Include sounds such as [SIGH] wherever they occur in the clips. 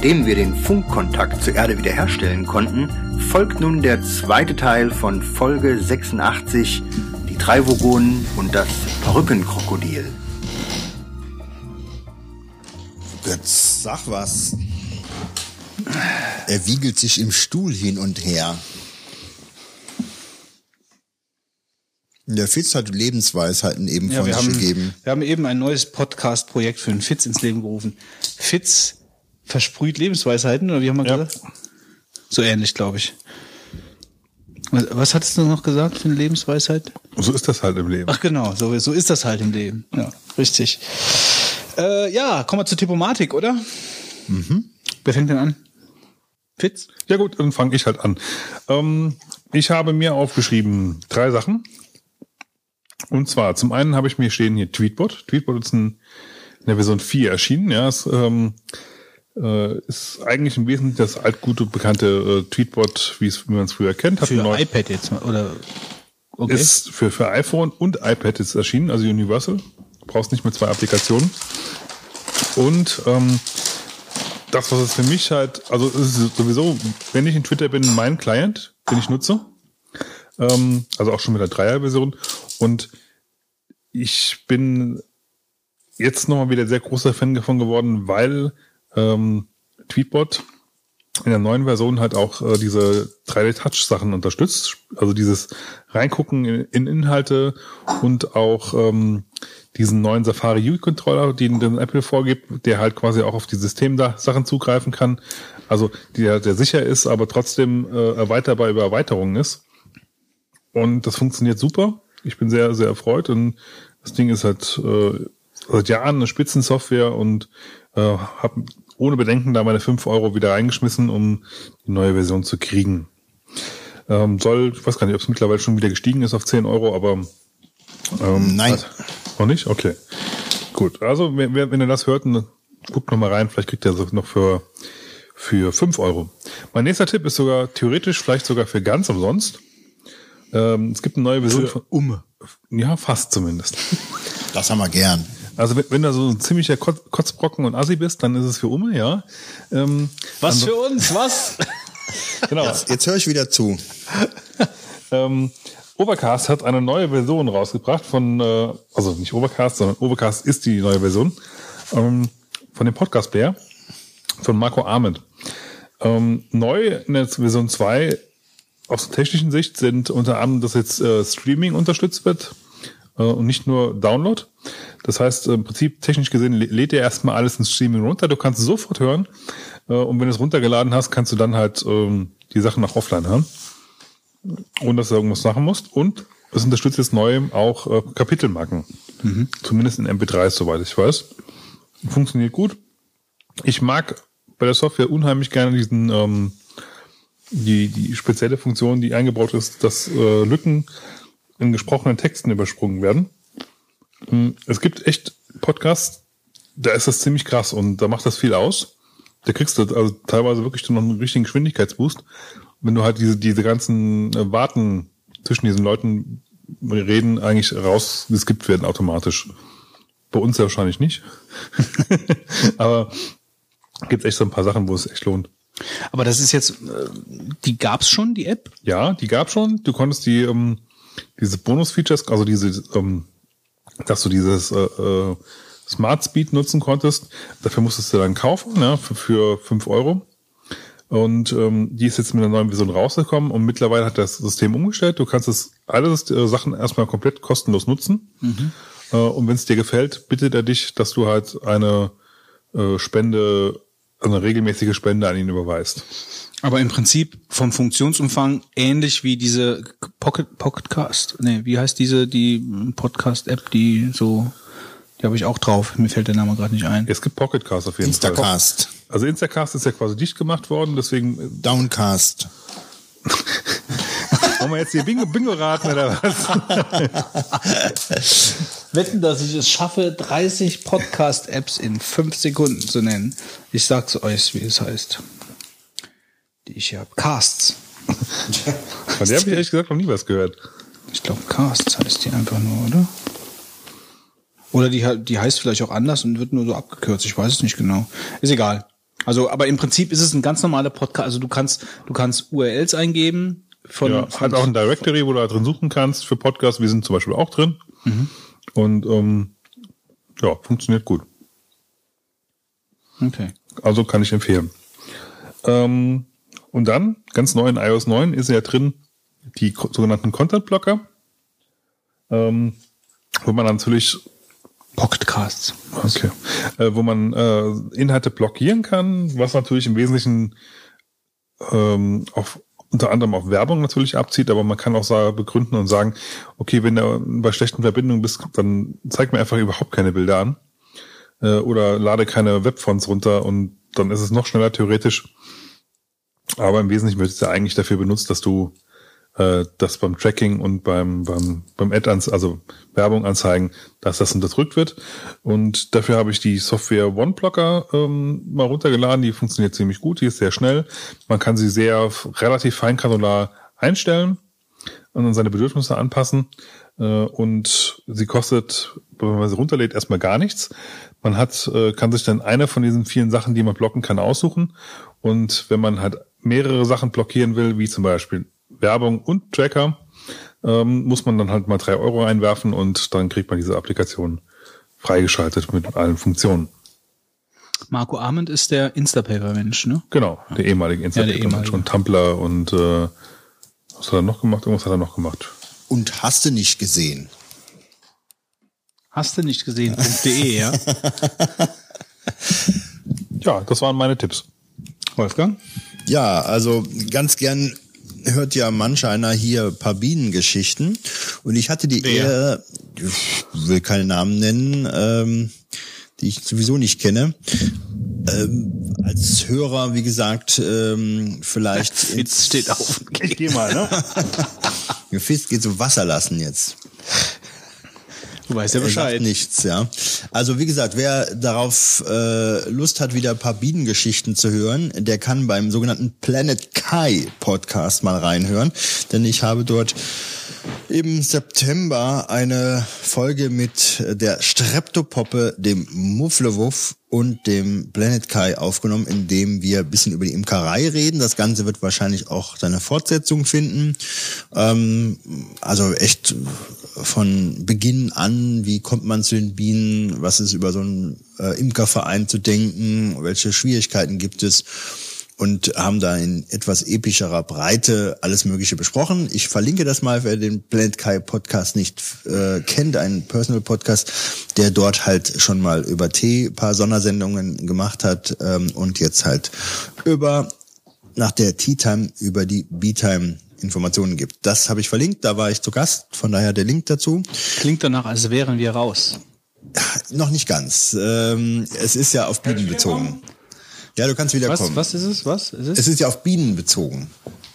Nachdem wir den Funkkontakt zur Erde wiederherstellen konnten, folgt nun der zweite Teil von Folge 86, die drei Vogonen und das Perückenkrokodil. Götz, sag was. Er wiegelt sich im Stuhl hin und her. Der Fitz hat Lebensweisheiten eben Ja, von wir sich haben, gegeben. wir haben eben ein neues Podcast-Projekt für den Fitz ins Leben gerufen. Fitz versprüht Lebensweisheiten, oder wie haben wir Ja. gesagt? So ähnlich, glaube ich. Was, was hattest du noch gesagt für eine Lebensweisheit? So ist das halt im Leben. Ach genau, so, so ist das halt im Leben. Ja, richtig. Äh, ja, kommen wir zur Typomatik, oder? Mhm. Wer fängt denn an? Fitz? Ja gut, dann fange ich halt an. Ähm, ich habe mir aufgeschrieben drei Sachen. Und zwar, zum einen habe ich mir stehen hier Tweetbot. Tweetbot ist in der Version 4 erschienen. Ja, es ähm, äh, ist eigentlich im Wesentlichen das altgute, bekannte äh, Tweetbot, wie man es früher kennt. Hat Für iPad jetzt, mal, oder? Okay. Ist für, für iPhone und iPad ist erschienen, also Universal. Du brauchst nicht mehr zwei Applikationen. Und ähm, das, was es für mich halt, also es ist sowieso, wenn ich in Twitter bin, mein Client, den ich nutze. Ähm, also auch schon mit der Dreier-Version. Und ich bin jetzt nochmal wieder sehr großer Fan davon geworden, weil ähm, Tweetbot in der neuen Version halt auch äh, diese 3D-Touch-Sachen unterstützt. Also dieses Reingucken in, in Inhalte und auch ähm, diesen neuen Safari UI-Controller, den, den Apple vorgibt, der halt quasi auch auf die Systemsachen zugreifen kann. Also der, der sicher ist, aber trotzdem äh, erweiterbar über Erweiterungen ist. Und das funktioniert super. Ich bin sehr, sehr erfreut und das Ding ist halt äh, seit Jahren eine Spitzensoftware und äh, habe ohne Bedenken da meine 5 Euro wieder reingeschmissen, um die neue Version zu kriegen. Ähm, soll, ich weiß gar nicht, ob es mittlerweile schon wieder gestiegen ist auf 10 Euro, aber ähm, Nein. hat- noch nicht? Okay. Gut. Also, wer- wenn ihr das hört, guckt noch mal rein, vielleicht kriegt ihr das noch für, für 5 Euro. Mein nächster Tipp ist sogar theoretisch vielleicht sogar für ganz umsonst. Ähm, es gibt eine neue Version von Umme. Ja, fast zumindest. Das haben wir gern. Also wenn, wenn du so ein ziemlicher Kotz, Kotzbrocken und Assi bist, dann ist es für Umme, ja. Ähm, Was für uns? Was? [LAUGHS] genau. Jetzt höre ich wieder zu. [LAUGHS] Ähm, Overcast hat eine neue Version rausgebracht von, äh, also nicht Overcast, sondern Overcast ist die neue Version ähm, von dem Podcast Player von Marco Arment. Ähm, neu in der Version 2 aus der technischen Sicht sind unter anderem, dass jetzt äh, Streaming unterstützt wird und nicht nur Download. Das heißt, im Prinzip technisch gesehen lä- lädt er erstmal alles ins Streaming runter. Du kannst es sofort hören äh, und wenn du es runtergeladen hast, kannst du dann halt ähm, die Sachen nach offline hören ohne dass du irgendwas machen musst. Und es unterstützt jetzt neu auch äh, Kapitelmarken. Zumindest in MP3, soweit ich weiß. Funktioniert gut. Ich mag bei der Software unheimlich gerne diesen ähm, die, die spezielle Funktion, die eingebaut ist, dass äh, Lücken in gesprochenen Texten übersprungen werden. Mm, Es gibt echt Podcasts, da ist das ziemlich krass und da macht das viel aus. Da kriegst du also teilweise wirklich noch einen richtigen Geschwindigkeitsboost. Wenn du halt diese, diese ganzen äh, Warten zwischen diesen Leuten reden eigentlich rausgeskippt werden automatisch. Bei uns ja wahrscheinlich nicht. [LAUGHS] Aber gibt echt so ein paar Sachen, wo es echt lohnt. Aber das ist jetzt, äh, die gab's schon, die App? Ja, die gab schon. Du konntest die ähm, diese Bonus-Features, also diese, ähm, dass du dieses äh, äh, Smart Speed nutzen konntest. Dafür musstest du dann kaufen, ne, für, für 5 Euro. Und ähm, die ist jetzt mit einer neuen Version rausgekommen und mittlerweile hat das System umgestellt. Du kannst es alle äh, Sachen erstmal komplett kostenlos nutzen. Äh, und wenn es dir gefällt, bittet er dich, dass du halt eine äh, Spende, eine regelmäßige Spende an ihn überweist. Aber im Prinzip vom Funktionsumfang ähnlich wie diese Pocket Pocketcast. Nee, wie heißt diese die Podcast-App, die so, die habe ich auch drauf. Mir fällt der Name gerade nicht ein. Es gibt Pocketcast auf jeden Fall. Instacast, Also Instacast ist ja quasi dicht gemacht worden, deswegen Downcast. [LAUGHS] wollen wir jetzt hier Bingo, Bingo raten oder was? [LAUGHS] Wetten, dass ich es schaffe, 30 Podcast-Apps in 5 Sekunden zu nennen. Ich sag's euch, wie es heißt. Die ich hier habe. Casts. Von der habe ich ehrlich gesagt noch nie was gehört. Ich glaube, Casts heißt die einfach nur, oder? Oder die, die heißt vielleicht auch anders und wird nur so abgekürzt. Ich weiß es nicht genau. Ist egal. Also, aber im Prinzip ist es ein ganz normaler Podcast. Also du kannst, du kannst URLs eingeben von, Ja, von hat auch ein Directory, wo du da drin suchen kannst für Podcasts. Wir sind zum Beispiel auch drin. Und ähm, ja, funktioniert gut. Okay. Also kann ich empfehlen. Ähm, und dann, ganz neu in iOS 9, ist ja drin die sogenannten Content-Blocker, ähm, wo man natürlich Pocketcasts. Okay. Äh, wo man äh, Inhalte blockieren kann, was natürlich im Wesentlichen ähm, auf unter anderem auf Werbung natürlich abzieht, aber man kann auch sagen, begründen und sagen, okay, wenn du bei schlechten Verbindungen bist, dann zeig mir einfach überhaupt keine Bilder an äh, oder lade keine Webfonts runter und dann ist es noch schneller theoretisch. Aber im Wesentlichen wird es ja eigentlich dafür benutzt, dass du äh, das beim Tracking und beim beim beim Ad also Werbung anzeigen, dass das unterdrückt wird. Und dafür habe ich die Software OneBlocker ähm, mal runtergeladen. Die funktioniert ziemlich gut, die ist sehr schnell. Man kann sie sehr relativ feingranular einstellen und an seine Bedürfnisse anpassen. Äh, und sie kostet, wenn man sie runterlädt, erstmal gar nichts. Man hat, äh, kann sich dann eine von diesen vielen Sachen, die man blocken kann, aussuchen. Und wenn man halt mehrere Sachen blockieren will, wie zum Beispiel Werbung und Tracker, ähm, muss man dann halt mal drei Euro einwerfen und dann kriegt man diese Applikation freigeschaltet mit allen Funktionen. Marco Arment ist der Instapaper-Mensch, ne? Genau, der ehemalige der ehemalige. schon Tumblr und äh, was hat er noch gemacht? Irgendwas hat er noch gemacht. Und hast du nicht gesehen? Hast du nicht gesehen.de, ja? [LAUGHS] Ja, das waren meine Tipps. Wolfgang? Ja, also ganz gern hört ja manch einer hier ein paar Bienengeschichten. Und ich hatte die Wer? Ehre, ich will keine Namen nennen, ähm, die ich sowieso nicht kenne. Ähm, als Hörer, wie gesagt, ähm, vielleicht [LAUGHS] Fitz steht auf. Ich gehe mal, ne? [LAUGHS] Fist geht so Wasser lassen jetzt. Du weißt ja Bescheid. nichts, ja. Also wie gesagt, wer darauf äh, Lust hat, wieder ein paar Bienengeschichten zu hören, der kann beim sogenannten Planet Kai Podcast mal reinhören, denn ich habe dort im September eine Folge mit der Streptopoppe, dem Mufflewuff und dem Planet Kai aufgenommen, in dem wir ein bisschen über die Imkerei reden. Das Ganze wird wahrscheinlich auch seine Fortsetzung finden. Ähm, also echt von Beginn an, wie kommt man zu den Bienen, was ist über so einen äh, Imkerverein zu denken, welche Schwierigkeiten gibt es und haben da in etwas epischerer Breite alles Mögliche besprochen. Ich verlinke das mal, wer den Blend Kai Podcast nicht äh, kennt, einen Personal Podcast, der dort halt schon mal über Tee paar Sondersendungen gemacht hat ähm, und jetzt halt über nach der Tea Time über die Bee Time Informationen gibt. Das habe ich verlinkt, da war ich zu Gast, von daher der Link dazu. Klingt danach, als wären wir raus. Noch nicht ganz. Ähm, es ist ja auf Bienen bezogen. Ja, du kannst wieder Was, kommen. was ist es? Was ist es? Es ist ja auf Bienen bezogen.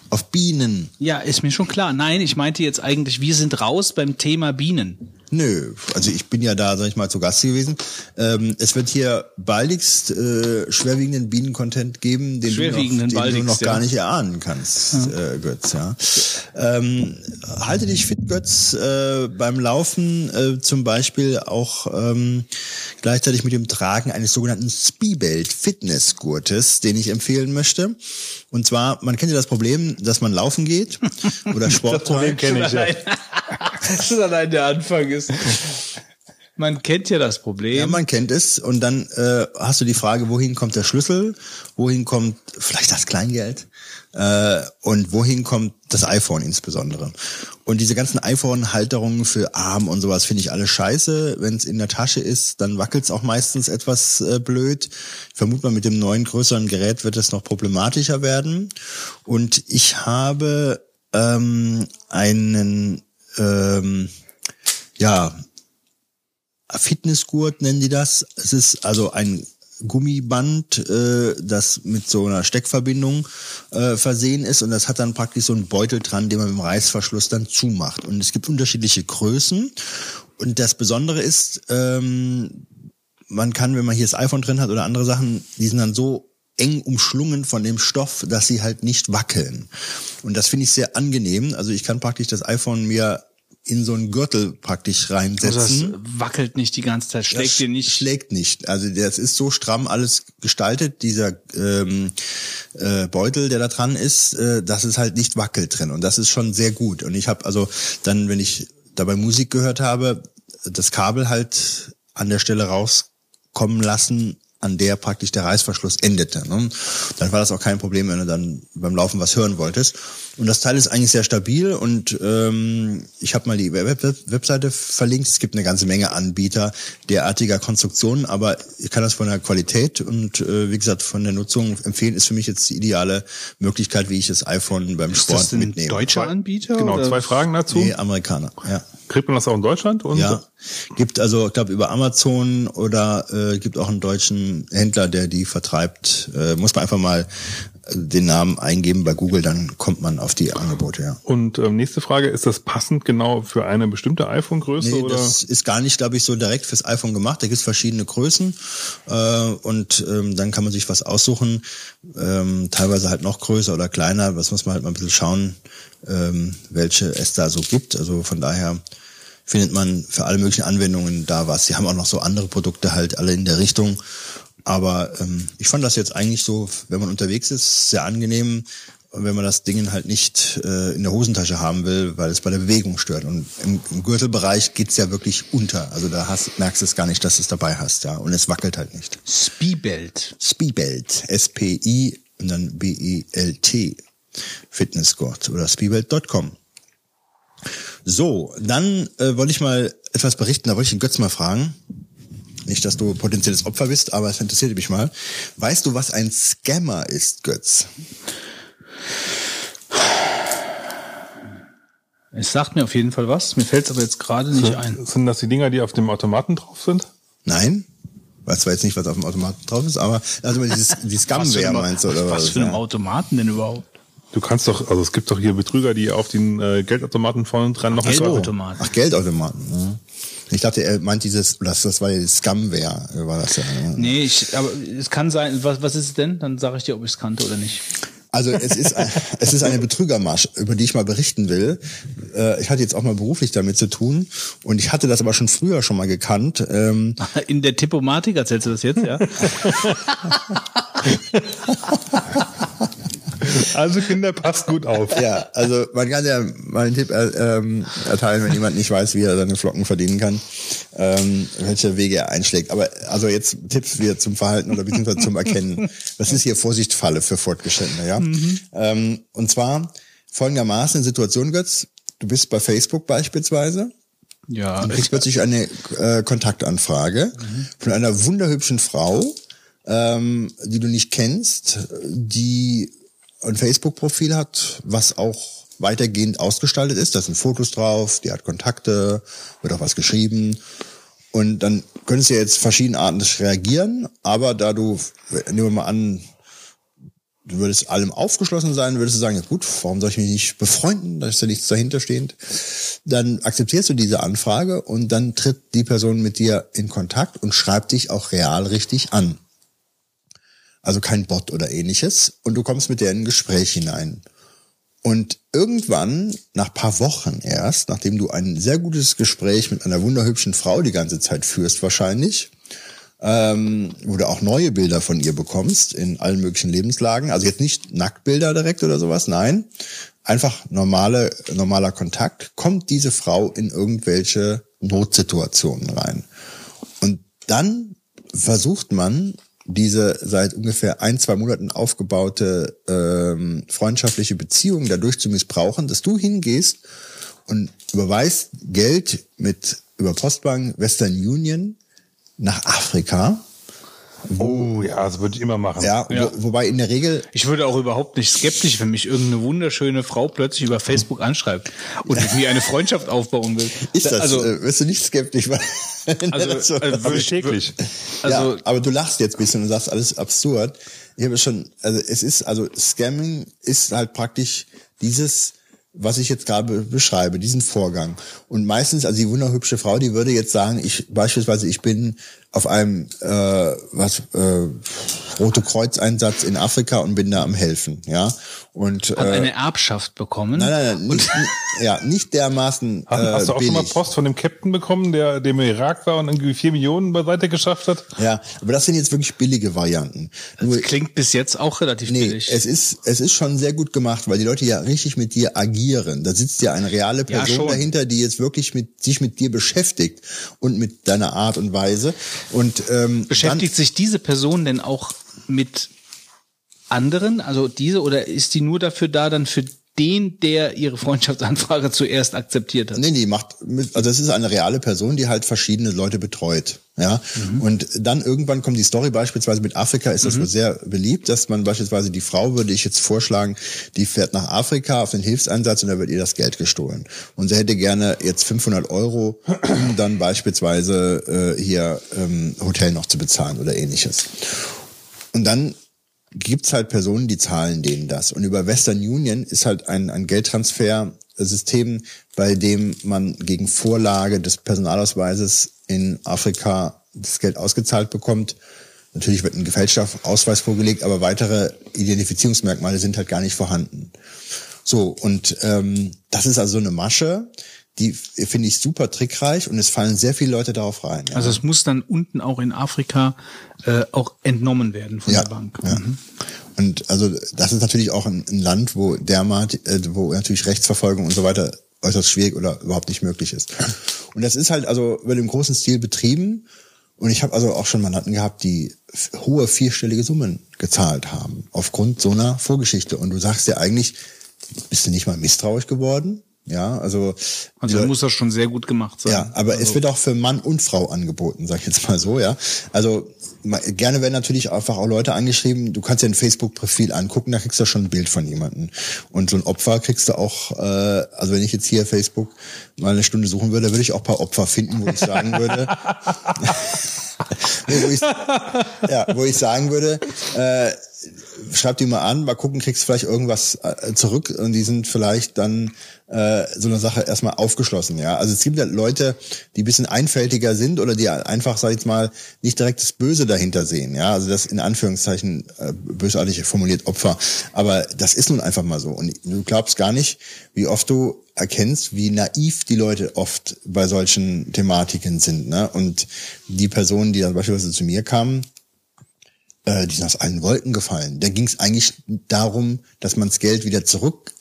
Auf Bienen. Ja, ist mir schon klar. Nein, ich meinte jetzt eigentlich, wir sind raus beim Thema Bienen. Nö, also ich bin ja da, sag ich mal, zu Gast gewesen. Ähm, es wird hier baldigst äh, schwerwiegenden Bienen-Content geben, den, Schwerwiegenden du noch, den du noch gar ja. nicht erahnen kannst, äh, Götz. Ja. Ähm, halte dich fit, Götz, äh, beim Laufen äh, zum Beispiel auch ähm, gleichzeitig mit dem Tragen eines sogenannten Speedbelt Fitnessgurtes, den ich empfehlen möchte. Und zwar, man kennt ja das Problem, dass man laufen geht [LAUGHS] oder Sport treibt. kenne ich ja. [LAUGHS] Schon allein der Anfang ist. Man kennt ja das Problem. Ja, man kennt es. Und dann äh, hast du die Frage, wohin kommt der Schlüssel? Wohin kommt vielleicht das Kleingeld? Äh, und wohin kommt das iPhone insbesondere? Und diese ganzen iPhone-Halterungen für Arm und sowas finde ich alle scheiße. Wenn es in der Tasche ist, dann wackelt es auch meistens etwas äh, blöd. Ich vermute mal, mit dem neuen, größeren Gerät wird es noch problematischer werden. Und ich habe ähm, einen ähm, ja, Fitnessgurt nennen die das. Es ist also ein Gummiband, äh, das mit so einer Steckverbindung äh, versehen ist und das hat dann praktisch so einen Beutel dran, den man mit dem Reißverschluss dann zumacht. Und es gibt unterschiedliche Größen und das Besondere ist, ähm, man kann, wenn man hier das iPhone drin hat oder andere Sachen, die sind dann so eng umschlungen von dem Stoff, dass sie halt nicht wackeln. Und das finde ich sehr angenehm. Also ich kann praktisch das iPhone mir in so einen Gürtel praktisch Also das reinsetzen. wackelt nicht die ganze Zeit, schlägt Das dir nicht. Schlägt nicht. Also das ist so stramm alles gestaltet, dieser ähm, äh, Beutel, der da dran ist, äh, dass es halt nicht wackelt drin. Und das ist schon sehr gut. Und ich habe also dann, wenn ich dabei Musik gehört habe, das Kabel halt an der Stelle rauskommen lassen, an der praktisch der Reißverschluss endete. Ne? Dann war das auch kein Problem, wenn du dann beim Laufen was hören wolltest. Und das Teil ist eigentlich sehr stabil und ähm, ich habe mal die Web Web Webseite verlinkt. Es gibt eine ganze Menge Anbieter derartiger Konstruktionen, aber ich kann das von der Qualität und äh, wie gesagt von der Nutzung empfehlen. Ist für mich jetzt die ideale Möglichkeit, wie ich das iPhone beim Ist Sport das ein mitnehme. deutscher Anbieter? Genau, oder? zwei Fragen dazu. Nee, Amerikaner, ja. Kriegt man das auch in Deutschland? Und Ja, gibt also, ich glaube, über Amazon oder äh, gibt auch einen deutschen Händler, der die vertreibt. Äh, muss man einfach mal den Namen eingeben bei Google, dann kommt man auf die Angebote, ja. Und ähm, nächste Frage, ist das passend genau für eine bestimmte iPhone-Größe? Nee, oder? das ist gar nicht, glaube ich, so direkt fürs iPhone gemacht. Da gibt es verschiedene Größen äh, und ähm, dann kann man sich was aussuchen. Ähm, teilweise halt noch größer oder kleiner. Das muss man halt mal ein bisschen schauen, ähm, welche es da so gibt. Also von daher findet man für alle möglichen Anwendungen da was. Sie haben auch noch so andere Produkte halt alle in der Richtung. Aber ähm, ich fand das jetzt eigentlich so, wenn man unterwegs ist, sehr angenehm, wenn man das Ding halt nicht äh, in der Hosentasche haben will, weil es bei der Bewegung stört. Und im, im Gürtelbereich geht's ja wirklich unter. Also da hast, merkst du es gar nicht, dass du es dabei hast, ja. Und es wackelt halt nicht. Speebelt. Speebelt, S-P-I und dann B-E-L-T, Fitnessgurt oder speebelt.com. So, dann äh, wollte ich mal etwas berichten, da wollte ich den Götz mal fragen. Nicht, dass du potenzielles Opfer bist, aber es interessiert mich mal. Weißt du, was ein Scammer ist, Götz? Es sagt mir auf jeden Fall was, mir fällt es aber jetzt gerade nicht ein. Sind das die Dinger, die auf dem Automaten drauf sind? Nein? Weiß zwar jetzt nicht, was auf dem Automaten drauf ist, aber also dieses, die [LAUGHS] ein- meinst du, oder was? Was für einen Ja. Automaten denn überhaupt? Du kannst doch, also es gibt doch hier Betrüger, die auf den äh, Geldautomaten vorne dran noch Geldautomaten. Ach, Geldautomaten. Ja. Ich dachte, er meint dieses, das, das war ja die Scumware, war das ja. ja. Nee, ich, aber es kann sein, was, was ist es denn? Dann sage ich dir, ob ich es kannte oder nicht. Also es ist, [LAUGHS] es ist eine Betrügermarsch, über die ich mal berichten will. Äh, Ich hatte jetzt auch mal beruflich damit zu tun und ich hatte das aber schon früher schon mal gekannt. Ähm, [LAUGHS] In der Tippomatik erzählst du das jetzt, ja? [LAUGHS] Also Kinder, passt gut auf. Ja, also man kann ja mal einen Tipp äh, ähm, erteilen, wenn jemand nicht weiß, wie er seine Flocken verdienen kann, ähm, welche Wege er einschlägt. Aber also jetzt Tipps wieder zum Verhalten oder beziehungsweise zum Erkennen. Das ist hier Vorsichtsfalle für Fortgeschrittene, ja. Ähm, und zwar folgendermaßen in Situation, Götz, du bist bei Facebook beispielsweise Ja. und kriegst plötzlich eine äh, Kontaktanfrage von einer wunderhübschen Frau, ähm, die du nicht kennst, die ein Facebook-Profil hat, was auch weitergehend ausgestaltet ist. Da sind Fotos drauf, die hat Kontakte, wird auch was geschrieben. Und dann könntest du jetzt verschiedenartig reagieren, aber da du, nehmen wir mal an, du würdest allem aufgeschlossen sein, würdest du sagen, ja gut, warum soll ich mich nicht befreunden? Da ist ja nichts dahinter stehend. Dann akzeptierst du diese Anfrage und dann tritt die Person mit dir in Kontakt und schreibt dich auch real richtig an. Also kein Bot oder ähnliches. Und du kommst mit der in ein Gespräch hinein. Und irgendwann, nach paar Wochen erst, nachdem du ein sehr gutes Gespräch mit einer wunderhübschen Frau die ganze Zeit führst wahrscheinlich, ähm, wo du auch neue Bilder von ihr bekommst in allen möglichen Lebenslagen. Also jetzt nicht Nacktbilder direkt oder sowas, nein. Einfach normale, normaler Kontakt. Kommt diese Frau in irgendwelche Notsituationen rein. Und dann versucht man, diese seit ungefähr ein, zwei Monaten aufgebaute ähm, freundschaftliche Beziehung dadurch zu missbrauchen, dass du hingehst und überweist Geld mit über Postbank Western Union nach Afrika. Oh ja, das würde ich immer machen. Ja, Ja. Wo, wobei in der Regel Ich würde auch überhaupt nicht skeptisch, wenn mich irgendeine wunderschöne Frau plötzlich über Facebook anschreibt und mit mir eine Freundschaft aufbauen will. ist das, also, äh, wirst du nicht skeptisch, [LAUGHS] weil Also, das so- also Aber täglich. also ja, aber du lachst jetzt ein bisschen und sagst alles absurd. Ich habe schon, also es ist, also Scamming ist halt praktisch dieses was ich jetzt gerade beschreibe, diesen Vorgang. Und meistens, also die wunderhübsche Frau, die würde jetzt sagen, ich beispielsweise, ich bin auf einem äh, was äh, Rote Kreuz Einsatz in Afrika und bin da am helfen, ja. Und Hat äh, eine Erbschaft bekommen. nein, nein, nein, nicht, ja, nicht dermaßen [LAUGHS] Hast, äh, hast du auch billig. schon mal Post von dem Captain bekommen, der, der im Irak war und irgendwie vier Millionen beiseite geschafft hat? Ja, aber das sind jetzt wirklich billige Varianten. Nur, Klingt bis jetzt auch relativ nee, billig. es ist es ist schon sehr gut gemacht, weil die Leute ja richtig mit dir agieren. Da sitzt ja eine reale Ja, Person schon. dahinter, die jetzt wirklich mit sich mit dir beschäftigt und mit deiner Art und Weise und ähm, Beschäftigt sich diese Person denn auch mit anderen, also diese, oder ist die nur dafür da, dann für den, der ihre Freundschaftsanfrage zuerst akzeptiert hat? Nee, nee, macht also es ist eine reale Person, die halt verschiedene Leute betreut. Ja. Und dann irgendwann kommt die Story, beispielsweise mit Afrika ist das wohl sehr beliebt, dass man beispielsweise die Frau, würde ich jetzt vorschlagen, die fährt nach Afrika auf den Hilfseinsatz und da wird ihr das Geld gestohlen. Und sie hätte gerne jetzt 500 Euro, um dann beispielsweise äh, hier ähm, Hotel noch zu bezahlen oder ähnliches. Und dann gibt's halt Personen, die zahlen denen das. Und über Western Union ist halt ein, ein Geldtransfersystem, bei dem man gegen Vorlage des Personalausweises in Afrika das Geld ausgezahlt bekommt. Natürlich wird ein gefälschter Ausweis vorgelegt, aber weitere Identifizierungsmerkmale sind halt gar nicht vorhanden. So, und ähm, das ist also eine Masche, die finde ich super trickreich und es fallen sehr viele Leute darauf rein. Ja. Also es muss dann unten auch in Afrika äh, auch entnommen werden von ja, der Bank. Ja. Mhm. Und also das ist natürlich auch ein, ein Land, wo dermat, äh, wo natürlich Rechtsverfolgung und so weiter äußerst schwierig oder überhaupt nicht möglich ist. Und das ist halt also wird im großen Stil betrieben. Und ich habe also auch schon Mandanten gehabt, die hohe vierstellige Summen gezahlt haben aufgrund so einer Vorgeschichte. Und du sagst ja eigentlich, bist du nicht mal misstrauisch geworden? Ja, also Also die muss das schon sehr gut gemacht sein. ja, aber also, es wird auch für Mann und Frau angeboten, sag ich jetzt mal so, ja. Also gerne werden natürlich einfach auch Leute angeschrieben, du kannst ja ein Facebook-Profil angucken, da kriegst du schon ein Bild von jemandem. Und so ein Opfer kriegst du auch, äh, also wenn ich jetzt hier Facebook mal eine Stunde suchen würde, würde ich auch ein paar Opfer finden, wo ich sagen würde, [LAUGHS] wo, ich, ja, wo ich sagen würde, äh, schreib die mal an, mal gucken, kriegst vielleicht irgendwas äh, zurück und die sind vielleicht dann äh, so eine Sache erstmal aufgeschlossen, ja. Also es gibt ja Leute, die ein bisschen einfältiger sind oder die einfach, sag ich mal, nicht direkt das Böse dahinter sehen, ja. Also das in Anführungszeichen äh, bösartig formuliert Opfer. Aber das ist nun einfach mal so. Und du glaubst gar nicht, wie oft du erkennst, wie naiv die Leute oft bei solchen Thematiken sind, ne? Und die Personen, die dann beispielsweise zu mir kamen, äh, die sind aus allen Wolken gefallen. Da ging es eigentlich darum, dass man das Geld wieder zurück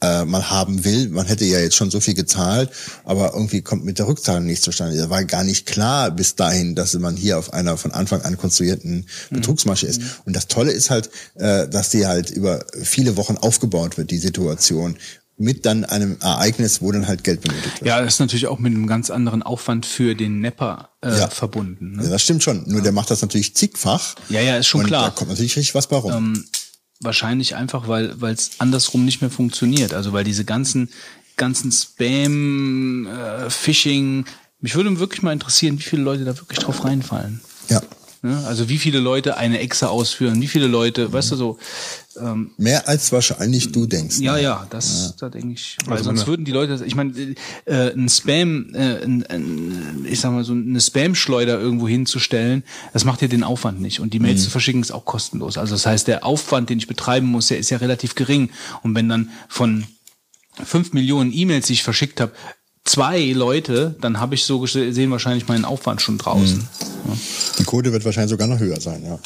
äh, mal haben will. Man hätte ja jetzt schon so viel gezahlt, aber irgendwie kommt mit der Rückzahlung nichts zustande. Da war gar nicht klar bis dahin, dass man hier auf einer von Anfang an konstruierten Betrugsmasche ist. Und das Tolle ist halt, äh, dass die halt über viele Wochen aufgebaut wird, die Situation, mit dann einem Ereignis, wo dann halt Geld benötigt wird. ja, das ist natürlich auch mit einem ganz anderen Aufwand für den Nepper äh, Ja. verbunden. Ja, Ne? das stimmt schon. Nur der macht das natürlich zigfach. Ja, ja, ist schon und klar. Da kommt natürlich richtig was bei rum. Ähm, wahrscheinlich einfach, weil weil es andersrum nicht mehr funktioniert. Also weil diese ganzen ganzen Spam, äh, Phishing. Mich würde wirklich mal interessieren, wie viele Leute da wirklich drauf reinfallen. ja. Ne? Also wie viele Leute eine Exe ausführen, wie viele Leute, weißt du so. Ähm, Mehr als wahrscheinlich du denkst. ja, ja, das, da denke ich. Weil Also sonst würden die Leute, ich meine, äh, ein Spam, äh, ein, ein, ich sag mal so eine Spam-Schleuder irgendwo hinzustellen, das macht ja den Aufwand nicht. Und die Mails zu verschicken ist auch kostenlos. Also das heißt, der Aufwand, den ich betreiben muss, der ist ja relativ gering. Und wenn dann von fünf Millionen E-Mails, die ich verschickt habe, zwei Leute, dann habe ich so gesehen wahrscheinlich meinen Aufwand schon draußen. Die Quote wird wahrscheinlich sogar noch höher sein, ja.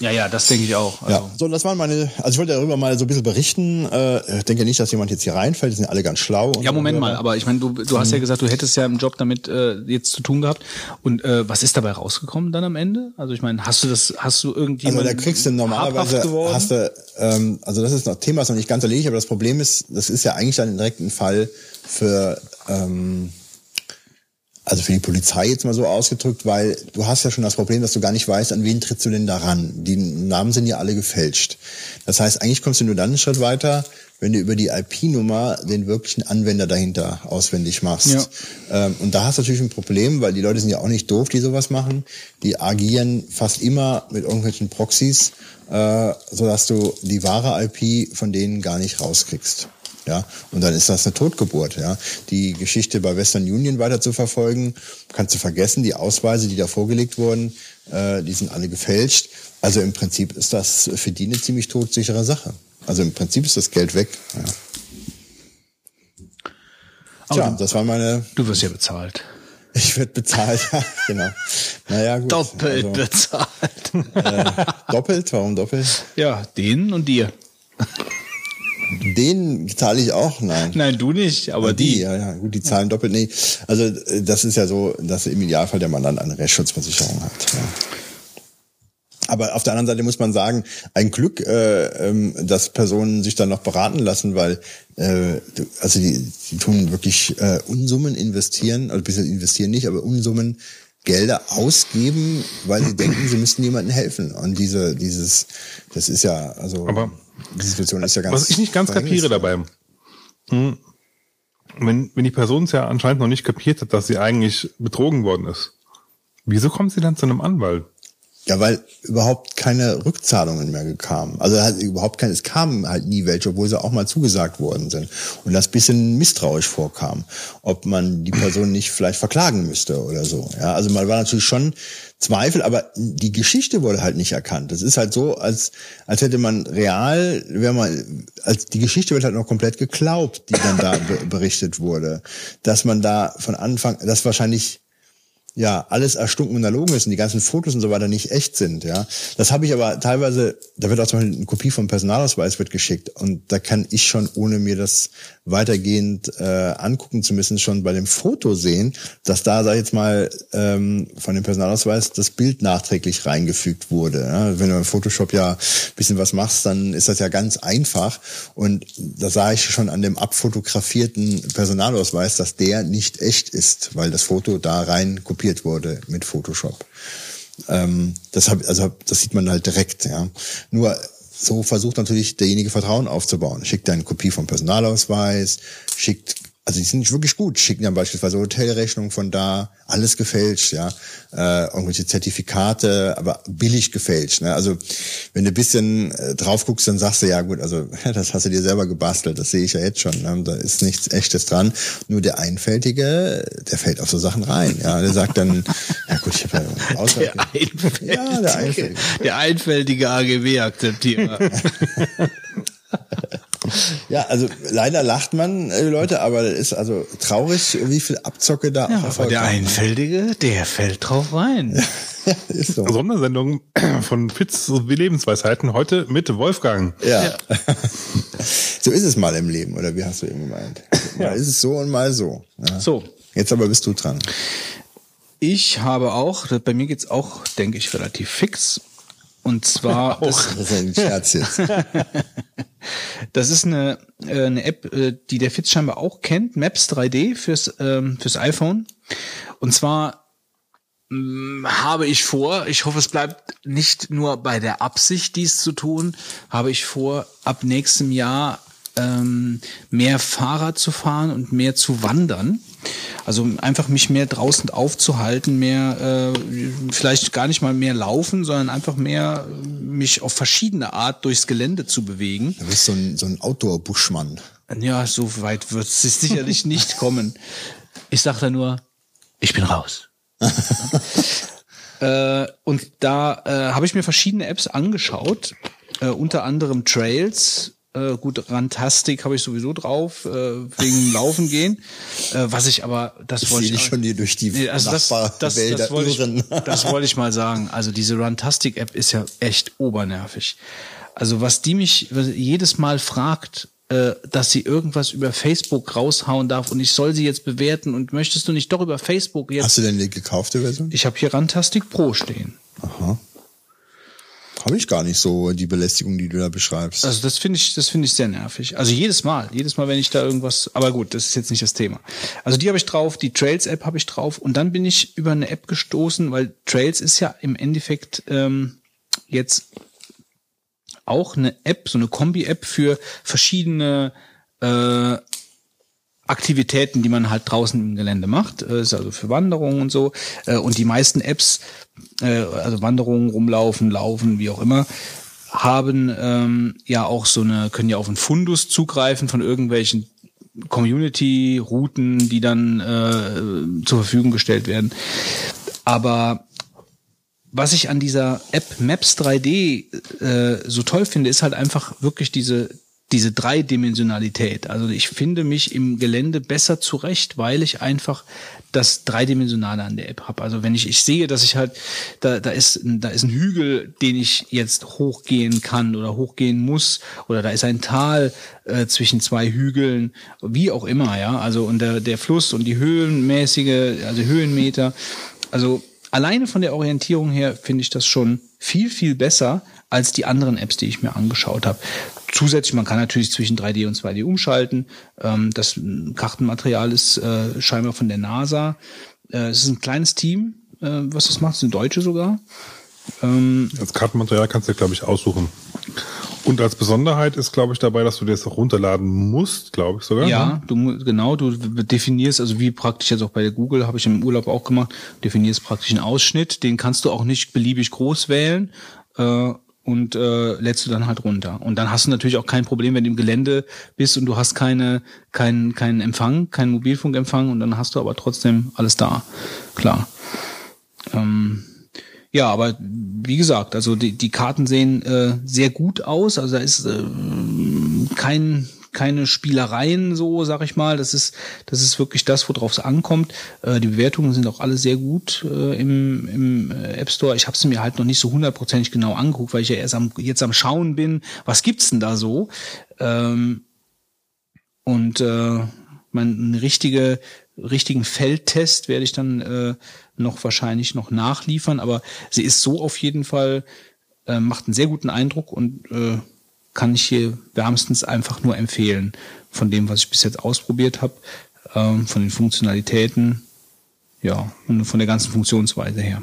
Ja, ja, das denke ich auch. Also, Ja, so, das waren meine, also ich wollte darüber mal so ein bisschen berichten. Äh, ich denke nicht, dass jemand jetzt hier reinfällt, die sind alle ganz schlau. Ja, Moment mal, aber ich meine, du, du hast ja Mhm. gesagt, du hättest ja im Job damit äh, jetzt zu tun gehabt. Und äh, was ist dabei rausgekommen dann am Ende? Also ich meine, hast du das, hast du Also irgendjemanden da kriegst du normalerweise, hast du, ähm, also das ist noch Thema, ist noch nicht ganz erledigt, aber das Problem ist, das ist ja eigentlich dann direkt ein Fall für, ähm, also für die Polizei jetzt mal so ausgedrückt, weil du hast ja schon das Problem, dass du gar nicht weißt, an wen trittst du denn da ran. Die Namen sind ja alle gefälscht. Das heißt, eigentlich kommst du nur dann einen Schritt weiter, wenn du über die IP-Nummer den wirklichen Anwender dahinter auswendig machst. Ja. Ähm, und da hast du natürlich ein Problem, weil die Leute sind ja auch nicht doof, die sowas machen. Die agieren fast immer mit irgendwelchen Proxys, äh, sodass du die wahre IP von denen gar nicht rauskriegst. Ja, und dann ist das eine Totgeburt. Ja, die Geschichte bei Western Union weiter zu verfolgen, kannst du vergessen. Die Ausweise, die da vorgelegt wurden, äh, die sind alle gefälscht. Also im Prinzip ist das für die eine ziemlich todsichere Sache. Also im Prinzip ist das Geld weg. Ja. Tja, das war meine. Du wirst ja bezahlt. Ich werde bezahlt, ja, genau. Naja, gut. Doppelt also, bezahlt. äh, doppelt? Warum doppelt? Ja, denen und dir. Den zahle ich auch? Nein. Nein, du nicht, aber die. die. Ja, ja, gut, die zahlen doppelt. Nee, also äh, das ist ja so, dass im Idealfall der Mandant eine Rechtsschutzversicherung hat. Ja. Aber auf der anderen Seite muss man sagen, ein Glück, äh, ähm, dass Personen sich dann noch beraten lassen, weil äh, also die, die tun wirklich äh, Unsummen investieren, also bisschen investieren nicht, aber Unsummen Gelder ausgeben, weil sie denken, sie müssten jemandem helfen. Und diese, dieses, das ist ja, also Aber die Situation ist ja ganz. Was ich nicht ganz kapiere dabei, hm, wenn, wenn die Person es ja anscheinend noch nicht kapiert hat, dass sie eigentlich betrogen worden ist, wieso kommt sie dann zu einem Anwalt? Ja, weil überhaupt keine Rückzahlungen mehr kamen. Also halt überhaupt keine, es kamen halt nie welche, obwohl sie auch mal zugesagt worden sind. Und das bisschen misstrauisch vorkam, ob man die Person nicht vielleicht verklagen müsste oder so. Ja, also man war natürlich schon Zweifel, aber die Geschichte wurde halt nicht erkannt. Das ist halt so, als, als hätte man real, wenn man, als die Geschichte wird halt noch komplett geglaubt, die dann da berichtet wurde. Dass man da von Anfang, das wahrscheinlich ja alles erstunken und erlogen ist und die ganzen Fotos und so weiter nicht echt sind, ja. Das habe ich aber teilweise, da wird auch zum Beispiel eine Kopie vom Personalausweis wird geschickt und da kann ich schon, ohne mir das weitergehend äh, angucken zu müssen, schon bei dem Foto sehen, dass da, sag ich jetzt mal, ähm, von dem Personalausweis das Bild nachträglich reingefügt wurde. Ja? Wenn du im Photoshop ja bisschen was machst, dann ist das ja ganz einfach und da sah ich schon an dem abfotografierten Personalausweis, dass der nicht echt ist, weil das Foto da rein kopiert kopiert wurde mit Photoshop. Ähm, das, hab, also, das sieht man halt direkt. Ja. Nur so versucht natürlich derjenige Vertrauen aufzubauen. Schickt eine Kopie vom Personalausweis, schickt also die sind nicht wirklich gut, schicken dann beispielsweise Hotelrechnungen von da, alles gefälscht, ja, äh, irgendwelche Zertifikate, aber billig gefälscht. Ne? Also wenn du ein bisschen äh, drauf guckst, dann sagst du, ja gut, also [LAUGHS] das hast du dir selber gebastelt, das sehe ich ja jetzt schon, ne? da ist nichts Echtes dran. Nur der Einfältige, der fällt auf so Sachen rein, ja, der sagt dann, [LAUGHS] ja gut, ich habe ja Auswahl. Der Einfältige, ja, der Einfältige, der einfältige AGB-Akzeptierer. [LAUGHS] Ja, also leider lacht man, äh, Leute, aber das ist also traurig, wie viel Abzocke da ja, aber der Einfältige, der fällt drauf rein. ja, [LAUGHS] ist so. Sondersendung von Fitz wie Lebensweisheiten heute mit Wolfgang. Ja. ja. [LAUGHS] so ist es mal im Leben, oder wie hast du eben gemeint? Mal ja. ist es so und mal so. Ja. So. Jetzt aber bist du dran. Ich habe auch, bei mir geht's auch, denke ich, relativ fix. Und zwar. Auch. [LAUGHS] Das, das ist ein Scherz jetzt. [LAUGHS] das ist eine, äh, eine App, äh, die der Fitz scheinbar auch kennt, Maps 3D fürs, ähm, fürs iPhone. Und zwar mm, habe ich vor, ich hoffe, es bleibt nicht nur bei der Absicht, dies zu tun, habe ich vor, ab nächstem Jahr ähm, mehr Fahrrad zu fahren und mehr zu wandern. Also einfach mich mehr draußen aufzuhalten, mehr äh, vielleicht gar nicht mal mehr laufen, sondern einfach mehr äh, mich auf verschiedene Art durchs Gelände zu bewegen. Du bist so ein, so ein Outdoor-Buschmann. Ja, so weit wird es [LAUGHS] sicherlich nicht kommen. Ich sage da nur, ich bin raus. [LAUGHS] äh, und da äh, habe ich mir verschiedene Apps angeschaut, äh, unter anderem Trails, äh, gut, Rantastik habe ich sowieso drauf, äh, wegen Laufen gehen. Äh, was ich aber, das ich wollte ich schon hier durch die nee, also das, das, das, das, wollte ich, [LAUGHS] das wollte ich mal sagen. Also diese Rantastic-App ist ja echt obernervig. Also was die mich jedes Mal fragt, äh, dass sie irgendwas über Facebook raushauen darf und ich soll sie jetzt bewerten und möchtest du nicht doch über Facebook jetzt... Hast du denn die gekaufte Version? Ich habe hier Rantastic Pro stehen. Aha habe ich gar nicht so die Belästigung, die du da beschreibst. Also das finde ich, das finde ich sehr nervig. Also jedes Mal, jedes Mal, wenn ich da irgendwas, aber gut, das ist jetzt nicht das Thema. Also die habe ich drauf, die Trails App habe ich drauf und dann bin ich über eine App gestoßen, weil Trails ist ja im Endeffekt ähm, jetzt auch eine App, so eine Kombi-App für verschiedene äh, Aktivitäten, die man halt draußen im Gelände macht, äh, ist also für Wanderungen und so. Äh, und die meisten Apps, äh, also Wanderungen, rumlaufen, laufen, wie auch immer, haben ähm, ja auch so eine, können ja auf einen Fundus zugreifen von irgendwelchen Community-Routen, die dann äh, zur Verfügung gestellt werden. Aber was ich an dieser App Maps 3D äh, so toll finde, ist halt einfach wirklich diese diese Dreidimensionalität. Also ich finde mich im Gelände besser zurecht, weil ich einfach das Dreidimensionale an der App habe. Also wenn ich, ich sehe, dass ich halt, da, da, ist, da ist ein Hügel, den ich jetzt hochgehen kann oder hochgehen muss, oder da ist ein Tal äh, zwischen zwei Hügeln, wie auch immer, ja. Also und der, der Fluss und die höhenmäßige, also Höhenmeter. Also alleine von der Orientierung her finde ich das schon viel, viel besser als die anderen Apps, die ich mir angeschaut habe. Zusätzlich, man kann natürlich zwischen 3D und 2D umschalten. Ähm, das Kartenmaterial ist äh, scheinbar von der NASA. Äh, es ist ein kleines Team, äh, was das macht. Es sind Deutsche sogar. Ähm, das Kartenmaterial kannst du, glaube ich, aussuchen. Und als Besonderheit ist, glaube ich, dabei, dass du dir das auch runterladen musst, glaube ich sogar. Ja, ne? du genau, du definierst, also wie praktisch jetzt auch bei der Google, habe ich im Urlaub auch gemacht, definierst praktisch einen Ausschnitt, den kannst du auch nicht beliebig groß wählen. Äh, und äh, lädst du dann halt runter. Und dann hast du natürlich auch kein Problem, wenn du im Gelände bist und du hast keine, keinen keinen Empfang, keinen Mobilfunkempfang und dann hast du aber trotzdem alles da. Klar. Ähm, ja, aber wie gesagt, also die, die Karten sehen äh, sehr gut aus. Also da ist äh, kein keine Spielereien so, sag ich mal. Das ist, das ist wirklich das, worauf es ankommt. Äh, die Bewertungen sind auch alle sehr gut äh, im, im äh, App Store. Ich habe sie mir halt noch nicht so hundertprozentig genau angeguckt, weil ich ja erst am, jetzt am Schauen bin. Was gibt's denn da so? Ähm, und äh, mein richtige, richtigen Feldtest werde ich dann äh, noch wahrscheinlich noch nachliefern, aber sie ist so auf jeden Fall, äh, macht einen sehr guten Eindruck und äh, kann ich hier wärmstens einfach nur empfehlen von dem, was ich bis jetzt ausprobiert habe, ähm, von den Funktionalitäten, ja, und von der ganzen Funktionsweise her.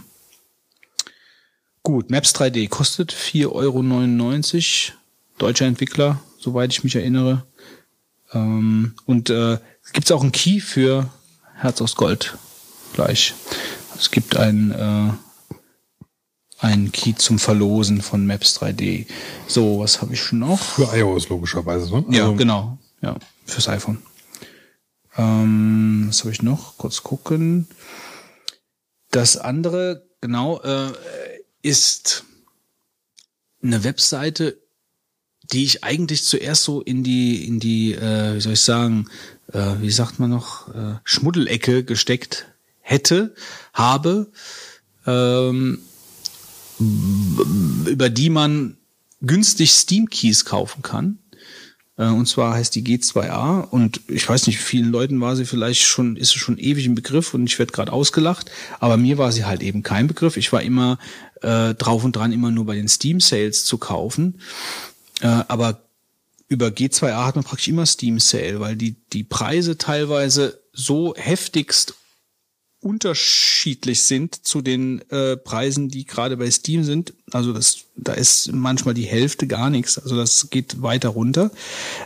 Gut, Maps 3D kostet 4,99 Euro, deutscher Entwickler, soweit ich mich erinnere. Ähm, und äh, gibt auch einen Key für Herz aus Gold gleich. Es gibt ein äh, ein Key zum Verlosen von Maps 3D. So, was habe ich noch? Für iOS logischerweise, ne? Ja, also, genau. Ja, fürs iPhone. Ähm, was habe ich noch? Kurz gucken. Das andere, genau, äh, ist eine Webseite, die ich eigentlich zuerst so in die, in die, äh, wie soll ich sagen, äh, wie sagt man noch, äh, Schmuddelecke gesteckt hätte, habe. Ähm, über die man günstig Steam Keys kaufen kann. Äh, und zwar heißt die G2A und ich weiß nicht, vielen Leuten war sie vielleicht schon, ist sie schon ewig ein Begriff und ich werde gerade ausgelacht, aber mir war sie halt eben kein Begriff. Ich war immer äh, drauf und dran, immer nur bei den Steam Sales zu kaufen. Äh, aber über G2A hat man praktisch immer Steam Sale, weil die, die Preise teilweise so heftigst unterschiedlich sind zu den äh, Preisen, die gerade bei Steam sind. Also das, da ist manchmal die Hälfte gar nichts. Also das geht weiter runter.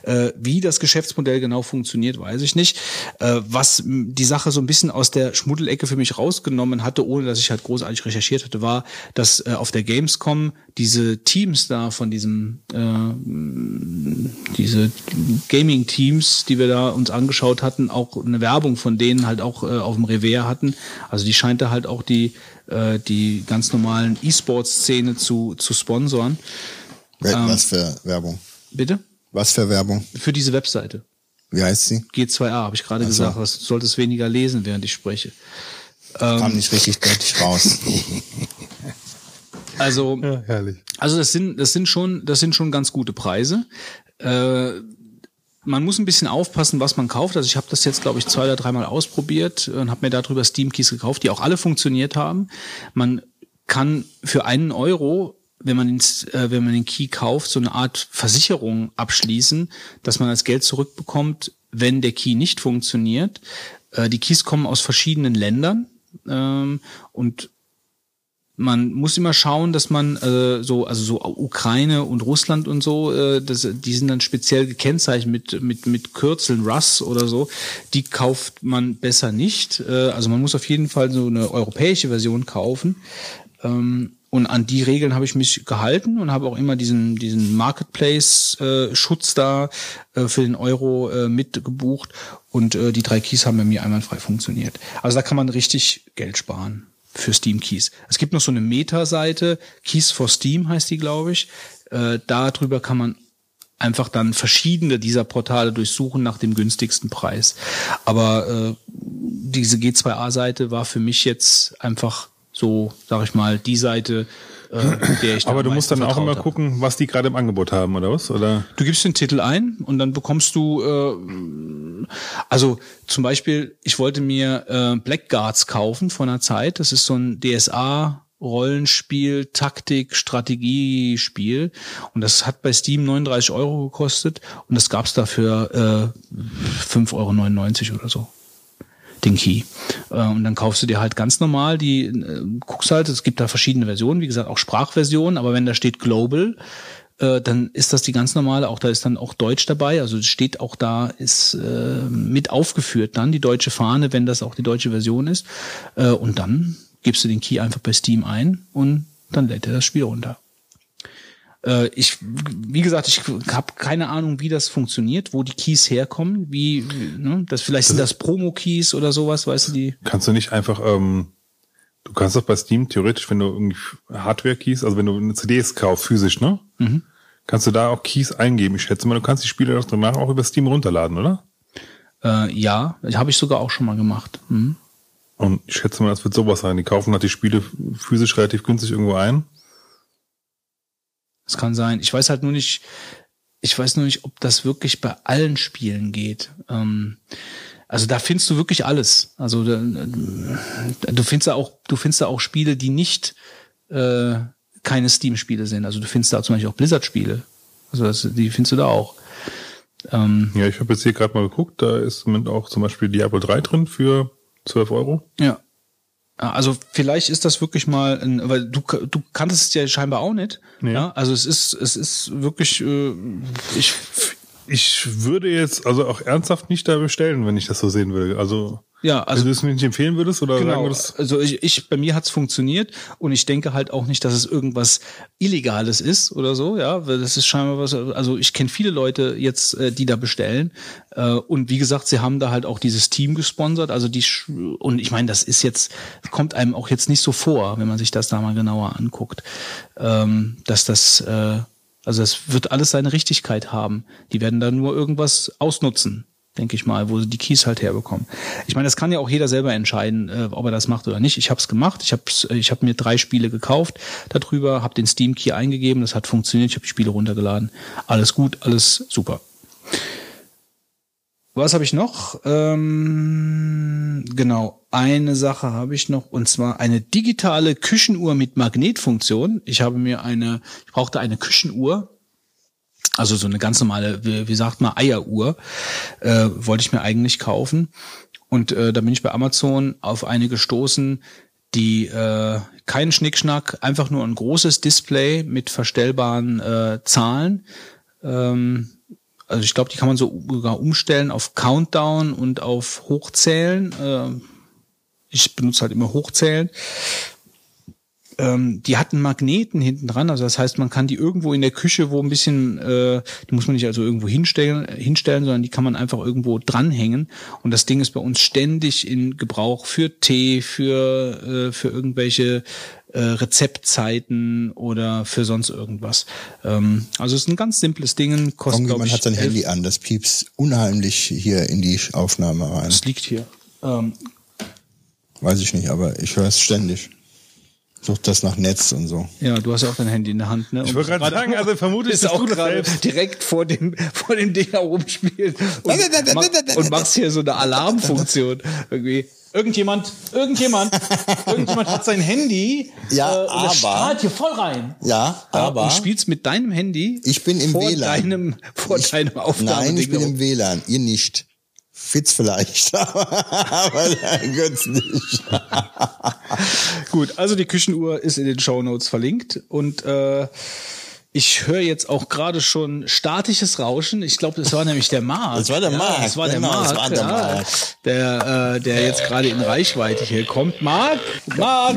Äh, wie das Geschäftsmodell genau funktioniert, weiß ich nicht. Äh, was die Sache so ein bisschen aus der Schmuddelecke für mich rausgenommen hatte, ohne dass ich halt großartig recherchiert hatte, war, dass äh, auf der Gamescom diese Teams da von diesem äh, diese Gaming-Teams, die wir da uns angeschaut hatten, auch eine Werbung von denen halt auch äh, auf dem hatten hatten. Also die scheint da halt auch die, äh, die ganz normalen E-Sport-Szene zu, zu sponsoren. Was ähm, für Werbung? Bitte? Was für Werbung? Für diese Webseite. Wie heißt sie? G2A, habe ich gerade gesagt. Was du solltest weniger lesen, während ich spreche. Kam ähm, nicht richtig deutlich raus. [LAUGHS] Also, ja, herrlich. also das sind, das sind schon, das sind schon ganz gute Preise. Äh, man muss ein bisschen aufpassen, was man kauft. Also ich habe das jetzt, glaube ich, zwei oder dreimal ausprobiert und habe mir darüber Steam Keys gekauft, die auch alle funktioniert haben. Man kann für einen Euro, wenn man, den, äh, wenn man den Key kauft, so eine Art Versicherung abschließen, dass man das Geld zurückbekommt, wenn der Key nicht funktioniert. Äh, die Keys kommen aus verschiedenen Ländern ähm, und man muss immer schauen, dass man äh, so, also so Ukraine und Russland und so, äh, das, die sind dann speziell gekennzeichnet mit mit mit Kürzeln Russ oder so. Die kauft man besser nicht. Äh, also man muss auf jeden Fall so eine europäische Version kaufen. Ähm, und an die Regeln habe ich mich gehalten und habe auch immer diesen, diesen Marketplace-Schutz da äh, für den Euro äh, mitgebucht. Und äh, die drei Keys haben bei mir einwandfrei funktioniert. Also da kann man richtig Geld sparen für Steam Keys. Es gibt noch so eine Meta-Seite, Keys for Steam heißt die, glaube ich. Äh, darüber kann man einfach dann verschiedene dieser Portale durchsuchen nach dem günstigsten Preis. Aber äh, diese G2A-Seite war für mich jetzt einfach so, sag ich mal, die Seite, äh, [CLEARS THROAT] Aber du musst dann auch immer hab. gucken, was die gerade im Angebot haben, oder was? Oder? Du gibst den Titel ein und dann bekommst du, äh, also zum Beispiel, ich wollte mir äh, Blackguards kaufen von einer Zeit. Das ist so ein DSA. Rollenspiel, Taktik, Strategiespiel. Und das hat bei Steam 39 Euro gekostet und das gab's dafür äh, 5,99 Euro oder so den Key. Äh, Und dann kaufst du dir halt ganz normal die, äh, guckst halt, es gibt da verschiedene Versionen, wie gesagt, auch Sprachversionen, aber wenn da steht Global, äh, dann ist das die ganz normale, auch da ist dann auch Deutsch dabei, also steht auch da, ist mit aufgeführt dann die deutsche Fahne, wenn das auch die deutsche Version ist. Und dann gibst du den Key einfach bei Steam ein und dann lädt er das Spiel runter. Äh, ich, wie gesagt, ich habe keine Ahnung, wie das funktioniert, wo die Keys herkommen, wie, ne, das vielleicht sind das Promo-Keys oder sowas, weißt du, die. Kannst du nicht einfach, ähm, du kannst doch bei Steam theoretisch, wenn du irgendwie Hardware-Keys, also wenn du eine CDs kaufst, physisch, ne? Mhm. Kannst du da auch Keys eingeben? Ich schätze mal, du kannst die Spiele doch danach auch über Steam runterladen, oder? Äh, ja, habe ich sogar auch schon mal gemacht. Mhm. Und ich schätze mal, das wird sowas sein. Die kaufen halt die Spiele physisch relativ günstig irgendwo ein. Das kann sein. Ich weiß halt nur nicht, ich weiß nur nicht, ob das wirklich bei allen Spielen geht. Ähm, also da findest du wirklich alles. Also da, du findest da auch, du findest da auch Spiele, die nicht äh, keine Steam-Spiele sind. Also du findest da zum Beispiel auch Blizzard-Spiele. Also das, die findest du da auch. Ähm, Ja, ich habe jetzt hier gerade mal geguckt, da ist auch zum Beispiel Diablo 3 drin für 12 Euro. Ja. Also vielleicht ist das wirklich mal, ein, weil du du kanntest es ja scheinbar auch nicht. Nee. Ja, also es ist es ist wirklich, äh, ich Ich würde jetzt also auch ernsthaft nicht da bestellen, wenn ich das so sehen will. Also, ja also also du es mir nicht empfehlen würdest oder sagen genau. würdest, Also ich, ich bei mir hat's funktioniert und ich denke halt auch nicht, dass es irgendwas Illegales ist oder so. Ja, weil das ist scheinbar was. Also ich kenne viele Leute jetzt, äh, die da bestellen äh, und wie gesagt, sie haben da halt auch dieses Team gesponsert. Also die und ich meine, das ist jetzt kommt einem auch jetzt nicht so vor, wenn man sich das da mal genauer anguckt, ähm, dass das äh, also es wird alles seine Richtigkeit haben. Die werden da nur irgendwas ausnutzen, denke ich mal, wo sie die Keys halt herbekommen. Ich meine, das kann ja auch jeder selber entscheiden, äh, ob er das macht oder nicht. Ich habe es gemacht. Ich habe ich hab mir drei Spiele gekauft darüber, habe den Steam Key eingegeben, das hat funktioniert. Ich habe die Spiele runtergeladen. Alles gut, alles super. Was habe ich noch? Ähm, genau, eine Sache habe ich noch und zwar eine digitale Küchenuhr mit Magnetfunktion. Ich habe mir eine, ich brauchte eine Küchenuhr, also so eine ganz normale, wie, wie sagt man, Eieruhr, äh, wollte ich mir eigentlich kaufen. Und äh, da bin ich bei Amazon auf eine gestoßen, die äh, keinen Schnickschnack, einfach nur ein großes Display mit verstellbaren äh, Zahlen. Ähm, also ich glaube, die kann man so sogar umstellen auf Countdown und auf Hochzählen. Ähm, ich benutze halt immer Hochzählen. Ähm, die hatten Magneten hinten dran, also das heißt, man kann die irgendwo in der Küche, wo ein bisschen, äh, die muss man nicht also irgendwo hinstellen, hinstellen, sondern die kann man einfach irgendwo dranhängen. Und das Ding ist bei uns ständig in Gebrauch für Tee, für äh, für irgendwelche äh, Rezeptzeiten oder für sonst irgendwas. Ähm, also es ist ein ganz simples Ding, kostet Irgendjemand ich hat sein 11 Handy an, das piepst unheimlich hier in die Aufnahme rein. Das liegt hier. Ähm, Weiß ich nicht, aber ich höre es ständig. Sucht das nach Netz und so. ja, du hast ja auch dein Handy in der Hand, ne? Ich wollte gerade sagen, also vermutlich ist bist auch du gerade direkt vor dem vor dem Ding herumspielt und, ma- und machst hier so eine Alarmfunktion irgendwie. Irgendjemand, irgendjemand, irgendjemand hat sein Handy Ja, äh, das aber- strahlt hier voll rein. Ja, aber und spielst mit deinem Handy ich bin im vor WLAN. deinem vor ich, deinem Aufnahmeding Nein, ich bin im WLAN, ihr nicht. Fitz vielleicht, [LAUGHS] aber Götz nicht. [LAUGHS] Gut, also die Küchenuhr ist in den Show Notes verlinkt und äh, Ich höre jetzt auch gerade schon statisches Rauschen. Ich glaube, das war nämlich der Marc. Das war der ja, Marc, Das war der genau, Marc, das war der ja, Marc. der, äh, der jetzt gerade in Reichweite hier kommt. Marc, Marc,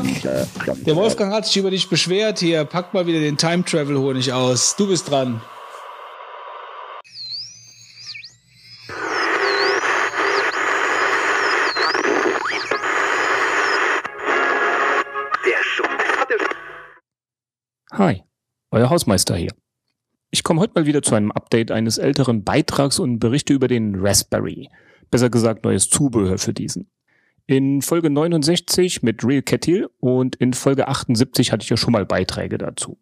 der Wolfgang hat sich über dich beschwert. Hier, pack mal wieder den Time Travel Honig aus. Du bist dran. Hi, euer Hausmeister hier. Ich komme heute mal wieder zu einem Update eines älteren Beitrags und berichte über den Raspberry. Besser gesagt neues Zubehör für diesen. In Folge 69 mit Real Kettil und in Folge 78 hatte ich ja schon mal Beiträge dazu.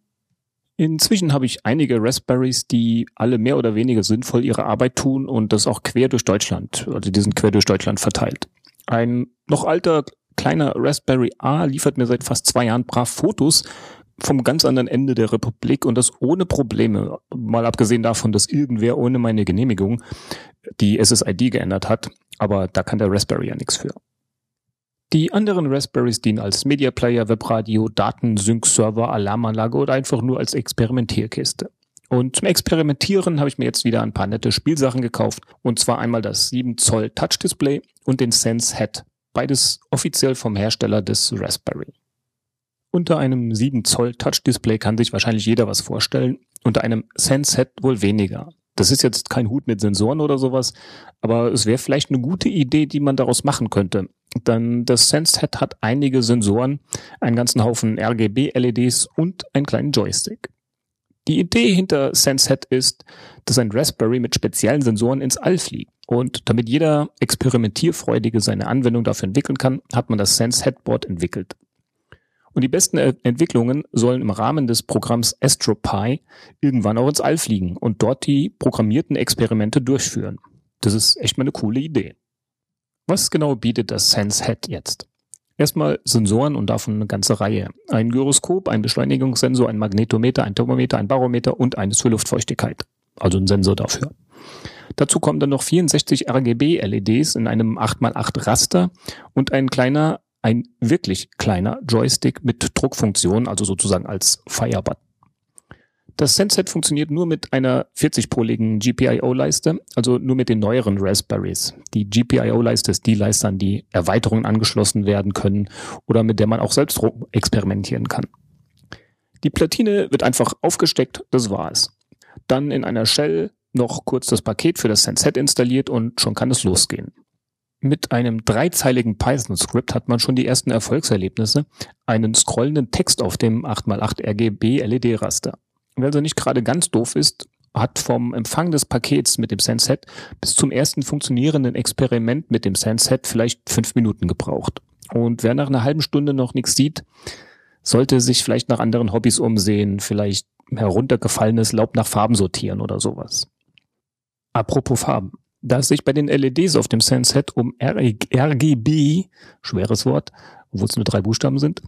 Inzwischen habe ich einige Raspberries, die alle mehr oder weniger sinnvoll ihre Arbeit tun und das auch quer durch Deutschland, also die sind quer durch Deutschland verteilt. Ein noch alter kleiner Raspberry A liefert mir seit fast zwei Jahren brav Fotos vom ganz anderen Ende der Republik und das ohne Probleme. Mal abgesehen davon, dass irgendwer ohne meine Genehmigung die SSID geändert hat, aber da kann der Raspberry ja nichts für. Die anderen Raspberries dienen als Media Player, Webradio, Datensync-Server, Alarmanlage oder einfach nur als Experimentierkiste. Und zum Experimentieren habe ich mir jetzt wieder ein paar nette Spielsachen gekauft. Und zwar einmal das 7 Zoll Touch Display und den Sense Head. Beides offiziell vom Hersteller des Raspberry. Unter einem 7 Zoll Touch Display kann sich wahrscheinlich jeder was vorstellen. Unter einem Sense Head wohl weniger. Das ist jetzt kein Hut mit Sensoren oder sowas, aber es wäre vielleicht eine gute Idee, die man daraus machen könnte. Denn das SenseHead hat einige Sensoren, einen ganzen Haufen RGB-LEDs und einen kleinen Joystick. Die Idee hinter SenseHead ist, dass ein Raspberry mit speziellen Sensoren ins All fliegt. Und damit jeder Experimentierfreudige seine Anwendung dafür entwickeln kann, hat man das SenseHead-Board entwickelt. Und die besten Entwicklungen sollen im Rahmen des Programms AstroPi irgendwann auch ins All fliegen und dort die programmierten Experimente durchführen. Das ist echt mal eine coole Idee. Was genau bietet das SenseHead jetzt? Erstmal Sensoren und davon eine ganze Reihe. Ein Gyroskop, ein Beschleunigungssensor, ein Magnetometer, ein Thermometer, ein Barometer und eines für Luftfeuchtigkeit. Also ein Sensor dafür. Dazu kommen dann noch 64 RGB-LEDs in einem 8x8 Raster und ein kleiner ein wirklich kleiner Joystick mit Druckfunktion, also sozusagen als Firebutton. Das SenseHead funktioniert nur mit einer 40-poligen GPIO-Leiste, also nur mit den neueren Raspberries. Die GPIO-Leiste ist die Leiste, an die Erweiterungen angeschlossen werden können oder mit der man auch selbst experimentieren kann. Die Platine wird einfach aufgesteckt, das war's. Dann in einer Shell noch kurz das Paket für das SenseHead installiert und schon kann es losgehen. Mit einem dreizeiligen Python-Skript hat man schon die ersten Erfolgserlebnisse, einen scrollenden Text auf dem 8x8 RGB LED-Raster. Wer also nicht gerade ganz doof ist, hat vom Empfang des Pakets mit dem SenseHead bis zum ersten funktionierenden Experiment mit dem SenseHead vielleicht fünf Minuten gebraucht. Und wer nach einer halben Stunde noch nichts sieht, sollte sich vielleicht nach anderen Hobbys umsehen, vielleicht heruntergefallenes Laub nach Farben sortieren oder sowas. Apropos Farben. Da es sich bei den LEDs auf dem SenseHead um RGB, schweres Wort, obwohl es nur drei Buchstaben sind,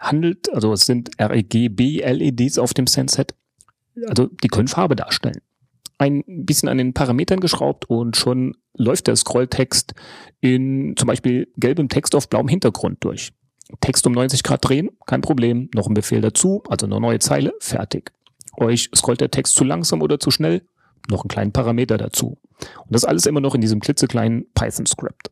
handelt, also es sind RGB-LEDs auf dem SenseHead, also die können Farbe darstellen. Ein bisschen an den Parametern geschraubt und schon läuft der Scrolltext in zum Beispiel gelbem Text auf blauem Hintergrund durch. Text um 90 Grad drehen, kein Problem, noch ein Befehl dazu, also eine neue Zeile, fertig. Euch scrollt der Text zu langsam oder zu schnell, noch einen kleinen Parameter dazu. Und das alles immer noch in diesem klitzekleinen Python-Script.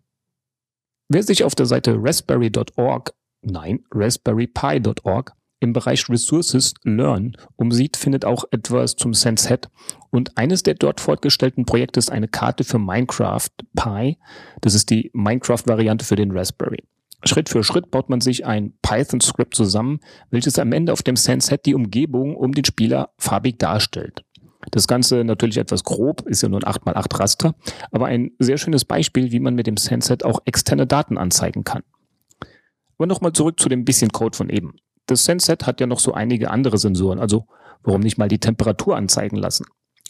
Wer sich auf der Seite raspberry.org, nein, raspberrypi.org im Bereich Resources Learn umsieht, findet auch etwas zum SenseHead. Und eines der dort fortgestellten Projekte ist eine Karte für Minecraft Pi. Das ist die Minecraft-Variante für den Raspberry. Schritt für Schritt baut man sich ein Python-Script zusammen, welches am Ende auf dem SenseHead die Umgebung um den Spieler farbig darstellt. Das Ganze natürlich etwas grob, ist ja nur ein 8x8 Raster, aber ein sehr schönes Beispiel, wie man mit dem SenseHead auch externe Daten anzeigen kann. Aber nochmal zurück zu dem bisschen Code von eben. Das SenseHead hat ja noch so einige andere Sensoren, also warum nicht mal die Temperatur anzeigen lassen?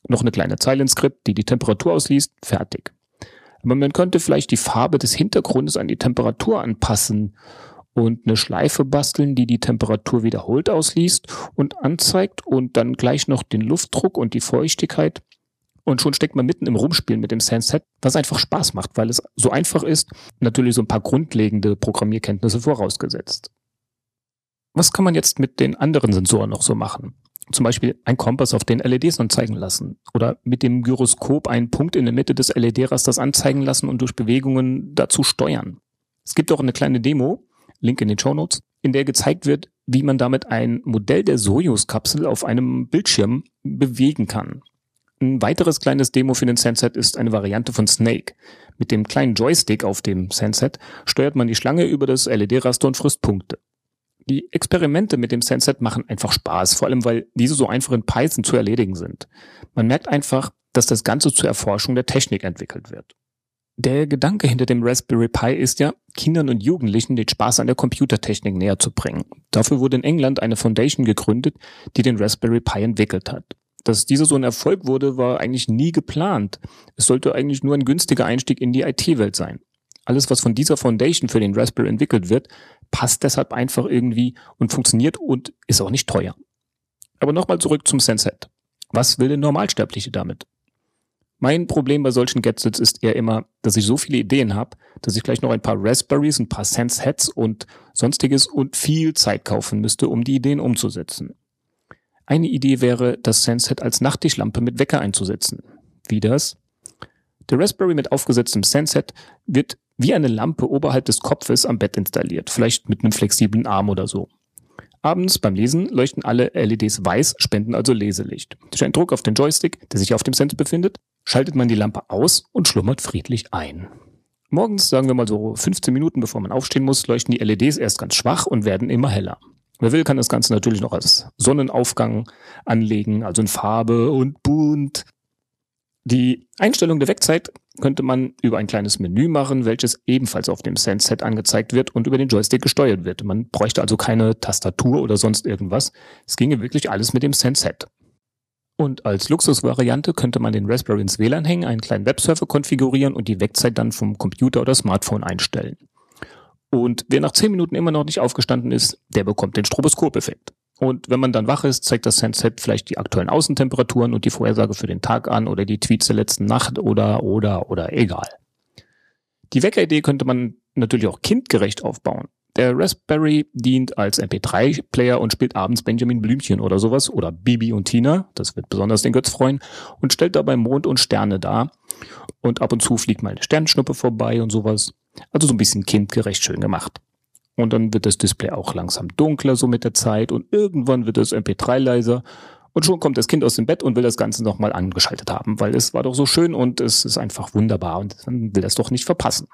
Noch eine kleine Zeilenskript, die die Temperatur ausliest, fertig. Aber man könnte vielleicht die Farbe des Hintergrundes an die Temperatur anpassen und eine Schleife basteln, die die Temperatur wiederholt ausliest und anzeigt und dann gleich noch den Luftdruck und die Feuchtigkeit. Und schon steckt man mitten im Rumspielen mit dem SenseHead, was einfach Spaß macht, weil es so einfach ist. Natürlich so ein paar grundlegende Programmierkenntnisse vorausgesetzt. Was kann man jetzt mit den anderen Sensoren noch so machen? Zum Beispiel ein Kompass auf den LEDs anzeigen lassen oder mit dem Gyroskop einen Punkt in der Mitte des LED-Rasters anzeigen lassen und durch Bewegungen dazu steuern. Es gibt auch eine kleine Demo, Link in den Show Notes, in der gezeigt wird, wie man damit ein Modell der Soyuz-Kapsel auf einem Bildschirm bewegen kann. Ein weiteres kleines Demo für den Senset ist eine Variante von Snake. Mit dem kleinen Joystick auf dem Senset steuert man die Schlange über das LED-Raster und frisst Punkte. Die Experimente mit dem Senset machen einfach Spaß, vor allem weil diese so einfach in Python zu erledigen sind. Man merkt einfach, dass das Ganze zur Erforschung der Technik entwickelt wird. Der Gedanke hinter dem Raspberry Pi ist ja, Kindern und Jugendlichen den Spaß an der Computertechnik näher zu bringen. Dafür wurde in England eine Foundation gegründet, die den Raspberry Pi entwickelt hat. Dass dieser so ein Erfolg wurde, war eigentlich nie geplant. Es sollte eigentlich nur ein günstiger Einstieg in die IT-Welt sein. Alles, was von dieser Foundation für den Raspberry entwickelt wird, passt deshalb einfach irgendwie und funktioniert und ist auch nicht teuer. Aber nochmal zurück zum Senset. Was will der Normalsterbliche damit? Mein Problem bei solchen Gadgets ist eher immer, dass ich so viele Ideen habe, dass ich gleich noch ein paar Raspberries, ein paar Sense Heads und sonstiges und viel Zeit kaufen müsste, um die Ideen umzusetzen. Eine Idee wäre, das Sense Head als Nachttischlampe mit Wecker einzusetzen. Wie das? Der Raspberry mit aufgesetztem Sense Head wird wie eine Lampe oberhalb des Kopfes am Bett installiert, vielleicht mit einem flexiblen Arm oder so. Abends beim Lesen leuchten alle LEDs weiß, spenden also Leselicht. Durch einen Druck auf den Joystick, der sich auf dem Sense befindet, schaltet man die Lampe aus und schlummert friedlich ein. Morgens, sagen wir mal so 15 Minuten bevor man aufstehen muss, leuchten die LEDs erst ganz schwach und werden immer heller. Wer will, kann das Ganze natürlich noch als Sonnenaufgang anlegen, also in Farbe und bunt. Die Einstellung der Wegzeit könnte man über ein kleines Menü machen, welches ebenfalls auf dem Sense-Set angezeigt wird und über den Joystick gesteuert wird. Man bräuchte also keine Tastatur oder sonst irgendwas. Es ginge wirklich alles mit dem Sense-Set. Und als Luxusvariante könnte man den Raspberry ins WLAN hängen, einen kleinen Webserver konfigurieren und die Wegzeit dann vom Computer oder Smartphone einstellen. Und wer nach 10 Minuten immer noch nicht aufgestanden ist, der bekommt den Stroboskop-Effekt. Und wenn man dann wach ist, zeigt das Senset vielleicht die aktuellen Außentemperaturen und die Vorhersage für den Tag an oder die Tweets der letzten Nacht oder, oder, oder egal. Die Wecker-Idee könnte man natürlich auch kindgerecht aufbauen. Der Raspberry dient als MP3-Player und spielt abends Benjamin Blümchen oder sowas oder Bibi und Tina, das wird besonders den Götz freuen, und stellt dabei Mond und Sterne dar. Und ab und zu fliegt mal eine Sternschnuppe vorbei und sowas. Also so ein bisschen kindgerecht schön gemacht. Und dann wird das Display auch langsam dunkler so mit der Zeit und irgendwann wird das MP3 leiser und schon kommt das Kind aus dem Bett und will das Ganze nochmal angeschaltet haben, weil es war doch so schön und es ist einfach wunderbar und dann will das doch nicht verpassen.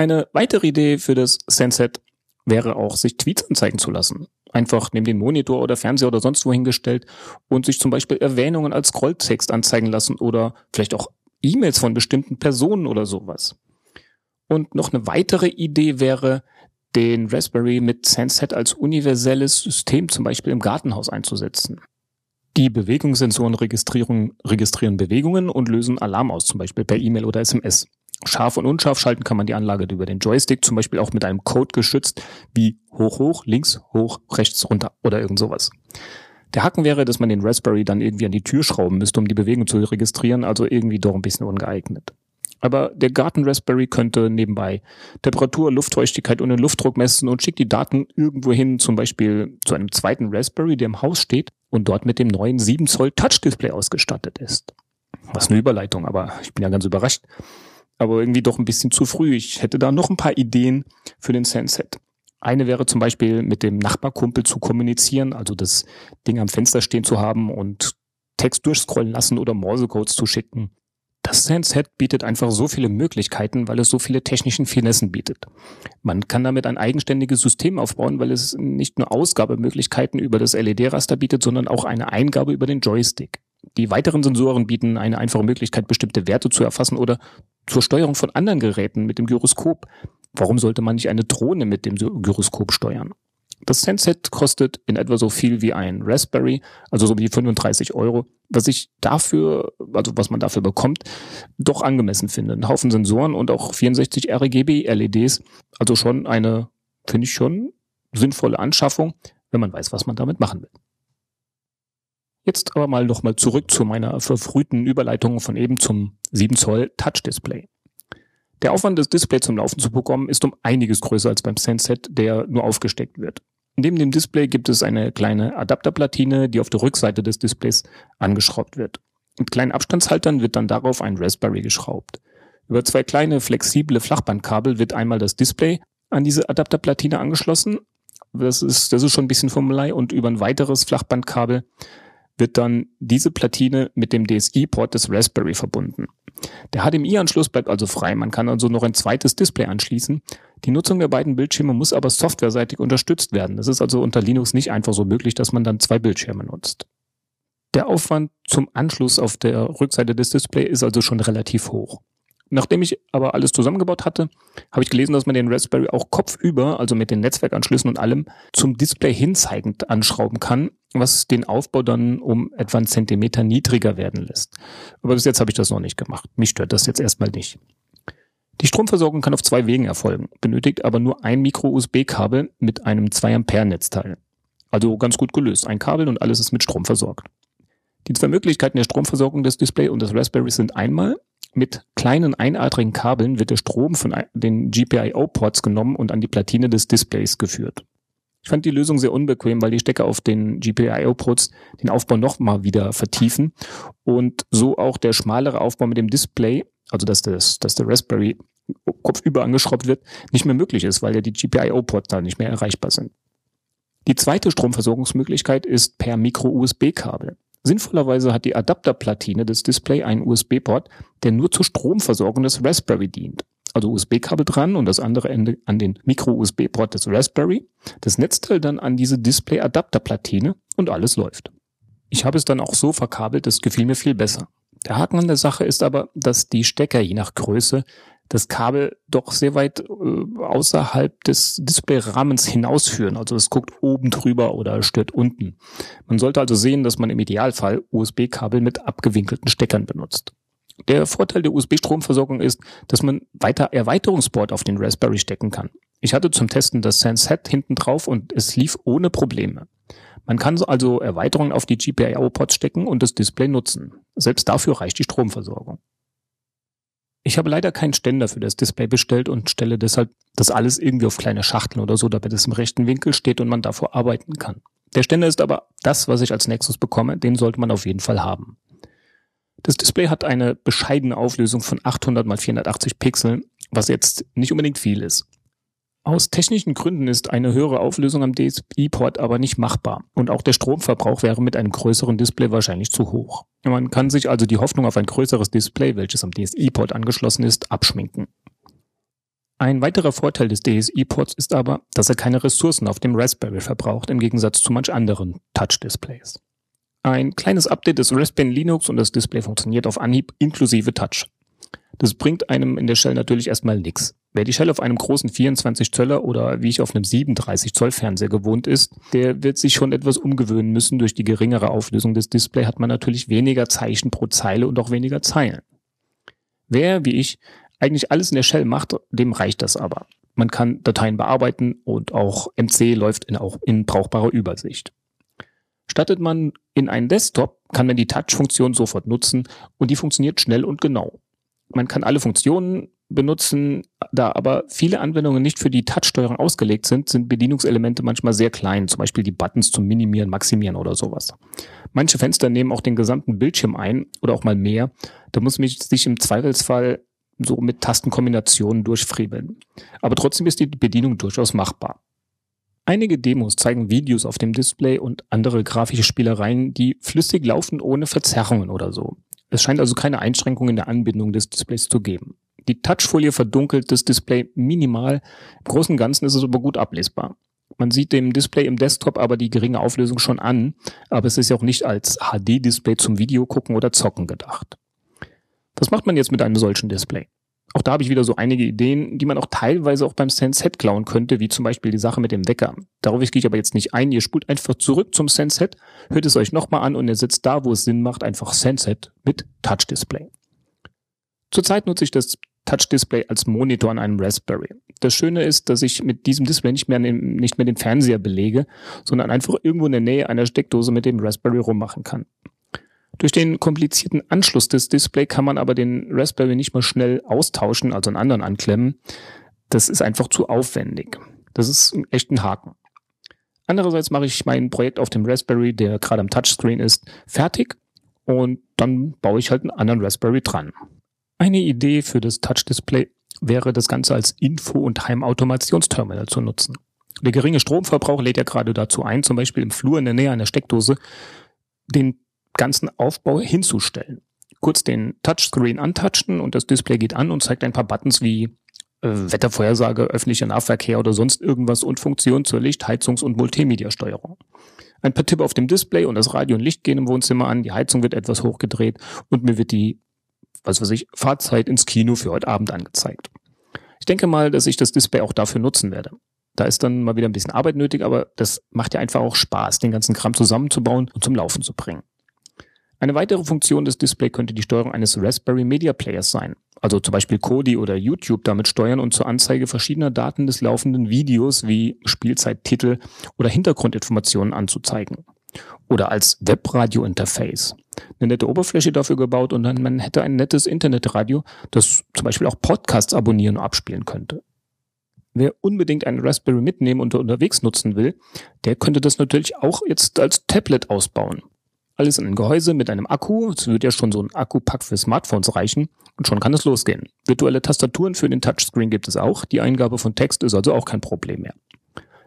Eine weitere Idee für das Senset wäre auch, sich Tweets anzeigen zu lassen. Einfach neben den Monitor oder Fernseher oder sonst wo hingestellt und sich zum Beispiel Erwähnungen als Scrolltext anzeigen lassen oder vielleicht auch E-Mails von bestimmten Personen oder sowas. Und noch eine weitere Idee wäre, den Raspberry mit SenseHead als universelles System zum Beispiel im Gartenhaus einzusetzen. Die Bewegungssensoren registrieren Bewegungen und lösen Alarm aus, zum Beispiel per E-Mail oder SMS. Scharf und unscharf schalten kann man die Anlage über den Joystick, zum Beispiel auch mit einem Code geschützt, wie hoch, hoch, links, hoch, rechts, runter oder irgend sowas. Der Haken wäre, dass man den Raspberry dann irgendwie an die Tür schrauben müsste, um die Bewegung zu registrieren, also irgendwie doch ein bisschen ungeeignet. Aber der Garten Raspberry könnte nebenbei Temperatur, Luftfeuchtigkeit und den Luftdruck messen und schickt die Daten irgendwo hin, zum Beispiel zu einem zweiten Raspberry, der im Haus steht und dort mit dem neuen 7 Zoll Touch Display ausgestattet ist. Was eine Überleitung, aber ich bin ja ganz überrascht aber irgendwie doch ein bisschen zu früh. Ich hätte da noch ein paar Ideen für den Senset. Eine wäre zum Beispiel mit dem Nachbarkumpel zu kommunizieren, also das Ding am Fenster stehen zu haben und Text durchscrollen lassen oder Morsecodes zu schicken. Das Senset bietet einfach so viele Möglichkeiten, weil es so viele technischen Finessen bietet. Man kann damit ein eigenständiges System aufbauen, weil es nicht nur Ausgabemöglichkeiten über das LED-Raster bietet, sondern auch eine Eingabe über den Joystick. Die weiteren Sensoren bieten eine einfache Möglichkeit, bestimmte Werte zu erfassen oder zur Steuerung von anderen Geräten mit dem Gyroskop. Warum sollte man nicht eine Drohne mit dem Gyroskop steuern? Das Senset kostet in etwa so viel wie ein Raspberry, also so wie 35 Euro, was ich dafür, also was man dafür bekommt, doch angemessen finde. Ein Haufen Sensoren und auch 64 RGB LEDs, also schon eine, finde ich schon, sinnvolle Anschaffung, wenn man weiß, was man damit machen will. Jetzt aber mal nochmal zurück zu meiner verfrühten Überleitung von eben zum 7 Zoll Touch Display. Der Aufwand, das Display zum Laufen zu bekommen, ist um einiges größer als beim Senset, der nur aufgesteckt wird. Neben dem Display gibt es eine kleine Adapterplatine, die auf der Rückseite des Displays angeschraubt wird. Mit kleinen Abstandshaltern wird dann darauf ein Raspberry geschraubt. Über zwei kleine flexible Flachbandkabel wird einmal das Display an diese Adapterplatine angeschlossen. Das ist, das ist schon ein bisschen Formelei und über ein weiteres Flachbandkabel wird dann diese Platine mit dem DSI-Port des Raspberry verbunden. Der HDMI-Anschluss bleibt also frei. Man kann also noch ein zweites Display anschließen. Die Nutzung der beiden Bildschirme muss aber softwareseitig unterstützt werden. Es ist also unter Linux nicht einfach so möglich, dass man dann zwei Bildschirme nutzt. Der Aufwand zum Anschluss auf der Rückseite des Displays ist also schon relativ hoch. Nachdem ich aber alles zusammengebaut hatte, habe ich gelesen, dass man den Raspberry auch kopfüber, also mit den Netzwerkanschlüssen und allem, zum Display hinzeigend anschrauben kann, was den Aufbau dann um etwa einen Zentimeter niedriger werden lässt. Aber bis jetzt habe ich das noch nicht gemacht. Mich stört das jetzt erstmal nicht. Die Stromversorgung kann auf zwei Wegen erfolgen, benötigt aber nur ein Micro-USB-Kabel mit einem 2 Ampere Netzteil. Also ganz gut gelöst. Ein Kabel und alles ist mit Strom versorgt. Die zwei Möglichkeiten der Stromversorgung des Display und des Raspberry sind einmal mit kleinen einadrigen Kabeln wird der Strom von den GPIO-Ports genommen und an die Platine des Displays geführt. Ich fand die Lösung sehr unbequem, weil die Stecker auf den GPIO-Ports den Aufbau nochmal wieder vertiefen und so auch der schmalere Aufbau mit dem Display, also dass, das, dass der Raspberry kopfüber angeschraubt wird, nicht mehr möglich ist, weil ja die GPIO-Ports da nicht mehr erreichbar sind. Die zweite Stromversorgungsmöglichkeit ist per Micro-USB-Kabel. Sinnvollerweise hat die Adapterplatine des Display einen USB-Port, der nur zur Stromversorgung des Raspberry dient. Also USB-Kabel dran und das andere Ende an den Micro-USB-Port des Raspberry, das Netzteil dann an diese Display-Adapterplatine und alles läuft. Ich habe es dann auch so verkabelt, das gefiel mir viel besser. Der Haken an der Sache ist aber, dass die Stecker je nach Größe das Kabel doch sehr weit äh, außerhalb des Displayrahmens hinausführen. Also es guckt oben drüber oder stört unten. Man sollte also sehen, dass man im Idealfall USB-Kabel mit abgewinkelten Steckern benutzt. Der Vorteil der USB-Stromversorgung ist, dass man weiter Erweiterungsport auf den Raspberry stecken kann. Ich hatte zum Testen das Sense-Head hinten drauf und es lief ohne Probleme. Man kann also Erweiterungen auf die GPIO-Ports stecken und das Display nutzen. Selbst dafür reicht die Stromversorgung. Ich habe leider keinen Ständer für das Display bestellt und stelle deshalb das alles irgendwie auf kleine Schachteln oder so, damit es im rechten Winkel steht und man davor arbeiten kann. Der Ständer ist aber das, was ich als Nexus bekomme, den sollte man auf jeden Fall haben. Das Display hat eine bescheidene Auflösung von 800 x 480 Pixeln, was jetzt nicht unbedingt viel ist. Aus technischen Gründen ist eine höhere Auflösung am DSI-Port aber nicht machbar und auch der Stromverbrauch wäre mit einem größeren Display wahrscheinlich zu hoch. Man kann sich also die Hoffnung auf ein größeres Display, welches am DSI-Port angeschlossen ist, abschminken. Ein weiterer Vorteil des DSI-Ports ist aber, dass er keine Ressourcen auf dem Raspberry verbraucht, im Gegensatz zu manch anderen Touch-Displays. Ein kleines Update des Raspberry Linux und das Display funktioniert auf Anhieb inklusive Touch. Das bringt einem in der Shell natürlich erstmal nichts. Wer die Shell auf einem großen 24 Zöller oder wie ich auf einem 37 Zoll Fernseher gewohnt ist, der wird sich schon etwas umgewöhnen müssen. Durch die geringere Auflösung des Displays hat man natürlich weniger Zeichen pro Zeile und auch weniger Zeilen. Wer, wie ich, eigentlich alles in der Shell macht, dem reicht das aber. Man kann Dateien bearbeiten und auch MC läuft in, auch in brauchbarer Übersicht. Startet man in einen Desktop, kann man die Touch-Funktion sofort nutzen und die funktioniert schnell und genau. Man kann alle Funktionen benutzen, da aber viele Anwendungen nicht für die Touch-Steuerung ausgelegt sind, sind Bedienungselemente manchmal sehr klein, zum Beispiel die Buttons zum Minimieren, Maximieren oder sowas. Manche Fenster nehmen auch den gesamten Bildschirm ein oder auch mal mehr. Da muss man sich im Zweifelsfall so mit Tastenkombinationen durchfriebeln. Aber trotzdem ist die Bedienung durchaus machbar. Einige Demos zeigen Videos auf dem Display und andere grafische Spielereien, die flüssig laufen ohne Verzerrungen oder so. Es scheint also keine Einschränkungen in der Anbindung des Displays zu geben. Die Touchfolie verdunkelt das Display minimal. Im Großen und Ganzen ist es aber gut ablesbar. Man sieht dem Display im Desktop aber die geringe Auflösung schon an, aber es ist ja auch nicht als HD-Display zum Video gucken oder zocken gedacht. Was macht man jetzt mit einem solchen Display? Auch da habe ich wieder so einige Ideen, die man auch teilweise auch beim Sense-Head klauen könnte, wie zum Beispiel die Sache mit dem Wecker. Darauf gehe ich aber jetzt nicht ein. Ihr spult einfach zurück zum Sense-Head, hört es euch nochmal an und ihr setzt da, wo es Sinn macht, einfach Sense-Head mit Touch-Display. Zurzeit nutze ich das Touch-Display als Monitor an einem Raspberry. Das Schöne ist, dass ich mit diesem Display nicht mehr, nicht mehr den Fernseher belege, sondern einfach irgendwo in der Nähe einer Steckdose mit dem Raspberry rummachen kann. Durch den komplizierten Anschluss des Display kann man aber den Raspberry nicht mal schnell austauschen, also einen anderen anklemmen. Das ist einfach zu aufwendig. Das ist echt ein Haken. Andererseits mache ich mein Projekt auf dem Raspberry, der gerade am Touchscreen ist, fertig und dann baue ich halt einen anderen Raspberry dran. Eine Idee für das Touch-Display wäre, das Ganze als Info- und Heimautomationsterminal zu nutzen. Der geringe Stromverbrauch lädt ja gerade dazu ein, zum Beispiel im Flur in der Nähe einer Steckdose den ganzen Aufbau hinzustellen. Kurz den Touchscreen antatschen und das Display geht an und zeigt ein paar Buttons wie äh, Wettervorhersage, öffentlicher Nahverkehr oder sonst irgendwas und Funktionen zur Licht-, Heizungs- und Multimedia-Steuerung. Ein paar Tipp auf dem Display und das Radio und Licht gehen im Wohnzimmer an, die Heizung wird etwas hochgedreht und mir wird die, was weiß ich, Fahrzeit ins Kino für heute Abend angezeigt. Ich denke mal, dass ich das Display auch dafür nutzen werde. Da ist dann mal wieder ein bisschen Arbeit nötig, aber das macht ja einfach auch Spaß, den ganzen Kram zusammenzubauen und zum Laufen zu bringen. Eine weitere Funktion des Displays könnte die Steuerung eines Raspberry Media Players sein. Also zum Beispiel Kodi oder YouTube damit steuern und zur Anzeige verschiedener Daten des laufenden Videos wie Spielzeittitel oder Hintergrundinformationen anzuzeigen. Oder als Webradio-Interface. Eine nette Oberfläche dafür gebaut und dann man hätte ein nettes Internetradio, das zum Beispiel auch Podcasts abonnieren und abspielen könnte. Wer unbedingt einen Raspberry mitnehmen und unterwegs nutzen will, der könnte das natürlich auch jetzt als Tablet ausbauen. Alles in ein Gehäuse mit einem Akku, es wird ja schon so ein Akkupack für Smartphones reichen und schon kann es losgehen. Virtuelle Tastaturen für den Touchscreen gibt es auch, die Eingabe von Text ist also auch kein Problem mehr.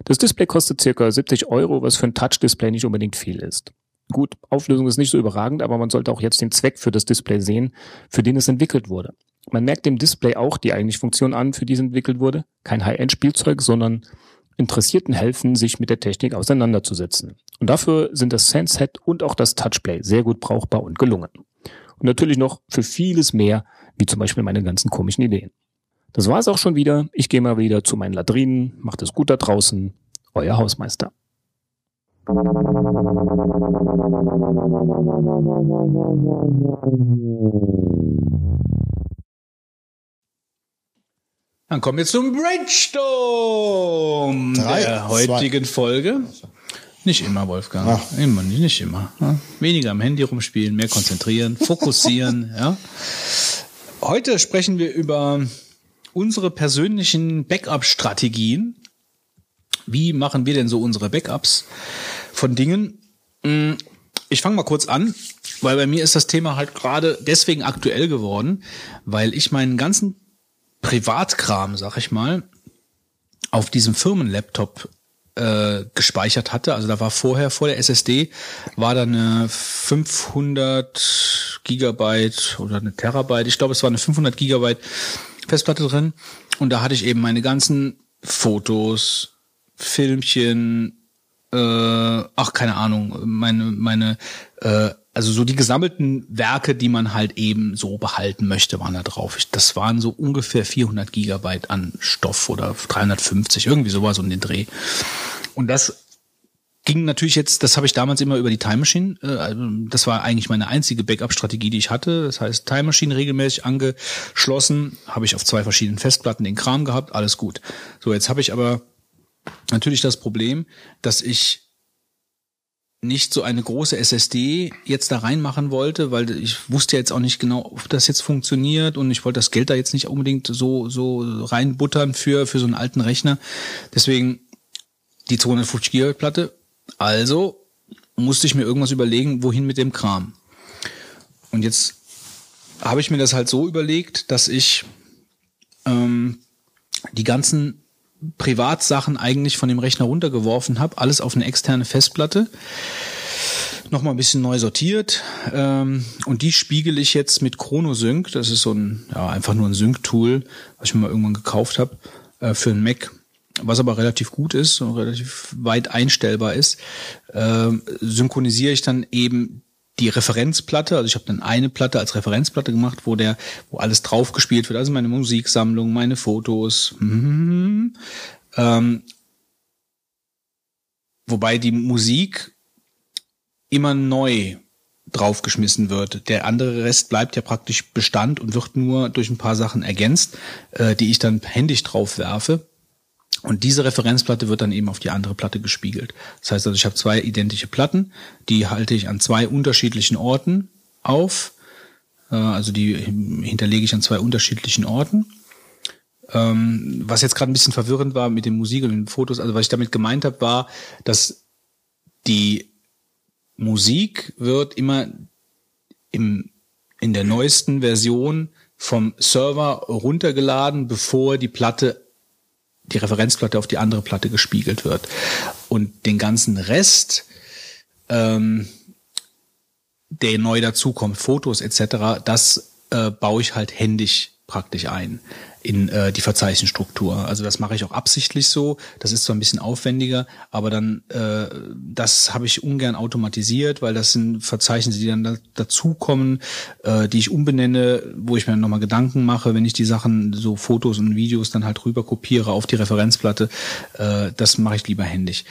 Das Display kostet circa 70 Euro, was für ein Touch-Display nicht unbedingt viel ist. Gut, Auflösung ist nicht so überragend, aber man sollte auch jetzt den Zweck für das Display sehen, für den es entwickelt wurde. Man merkt dem Display auch die eigentliche Funktion an, für die es entwickelt wurde. Kein High-End-Spielzeug, sondern Interessierten helfen, sich mit der Technik auseinanderzusetzen. Und dafür sind das Sense-Set und auch das Touchplay sehr gut brauchbar und gelungen. Und natürlich noch für vieles mehr, wie zum Beispiel meine ganzen komischen Ideen. Das war's auch schon wieder. Ich gehe mal wieder zu meinen Ladrinen. Macht es gut da draußen. Euer Hausmeister. [LAUGHS] Dann kommen wir zum Brainstorm Drei, der heutigen Folge. Nicht immer, Wolfgang. Ach. Immer, nicht, nicht immer. Ja? Weniger am Handy rumspielen, mehr konzentrieren, fokussieren. [LAUGHS] ja. Heute sprechen wir über unsere persönlichen Backup-Strategien. Wie machen wir denn so unsere Backups von Dingen? Hm, Ich fange mal kurz an, weil bei mir ist das Thema halt gerade deswegen aktuell geworden, weil ich meinen ganzen Privatkram, sag ich mal, auf diesem Firmenlaptop äh, gespeichert hatte. Also da war vorher, vor der SSD, war da eine 500 Gigabyte oder eine Terabyte, ich glaube es war eine 500 Gigabyte Festplatte drin. Und da hatte ich eben meine ganzen Fotos, Filmchen, äh, ach keine Ahnung, meine meine äh, also so die gesammelten Werke, die man halt eben so behalten möchte, waren da drauf. Das waren so ungefähr 400 Gigabyte an Stoff oder 350, irgendwie sowas um den Dreh. Und das ging natürlich jetzt, das habe ich damals immer über die Time Machine, äh, also das war eigentlich meine einzige Backup-Strategie, die ich hatte. Das heißt, Time Machine regelmäßig angeschlossen, habe ich auf zwei verschiedenen Festplatten den Kram gehabt, alles gut. So, jetzt habe ich aber natürlich das Problem, dass ich nicht so eine große SSD jetzt da reinmachen wollte, weil ich wusste jetzt auch nicht genau, ob das jetzt funktioniert und ich wollte das Geld da jetzt nicht unbedingt so so reinbuttern für für so einen alten Rechner. Deswegen die 250 GB Platte. Also musste ich mir irgendwas überlegen, wohin mit dem Kram. Und jetzt habe ich mir das halt so überlegt, dass ich ähm, die ganzen Privatsachen eigentlich von dem Rechner runtergeworfen habe, alles auf eine externe Festplatte, nochmal ein bisschen neu sortiert ähm, und die spiegel ich jetzt mit ChronoSync, das ist so ein, ja, einfach nur ein Sync-Tool, was ich mir mal irgendwann gekauft habe, äh, für einen Mac, was aber relativ gut ist und relativ weit einstellbar ist, ähm, synchronisiere ich dann eben die Referenzplatte, also ich habe dann eine Platte als Referenzplatte gemacht, wo der, wo alles draufgespielt wird, also meine Musiksammlung, meine Fotos, mhm. ähm, wobei die Musik immer neu draufgeschmissen wird. Der andere Rest bleibt ja praktisch Bestand und wird nur durch ein paar Sachen ergänzt, äh, die ich dann händisch drauf werfe. Und diese Referenzplatte wird dann eben auf die andere Platte gespiegelt. Das heißt also, ich habe zwei identische Platten, die halte ich an zwei unterschiedlichen Orten auf. Äh, Also die hinterlege ich an zwei unterschiedlichen Orten. Ähm, was jetzt gerade ein bisschen verwirrend war mit den Musik und den Fotos, also was ich damit gemeint habe, war, dass die Musik wird immer im, in der neuesten Version vom Server runtergeladen, bevor die Platte, die Referenzplatte auf die andere Platte gespiegelt wird. Und den ganzen Rest, ähm, der neu dazukommt, Fotos etc., das äh, baue ich halt händisch praktisch ein in äh, die Verzeichnisstruktur. Also das mache ich auch absichtlich so. Das ist zwar ein bisschen aufwendiger, aber dann äh, das habe ich ungern automatisiert, weil das sind Verzeichnisse, die dann da, dazukommen, äh, die ich umbenenne, wo ich mir nochmal Gedanken mache, wenn ich die Sachen, so Fotos und Videos dann halt rüber kopiere auf die Referenzplatte. Äh, das mache ich lieber händisch.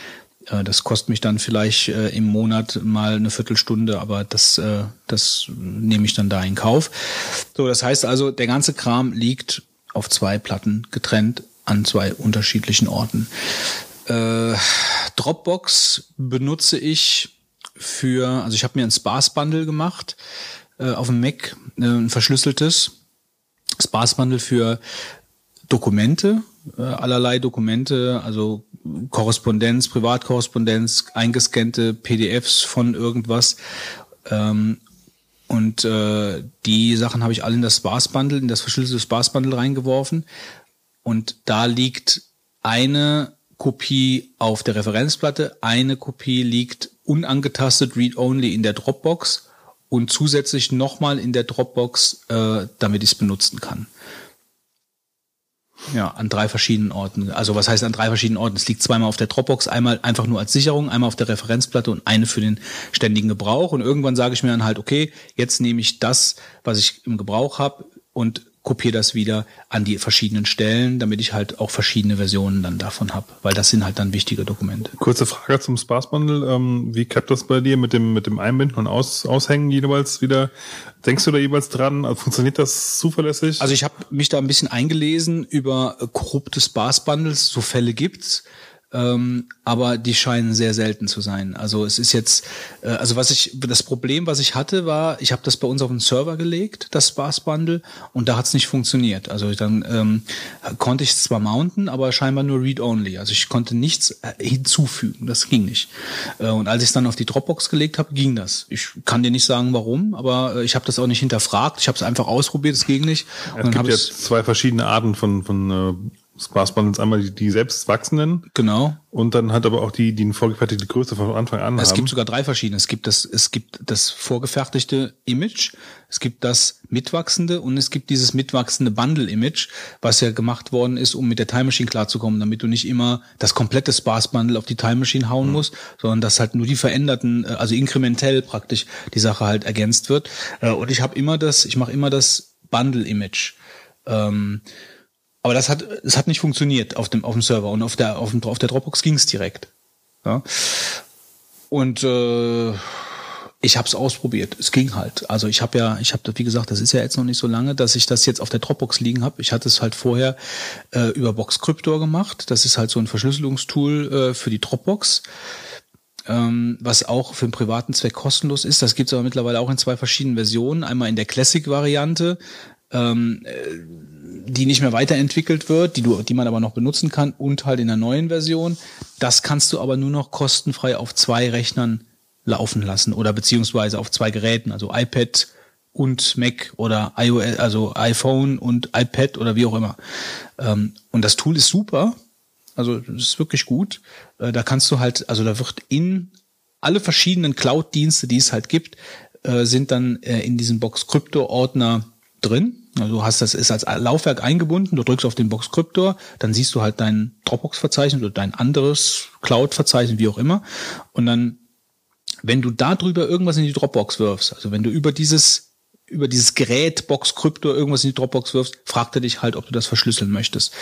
Äh, das kostet mich dann vielleicht äh, im Monat mal eine Viertelstunde, aber das, äh, das nehme ich dann da in Kauf. So, das heißt also, der ganze Kram liegt auf zwei Platten getrennt an zwei unterschiedlichen Orten. Äh, Dropbox benutze ich für, also ich habe mir ein Sparse Bundle gemacht äh, auf dem Mac, äh, ein verschlüsseltes Sparse Bundle für Dokumente, äh, allerlei Dokumente, also Korrespondenz, Privatkorrespondenz, eingescannte PDFs von irgendwas. Ähm, und äh, die Sachen habe ich alle in das Sparse Bundle, in das verschlüsselte Sparse Bundle reingeworfen. Und da liegt eine Kopie auf der Referenzplatte, eine Kopie liegt unangetastet read-only in der Dropbox und zusätzlich nochmal in der Dropbox, äh, damit ich es benutzen kann. Ja, an drei verschiedenen Orten. Also was heißt an drei verschiedenen Orten? Es liegt zweimal auf der Dropbox, einmal einfach nur als Sicherung, einmal auf der Referenzplatte und eine für den ständigen Gebrauch. Und irgendwann sage ich mir dann halt, okay, jetzt nehme ich das, was ich im Gebrauch habe und kopiere das wieder an die verschiedenen Stellen, damit ich halt auch verschiedene Versionen dann davon habe, weil das sind halt dann wichtige Dokumente. Kurze Frage zum Sparse Bundle. Ähm, wie klappt das bei dir mit dem, mit dem Einbinden und Aus, Aushängen jeweils wieder? Denkst du da jeweils dran? Also funktioniert das zuverlässig? Also ich habe mich da ein bisschen eingelesen über korrupte Sparse Bundles, so Fälle gibt's ähm, aber die scheinen sehr selten zu sein. Also es ist jetzt, äh, also was ich, das Problem, was ich hatte, war, ich habe das bei uns auf den Server gelegt, das Sparse Bundle, und da hat es nicht funktioniert. Also dann ähm, konnte ich es zwar mounten, aber scheinbar nur Read-Only. Also ich konnte nichts äh, hinzufügen, das ging nicht. Äh, und als ich es dann auf die Dropbox gelegt habe, ging das. Ich kann dir nicht sagen, warum, aber äh, ich habe das auch nicht hinterfragt. Ich habe es einfach ausprobiert, es ging nicht. es gibt ja zwei verschiedene Arten von, von äh, Sparse Bundles einmal die, die selbst wachsenden. Genau. Und dann hat aber auch die, die eine vorgefertigte Größe von Anfang an es haben. Es gibt sogar drei verschiedene. Es gibt das, es gibt das vorgefertigte Image, es gibt das mitwachsende und es gibt dieses mitwachsende Bundle-Image, was ja gemacht worden ist, um mit der Time Machine klarzukommen, damit du nicht immer das komplette Sparse Bundle auf die Time Machine hauen mhm. musst, sondern dass halt nur die veränderten, äh, also inkrementell praktisch die Sache halt ergänzt wird. Äh, und ich habe immer das, ich mache immer das Bundle-Image. Ähm, aber das hat, es hat nicht funktioniert auf dem, auf dem Server und auf der, auf, dem, auf der Dropbox ging es direkt. Ja. Und äh, ich habe es ausprobiert. Es ging halt. Also ich habe ja, ich habe, wie gesagt, das ist ja jetzt noch nicht so lange, dass ich das jetzt auf der Dropbox liegen habe. Ich hatte es halt vorher äh, über Boxcryptor gemacht. Das ist halt so ein Verschlüsselungstool äh, für die Dropbox. Ähm, was auch für einen privaten Zweck kostenlos ist. Das gibt es aber mittlerweile auch in zwei verschiedenen Versionen. Einmal in der Classic-Variante, ähm, äh, die nicht mehr weiterentwickelt wird, die du, die man aber noch benutzen kann und halt in der neuen Version. Das kannst du aber nur noch kostenfrei auf zwei Rechnern laufen lassen oder beziehungsweise auf zwei Geräten, also iPad und Mac oder iOS, also iPhone und iPad oder wie auch immer. Ähm, und das Tool ist super, also das ist wirklich gut. Äh, da kannst du halt, also da wird in alle verschiedenen Cloud-Dienste, die es halt gibt, äh, sind dann äh, in diesem Box Krypto-Ordner drin. Also du hast das ist als Laufwerk eingebunden, du drückst auf den Box Cryptor, dann siehst du halt dein Dropbox-Verzeichnis oder dein anderes Cloud-Verzeichnis, wie auch immer. Und dann, wenn du da drüber irgendwas in die Dropbox wirfst, also wenn du über dieses über dieses Gerät Box Crypto irgendwas in die Dropbox wirfst, fragt er dich halt, ob du das verschlüsseln möchtest.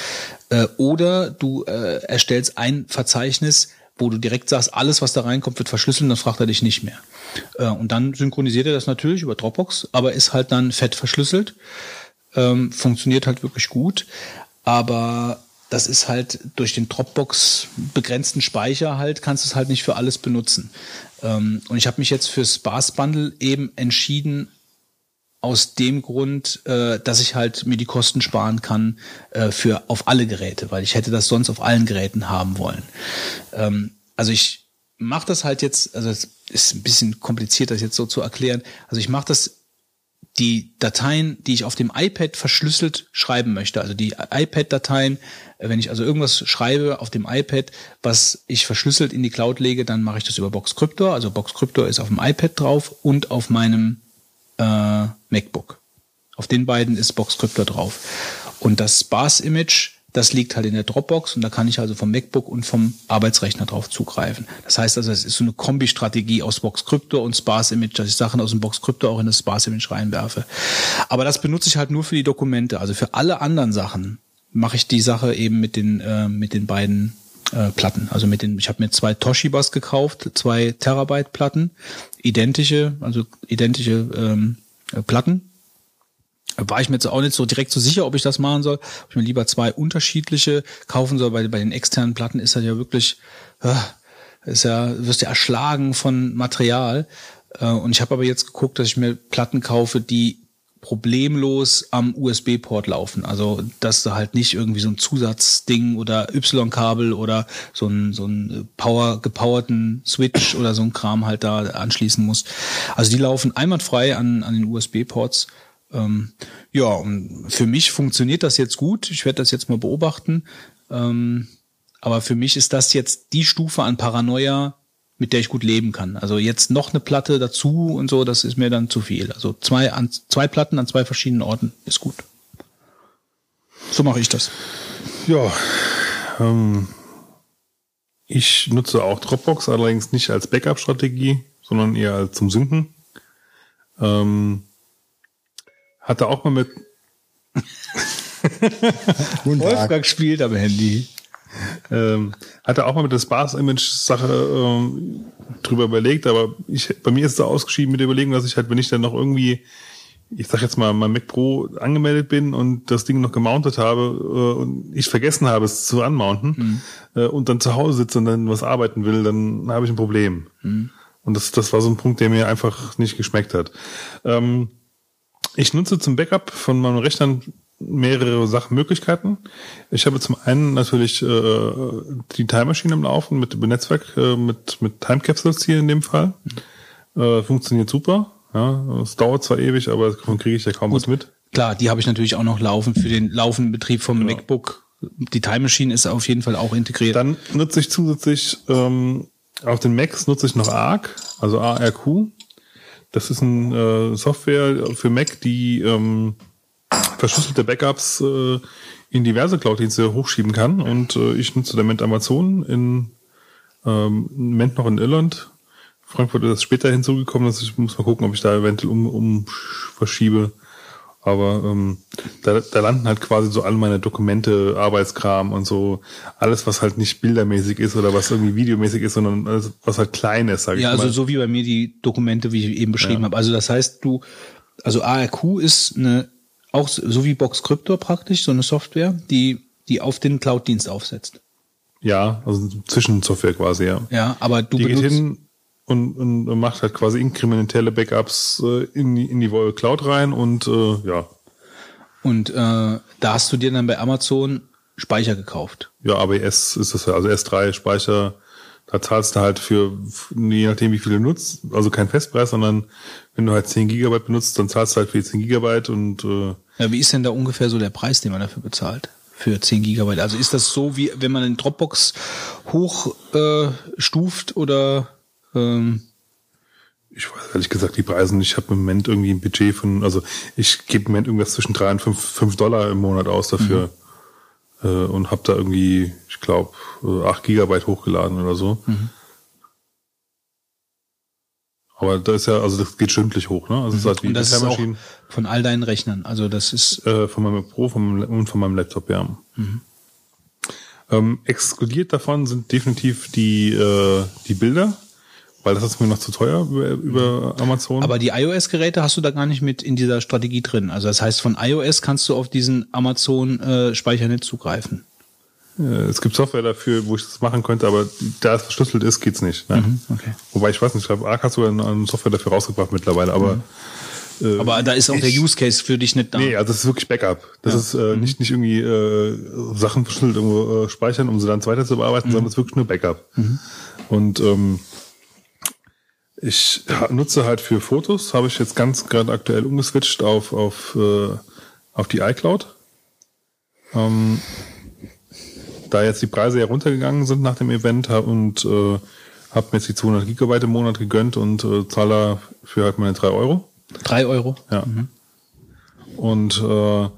Äh, oder du äh, erstellst ein Verzeichnis, wo du direkt sagst, alles, was da reinkommt, wird verschlüsselt, dann fragt er dich nicht mehr. Äh, und dann synchronisiert er das natürlich über Dropbox, aber ist halt dann fett verschlüsselt. Ähm, funktioniert halt wirklich gut. Aber das ist halt durch den Dropbox begrenzten Speicher halt, kannst du es halt nicht für alles benutzen. Ähm, und ich habe mich jetzt für Sparse Bundle eben entschieden, aus dem Grund, äh, dass ich halt mir die Kosten sparen kann äh, für auf alle Geräte, weil ich hätte das sonst auf allen Geräten haben wollen. Ähm, also ich mache das halt jetzt, also es ist ein bisschen kompliziert, das jetzt so zu erklären. Also ich mache das die Dateien, die ich auf dem iPad verschlüsselt schreiben möchte, also die iPad-Dateien, äh, wenn ich also irgendwas schreibe auf dem iPad, was ich verschlüsselt in die Cloud lege, dann mache ich das über Boxcryptor. Also Boxcryptor ist auf dem iPad drauf und auf meinem äh, MacBook. Auf den beiden ist Boxcryptor drauf. Und das Sparse-Image das liegt halt in der Dropbox und da kann ich also vom MacBook und vom Arbeitsrechner drauf zugreifen. Das heißt also, es ist so eine Kombi-Strategie aus Box Crypto und Sparse Image, dass ich Sachen aus dem Box Crypto auch in das Sparse Image reinwerfe. Aber das benutze ich halt nur für die Dokumente. Also für alle anderen Sachen mache ich die Sache eben mit den, äh, mit den beiden äh, Platten. Also mit den, ich habe mir zwei Toshibas gekauft, zwei Terabyte Platten, identische, also identische ähm, Platten war ich mir jetzt auch nicht so direkt so sicher, ob ich das machen soll. Ob ich mir lieber zwei unterschiedliche kaufen soll. Bei, bei den externen Platten ist das ja wirklich, äh, ist ja, wirst ja erschlagen von Material. Äh, und ich habe aber jetzt geguckt, dass ich mir Platten kaufe, die problemlos am USB-Port laufen. Also dass du halt nicht irgendwie so ein Zusatzding oder Y-Kabel oder so ein, so ein Power gepowerten Switch oder so ein Kram halt da anschließen musst. Also die laufen einwandfrei an, an den USB-Ports ähm, ja, für mich funktioniert das jetzt gut. Ich werde das jetzt mal beobachten. Ähm, aber für mich ist das jetzt die Stufe an Paranoia, mit der ich gut leben kann. Also jetzt noch eine Platte dazu und so, das ist mir dann zu viel. Also zwei, an, zwei Platten an zwei verschiedenen Orten ist gut. So mache ich das. Ja, ähm, ich nutze auch Dropbox, allerdings nicht als Backup-Strategie, sondern eher zum Synken. Ähm, hatte auch mal mit. [LAUGHS] Wolfgang spielt am Handy. Ähm, hatte auch mal mit der Sparse-Image-Sache ähm, drüber überlegt, aber ich, bei mir ist es so ausgeschieden mit der Überlegung, dass ich halt, wenn ich dann noch irgendwie, ich sag jetzt mal, mein Mac Pro angemeldet bin und das Ding noch gemountet habe äh, und ich vergessen habe, es zu anmounten mhm. äh, und dann zu Hause sitze und dann was arbeiten will, dann habe ich ein Problem. Mhm. Und das, das war so ein Punkt, der mir einfach nicht geschmeckt hat. Ähm, ich nutze zum Backup von meinem Rechner mehrere Sachmöglichkeiten. Ich habe zum einen natürlich äh, die Time Machine im Laufen mit dem Netzwerk, äh, mit, mit Time Capsules hier in dem Fall. Äh, funktioniert super. Ja, es dauert zwar ewig, aber davon kriege ich ja kaum Gut. was mit. Klar, die habe ich natürlich auch noch laufen für den laufenden Betrieb vom genau. MacBook. Die Time Machine ist auf jeden Fall auch integriert. Dann nutze ich zusätzlich ähm, auf den Macs nutze ich noch ARC, also ARQ. Das ist eine äh, Software für Mac, die ähm, verschlüsselte Backups äh, in diverse Cloud-Dienste hochschieben kann. Und äh, ich nutze damit Amazon in ähm, Moment noch in Irland. Frankfurt ist später hinzugekommen, dass ich muss mal gucken, ob ich da eventuell um, um verschiebe. Aber ähm, da, da landen halt quasi so alle meine Dokumente, Arbeitskram und so, alles, was halt nicht bildermäßig ist oder was irgendwie videomäßig ist, sondern alles, was halt klein ist, sag ja, ich mal. Ja, also so wie bei mir die Dokumente, wie ich eben beschrieben ja. habe. Also das heißt, du, also ARQ ist eine, auch so wie Box Crypto praktisch, so eine Software, die, die auf den Cloud-Dienst aufsetzt. Ja, also Zwischensoftware quasi, ja. Ja, aber du die benutzt, geht hin, und, und macht halt quasi inkrementelle Backups äh, in, die, in die Voll Cloud rein und äh, ja. Und äh, da hast du dir dann bei Amazon Speicher gekauft. Ja, ABS ist das ja, also S3 Speicher, da zahlst du halt für, je nachdem wie viel du nutzt, also kein Festpreis, sondern wenn du halt 10 Gigabyte benutzt, dann zahlst du halt für 10 Gigabyte und äh, Ja, wie ist denn da ungefähr so der Preis, den man dafür bezahlt? Für 10 Gigabyte. Also ist das so, wie wenn man den Dropbox hochstuft äh, stuft oder ähm, ich weiß ehrlich gesagt die Preise nicht. Ich habe im Moment irgendwie ein Budget von, also ich gebe im Moment irgendwas zwischen drei und fünf, fünf Dollar im Monat aus dafür. Mhm. Äh, und habe da irgendwie, ich glaube, äh, acht Gigabyte hochgeladen oder so. Mhm. Aber da ist ja, also das geht stündlich hoch, ne? Also mhm. halt wie und das ist auch von all deinen Rechnern. Also das ist äh, von meinem Pro vom, und von meinem Laptop, ja. Mhm. Ähm, exkludiert davon sind definitiv die äh, die Bilder weil das ist mir noch zu teuer über, Amazon. Aber die iOS-Geräte hast du da gar nicht mit in dieser Strategie drin. Also das heißt, von iOS kannst du auf diesen Amazon-Speicher nicht zugreifen. Es gibt Software dafür, wo ich das machen könnte, aber da es verschlüsselt ist, geht's nicht. Ne? Mhm, okay. Wobei ich weiß nicht, ich glaube, Arc hat sogar eine Software dafür rausgebracht mittlerweile, aber äh, Aber da ist auch der ich- Use Case für dich nicht da. Nee, also das ist wirklich Backup. Das ist äh, nicht, nicht irgendwie äh, Sachen verschlüsselt irgendwo äh, speichern, um sie dann weiter zu bearbeiten, sondern das ist wirklich nur Backup. Und ähm, ich nutze halt für Fotos, habe ich jetzt ganz gerade aktuell umgeswitcht auf, auf, äh, auf die iCloud. Ähm, da jetzt die Preise ja runtergegangen sind nach dem Event hab, und äh, habe mir jetzt die 200 Gigabyte im Monat gegönnt und äh, zahle für halt meine drei Euro. Drei Euro. Ja. Und äh,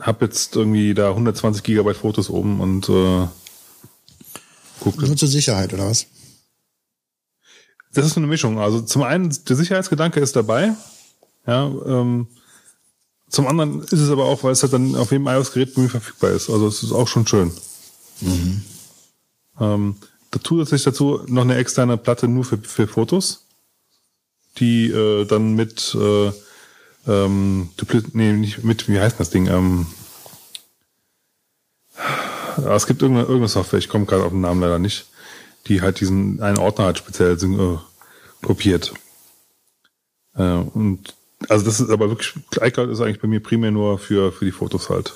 habe jetzt irgendwie da 120 Gigabyte Fotos oben und äh, guck. Nur zur Sicherheit, oder was? Das ist so eine Mischung. Also zum einen, der Sicherheitsgedanke ist dabei. Ja, ähm, zum anderen ist es aber auch, weil es halt dann auf jedem iOS-Gerät verfügbar ist. Also es ist auch schon schön. Ähm, da zusätzlich dazu noch eine externe Platte nur für, für Fotos, die äh, dann mit äh, ähm, nee, nicht mit, wie heißt das Ding? Ähm, ah, es gibt irgendeine, irgendeine Software, ich komme gerade auf den Namen leider nicht, die halt diesen einen Ordner halt speziell äh, kopiert. Äh, und also das ist aber wirklich, iCloud ist eigentlich bei mir primär nur für, für die Fotos halt.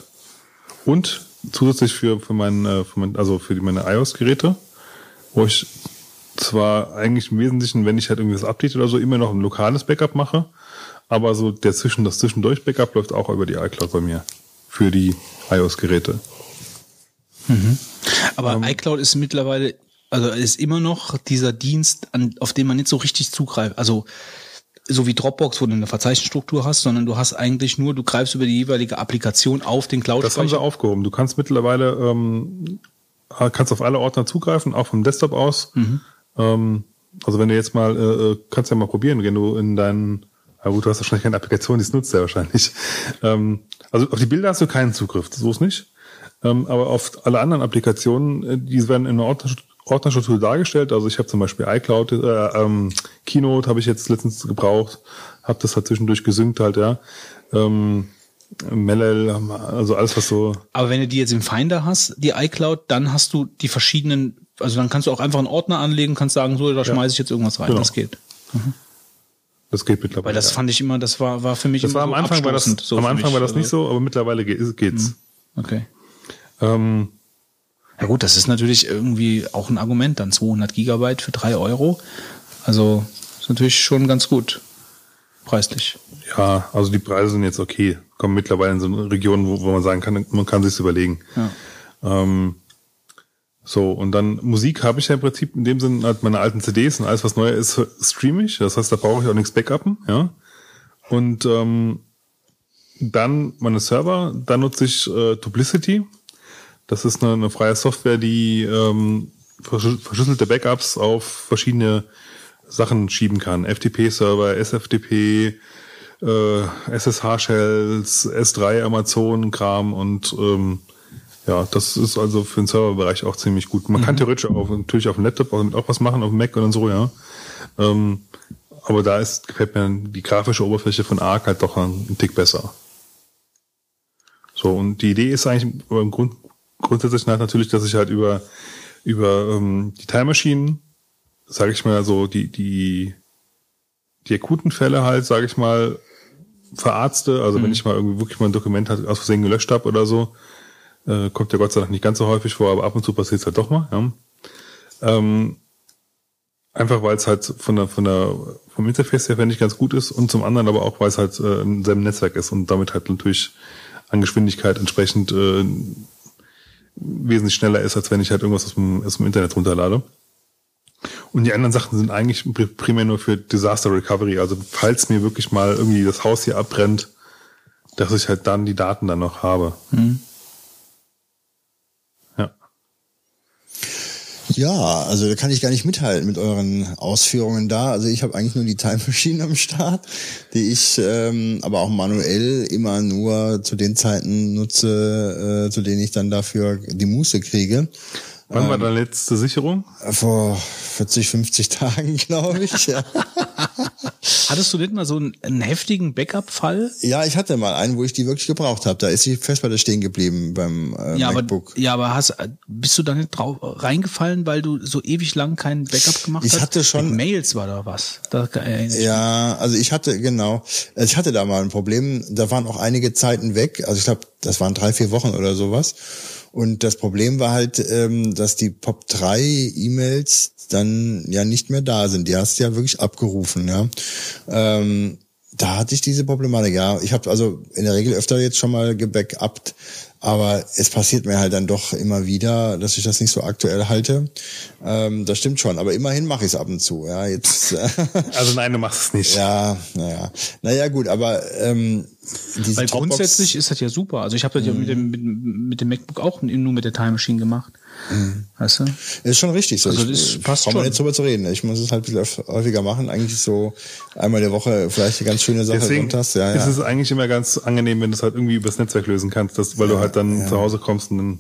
Und zusätzlich für, für mein, äh, für mein, also für die, meine iOS-Geräte, wo ich zwar eigentlich im Wesentlichen, wenn ich halt irgendwie das Update oder so, immer noch ein lokales Backup mache, aber so der Zwischen, das Zwischendurch-Backup läuft auch über die iCloud bei mir. Für die iOS-Geräte. Aber Ähm. iCloud ist mittlerweile, also ist immer noch dieser Dienst, an, auf den man nicht so richtig zugreift. Also so wie Dropbox, wo du eine Verzeichnisstruktur hast, sondern du hast eigentlich nur, du greifst über die jeweilige Applikation auf den cloud Das haben sie aufgehoben. Du kannst mittlerweile, ähm, kannst auf alle Ordner zugreifen, auch vom Desktop aus. Ähm, also wenn du jetzt mal, äh, äh, kannst ja mal probieren, wenn du in deinen, ja gut, du hast wahrscheinlich keine Applikation, die es nutzt ja wahrscheinlich. [LAUGHS] Ähm, also auf die Bilder hast du keinen Zugriff, so ist nicht. Ähm, aber auf alle anderen Applikationen, äh, die werden in einer Ordner- Ordnerstruktur dargestellt. Also ich habe zum Beispiel iCloud, äh, ähm, Keynote habe ich jetzt letztens gebraucht, habe das halt zwischendurch gesynkt halt, ja. Ähm, Melel, also alles, was so. Aber wenn du die jetzt im Finder hast, die iCloud, dann hast du die verschiedenen, also dann kannst du auch einfach einen Ordner anlegen, kannst sagen, so, da schmeiße ich jetzt irgendwas rein. Genau. Das geht. Das geht mittlerweile. Weil das ja. fand ich immer, das war, war für mich das immer war am so Anfang war das, so am Anfang mich. war das nicht Also, so, aber mittlerweile geht, geht's. Okay. Ähm, Ja gut, das ist natürlich irgendwie auch ein Argument dann. 200 Gigabyte für drei Euro. Also ist natürlich schon ganz gut. Preislich. ja, also die Preise sind jetzt okay. Kommen mittlerweile in so eine Region, wo, wo man sagen kann, man kann sich's überlegen. Ja. Ähm, so, und dann Musik habe ich ja im Prinzip in dem Sinn halt meine alten CDs und alles, was neu ist, stream ich. Das heißt, da brauche ich auch nichts backuppen, ja. Und ähm, dann meine Server, da nutze ich äh, Duplicity. Das ist eine, eine freie Software, die ähm, verschlü- verschlüsselte Backups auf verschiedene Sachen schieben kann. FTP-Server, SFTP, äh, SSH-Shells, S3 Amazon-Kram und ähm, ja, das ist also für den Serverbereich auch ziemlich gut. Man kann theoretisch auch natürlich auf dem Laptop auch was machen, auf dem Mac und so, ja. Ähm, aber da ist, gefällt mir die grafische Oberfläche von Arc halt doch ein Tick besser. So, und die Idee ist eigentlich im Grund, grundsätzlich halt natürlich, dass ich halt über, über ähm, die Time Machine, sage ich mal so, die, die, die akuten Fälle halt, sage ich mal, verarzte. Also wenn ich mal irgendwie wirklich mal ein Dokument halt aus Versehen gelöscht habe oder so, äh, kommt ja Gott sei Dank nicht ganz so häufig vor, aber ab und zu passiert es halt doch mal. Ja. Ähm, einfach weil es halt von der, von der, vom Interface her, finde ich, ganz gut ist und zum anderen aber auch, weil es halt äh, in seinem Netzwerk ist und damit halt natürlich an Geschwindigkeit entsprechend äh, wesentlich schneller ist, als wenn ich halt irgendwas aus dem, aus dem Internet runterlade. Und die anderen Sachen sind eigentlich pri- primär nur für Disaster Recovery. Also falls mir wirklich mal irgendwie das Haus hier abbrennt, dass ich halt dann die Daten dann noch habe. Ja. Ja, also da kann ich gar nicht mithalten mit euren Ausführungen da. Also ich habe eigentlich nur die Time Machine am Start, die ich ähm, aber auch manuell immer nur zu den Zeiten nutze, äh, zu denen ich dann dafür die Muße kriege. Wann war deine letzte Sicherung? Vor 40, 50 Tagen, [LAUGHS] glaube ich. Ja. Hattest du nicht mal so einen, einen heftigen Backup-Fall? ja, ich hatte mal einen, wo ich die wirklich gebraucht habe. Da ist die Festplatte stehen geblieben beim äh, Ja, aber, MacBook. ja, aber hast, bist du da nicht drauf reingefallen, weil du so ewig lang kein Backup gemacht Ich hast? hatte schon- Mit Mails war da was. Da ich mich. Ja, also ich hatte, genau, also ich hatte da mal ein Problem, da waren auch einige Zeiten weg, also ich glaube, das waren drei, vier Wochen oder sowas. Und das Problem war halt, ähm, dass die Pop 3 E-Mails dann ja nicht mehr da sind. Die hast du ja wirklich abgerufen, ja. Ähm, da hatte ich diese Problematik, ja. Ich habe also in der Regel öfter jetzt schon mal gebackupt, aber es passiert mir halt dann doch immer wieder, dass ich das nicht so aktuell halte. Ähm, das stimmt schon, aber immerhin mache ich es ab und zu. Ja, jetzt äh, [LAUGHS] Also nein, du machst es nicht. ja, naja. Naja, gut, aber ähm, diese Weil grundsätzlich ist das ja super. Also ich habe das ja mit dem, mit, mit dem MacBook auch nur mit der Time Machine gemacht. Weißt du? ist schon richtig so. Also ich, das passt brauchen wir schon. nicht drüber zu reden. Ich muss es halt ein bisschen häufiger machen. Eigentlich so einmal der Woche vielleicht eine ganz schöne Sache Deswegen sonntags. Ja, ist ja. es eigentlich immer ganz angenehm, wenn du es halt irgendwie übers Netzwerk lösen kannst, dass, weil du halt dann zu Hause kommst und dann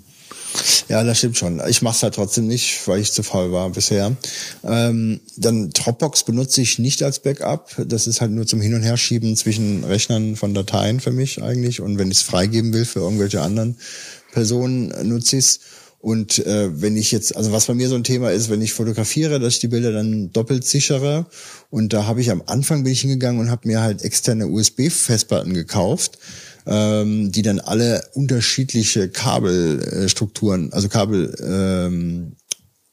Ja, das stimmt schon. Ich mache es halt trotzdem nicht, weil ich zu faul war bisher. Ähm, dann Dropbox benutze ich nicht als Backup. Das ist halt nur zum Hin- und Herschieben zwischen Rechnern von Dateien für mich eigentlich. Und wenn ich es freigeben will für irgendwelche anderen Personen, nutze ich es. Und äh, wenn ich jetzt, also was bei mir so ein Thema ist, wenn ich fotografiere, dass ich die Bilder dann doppelt sichere. Und da habe ich am Anfang bin ich hingegangen und habe mir halt externe USB-Festplatten gekauft ähm, die dann alle unterschiedliche Kabelstrukturen, also Kabel ähm,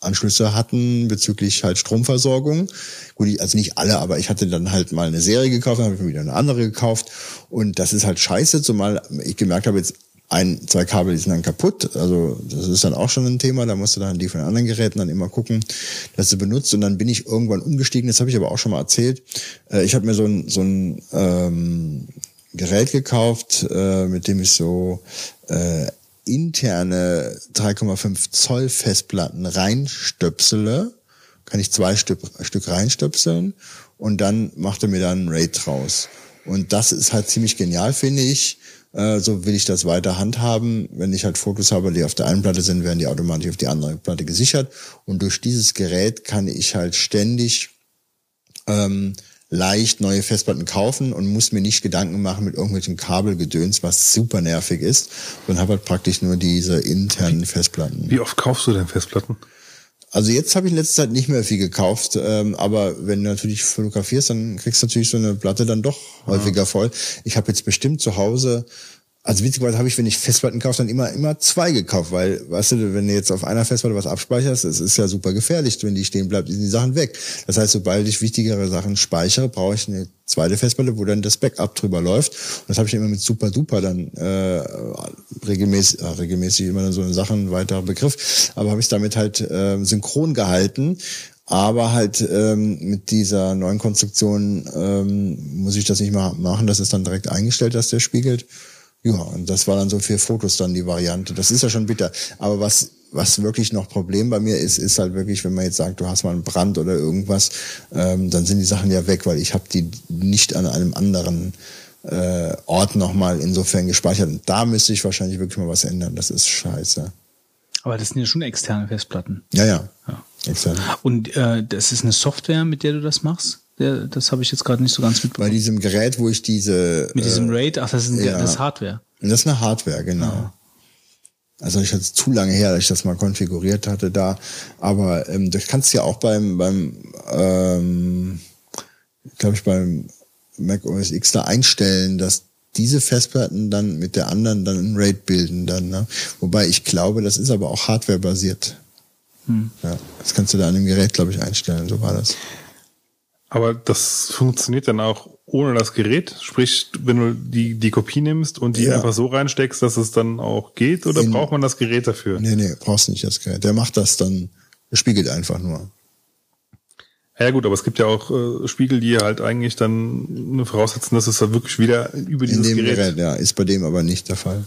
Anschlüsse hatten bezüglich halt Stromversorgung. Gut, also nicht alle, aber ich hatte dann halt mal eine Serie gekauft, dann habe ich mir wieder eine andere gekauft. Und das ist halt scheiße, zumal ich gemerkt habe, jetzt ein, zwei Kabel, die sind dann kaputt. Also das ist dann auch schon ein Thema. Da musst du dann die von anderen Geräten dann immer gucken, dass du benutzt. Und dann bin ich irgendwann umgestiegen. Das habe ich aber auch schon mal erzählt. Äh, ich habe mir so ein, so ein ähm, Gerät gekauft, äh, mit dem ich so äh, interne 3,5 Zoll Festplatten reinstöpsele. Kann ich zwei Stück, Stück reinstöpseln und dann macht er mir dann ein RAID draus. Und das ist halt ziemlich genial, finde ich. Äh, so will ich das weiter handhaben. Wenn ich halt Fotos habe, die auf der einen Platte sind, werden die automatisch auf die andere Platte gesichert. Und durch dieses Gerät kann ich halt ständig ähm, leicht neue Festplatten kaufen und muss mir nicht Gedanken machen mit irgendwelchem Kabelgedöns, was super nervig ist, sondern habe halt praktisch nur diese internen Festplatten. Wie oft kaufst du denn Festplatten? Also jetzt habe ich in letzter Zeit nicht mehr viel gekauft, ähm, aber wenn du natürlich fotografierst, dann kriegst du natürlich so eine Platte dann doch häufiger voll. Ich habe jetzt bestimmt zu Hause, also witzigerweise habe ich, wenn ich Festplatten kaufe, dann immer immer zwei gekauft, weil, weißt du, wenn du jetzt auf einer Festplatte was abspeicherst, es ist ja super gefährlich, wenn die stehen bleibt, sind die Sachen weg. Das heißt, sobald ich wichtigere Sachen speichere, brauche ich eine zweite Festplatte, wo dann das Backup drüber läuft. Und das habe ich immer mit Super Duper dann äh, regelmäßig, äh, regelmäßig immer dann so eine Sache, ein Begriff, aber habe ich damit halt äh, synchron gehalten. Aber halt ähm, mit dieser neuen Konstruktion ähm, muss ich das nicht mehr machen. Das ist dann direkt eingestellt, dass der spiegelt. Ja, und das war dann so für Fotos dann die Variante. Das ist ja schon bitter. Aber was, was wirklich noch Problem bei mir ist, ist halt wirklich, wenn man jetzt sagt, du hast mal einen Brand oder irgendwas, ähm, dann sind die Sachen ja weg, weil ich habe die nicht an einem anderen äh, Ort nochmal insofern gespeichert. Und da müsste ich wahrscheinlich wirklich mal was ändern. Das ist scheiße. Aber das sind ja schon externe Festplatten. Ja, ja. Ja. Exakt. Und äh, das ist eine Software, mit der du das machst? Der, das habe ich jetzt gerade nicht so ganz Bei mitbekommen. diesem Gerät, wo ich diese Mit diesem äh, RAID, ach, das ist, ein, ja. das ist Hardware. Das ist eine Hardware, genau. Also ich hatte es zu lange her, dass ich das mal konfiguriert hatte da. Aber ähm, das kannst du ja auch beim, beim ähm, glaube ich, beim Mac OS X da einstellen, dass diese Festplatten dann mit der anderen dann ein RAID bilden dann. Ne? Wobei ich glaube, das ist aber auch hardwarebasiert. Ja, das kannst du da an dem Gerät, glaube ich, einstellen. So war das. Aber das funktioniert dann auch ohne das Gerät? Sprich, wenn du die, die Kopie nimmst und die Ja. einfach so reinsteckst, dass es dann auch geht? Oder In- braucht man das Gerät dafür? Nee, nee, brauchst nicht das Gerät. Der macht das dann, der spiegelt einfach nur. Ja gut, aber es gibt ja auch äh, Spiegel, die halt eigentlich dann voraussetzen, dass es halt wirklich wieder über In dieses dem Gerät. Gerät, ja, ist bei dem aber nicht der Fall.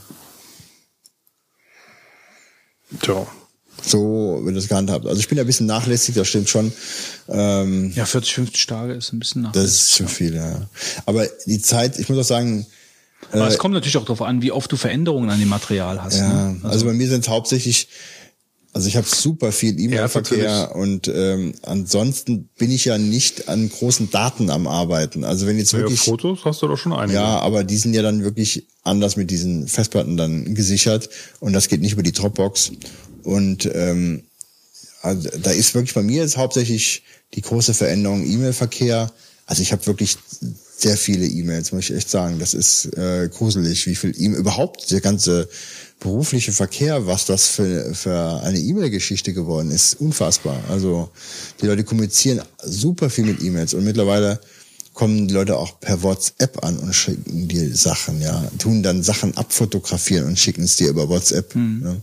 Tja. So wird das gehandhabt. Also ich bin ja ein bisschen nachlässig, das stimmt schon. Ähm, Ja, 40, 50 Tage ist ein bisschen nach. das ist zu viel, ja. Aber die Zeit, ich muss auch sagen, Aber es kommt natürlich auch darauf an, wie oft du Veränderungen an dem Material hast. ja, ne? also, bei mir sind es hauptsächlich Also ich habe super viel E-Mail-Verkehr Ja, und ähm, ansonsten bin ich ja nicht an großen Daten am Arbeiten. Also wenn jetzt Ja, wirklich Fotos hast du doch schon einige. ja, aber die sind ja dann wirklich anders mit diesen Festplatten dann gesichert und das geht nicht über die Dropbox. Und ähm, also da ist wirklich bei mir jetzt hauptsächlich die große Veränderung E-Mail-Verkehr. Also ich habe wirklich sehr viele E-Mails, muss ich echt sagen. Das ist äh, gruselig, wie viel E-Mail überhaupt der ganze berufliche Verkehr, was das für, für eine E-Mail-Geschichte geworden ist, unfassbar. Also die Leute kommunizieren super viel mit E-Mails und mittlerweile kommen die Leute auch per WhatsApp an und schicken dir Sachen, ja, tun dann Sachen abfotografieren und schicken es dir über WhatsApp. Ne?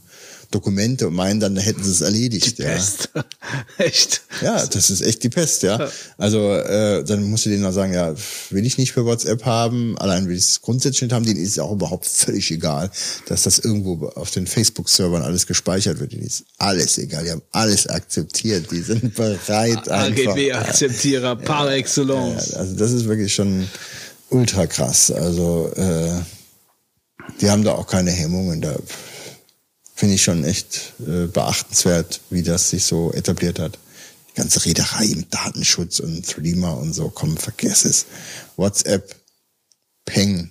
Dokumente und meinen dann, da hätten sie es erledigt. ja. Pest. [LAUGHS] Echt. Ja, das ist echt die Pest, ja. Also äh, dann musst du denen dann sagen, ja, will ich nicht per WhatsApp haben, allein will ich es grundsätzlich nicht haben, denen ist auch überhaupt völlig egal, dass das irgendwo auf den Facebook-Servern alles gespeichert wird. Denen ist alles egal, die haben alles akzeptiert, die sind [LAUGHS] bereit einfach. AGB-Akzeptierer par Ja, excellence. also das ist wirklich schon ultra krass. Also äh, die haben da auch keine Hemmungen. Da finde ich schon echt äh, beachtenswert, wie das sich so etabliert hat. Die ganze Rederei im Datenschutz und Threema und so, komm, vergiss es. WhatsApp, Peng.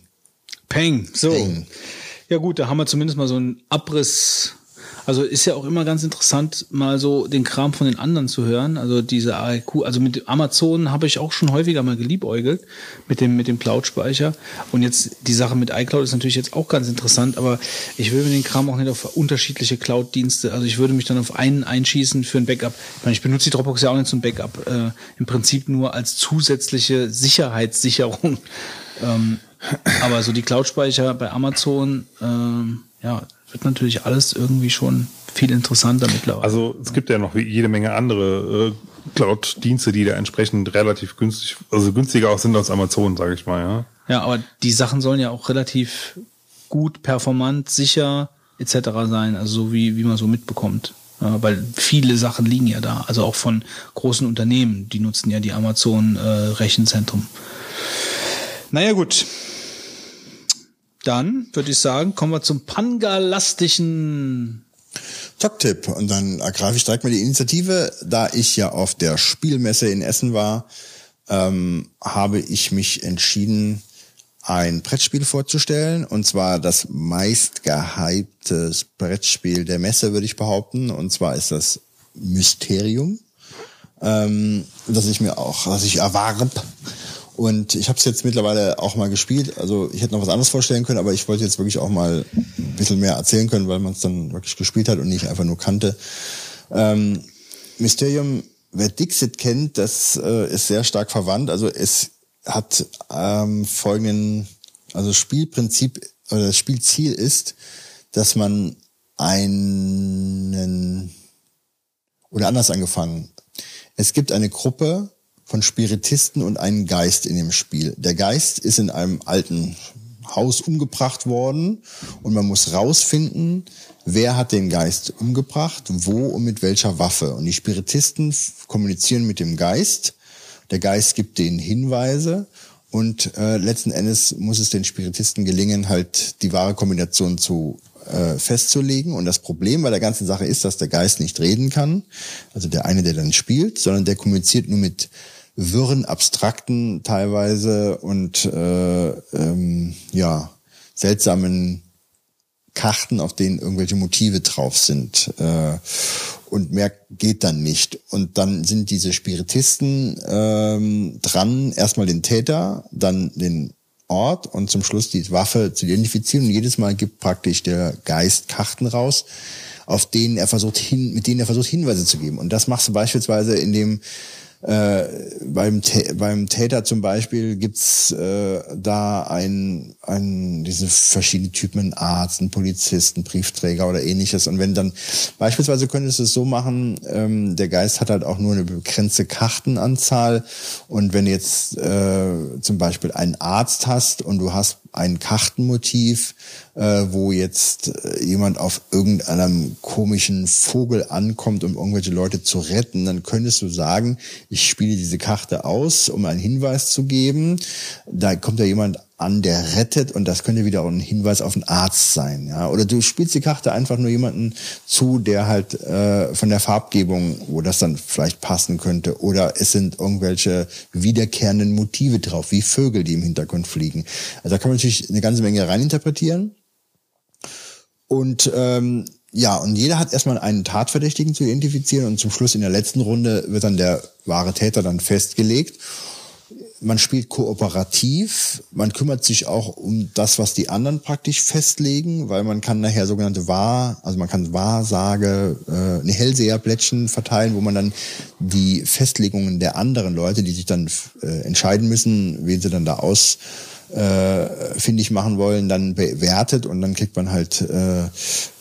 Peng. So. Peng. Ja gut, da haben wir zumindest mal so einen Abriss. Also ist ja auch immer ganz interessant, mal so den Kram von den anderen zu hören. Also diese ARQ, also mit Amazon habe ich auch schon häufiger mal geliebäugelt mit dem mit dem Cloud-Speicher. Und jetzt die Sache mit iCloud ist natürlich jetzt auch ganz interessant, aber ich will mir den Kram auch nicht auf unterschiedliche Cloud-Dienste. Also ich würde mich dann auf einen einschießen für ein Backup. Ich, meine, ich benutze die Dropbox ja auch nicht zum Backup. Äh, Im Prinzip nur als zusätzliche Sicherheitssicherung. [LAUGHS] Ähm, aber so die Cloud-Speicher bei Amazon, ähm, ja, wird natürlich alles irgendwie schon viel interessanter mittlerweile. Also es gibt ja noch jede Menge andere äh, Cloud-Dienste, die da entsprechend relativ günstig, also günstiger auch sind als Amazon, sage ich mal, ja. ja, aber die Sachen sollen ja auch relativ gut, performant, sicher etc. sein, also so wie, wie man so mitbekommt. Ja, weil viele Sachen liegen ja da, also auch von großen Unternehmen, die nutzen ja die Amazon-Rechenzentrum. naja, gut. Dann würde ich sagen, kommen wir zum pangalastischen Top-Tipp. Und dann ergreife ich direkt mal die Initiative. Da ich ja auf der Spielmesse in Essen war, ähm, habe ich mich entschieden, ein Brettspiel vorzustellen. Und zwar das meistgehypte Brettspiel der Messe, würde ich behaupten. Und zwar ist das Mysterium, ähm, das ich mir auch, das ich erwarb. Und ich habe es jetzt mittlerweile auch mal gespielt. Also ich hätte noch was anderes vorstellen können, aber ich wollte jetzt wirklich auch mal ein bisschen mehr erzählen können, weil man es dann wirklich gespielt hat und nicht einfach nur kannte. Ähm, Mysterium, wer Dixit kennt, das äh, ist sehr stark verwandt. Also es hat ähm, folgenden, also Spielprinzip oder das Spielziel ist, dass man einen oder anders angefangen. Es gibt eine Gruppe von Spiritisten und einen Geist in dem Spiel. Der Geist ist in einem alten Haus umgebracht worden und man muss rausfinden, wer hat den Geist umgebracht, wo und mit welcher Waffe. Und die Spiritisten kommunizieren mit dem Geist. Der Geist gibt denen Hinweise und äh, letzten Endes muss es den Spiritisten gelingen, halt die wahre Kombination zu äh, festzulegen. Und das Problem bei der ganzen Sache ist, dass der Geist nicht reden kann, also der eine, der dann spielt, sondern der kommuniziert nur mit wirren, abstrakten teilweise und äh, ähm, ja seltsamen Karten, auf denen irgendwelche Motive drauf sind. Äh, und mehr geht dann nicht. Und dann sind diese Spiritisten ähm, dran, erstmal den Täter, dann den Ort und zum Schluss die Waffe zu identifizieren. Und jedes Mal gibt praktisch der Geist Karten raus, auf denen er versucht hin, mit denen er versucht Hinweise zu geben. Und das machst du beispielsweise in dem äh, beim, beim Täter zum Beispiel gibt's äh, da ein, ein, diese verschiedenen Typen, einen Arzt, einen Polizisten, Briefträger oder ähnliches. Und wenn dann, beispielsweise könntest du es so machen, ähm, der Geist hat halt auch nur eine begrenzte Kartenanzahl. Und wenn jetzt äh, zum Beispiel einen Arzt hast und du hast ein Kartenmotiv, äh, wo jetzt äh, jemand auf irgendeinem komischen Vogel ankommt, um irgendwelche Leute zu retten, dann könntest du sagen, ich spiele diese Karte aus, um einen Hinweis zu geben. Da kommt ja jemand an, der rettet und das könnte wieder auch ein Hinweis auf einen Arzt sein, ja. Oder du spielst die Karte einfach nur jemanden zu, der halt äh, von der Farbgebung, wo das dann vielleicht passen könnte, oder es sind irgendwelche wiederkehrenden Motive drauf, wie Vögel, die im Hintergrund fliegen. Also da kann man natürlich eine ganze Menge reininterpretieren. Und ähm, ja, und jeder hat erstmal einen Tatverdächtigen zu identifizieren und zum Schluss in der letzten Runde wird dann der wahre Täter dann festgelegt. Man spielt kooperativ, man kümmert sich auch um das, was die anderen praktisch festlegen, weil man kann nachher sogenannte Wahr, also man kann Wahrsage, äh, eine Hellseherblättchen verteilen, wo man dann die Festlegungen der anderen Leute, die sich dann äh, entscheiden müssen, wen sie dann da aus äh, findig machen wollen, dann bewertet und dann kriegt man halt äh,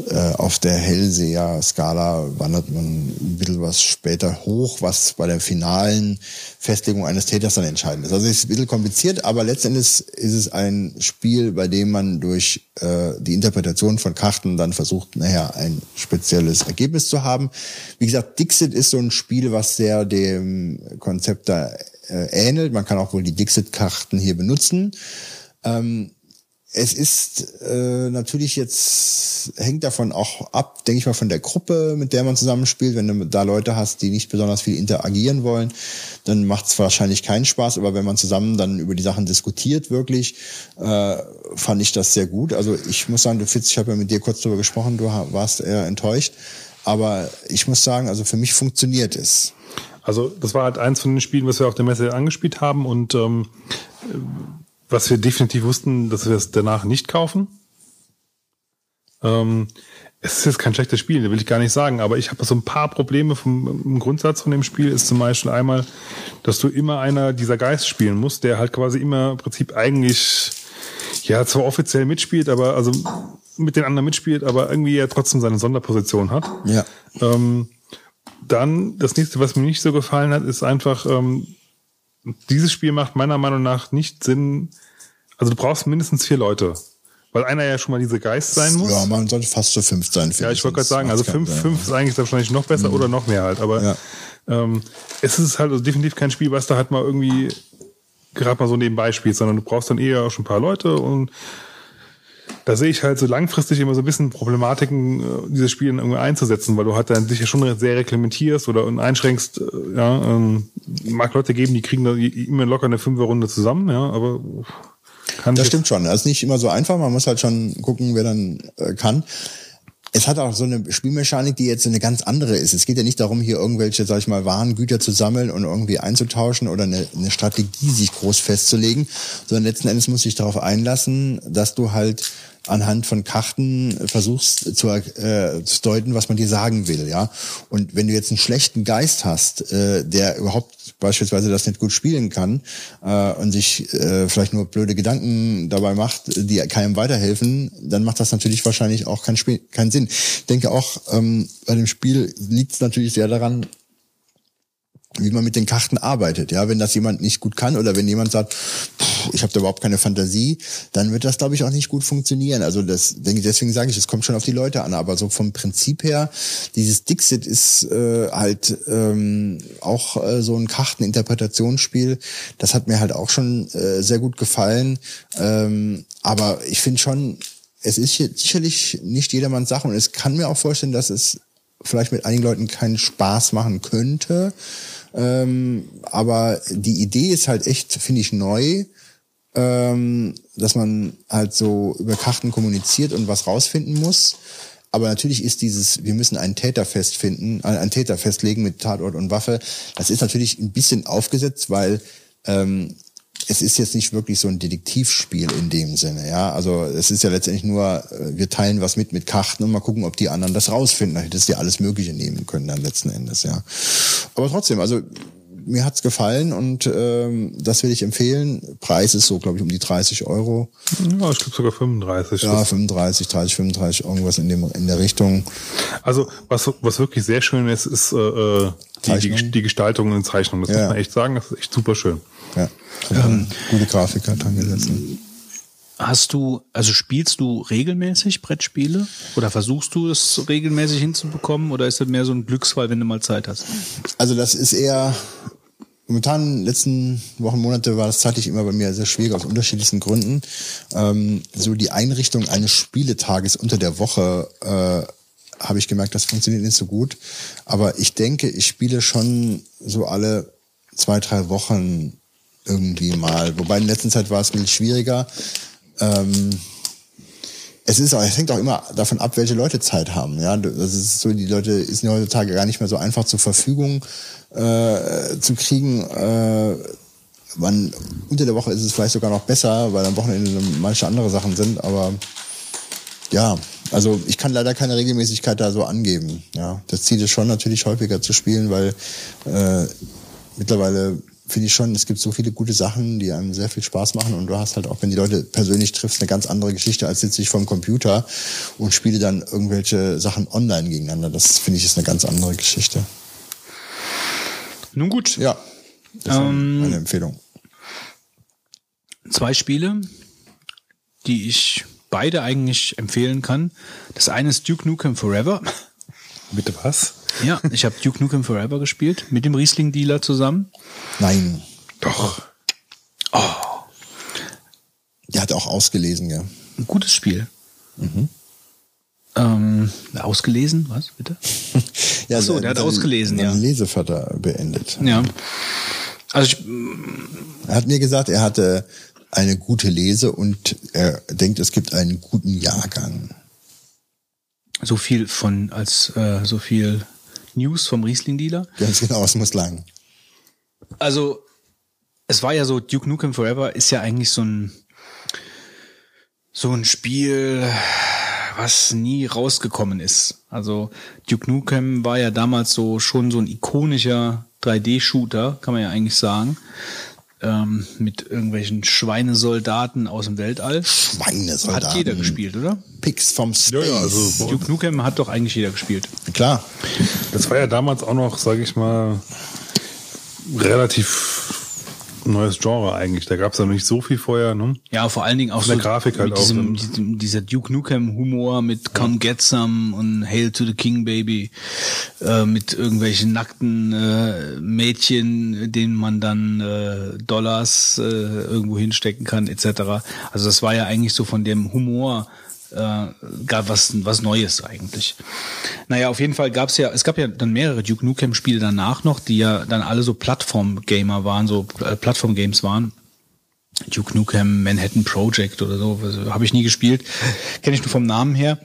äh, auf der Hellseher-Skala wandert man ein bisschen was später hoch, was bei der finalen Festlegung eines Täters dann entscheidend ist. Also es ist ein bisschen kompliziert, aber letztendlich ist es ein Spiel, bei dem man durch äh, die Interpretation von Karten dann versucht, nachher ein spezielles Ergebnis zu haben. Wie gesagt, Dixit ist so ein Spiel, was sehr dem Konzept da äh, ähnelt. Man kann auch wohl die Dixit-Karten hier benutzen. Ähm, es ist äh, natürlich jetzt, hängt davon auch ab, denke ich mal, von der Gruppe, mit der man zusammenspielt. Wenn du da Leute hast, die nicht besonders viel interagieren wollen, dann macht es wahrscheinlich keinen Spaß. Aber wenn man zusammen dann über die Sachen diskutiert, wirklich, äh, fand ich das sehr gut. Also ich muss sagen, du Fitz, ich habe ja mit dir kurz darüber gesprochen, du warst eher enttäuscht. Aber ich muss sagen, also für mich funktioniert es. Also das war halt eins von den Spielen, was wir auf der Messe angespielt haben und ähm, was wir definitiv wussten, dass wir es danach nicht kaufen. Ähm, es ist jetzt kein schlechtes Spiel, will ich gar nicht sagen, aber ich habe so ein paar Probleme vom Grundsatz von dem Spiel ist zum Beispiel einmal, dass du immer einer dieser Geist spielen musst, der halt quasi immer im Prinzip eigentlich ja zwar offiziell mitspielt, aber also mit den anderen mitspielt, aber irgendwie ja trotzdem seine Sonderposition hat. Ja. Ähm, dann das nächste, was mir nicht so gefallen hat, ist einfach, ähm, dieses Spiel macht meiner Meinung nach nicht Sinn. Also du brauchst mindestens vier Leute. Weil einer ja schon mal diese Geist sein muss. Ja, man sollte fast zu fünf sein. Ja, ich wollte gerade sagen, also fünf, sein, fünf ist eigentlich wahrscheinlich noch besser mhm. oder noch mehr halt. Aber ja. ähm, es ist halt also definitiv kein Spiel, was da halt mal irgendwie gerade mal so nebenbei spielt, sondern du brauchst dann eher auch schon ein paar Leute und da sehe ich halt so langfristig immer so ein bisschen Problematiken, äh, dieses Spiel irgendwie einzusetzen, weil du halt dann dich ja schon sehr reglementierst oder einschränkst, äh, ja, ähm, mag Leute geben, die kriegen da immer locker eine Fünferrunde zusammen, ja, aber kann Das stimmt schon. Das ist nicht immer so einfach. Man muss halt schon gucken, wer dann äh, kann es hat auch so eine Spielmechanik, die jetzt eine ganz andere ist. Es geht ja nicht darum, hier irgendwelche, sag ich mal, Warengüter zu sammeln und irgendwie einzutauschen oder eine, eine Strategie sich groß festzulegen, sondern letzten Endes muss ich darauf einlassen, dass du halt anhand von Karten versuchst zu, äh, zu deuten, was man dir sagen will, ja. Und wenn du jetzt einen schlechten Geist hast, äh, der überhaupt beispielsweise das nicht gut spielen kann äh, und sich äh, vielleicht nur blöde Gedanken dabei macht, die keinem weiterhelfen, dann macht das natürlich wahrscheinlich auch keinen Spiel, keinen Sinn. Ich denke auch, ähm, bei dem Spiel liegt es natürlich sehr daran, wie man mit den Karten arbeitet. Ja, wenn das jemand nicht gut kann oder wenn jemand sagt, ich habe da überhaupt keine Fantasie, dann wird das, glaube ich, auch nicht gut funktionieren. Also das, deswegen sage ich, es kommt schon auf die Leute an. Aber so vom Prinzip her, dieses Dixit ist äh, halt ähm, auch äh, so ein Karteninterpretationsspiel. Das hat mir halt auch schon äh, sehr gut gefallen. Ähm, aber ich finde schon, es ist sicherlich nicht jedermanns Sache und es kann mir auch vorstellen, dass es vielleicht mit einigen Leuten keinen Spaß machen könnte. Ähm, aber die Idee ist halt echt, finde ich, neu, ähm, dass man halt so über Karten kommuniziert und was rausfinden muss. Aber natürlich ist dieses, wir müssen einen Täter festfinden, äh, einen Täter festlegen mit Tatort und Waffe. Das ist natürlich ein bisschen aufgesetzt, weil ähm, es ist jetzt nicht wirklich so ein Detektivspiel in dem Sinne, ja. Also es ist ja letztendlich nur, äh, wir teilen was mit mit Karten und mal gucken, ob die anderen das rausfinden. Da hättest du ja alles Mögliche nehmen können dann letzten Endes, ja. Aber trotzdem, also mir hat's gefallen und ähm, das will ich empfehlen. Preis ist so, glaube ich, um die 30 Euro. Ja, ich glaube sogar 35. Ja, 35, 30, 35, irgendwas in dem in der Richtung. Also was was wirklich sehr schön ist, ist äh, äh die, die, die Gestaltung und Zeichnung. Das ja. muss man echt sagen, das ist echt super schön. Ja. Ähm, gute Grafik hat angesetzt. Hast du, also spielst du regelmäßig Brettspiele? Oder versuchst du es regelmäßig hinzubekommen? Oder ist das mehr so ein Glücksfall, wenn du mal Zeit hast? Also das ist eher momentan letzten Wochen, Monate war das zeitlich immer bei mir sehr schwierig aus unterschiedlichsten Gründen. Ähm, so die Einrichtung eines Spieletages unter der Woche äh, habe ich gemerkt, das funktioniert nicht so gut. Aber ich denke, ich spiele schon so alle zwei, drei Wochen irgendwie mal. Wobei in letzter Zeit war es ein bisschen schwieriger. Ähm, es ist es hängt auch immer davon ab, welche Leute Zeit haben. Ja, das ist so, die Leute sind ja heutzutage gar nicht mehr so einfach zur Verfügung äh, zu kriegen. Äh, man, unter der Woche ist es vielleicht sogar noch besser, weil am Wochenende manche andere Sachen sind, aber ja, also ich kann leider keine Regelmäßigkeit da so angeben. Ja, das Ziel ist schon natürlich häufiger zu spielen, weil äh, mittlerweile finde ich schon, es gibt so viele gute Sachen, die einem sehr viel Spaß machen und du hast halt auch, wenn die Leute persönlich triffst, eine ganz andere Geschichte, als sitze ich vom Computer und spiele dann irgendwelche Sachen online gegeneinander. Das finde ich ist eine ganz andere Geschichte. Nun gut. Ja, das ist Ähm, meine Empfehlung. Zwei Spiele, die ich beide eigentlich empfehlen kann. Das eine ist Duke Nukem Forever. Bitte was? Ja, ich habe Duke Nukem Forever gespielt mit dem Riesling-Dealer zusammen. Nein, Doch. der hat auch ausgelesen, ja. Ein gutes Spiel. Ähm, ausgelesen? Was, bitte? [LAUGHS] ja Ach so, sein- der hat ausgelesen, ja. Lesevater beendet. Ja. Also ich, Er hat mir gesagt, er hatte eine gute Lese und er denkt, es gibt einen guten Jahrgang. so viel von, als äh, so viel News vom Riesling-Dealer. Ganz genau, es muss lang. Also, es war ja so, Duke Nukem Forever ist ja eigentlich so ein, so ein Spiel, was nie rausgekommen ist. Also, Duke Nukem war ja damals so schon so ein ikonischer 3D-Shooter, kann man ja eigentlich sagen. Ähm, mit irgendwelchen Schweinesoldaten aus dem Weltall. Schweinesoldaten. Hat jeder gespielt, oder? Pix vom Space. Ja, ja, also Duke Nukem hat doch eigentlich jeder gespielt. Klar. das war ja damals auch noch, sage ich mal, relativ neues Genre eigentlich. Da gab es ja noch nicht so viel vorher. Ne? Ja, vor allen Dingen auch Von der so Grafik halt mit auch, diesem, diesem, dieser Duke Nukem Humor mit Come Get Some und Hail to the King Baby äh, mit irgendwelchen nackten äh, Mädchen, denen man dann äh, Dollars äh, irgendwo hinstecken kann etc. Also das war ja eigentlich so von dem Humor äh, gab was was Neues eigentlich. Naja, auf jeden Fall gab's ja, es gab ja dann mehrere Duke Nukem Spiele danach noch, die ja dann alle so Plattform-Gamer waren, so äh, Plattform-Games waren. Duke Nukem Manhattan Project oder so, habe ich nie gespielt, kenne ich nur vom Namen her.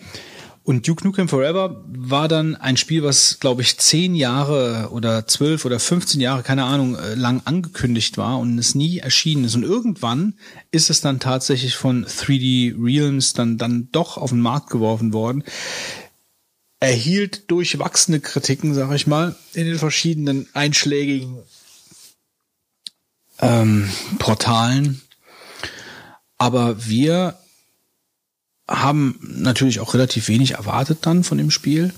Und Duke Nukem Forever war dann ein Spiel, was, glaube ich, zehn Jahre oder zwölf oder 15 Jahre, keine Ahnung, äh, lang angekündigt war und es nie erschienen ist. Und irgendwann ist es dann tatsächlich von 3D Realms dann, dann doch auf den Markt geworfen worden. Erhielt durchwachsene Kritiken, sag ich mal, in den verschiedenen einschlägigen ähm, Portalen. Aber wir haben natürlich auch relativ wenig erwartet dann von dem Spiel,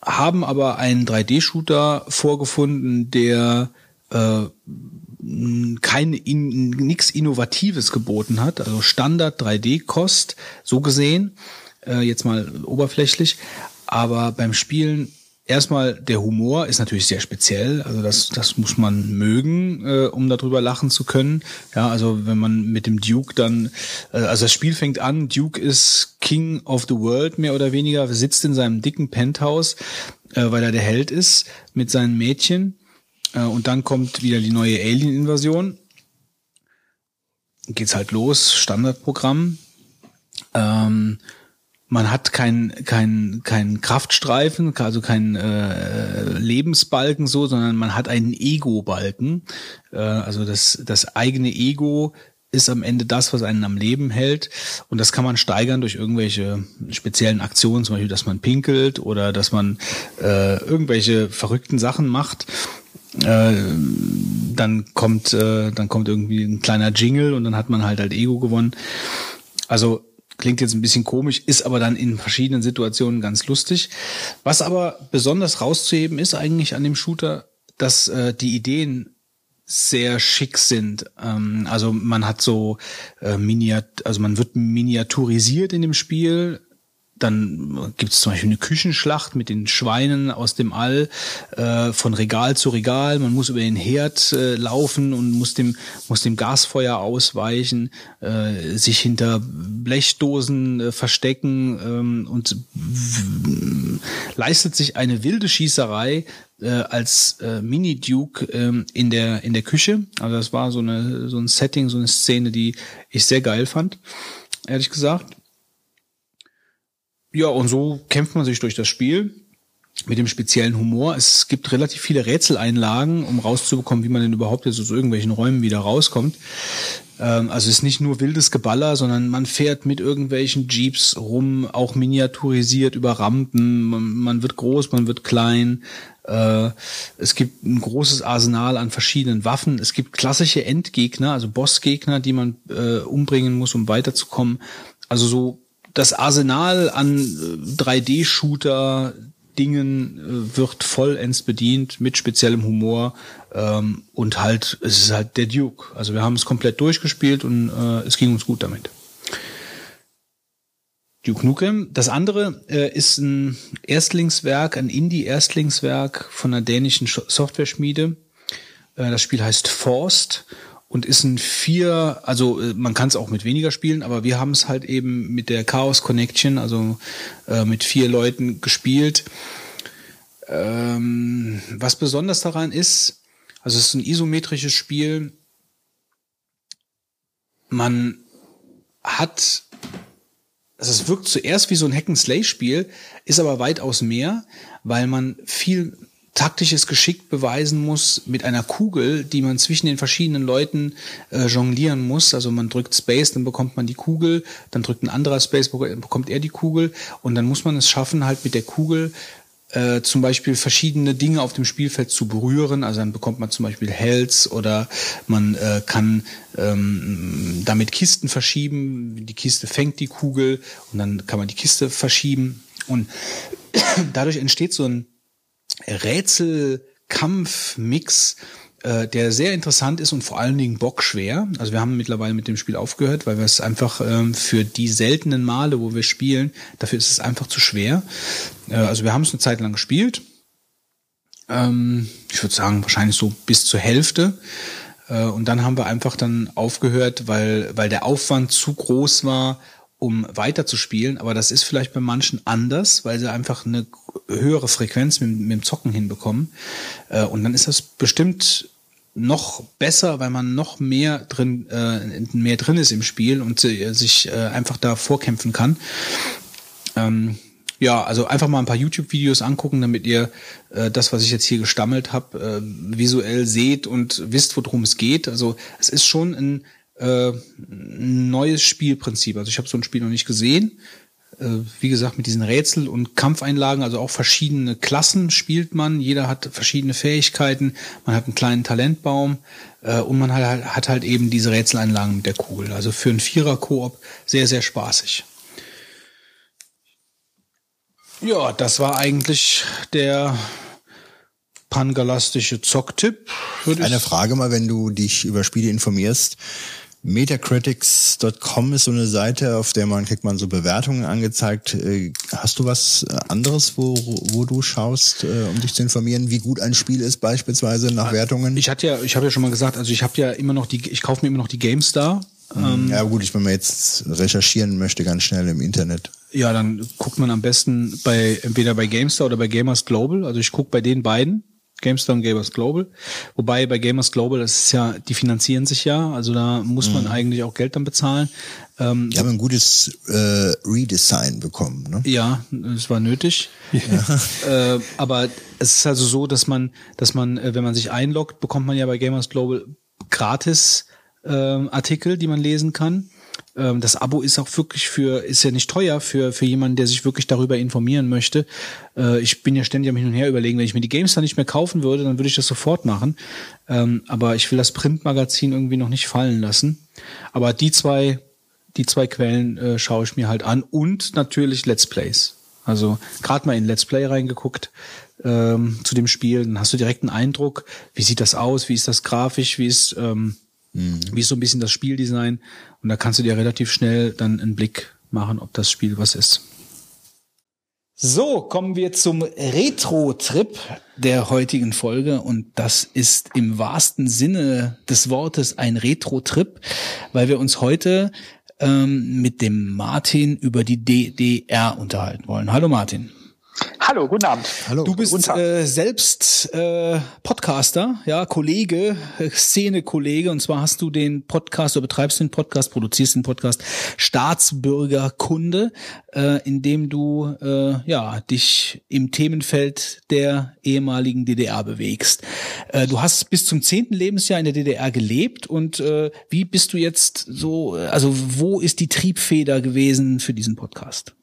haben aber einen 3D-Shooter vorgefunden, der äh, kein in, nix Innovatives geboten hat, also Standard 3D-Kost, so gesehen, äh, jetzt mal oberflächlich, aber beim Spielen erstmal der Humor ist natürlich sehr speziell, also das das muss man mögen, äh, um darüber lachen zu können. Ja, also wenn man mit dem Duke dann, äh, also das Spiel fängt an, Duke ist King of the World mehr oder weniger, sitzt in seinem dicken Penthouse, äh, weil er der Held ist mit seinen Mädchen äh, und dann kommt wieder die neue Alien-Invasion. Geht's halt los, Standardprogramm. Ähm, man hat kein kein kein Kraftstreifen, also kein äh, Lebensbalken so, sondern man hat einen Ego-Balken. Äh, also das das eigene Ego ist am Ende das, was einen am Leben hält. Und das kann man steigern durch irgendwelche speziellen Aktionen, zum Beispiel, dass man pinkelt oder dass man äh, irgendwelche verrückten Sachen macht. Äh, dann kommt äh, dann kommt irgendwie ein kleiner Jingle und dann hat man halt halt Ego gewonnen. Also klingt jetzt ein bisschen komisch, ist aber dann in verschiedenen Situationen ganz lustig. Was aber besonders rauszuheben ist eigentlich an dem Shooter, dass äh, die Ideen sehr schick sind. Ähm, also man hat so äh, Miniat, also man wird miniaturisiert in dem Spiel dann gibt es zum Beispiel eine Küchenschlacht mit den Schweinen aus dem All, äh, von Regal zu Regal. Man muss über den Herd äh, laufen und muss dem, muss dem Gasfeuer ausweichen, äh, sich hinter Blechdosen äh, verstecken ähm, und leistet sich eine wilde Schießerei äh, als äh, Mini-Duke ähm, in, der, in der Küche. Also das war so, eine, so ein Setting, so eine Szene, die ich sehr geil fand, ehrlich gesagt. Ja, und so kämpft man sich durch das Spiel mit dem speziellen Humor. Es gibt relativ viele Rätseleinlagen, um rauszubekommen, wie man denn überhaupt jetzt aus irgendwelchen Räumen wieder rauskommt. Ähm, also es ist nicht nur wildes Geballer, sondern man fährt mit irgendwelchen Jeeps rum, auch miniaturisiert über Rampen. Man, wird groß, man wird klein. Äh, es gibt ein großes Arsenal an verschiedenen Waffen. Es gibt klassische Endgegner, also Bossgegner, die man äh, umbringen muss, um weiterzukommen. Also so das Arsenal an 3D-Shooter Dingen äh, wird vollends bedient mit speziellem Humor ähm, und halt es ist halt der Duke. Also wir haben es komplett durchgespielt und äh, es ging uns gut damit. Duke Nukem. Das andere äh, ist ein Erstlingswerk, ein Indie-Erstlingswerk von einer dänischen Software-Schmiede. Äh, das Spiel heißt Forst und ist ein vier, also äh, man kann es auch mit weniger spielen, aber wir haben es halt eben mit der Chaos Connection, also äh, mit vier Leuten gespielt. Ähm, was besonders daran ist, also es ist ein isometrisches Spiel. Man hat, also es wirkt zuerst wie so ein Hack-and-Slay-Spiel, ist aber weitaus mehr, weil man viel taktisches Geschick beweisen muss mit einer Kugel, die man zwischen den verschiedenen Leuten äh, jonglieren muss. Also man drückt Space, dann bekommt man die Kugel, dann drückt ein anderer Space, bekommt er die Kugel und dann muss man es schaffen, halt mit der Kugel äh, zum Beispiel verschiedene Dinge auf dem Spielfeld zu berühren. Also dann bekommt man zum Beispiel Hells oder man äh, kann ähm, damit Kisten verschieben. Die Kiste fängt die Kugel und dann kann man die Kiste verschieben. Und [CLEARS THROAT] dadurch entsteht so ein Rätselkampf-Mix, äh, der sehr interessant ist und vor allen Dingen bockschwer. Also wir haben mittlerweile mit dem Spiel aufgehört, weil wir es einfach ähm, für die seltenen Male, wo wir spielen, dafür ist es einfach zu schwer. Äh, also wir haben es eine Zeit lang gespielt. Ähm, ich würde sagen, wahrscheinlich so bis zur Hälfte. Äh, und dann haben wir einfach dann aufgehört, weil, weil der Aufwand zu groß war, um weiterzuspielen. Aber das ist vielleicht bei manchen anders, weil sie einfach eine höhere Frequenz mit, mit dem Zocken hinbekommen. Äh, und dann ist das bestimmt noch besser, weil man noch mehr drin äh, mehr drin ist im Spiel und äh, sich einfach da vorkämpfen kann. Ähm, ja, also einfach mal ein paar YouTube-Videos angucken, damit ihr das, was ich jetzt hier gestammelt habe, visuell seht und wisst, worum es geht. Also es ist schon ein äh, neues Spielprinzip. Also ich habe so ein Spiel noch nicht gesehen. Äh, wie gesagt, mit diesen Rätsel- und Kampfeinlagen, also auch verschiedene Klassen spielt man. Jeder hat verschiedene Fähigkeiten. Man hat einen kleinen Talentbaum äh, und man hat, hat halt eben diese Rätseleinlagen mit der Kugel. Also für einen Vierer-Koop sehr, sehr spaßig. Ja, das war eigentlich der pangalastische Zocktipp. Eine Frage mal, wenn du dich über Spiele informierst. Metacritics.com ist so eine Seite, auf der man kriegt man so Bewertungen angezeigt. Äh, hast du was äh, anderes, wo, wo du schaust, äh, um dich zu informieren, wie gut ein Spiel ist, beispielsweise nach Wertungen? Ich hatte ja, ich habe ja schon mal gesagt, also ich habe ja immer noch die, ich kaufe mir immer noch die GameStar. Ähm, ja gut, ich, wenn man jetzt recherchieren möchte, ganz schnell im Internet. Ja, dann guckt man am besten bei entweder bei GameStar oder bei Gamers Global. Also ich gucke bei den beiden. GameStar und Gamers Global. Wobei bei Gamers Global, das ist ja, die finanzieren sich ja, also da muss man mhm. eigentlich auch Geld dann bezahlen. Ähm, die haben ein gutes äh, Redesign bekommen, ne? Ja, es war nötig. Ja. [LAUGHS] äh, aber es ist also so, dass man, dass man, äh, wenn man sich einloggt, bekommt man ja bei Gamers Global gratis äh, Artikel, die man lesen kann. Ähm, das Abo ist auch wirklich für, ist ja nicht teuer für, für jemanden, der sich wirklich darüber informieren möchte. Äh, ich bin ja ständig am Hin und Her überlegen, wenn ich mir die Games dann nicht mehr kaufen würde, dann würde ich das sofort machen. Ähm, aber ich will das Printmagazin irgendwie noch nicht fallen lassen. Aber die zwei, die zwei Quellen äh, schaue ich mir halt an und natürlich Let's Plays. Also gerade mal in Let's Play reingeguckt ähm, zu dem Spiel, dann hast du direkt einen Eindruck, wie sieht das aus, wie ist das grafisch, wie ist ähm, Mhm. Wie ist so ein bisschen das Spieldesign? Und da kannst du dir relativ schnell dann einen Blick machen, ob das Spiel was ist. So, kommen wir zum Retro-Trip der heutigen Folge und das ist im wahrsten Sinne des Wortes ein Retro-Trip, weil wir uns heute ähm, mit dem Martin über die DDR unterhalten wollen. Hallo Martin. Hallo, guten Abend. Hallo. Du bist äh, selbst äh, Podcaster, ja, Kollege, äh, Szene-Kollege, und zwar hast du den Podcast, oder betreibst den Podcast, produzierst den Podcast Staatsbürgerkunde, äh, in dem du äh, ja dich im Themenfeld der ehemaligen DDR bewegst. Äh, du hast bis zum zehnten Lebensjahr in der DDR gelebt und äh, wie bist du jetzt so, also wo ist die Triebfeder gewesen für diesen Podcast?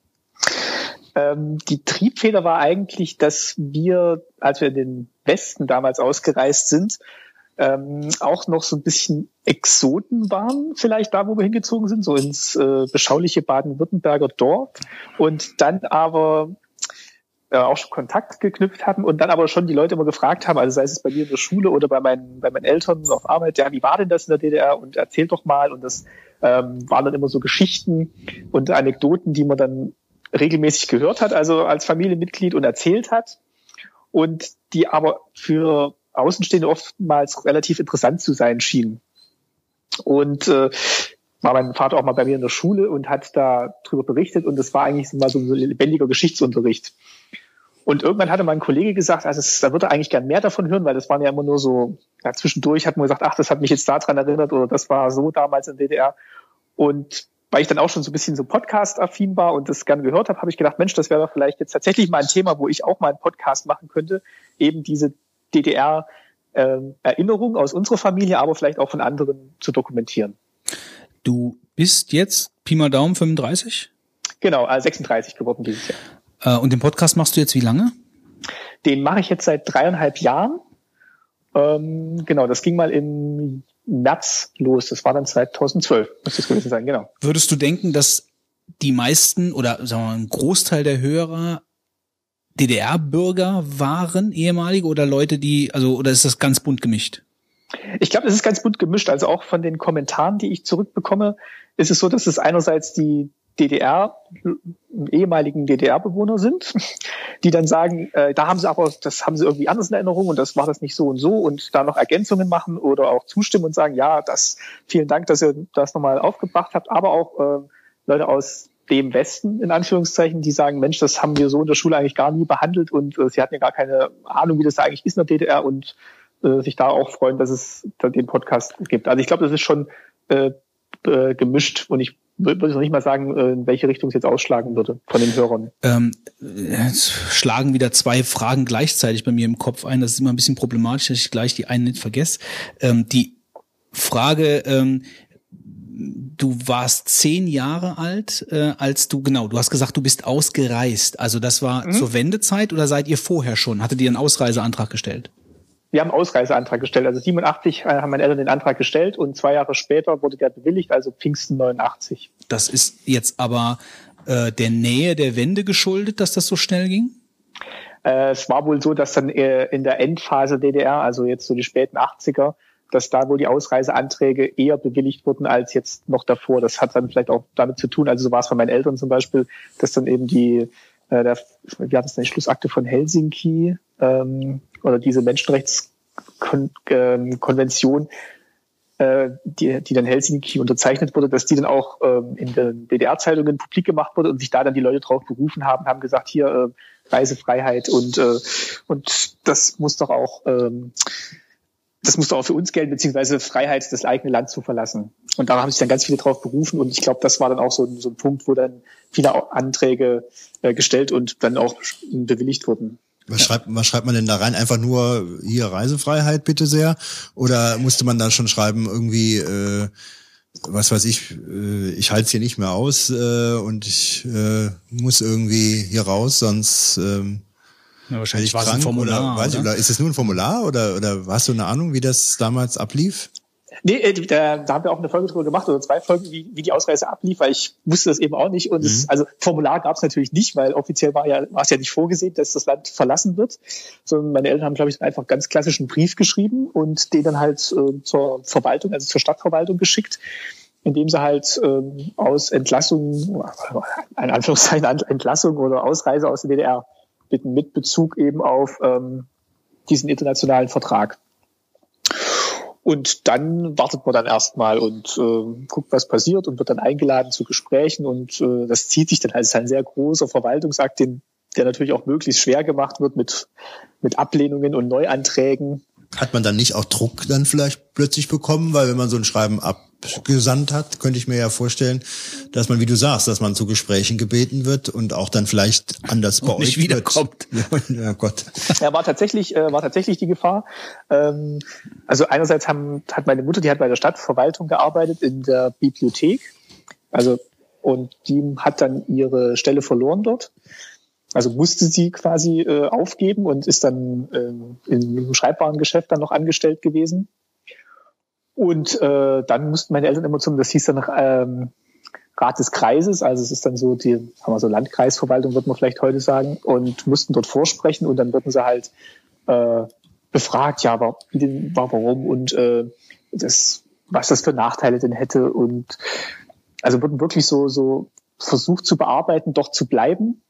Ähm, die Triebfeder war eigentlich, dass wir, als wir in den Westen damals ausgereist sind, ähm, auch noch so ein bisschen Exoten waren, vielleicht da, wo wir hingezogen sind, so ins äh, beschauliche Baden-Württemberger Dorf und dann aber äh, auch schon Kontakt geknüpft haben und dann aber schon die Leute immer gefragt haben, also sei es bei mir in der Schule oder bei meinen, bei meinen Eltern auf Arbeit, ja, wie war denn das in der DDR und erzähl doch mal und das ähm, waren dann immer so Geschichten und Anekdoten, die man dann regelmäßig gehört hat, also als Familienmitglied und erzählt hat und die aber für Außenstehende oftmals relativ interessant zu sein schienen. Und äh, war mein Vater auch mal bei mir in der Schule und hat da drüber berichtet und das war eigentlich mal so ein lebendiger Geschichtsunterricht. Und irgendwann hatte mein Kollege gesagt, also es, da würde er eigentlich gern mehr davon hören, weil das waren ja immer nur so, ja, zwischendurch hat man gesagt, ach, das hat mich jetzt daran erinnert oder das war so damals in DDR. Und weil ich dann auch schon so ein bisschen so Podcast-affin war und das gerne gehört habe, habe ich gedacht, Mensch, das wäre doch vielleicht jetzt tatsächlich mal ein Thema, wo ich auch mal einen Podcast machen könnte, eben diese DDR ähm, Erinnerung aus unserer Familie, aber vielleicht auch von anderen zu dokumentieren. Du bist jetzt Pi mal Daumen 35? Genau, äh, 36 geworden dieses Jahr. Äh, und den Podcast machst du jetzt wie lange? Den mache ich jetzt seit dreieinhalb Jahren. Ähm, genau, das ging mal im März los. Das war dann 2012, muss das gewesen sein, genau. Würdest du denken, dass die meisten oder sagen wir mal, ein Großteil der Hörer DDR-Bürger waren, ehemalige oder Leute, die, also, oder ist das ganz bunt gemischt? Ich glaube, es ist ganz bunt gemischt. Also auch von den Kommentaren, die ich zurückbekomme, ist es so, dass es einerseits die DDR, ehemaligen DDR-Bewohner sind, die dann sagen, äh, da haben sie aber, das haben sie irgendwie anders in Erinnerung und das war das nicht so und so und da noch Ergänzungen machen oder auch zustimmen und sagen, ja, das, vielen Dank, dass ihr das nochmal aufgebracht habt, aber auch äh, Leute aus dem Westen, in Anführungszeichen, die sagen, Mensch, das haben wir so in der Schule eigentlich gar nie behandelt und äh, sie hatten ja gar keine Ahnung, wie das da eigentlich ist in der DDR und äh, sich da auch freuen, dass es da den Podcast gibt. Also ich glaube, das ist schon äh, äh, gemischt und ich würde noch nicht mal sagen, äh, in welche Richtung es jetzt ausschlagen würde von den Hörern. Ähm, jetzt schlagen wieder zwei Fragen gleichzeitig bei mir im Kopf ein. Das ist immer ein bisschen problematisch, dass ich gleich die eine nicht vergesse. Ähm, die Frage, ähm, du warst zehn Jahre alt, äh, als du, genau, du hast gesagt, du bist ausgereist. Also das war mhm. zur Wendezeit oder seid ihr vorher schon? Hattet ihr einen Ausreiseantrag gestellt? Wir haben einen Ausreiseantrag gestellt. Also 87 äh, haben meine Eltern den Antrag gestellt und zwei Jahre später wurde der bewilligt, also Pfingsten 89. Das ist jetzt aber äh, der Nähe der Wende geschuldet, dass das so schnell ging? Äh, es war wohl so, dass dann äh, in der Endphase DDR, also jetzt so die späten 80er, dass da wohl die Ausreiseanträge eher bewilligt wurden als jetzt noch davor. Das hat dann vielleicht auch damit zu tun, also so war es bei meinen Eltern zum Beispiel, dass dann eben die, äh, der, wie hat es denn, die Schlussakte von Helsinki, ähm, oder diese Menschenrechtskonvention, äh, die, die dann Helsinki unterzeichnet wurde, dass die dann auch ähm, in den DDR-Zeitungen publik gemacht wurde und sich da dann die Leute drauf berufen haben, haben gesagt, hier äh, Reisefreiheit und äh, und das muss doch auch ähm, das muss doch auch für uns gelten, beziehungsweise Freiheit, das eigene Land zu verlassen. Und da haben sich dann ganz viele drauf berufen und ich glaube, das war dann auch so, so ein Punkt, wo dann viele Anträge äh, gestellt und dann auch bewilligt wurden. Was, ja. schreibt, was schreibt man denn da rein? Einfach nur hier Reisefreiheit bitte sehr? Oder musste man da schon schreiben, irgendwie, äh, was weiß ich, äh, ich halte es hier nicht mehr aus äh, und ich äh, muss irgendwie hier raus, sonst ähm, ja, wahrscheinlich war es ein Formular. Oder, weiß oder? Ich, oder ist es nur ein Formular oder, oder hast du eine Ahnung, wie das damals ablief? Nee, äh, da, da haben wir auch eine Folge drüber gemacht oder zwei Folgen, wie, wie die Ausreise ablief, weil ich wusste das eben auch nicht. Und mhm. es, also Formular gab es natürlich nicht, weil offiziell war ja war es ja nicht vorgesehen, dass das Land verlassen wird. Sondern meine Eltern haben, glaube ich, einfach ganz klassischen Brief geschrieben und den dann halt äh, zur Verwaltung, also zur Stadtverwaltung geschickt. indem sie halt ähm, aus Entlassung, in Anführungszeichen Entlassung oder Ausreise aus der DDR bitten, mit Bezug eben auf ähm, diesen internationalen Vertrag. Und dann wartet man dann erstmal und äh, guckt, was passiert und wird dann eingeladen zu Gesprächen. Und äh, das zieht sich dann als ein sehr großer Verwaltungsakt, den, der natürlich auch möglichst schwer gemacht wird mit, mit Ablehnungen und Neuanträgen. Hat man dann nicht auch Druck dann vielleicht plötzlich bekommen? Weil wenn man so ein Schreiben abgesandt hat, könnte ich mir ja vorstellen, dass man, wie du sagst, dass man zu Gesprächen gebeten wird und auch dann vielleicht anders bei und euch nicht wiederkommt. [LAUGHS] ja Gott. Ja, war tatsächlich, äh, war tatsächlich die Gefahr. Ähm, also einerseits haben, hat meine Mutter, die hat bei der Stadtverwaltung gearbeitet in der Bibliothek. Also und die hat dann ihre Stelle verloren dort. Also musste sie quasi äh, aufgeben und ist dann äh, im Schreibwarengeschäft dann noch angestellt gewesen. Und äh, dann mussten meine Eltern immer zum, das hieß dann ähm, Rat des Kreises, also es ist dann so die, haben wir so Landkreisverwaltung, wird man vielleicht heute sagen, und mussten dort vorsprechen und dann wurden sie halt äh, befragt, ja, warum und äh, das, was das für Nachteile denn hätte. Und also wurden wirklich so so versucht zu bearbeiten, doch zu bleiben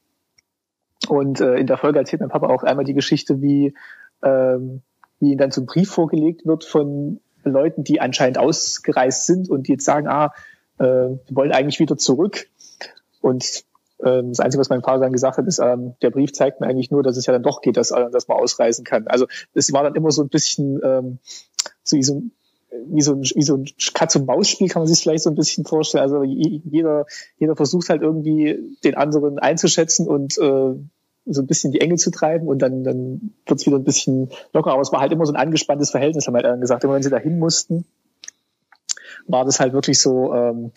und äh, in der Folge erzählt mein Papa auch einmal die Geschichte, wie, ähm, wie ihm dann so ein Brief vorgelegt wird von Leuten, die anscheinend ausgereist sind und die jetzt sagen, ah, äh, wir wollen eigentlich wieder zurück. Und ähm, das Einzige, was mein Vater dann gesagt hat, ist, ähm, der Brief zeigt mir eigentlich nur, dass es ja dann doch geht, dass, dass man ausreisen kann. Also es war dann immer so ein bisschen ähm, so so wie so ein, wie so ein Katz-und-Maus-Spiel kann man sich vielleicht so ein bisschen vorstellen. Also jeder, jeder versucht halt irgendwie den anderen einzuschätzen und äh, so ein bisschen die Enge zu treiben und dann, dann wird es wieder ein bisschen locker. Aber es war halt immer so ein angespanntes Verhältnis, haben halt gesagt. Immer wenn sie dahin mussten, war das halt wirklich so, ähm,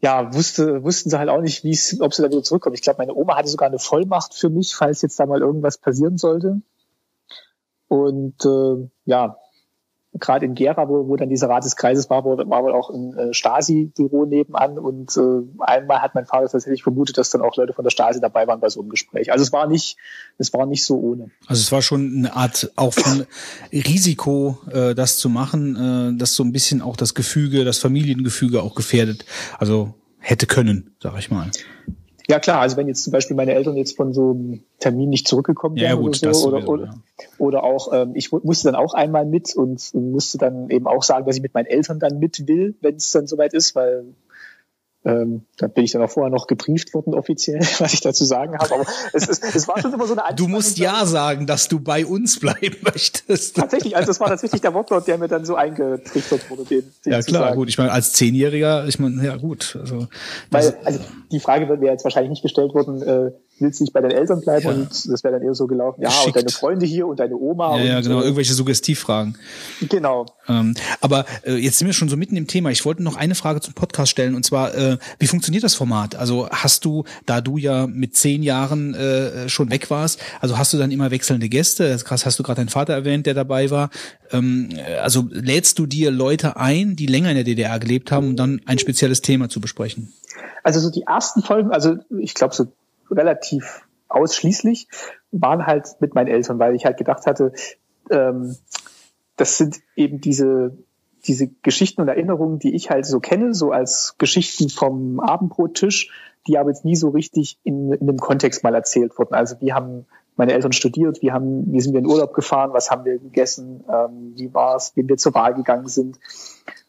ja, wusste, wussten sie halt auch nicht, wie es, ob sie da wieder zurückkommen. Ich glaube, meine Oma hatte sogar eine Vollmacht für mich, falls jetzt da mal irgendwas passieren sollte. Und äh, ja, gerade in Gera, wo, wo dann dieser Rat des Kreises war, war wohl auch ein äh, Stasi-Büro nebenan und äh, einmal hat mein Vater tatsächlich vermutet, dass dann auch Leute von der Stasi dabei waren bei so einem Gespräch. Also es war nicht, es war nicht so ohne. Also es war schon eine Art auch von Risiko, äh, das zu machen, äh, das so ein bisschen auch das Gefüge, das Familiengefüge auch gefährdet. Also hätte können, sag ich mal. Ja klar, also wenn jetzt zum Beispiel meine Eltern jetzt von so einem Termin nicht zurückgekommen wären ja, gut, oder so, oder, oder, ja. oder auch ähm, ich musste dann auch einmal mit und, und musste dann eben auch sagen, dass ich mit meinen Eltern dann mit will, wenn es dann soweit ist, weil ähm, da bin ich dann auch vorher noch gebrieft worden offiziell, [LAUGHS] was ich dazu sagen habe. Aber es, es, es war schon immer so eine Du musst ja sagen, dass du bei uns bleiben [LAUGHS] möchtest. Tatsächlich, also das war tatsächlich der Wortlaut, der mir dann so eingetrichtert wurde. Den, den ja klar, gut. Ich meine, als Zehnjähriger, ich meine, ja gut. Also, Weil, also die Frage wird mir jetzt wahrscheinlich nicht gestellt worden, äh, willst du nicht bei deinen Eltern bleiben? Ja. Und das wäre dann eher so gelaufen, ja, Geschickt. und deine Freunde hier und deine Oma. Ja, und, ja genau, äh, irgendwelche Suggestivfragen. Genau. Ähm, aber äh, jetzt sind wir schon so mitten im Thema. Ich wollte noch eine Frage zum Podcast stellen und zwar, äh, wie funktioniert das Format? Also hast du, da du ja mit zehn Jahren äh, schon weg warst, also hast du dann immer wechselnde Gäste? Das krass, hast du gerade deinen Vater erwähnt, der dabei war. Ähm, also lädst du dir Leute ein, die länger in der DDR gelebt haben, um dann ein spezielles Thema zu besprechen? Also so die ersten Folgen, also ich glaube so relativ ausschließlich, waren halt mit meinen Eltern, weil ich halt gedacht hatte, ähm, das sind eben diese diese Geschichten und Erinnerungen, die ich halt so kenne, so als Geschichten vom Abendbrottisch, die aber jetzt nie so richtig in, in einem Kontext mal erzählt wurden. Also wie haben meine Eltern studiert, wie haben, wie sind wir in Urlaub gefahren, was haben wir gegessen, ähm, wie war es, wenn wir zur Wahl gegangen sind.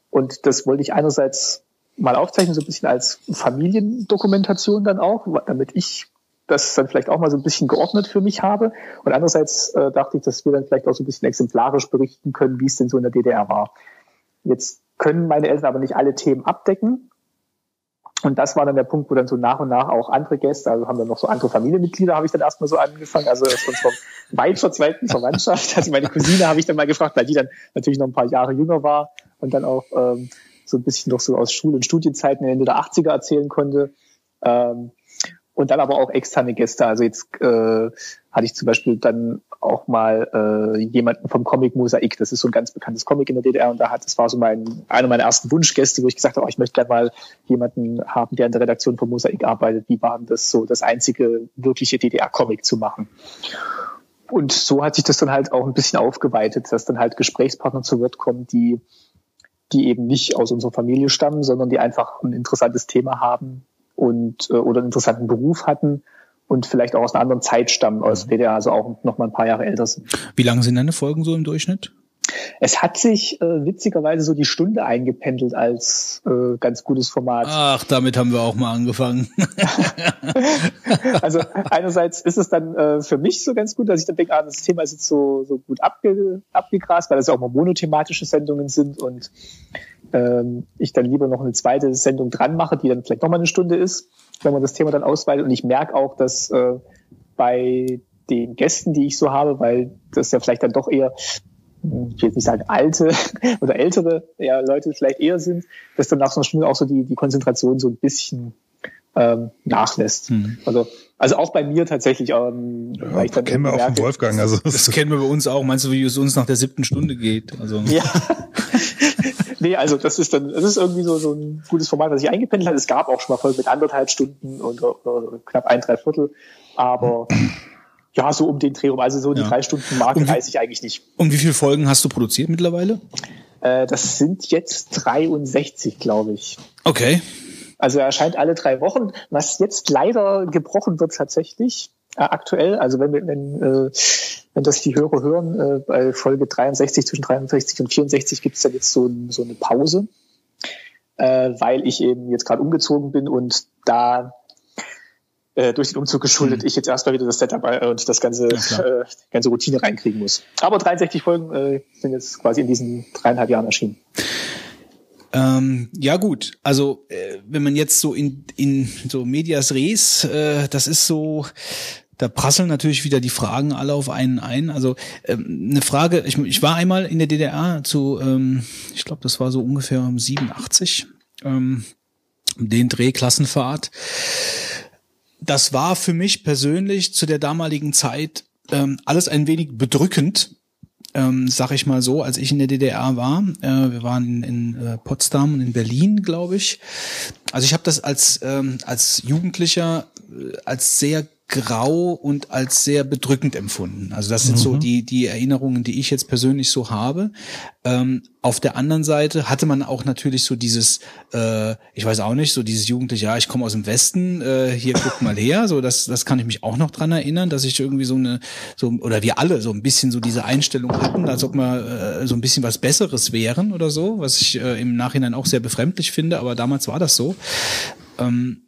Und das wollte ich einerseits mal aufzeichnen, so ein bisschen als Familiendokumentation dann auch, damit ich das dann vielleicht auch mal so ein bisschen geordnet für mich habe. Und andererseits äh, dachte ich, dass wir dann vielleicht auch so ein bisschen exemplarisch berichten können, wie es denn so in der DDR war. Jetzt können meine Eltern aber nicht alle Themen abdecken. Und das war dann der Punkt, wo dann so nach und nach auch andere Gäste, also haben dann noch so andere Familienmitglieder, habe ich dann erstmal so angefangen, also von von weit verzweigten Verwandtschaft. [LAUGHS] Also meine Cousine habe ich dann mal gefragt, weil die dann natürlich noch ein paar Jahre jünger war und dann auch ähm, so ein bisschen noch so aus Schul- und Studienzeiten Ende der 80er erzählen konnte. Ähm, und dann aber auch externe Gäste. Also jetzt äh, hatte ich zum Beispiel dann auch mal äh, jemanden vom Comic Mosaik. Das ist so ein ganz bekanntes Comic in der DDR und da hat, das war so mein einer meiner ersten Wunschgäste, wo ich gesagt habe, oh, ich möchte gerne mal jemanden haben, der in der Redaktion von Mosaik arbeitet. Wie war das so, das einzige wirkliche DDR-Comic zu machen? Und so hat sich das dann halt auch ein bisschen aufgeweitet, dass dann halt Gesprächspartner zu Wort kommen, die die eben nicht aus unserer Familie stammen, sondern die einfach ein interessantes Thema haben und äh, oder einen interessanten Beruf hatten und vielleicht auch aus einer anderen Zeit stammen, aus DDR, also auch noch mal ein paar Jahre älter sind. Wie lange sind deine Folgen so im Durchschnitt? Es hat sich äh, witzigerweise so die Stunde eingependelt als äh, ganz gutes Format. Ach, damit haben wir auch mal angefangen. [LAUGHS] also einerseits ist es dann äh, für mich so ganz gut, dass ich dann denke, ah, das Thema ist jetzt so, so gut abge, abgegrast, weil das ja auch mal monothematische Sendungen sind und ähm, ich dann lieber noch eine zweite Sendung dran mache, die dann vielleicht nochmal eine Stunde ist, wenn man das Thema dann ausweitet. Und ich merke auch, dass äh, bei den Gästen, die ich so habe, weil das ja vielleicht dann doch eher ich will jetzt nicht sagen alte [LAUGHS] oder ältere ja, Leute vielleicht eher sind, dass dann nach so einer Stunde auch so die, die Konzentration so ein bisschen ähm, nachlässt. Mhm. Also, also auch bei mir tatsächlich. Ähm, ja, weil ich dann kennen wir auch von Wolfgang. Also das kennen wir bei uns auch. Meinst du, wie es uns nach der siebten Stunde geht? Also ja. [LAUGHS] nee, also das ist dann, das ist irgendwie so, so ein gutes Format, was sich eingependelt hat. Es gab auch schon mal Folgen mit anderthalb Stunden und oder knapp ein, drei Viertel. Aber [CLEARS THROAT] ja, so um den Dreh rum. Also so die ja. drei Stunden Marke weiß ich eigentlich nicht. Und wie viele Folgen hast du produziert mittlerweile? Äh, das sind jetzt 63, glaube ich. Okay. Also er erscheint alle drei Wochen, was jetzt leider gebrochen wird tatsächlich äh, aktuell. Also wenn, wenn, äh, wenn das die Hörer hören, äh, bei Folge 63, zwischen 63 und 64 gibt es dann jetzt so, so eine Pause, äh, weil ich eben jetzt gerade umgezogen bin und da äh, durch den Umzug geschuldet, mhm. ich jetzt erstmal wieder das Setup äh, und das ganze, ja, äh, ganze Routine reinkriegen muss. Aber 63 Folgen äh, sind jetzt quasi in diesen dreieinhalb Jahren erschienen. Ähm, ja gut, also äh, wenn man jetzt so in, in so Medias Res, äh, das ist so, da prasseln natürlich wieder die Fragen alle auf einen ein. Also ähm, eine Frage, ich, ich war einmal in der DDR zu, ähm, ich glaube, das war so ungefähr um 87, ähm, den Drehklassenfahrt. Das war für mich persönlich zu der damaligen Zeit ähm, alles ein wenig bedrückend, ähm, sag ich mal so, als ich in der DDR war. Äh, wir waren in, in äh, Potsdam und in Berlin, glaube ich. Also ich habe das als ähm, als Jugendlicher äh, als sehr grau und als sehr bedrückend empfunden. Also das sind mhm. so die, die Erinnerungen, die ich jetzt persönlich so habe. Ähm, auf der anderen Seite hatte man auch natürlich so dieses, äh, ich weiß auch nicht, so dieses Jugendliche, ja, ich komme aus dem Westen, äh, hier guck mal her, so das, das kann ich mich auch noch dran erinnern, dass ich irgendwie so eine, so oder wir alle so ein bisschen so diese Einstellung hatten, als ob wir äh, so ein bisschen was Besseres wären oder so, was ich äh, im Nachhinein auch sehr befremdlich finde, aber damals war das so. Ähm,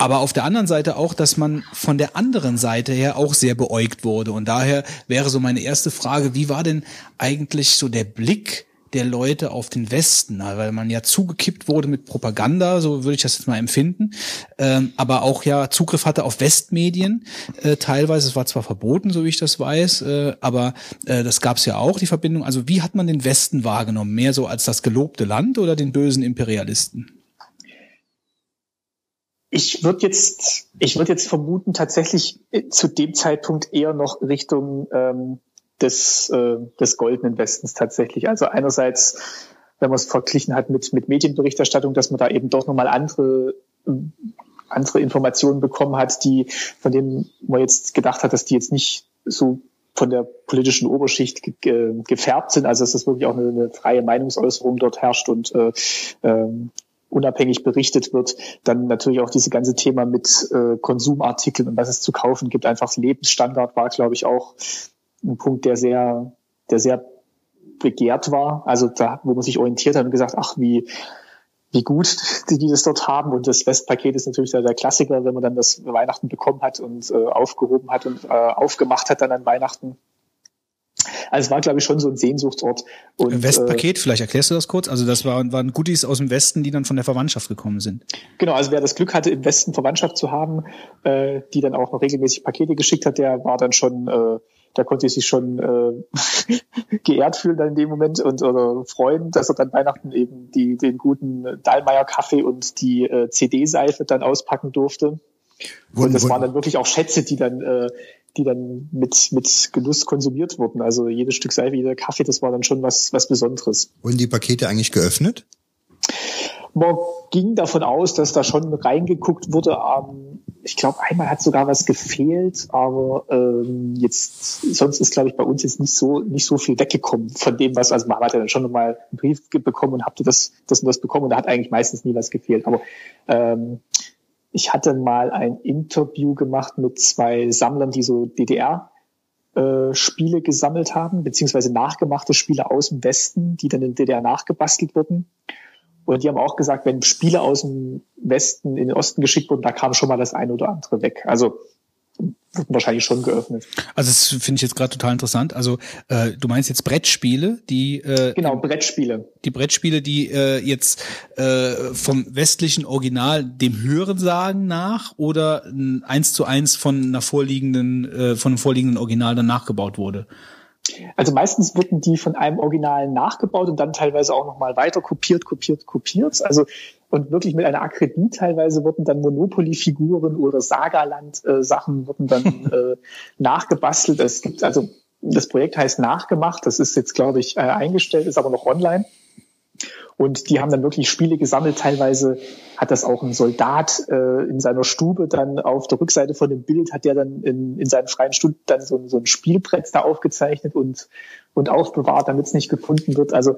aber auf der anderen Seite auch, dass man von der anderen Seite her auch sehr beäugt wurde. Und daher wäre so meine erste Frage, wie war denn eigentlich so der Blick der Leute auf den Westen, weil man ja zugekippt wurde mit Propaganda, so würde ich das jetzt mal empfinden, ähm, aber auch ja Zugriff hatte auf Westmedien äh, teilweise. Es war zwar verboten, so wie ich das weiß, äh, aber äh, das gab es ja auch, die Verbindung. Also wie hat man den Westen wahrgenommen? Mehr so als das gelobte Land oder den bösen Imperialisten? Ich würde jetzt, ich würde jetzt vermuten, tatsächlich äh, zu dem Zeitpunkt eher noch Richtung ähm, des, äh, des goldenen Westens tatsächlich. Also einerseits, wenn man es verglichen hat mit, mit Medienberichterstattung, dass man da eben doch nochmal andere, andere Informationen bekommen hat, die, von denen man jetzt gedacht hat, dass die jetzt nicht so von der politischen Oberschicht ge gefärbt sind, also dass das wirklich auch eine, eine freie Meinungsäußerung dort herrscht und äh, ähm, unabhängig berichtet wird, dann natürlich auch diese ganze Thema mit äh, Konsumartikeln und was es zu kaufen gibt. Einfach Lebensstandard war, glaube ich, auch ein Punkt, der sehr, der sehr begehrt war. Also da, wo man sich orientiert hat und gesagt, ach, wie, wie gut die, [LAUGHS] die das dort haben. Und das Westpaket ist natürlich der, der Klassiker, wenn man dann das Weihnachten bekommen hat und äh, aufgehoben hat und äh, aufgemacht hat dann an Weihnachten. Also es war, glaube ich, schon so ein Sehnsuchtsort. Und, Westpaket, äh, vielleicht erklärst du das kurz? Also das waren, waren Goodies aus dem Westen, die dann von der Verwandtschaft gekommen sind. Genau, also wer das Glück hatte, im Westen Verwandtschaft zu haben, äh, die dann auch noch regelmäßig Pakete geschickt hat, der war dann schon, äh, da konnte sich schon äh, [LAUGHS] geehrt fühlen dann in dem Moment und oder freuen, dass er dann Weihnachten eben die, den guten Dahlmeier Kaffee und die äh, CD-Seife dann auspacken durfte. Und das waren dann wirklich auch Schätze, die dann äh, die dann mit, mit Genuss konsumiert wurden. Also jedes Stück Seife, jeder Kaffee, das war dann schon was, was Besonderes. Wurden die Pakete eigentlich geöffnet? man ging davon aus, dass da schon reingeguckt wurde. Ähm, ich glaube, einmal hat sogar was gefehlt, aber ähm, jetzt sonst ist, glaube ich, bei uns jetzt nicht so nicht so viel weggekommen von dem, was also man hat ja dann schon mal einen Brief bekommen und habt das das und das bekommen und da hat eigentlich meistens nie was gefehlt. Aber ähm, ich hatte mal ein Interview gemacht mit zwei Sammlern, die so DDR äh, Spiele gesammelt haben, beziehungsweise nachgemachte Spiele aus dem Westen, die dann in DDR nachgebastelt wurden. Und die haben auch gesagt, wenn Spiele aus dem Westen in den Osten geschickt wurden, da kam schon mal das eine oder andere weg. Also wahrscheinlich schon geöffnet. Also das finde ich jetzt gerade total interessant. Also äh, du meinst jetzt Brettspiele, die äh, genau Brettspiele, die Brettspiele, die äh, jetzt äh, vom westlichen Original dem Hörensagen nach oder eins zu eins von einer vorliegenden äh, von einem vorliegenden Original dann nachgebaut wurde. Also meistens wurden die von einem Original nachgebaut und dann teilweise auch nochmal weiter kopiert, kopiert, kopiert. Also und wirklich mit einer Akribie teilweise wurden dann Monopoly-Figuren oder Sagaland-Sachen wurden dann [LAUGHS] äh, nachgebastelt. Es gibt also das Projekt heißt nachgemacht. Das ist jetzt glaube ich äh, eingestellt, ist aber noch online. Und die haben dann wirklich Spiele gesammelt. Teilweise hat das auch ein Soldat äh, in seiner Stube dann auf der Rückseite von dem Bild, hat der dann in, in seinen freien Stunden dann so, so ein Spielbrett da aufgezeichnet und, und aufbewahrt, damit es nicht gefunden wird. Also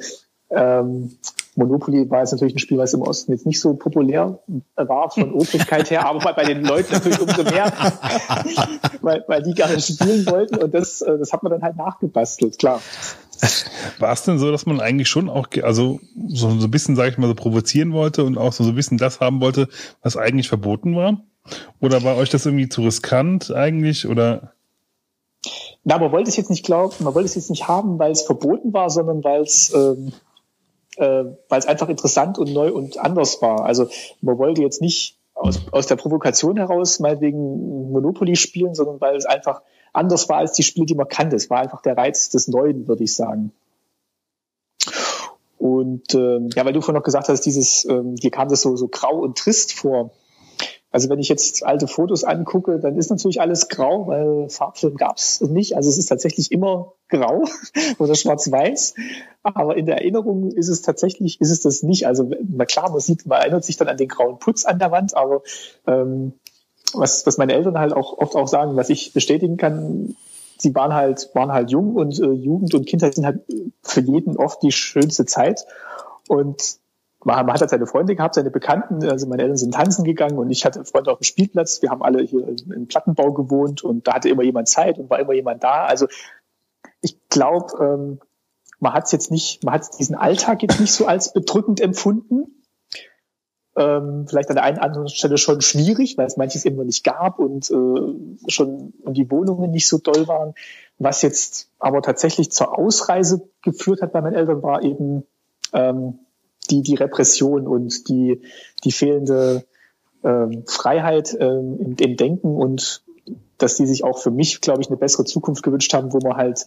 ähm, Monopoly war jetzt natürlich ein Spiel, was im Osten jetzt nicht so populär war von [LAUGHS] Obrigkeit her, aber bei den Leuten natürlich umso mehr, [LAUGHS] weil, weil die gerne spielen wollten und das, äh, das hat man dann halt nachgebastelt, klar. [LAUGHS] War es denn so, dass man eigentlich schon auch, also so, ein bisschen, sage ich mal, so provozieren wollte und auch so, so ein bisschen das haben wollte, was eigentlich verboten war? Oder war euch das irgendwie zu riskant eigentlich? Oder? Na, man wollte es jetzt nicht glauben, man wollte es jetzt nicht haben, weil es verboten war, sondern weil es ähm, äh, weil es einfach interessant und neu und anders war. Also man wollte jetzt nicht aus, aus der Provokation heraus mal wegen Monopoly spielen, sondern weil es einfach anders war als die Spiele, die man kannte. Es war einfach der Reiz des Neuen, würde ich sagen. Und ähm, ja, weil du vorhin noch gesagt hast, dieses, ähm, dir kam das so, so grau und trist vor. Also wenn ich jetzt alte Fotos angucke, dann ist natürlich alles grau, weil Farbfilm gab es nicht. Also es ist tatsächlich immer grau [LAUGHS] oder schwarz-weiß. Aber in der Erinnerung ist es tatsächlich, ist es das nicht. Also na klar, man sieht, man erinnert sich dann an den grauen Putz an der Wand, aber ähm, was, was meine Eltern halt auch oft auch sagen, was ich bestätigen kann, sie waren halt, waren halt jung und äh, Jugend und Kindheit sind halt für jeden oft die schönste Zeit. Und man, man hat halt seine Freunde gehabt, seine Bekannten, also meine Eltern sind tanzen gegangen und ich hatte Freunde auf dem Spielplatz. Wir haben alle hier im Plattenbau gewohnt und da hatte immer jemand Zeit und war immer jemand da. Also ich glaube, ähm, man hat es jetzt nicht, man hat diesen Alltag jetzt nicht so als bedrückend empfunden ähm, vielleicht an der einen oder anderen Stelle schon schwierig, weil es manches eben noch nicht gab und äh, schon und die Wohnungen nicht so doll waren. Was jetzt aber tatsächlich zur Ausreise geführt hat bei meinen Eltern, war eben ähm, die, die Repression und die, die fehlende ähm, Freiheit ähm, im, im Denken und dass die sich auch für mich, glaube ich, eine bessere Zukunft gewünscht haben, wo man halt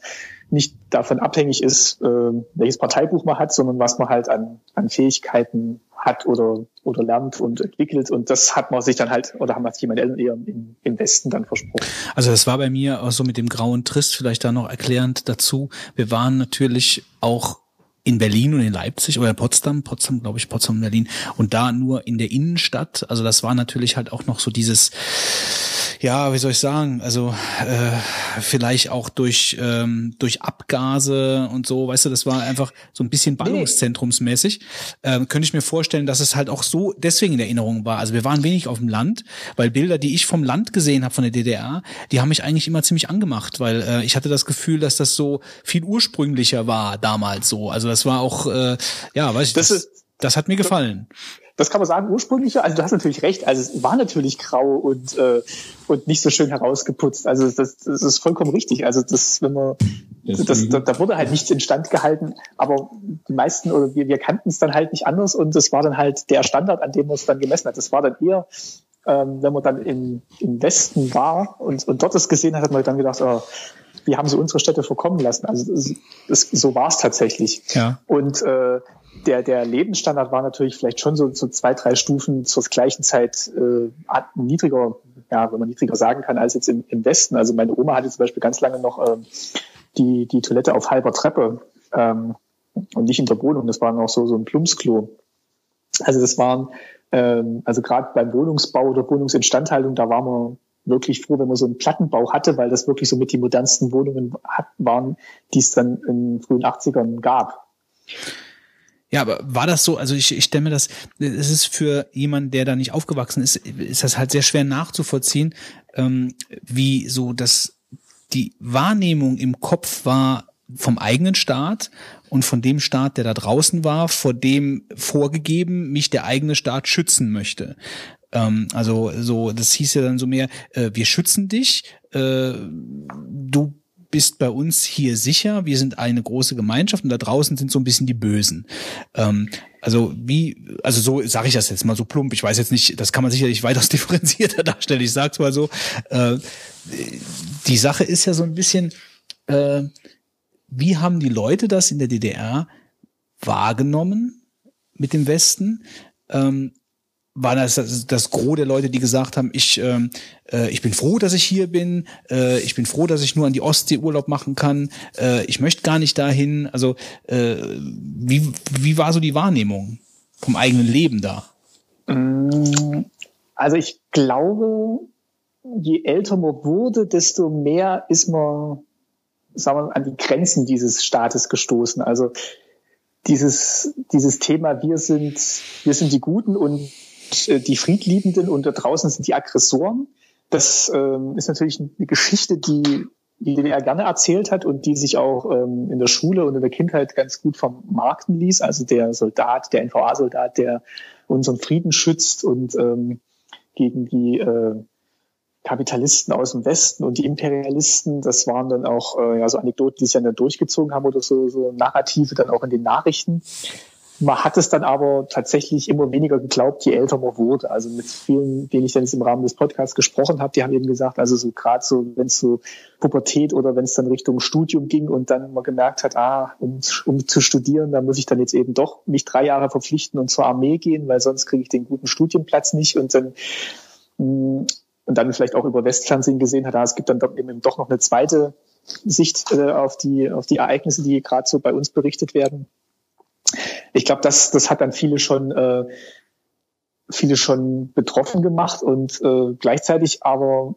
nicht davon abhängig ist, äh, welches Parteibuch man hat, sondern was man halt an, an Fähigkeiten hat oder, oder lernt und entwickelt. Und das hat man sich dann halt, oder haben wir sich meine eher im, im Westen dann versprochen. Also das war bei mir auch so mit dem grauen Trist vielleicht da noch erklärend dazu. Wir waren natürlich auch in Berlin und in Leipzig oder Potsdam, Potsdam, glaube ich, Potsdam, Berlin und da nur in der Innenstadt. Also das war natürlich halt auch noch so dieses ja, wie soll ich sagen, also äh, vielleicht auch durch ähm, durch Abgase und so, weißt du, das war einfach so ein bisschen Ballungszentrumsmäßig. Ähm, könnte ich mir vorstellen, dass es halt auch so deswegen in Erinnerung war. Also wir waren wenig auf dem Land, weil Bilder, die ich vom Land gesehen habe von der DDR, die haben mich eigentlich immer ziemlich angemacht, weil äh, ich hatte das Gefühl, dass das so viel ursprünglicher war damals so. Also das war auch, äh, ja, weiß ich, das, das, ist, das hat mir gefallen das kann man sagen, ursprünglicher. Also du hast natürlich recht, also es war natürlich grau und, äh, und nicht so schön herausgeputzt. Also das, das ist vollkommen richtig. Also das, wenn man, das, das, da, da wurde halt nichts instand gehalten, aber die meisten oder wir, wir kannten es dann halt nicht anders und das war dann halt der Standard, an dem man es dann gemessen hat. Das war dann eher, ähm, wenn man dann im, im Westen war und, und dort das gesehen hat, hat man dann gedacht, oh, wie haben sie unsere Städte verkommen lassen? Also das, das, so war es tatsächlich. Ja. Und äh, der, der Lebensstandard war natürlich vielleicht schon so, so zwei, drei Stufen zur gleichen Zeit äh, niedriger, ja, wenn man niedriger sagen kann, als jetzt im, im Westen. Also meine Oma hatte zum Beispiel ganz lange noch ähm, die, die Toilette auf halber Treppe ähm, und nicht in der Wohnung. Das war noch so, so ein Plumpsklo. Also das waren, ähm, also gerade beim Wohnungsbau oder Wohnungsinstandhaltung, da waren wir wirklich froh, wenn man so einen Plattenbau hatte, weil das wirklich so mit die modernsten Wohnungen hat, waren, die es dann in den frühen 80ern gab. Ja, aber war das so, also ich, ich stelle mir das, es ist für jemanden, der da nicht aufgewachsen ist, ist das halt sehr schwer nachzuvollziehen, ähm, wie so das, die Wahrnehmung im Kopf war vom eigenen Staat und von dem Staat, der da draußen war, vor dem vorgegeben mich der eigene Staat schützen möchte. Ähm, also so, das hieß ja dann so mehr, äh, wir schützen dich, äh, du bist bei uns hier sicher, wir sind eine große Gemeinschaft und da draußen sind so ein bisschen die Bösen. Ähm, also wie, also so sage ich das jetzt mal so plump. Ich weiß jetzt nicht, das kann man sicherlich weitaus [LAUGHS] differenzierter darstellen. Ich sag's mal so. Äh, die Sache ist ja so ein bisschen, äh, wie haben die Leute das in der DDR wahrgenommen mit dem Westen? Ähm, war das, das Gros der Leute, die gesagt haben, ich ähm, äh, ich bin froh, dass ich hier bin, äh, ich bin froh, dass ich nur an die Ostsee Urlaub machen kann, äh, ich möchte gar nicht dahin. Also äh, wie wie war so die Wahrnehmung vom eigenen Leben da? Mm, also ich glaube, je älter man wurde, desto mehr ist man, sagen wir, an die Grenzen dieses Staates gestoßen. Also dieses dieses Thema, wir sind wir sind die Guten und die Friedliebenden und da draußen sind die Aggressoren. Das ähm, ist natürlich eine Geschichte, die die DDR gerne erzählt hat und die sich auch ähm, in der Schule und in der Kindheit ganz gut vermarkten ließ. Also der Soldat, der NVA-Soldat, der unseren Frieden schützt und ähm, gegen die äh, Kapitalisten aus dem Westen und die Imperialisten, das waren dann auch äh, ja, so Anekdoten, die sich dann durchgezogen haben oder so, so Narrative dann auch in den Nachrichten. Man hat es dann aber tatsächlich immer weniger geglaubt, je älter man wurde. Also mit vielen, denen ich dann jetzt im Rahmen des Podcasts gesprochen habe, die haben eben gesagt, also so gerade so, wenn es so Pubertät oder wenn es dann Richtung Studium ging und dann man gemerkt hat, ah, um, um zu studieren, da muss ich dann jetzt eben doch mich drei Jahre verpflichten und zur Armee gehen, weil sonst kriege ich den guten Studienplatz nicht und dann mm, und dann vielleicht auch über Westfernsehen gesehen hat, ah, es gibt dann doch eben doch noch eine zweite Sicht äh, auf die auf die Ereignisse, die gerade so bei uns berichtet werden ich glaube, das, das hat dann viele schon, äh, viele schon betroffen gemacht und äh, gleichzeitig aber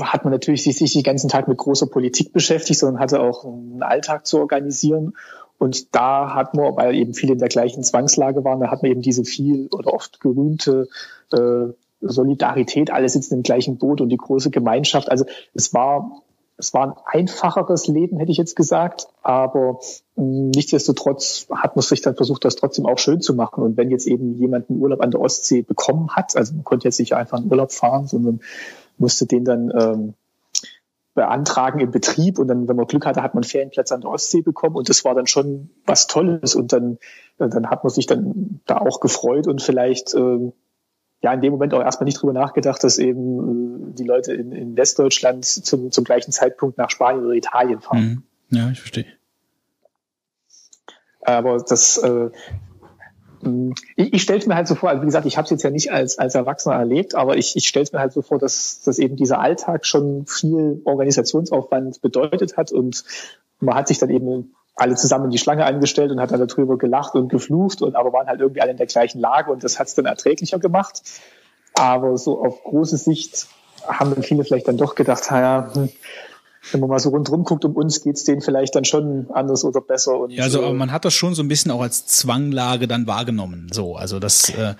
hat man natürlich sich, sich den ganzen Tag mit großer Politik beschäftigt, sondern hatte auch einen Alltag zu organisieren. Und da hat man, weil eben viele in der gleichen Zwangslage waren, da hat man eben diese viel oder oft gerühmte äh, Solidarität, alle sitzen im gleichen Boot und die große Gemeinschaft. Also es war es war ein einfacheres Leben, hätte ich jetzt gesagt, aber hm, nichtsdestotrotz hat man sich dann versucht, das trotzdem auch schön zu machen. Und wenn jetzt eben jemand einen Urlaub an der Ostsee bekommen hat, also man konnte jetzt nicht einfach einen Urlaub fahren, sondern musste den dann ähm, beantragen im Betrieb. Und dann, wenn man Glück hatte, hat man einen Ferienplatz an der Ostsee bekommen. Und das war dann schon was Tolles. Und dann, dann hat man sich dann da auch gefreut und vielleicht ähm, ja in dem Moment auch erstmal nicht drüber nachgedacht, dass eben äh, die Leute in, in Westdeutschland zum, zum gleichen Zeitpunkt nach Spanien oder Italien fahren. Mhm. Ja, ich verstehe. Aber das, äh, ich, ich stelle es mir halt so vor, also wie gesagt, ich habe es jetzt ja nicht als, als Erwachsener erlebt, aber ich, ich stelle es mir halt so vor, dass, dass eben dieser Alltag schon viel Organisationsaufwand bedeutet hat und man hat sich dann eben alle zusammen in die Schlange angestellt und hat dann darüber gelacht und geflucht und aber waren halt irgendwie alle in der gleichen Lage und das hat es dann erträglicher gemacht. Aber so auf große Sicht haben dann viele vielleicht dann doch gedacht, naja, hm, wenn man mal so rundherum guckt, um uns geht's denen vielleicht dann schon anders oder besser. Und, ja, also aber man hat das schon so ein bisschen auch als Zwanglage dann wahrgenommen. So, also das. Äh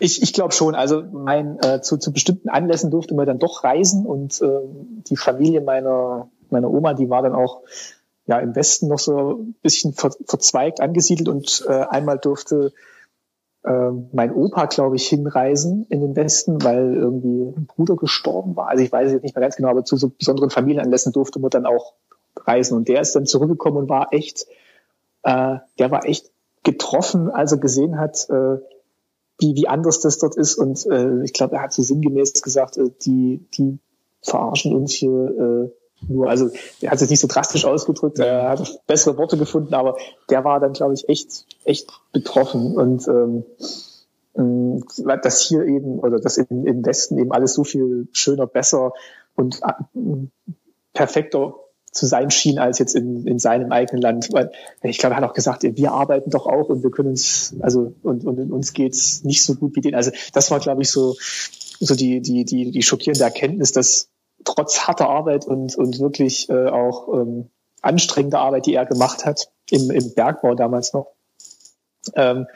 ich, ich glaube schon. Also mein äh, zu, zu bestimmten Anlässen durfte man dann doch reisen und äh, die Familie meiner meiner Oma, die war dann auch ja im Westen noch so ein bisschen ver, verzweigt angesiedelt und äh, einmal durfte äh, mein Opa, glaube ich, hinreisen in den Westen, weil irgendwie ein Bruder gestorben war. Also ich weiß es jetzt nicht mehr ganz genau, aber zu so besonderen Familienanlässen durfte man dann auch reisen. Und der ist dann zurückgekommen und war echt, äh, der war echt getroffen, als er gesehen hat, äh, wie, wie anders das dort ist. Und äh, ich glaube, er hat so sinngemäß gesagt, äh, die, die verarschen uns hier äh, nur, also er hat es nicht so drastisch ausgedrückt, er hat bessere Worte gefunden, aber der war dann, glaube ich, echt, echt betroffen und ähm, äh, dass hier eben oder dass im, im Westen eben alles so viel schöner, besser und äh, perfekter zu sein schien als jetzt in, in seinem eigenen Land. Weil ich glaube, er hat auch gesagt, wir arbeiten doch auch und wir können uns, also und, und uns geht's nicht so gut wie denen. Also das war, glaube ich, so, so die, die, die, die schockierende Erkenntnis, dass trotz harter Arbeit und, und wirklich äh, auch ähm, anstrengender Arbeit, die er gemacht hat, im, im Bergbau damals noch, ähm,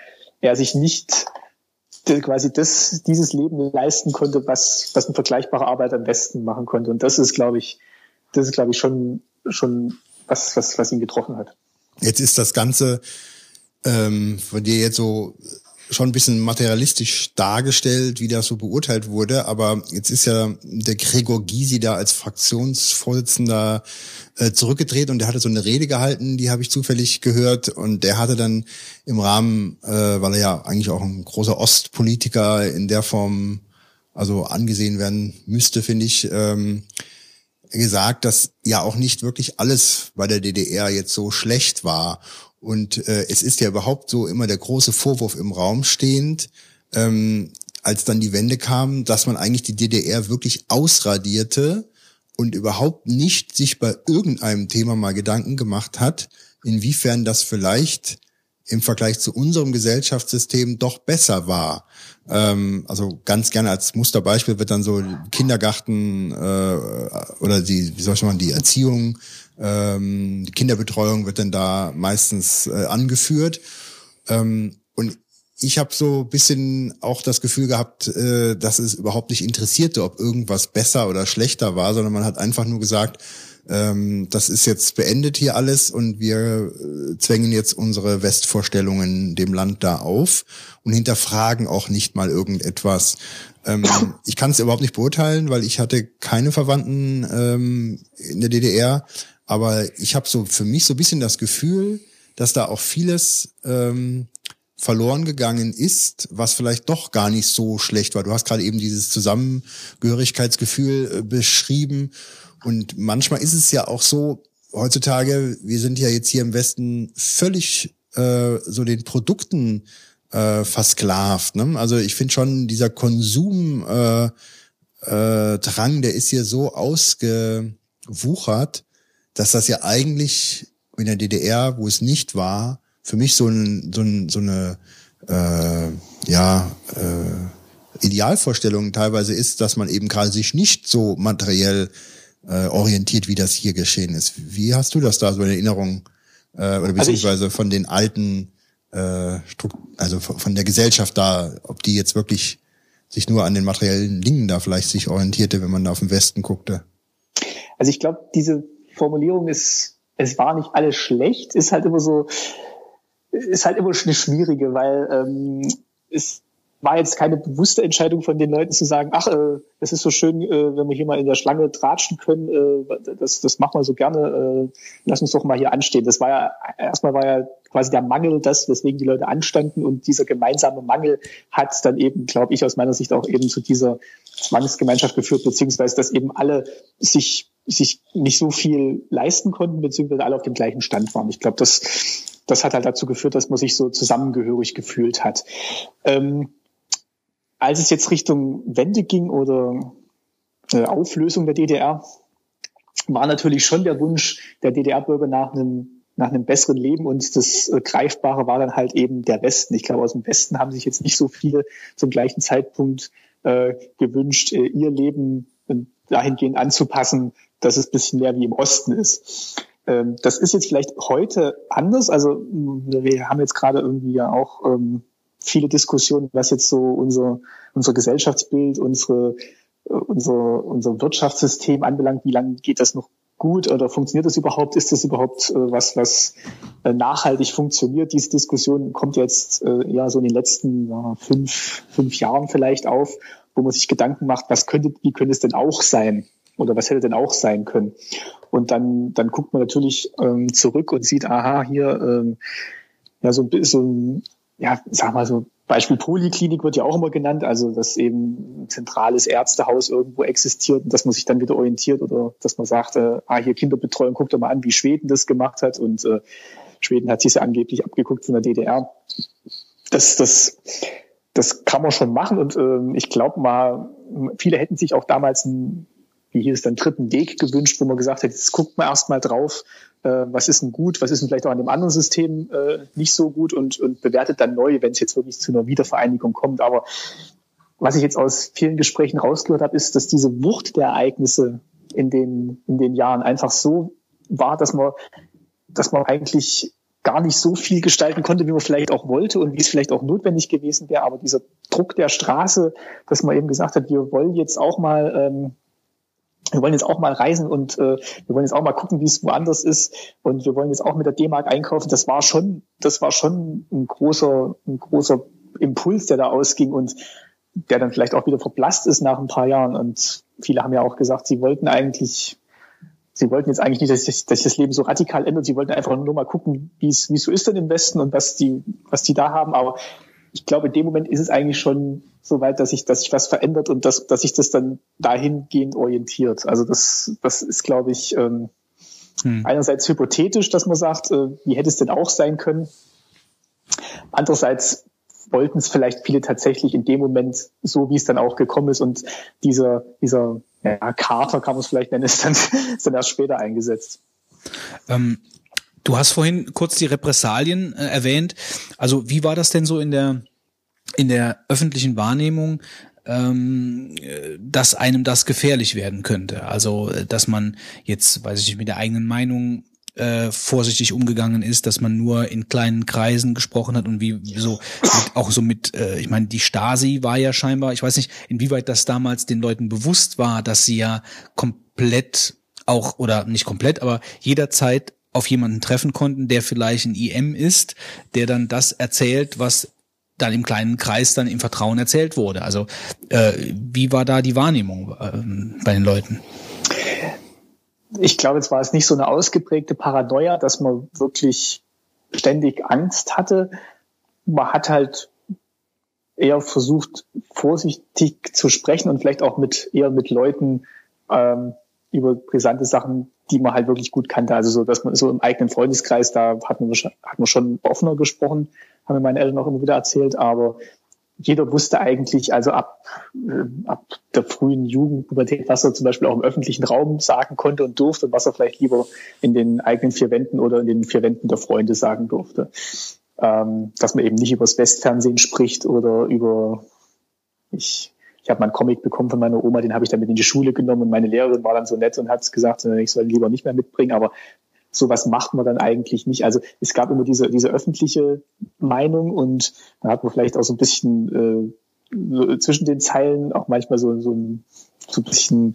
er sich nicht quasi das, dieses Leben leisten konnte, was, was ein vergleichbarer Arbeit am besten machen konnte. Und das ist, glaube ich, das ist, glaube ich, schon, schon was, was, was ihn getroffen hat. Jetzt ist das Ganze ähm, von dir jetzt so schon ein bisschen materialistisch dargestellt, wie das so beurteilt wurde. Aber jetzt ist ja der Gregor Gysi da als Fraktionsvorsitzender äh, zurückgedreht und der hatte so eine Rede gehalten, die habe ich zufällig gehört. Und der hatte dann im Rahmen, äh, weil er ja eigentlich auch ein großer Ostpolitiker in der Form also angesehen werden müsste, finde ich, ähm, gesagt, dass ja auch nicht wirklich alles bei der DDR jetzt so schlecht war. Und äh, es ist ja überhaupt so immer der große Vorwurf im Raum stehend, ähm, als dann die Wende kam, dass man eigentlich die DDR wirklich ausradierte und überhaupt nicht sich bei irgendeinem Thema mal Gedanken gemacht hat, inwiefern das vielleicht im Vergleich zu unserem Gesellschaftssystem doch besser war. Ähm, also ganz gerne als Musterbeispiel wird dann so Kindergarten äh, oder die, wie soll ich mal, die Erziehung ähm, die Kinderbetreuung wird dann da meistens äh, angeführt. Ähm, und ich habe so bisschen auch das Gefühl gehabt, äh, dass es überhaupt nicht interessierte, ob irgendwas besser oder schlechter war, sondern man hat einfach nur gesagt, ähm, das ist jetzt beendet hier alles und wir äh, zwängen jetzt unsere Westvorstellungen dem Land da auf und hinterfragen auch nicht mal irgendetwas. Ähm, ich kann es überhaupt nicht beurteilen, weil ich hatte keine Verwandten ähm, in der DDR. Aber ich habe so für mich so ein bisschen das Gefühl, dass da auch vieles ähm, verloren gegangen ist, was vielleicht doch gar nicht so schlecht war. Du hast gerade eben dieses Zusammengehörigkeitsgefühl äh, beschrieben. Und manchmal ist es ja auch so, heutzutage, wir sind ja jetzt hier im Westen völlig äh, so den Produkten äh, versklavt. Ne? Also ich finde schon, dieser Konsum äh, äh, Drang, der ist hier so ausgewuchert, dass das ja eigentlich in der DDR, wo es nicht war, für mich so, ein, so, ein, so eine äh, ja äh, Idealvorstellung teilweise ist, dass man eben gerade sich nicht so materiell äh, orientiert, wie das hier geschehen ist. Wie hast du das da so in Erinnerung äh, oder also beziehungsweise also von den alten äh, also von der Gesellschaft da, ob die jetzt wirklich sich nur an den materiellen Dingen da vielleicht sich orientierte, wenn man da auf den Westen guckte? Also ich glaube, diese Formulierung ist, es war nicht alles schlecht, ist halt immer so, ist halt immer eine schwierige, weil ähm, es war jetzt keine bewusste Entscheidung von den Leuten zu sagen, ach, äh, das ist so schön, äh, wenn wir hier mal in der Schlange tratschen können, äh, das, das machen wir so gerne, äh, lass uns doch mal hier anstehen. Das war ja, erstmal war ja quasi der Mangel das, weswegen die Leute anstanden und dieser gemeinsame Mangel hat dann eben, glaube ich, aus meiner Sicht auch eben zu dieser Zwangsgemeinschaft geführt, beziehungsweise dass eben alle sich sich nicht so viel leisten konnten, beziehungsweise alle auf dem gleichen Stand waren. Ich glaube, das, das hat halt dazu geführt, dass man sich so zusammengehörig gefühlt hat. Ähm, als es jetzt Richtung Wende ging oder äh, Auflösung der DDR, war natürlich schon der Wunsch der DDR-Bürger nach einem nach einem besseren Leben und das äh, Greifbare war dann halt eben der Westen. Ich glaube, aus dem Westen haben sich jetzt nicht so viele zum gleichen Zeitpunkt äh, gewünscht, äh, ihr Leben äh, dahingehend anzupassen, dass es bisschen mehr wie im Osten ist. Ähm, das ist jetzt vielleicht heute anders. Also wir haben jetzt gerade irgendwie ja auch ähm, viele Diskussionen, was jetzt so unser, unser Gesellschaftsbild, unsere, äh, unser, unser Wirtschaftssystem anbelangt. Wie lange geht das noch gut oder funktioniert das überhaupt? Ist das überhaupt äh, was, was äh, nachhaltig funktioniert? Diese Diskussion kommt jetzt äh, ja so in den letzten ja, fünf, fünf Jahren vielleicht auf, wo man sich Gedanken macht, was könnte, wie könnte es denn auch sein? Oder was hätte denn auch sein können? Und dann, dann guckt man natürlich ähm, zurück und sieht, aha, hier ähm, ja so ein so ein, ja, sag mal so Beispiel Poliklinik wird ja auch immer genannt, also dass eben ein zentrales Ärztehaus irgendwo existiert und dass man sich dann wieder orientiert oder dass man sagt, äh, ah, hier Kinderbetreuung, guckt doch mal an, wie Schweden das gemacht hat und äh, Schweden hat sich ja angeblich abgeguckt von der DDR. Das, das, das kann man schon machen und ähm, ich glaube mal, viele hätten sich auch damals ein wie hieß es dann, dritten Weg gewünscht, wo man gesagt hat, jetzt guckt man erstmal drauf, äh, was ist denn gut, was ist denn vielleicht auch an dem anderen System äh, nicht so gut und, und bewertet dann neu, wenn es jetzt wirklich zu einer Wiedervereinigung kommt. Aber was ich jetzt aus vielen Gesprächen rausgehört habe, ist, dass diese Wucht der Ereignisse in den, in den Jahren einfach so war, dass man, dass man eigentlich gar nicht so viel gestalten konnte, wie man vielleicht auch wollte und wie es vielleicht auch notwendig gewesen wäre. Aber dieser Druck der Straße, dass man eben gesagt hat, wir wollen jetzt auch mal ähm, wir wollen jetzt auch mal reisen und äh, wir wollen jetzt auch mal gucken, wie es woanders ist und wir wollen jetzt auch mit der D-Mark einkaufen. Das war schon, das war schon ein großer, ein großer Impuls, der da ausging und der dann vielleicht auch wieder verblasst ist nach ein paar Jahren. Und viele haben ja auch gesagt, sie wollten eigentlich, sie wollten jetzt eigentlich nicht, dass sich, das Leben so radikal ändert. Sie wollten einfach nur mal gucken, wie es, wie es so ist denn im Westen und was die, was die da haben. Aber ich glaube, in dem Moment ist es eigentlich schon so weit, dass sich, dass sich was verändert und dass, dass sich das dann dahingehend orientiert. Also das, das ist, glaube ich, ähm, hm. einerseits hypothetisch, dass man sagt, äh, wie hätte es denn auch sein können? Andererseits wollten es vielleicht viele tatsächlich in dem Moment so, wie es dann auch gekommen ist und dieser, dieser ja, Kater, kann man es vielleicht nennen, [LAUGHS] ist dann, ist dann erst später eingesetzt. Ähm, Du hast vorhin kurz die Repressalien äh, erwähnt. Also wie war das denn so in der in der öffentlichen Wahrnehmung, ähm, dass einem das gefährlich werden könnte? Also dass man jetzt, weiß ich nicht, mit der eigenen Meinung äh, vorsichtig umgegangen ist, dass man nur in kleinen Kreisen gesprochen hat und wie so mit, auch so mit, äh, ich meine, die Stasi war ja scheinbar, ich weiß nicht, inwieweit das damals den Leuten bewusst war, dass sie ja komplett auch oder nicht komplett, aber jederzeit auf jemanden treffen konnten, der vielleicht ein IM ist, der dann das erzählt, was dann im kleinen Kreis dann im Vertrauen erzählt wurde. Also äh, wie war da die Wahrnehmung äh, bei den Leuten? Ich glaube, es war es nicht so eine ausgeprägte Paranoia, dass man wirklich ständig Angst hatte. Man hat halt eher versucht, vorsichtig zu sprechen und vielleicht auch mit eher mit Leuten ähm, über brisante Sachen die man halt wirklich gut kannte. Also so, dass man so im eigenen Freundeskreis, da hat man, hat man schon offener gesprochen, haben mir meine Eltern auch immer wieder erzählt, aber jeder wusste eigentlich, also ab, äh, ab der frühen Jugendpubertät, was er zum Beispiel auch im öffentlichen Raum sagen konnte und durfte und was er vielleicht lieber in den eigenen vier Wänden oder in den vier Wänden der Freunde sagen durfte. Ähm, dass man eben nicht über das Westfernsehen spricht oder über, ich ich habe mal einen Comic bekommen von meiner Oma, den habe ich dann mit in die Schule genommen und meine Lehrerin war dann so nett und hat gesagt, ich soll lieber nicht mehr mitbringen, aber sowas macht man dann eigentlich nicht. Also es gab immer diese, diese öffentliche Meinung und da hat man vielleicht auch so ein bisschen äh, zwischen den Zeilen auch manchmal so, so, ein, so ein bisschen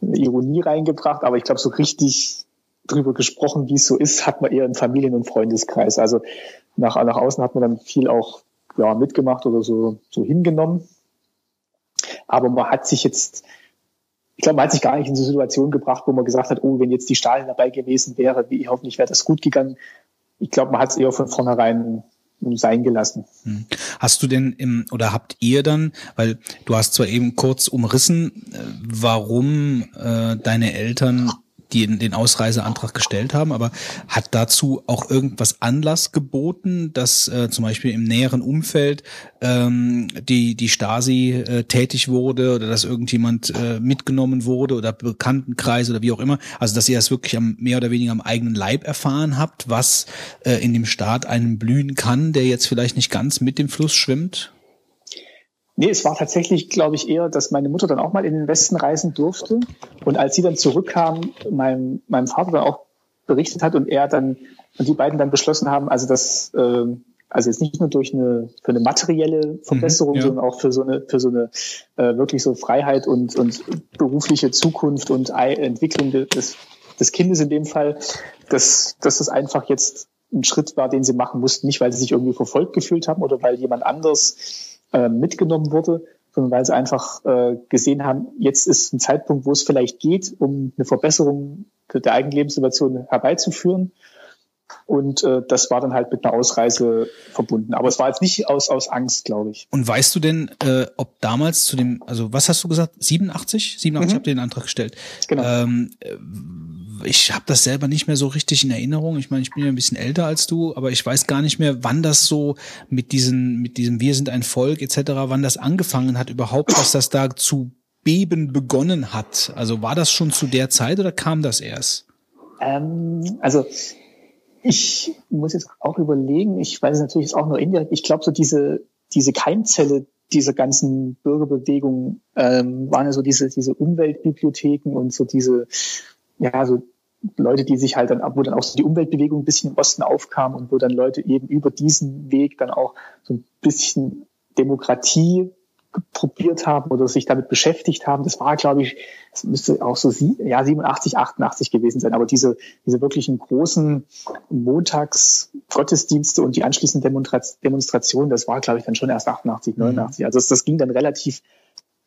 Ironie reingebracht, aber ich glaube, so richtig drüber gesprochen, wie es so ist, hat man eher im Familien- und Freundeskreis. Also nach, nach außen hat man dann viel auch ja, mitgemacht oder so, so hingenommen. Aber man hat sich jetzt, ich glaube, man hat sich gar nicht in so eine Situation gebracht, wo man gesagt hat, oh, wenn jetzt die Stalin dabei gewesen wäre, wie, hoffentlich wäre das gut gegangen. Ich glaube, man hat es eher von vornherein sein gelassen. Hm. Hast du denn im oder habt ihr dann, weil du hast zwar eben kurz umrissen, äh, warum äh, deine Eltern die den Ausreiseantrag gestellt haben, aber hat dazu auch irgendwas Anlass geboten, dass äh, zum Beispiel im näheren Umfeld ähm, die, die Stasi äh, tätig wurde oder dass irgendjemand äh, mitgenommen wurde oder Bekanntenkreis oder wie auch immer. Also dass ihr das wirklich am, mehr oder weniger am eigenen Leib erfahren habt, was äh, in dem Staat einen blühen kann, der jetzt vielleicht nicht ganz mit dem Fluss schwimmt? Nee, es war tatsächlich, glaube ich, eher, dass meine Mutter dann auch mal in den Westen reisen durfte. Und als sie dann zurückkam, meinem, meinem Vater dann auch berichtet hat und er dann, und die beiden dann beschlossen haben, also das, äh, also jetzt nicht nur durch eine, für eine materielle Verbesserung, mhm, ja. sondern auch für so eine, für so eine äh, wirklich so Freiheit und, und berufliche Zukunft und Entwicklung des, des Kindes in dem Fall, dass, dass es einfach jetzt ein Schritt war, den sie machen mussten, nicht weil sie sich irgendwie verfolgt gefühlt haben oder weil jemand anders äh, mitgenommen wurde, sondern weil sie einfach äh, gesehen haben, jetzt ist ein Zeitpunkt, wo es vielleicht geht, um eine Verbesserung der eigenen Lebenssituation herbeizuführen. Und äh, das war dann halt mit einer Ausreise verbunden. Aber es war jetzt nicht aus, aus Angst, glaube ich. Und weißt du denn, äh, ob damals zu dem, also was hast du gesagt, 87? 87 mhm. habt ihr den Antrag gestellt. Genau. Ähm, äh, ich habe das selber nicht mehr so richtig in Erinnerung. Ich meine, ich bin ja ein bisschen älter als du, aber ich weiß gar nicht mehr, wann das so mit diesen, mit diesem Wir sind ein Volk etc., wann das angefangen hat überhaupt, dass das da zu Erdbeben begonnen hat? Also war das schon zu der Zeit oder kam das erst? Ähm, also ich muss jetzt auch überlegen, ich weiß es natürlich auch nur indirekt, ich glaube so diese, diese Keimzelle dieser ganzen Bürgerbewegung ähm, waren ja so diese, diese Umweltbibliotheken und so diese, ja, so Leute, die sich halt dann, wo dann auch so die Umweltbewegung ein bisschen im Osten aufkam und wo dann Leute eben über diesen Weg dann auch so ein bisschen Demokratie probiert haben oder sich damit beschäftigt haben. Das war, glaube ich, das müsste auch so sie, ja 87, 88 gewesen sein. Aber diese diese wirklichen großen Montagsgottesdienste und die anschließenden Demonstrationen, das war, glaube ich, dann schon erst 88, 89. Mhm. Also das, das ging dann relativ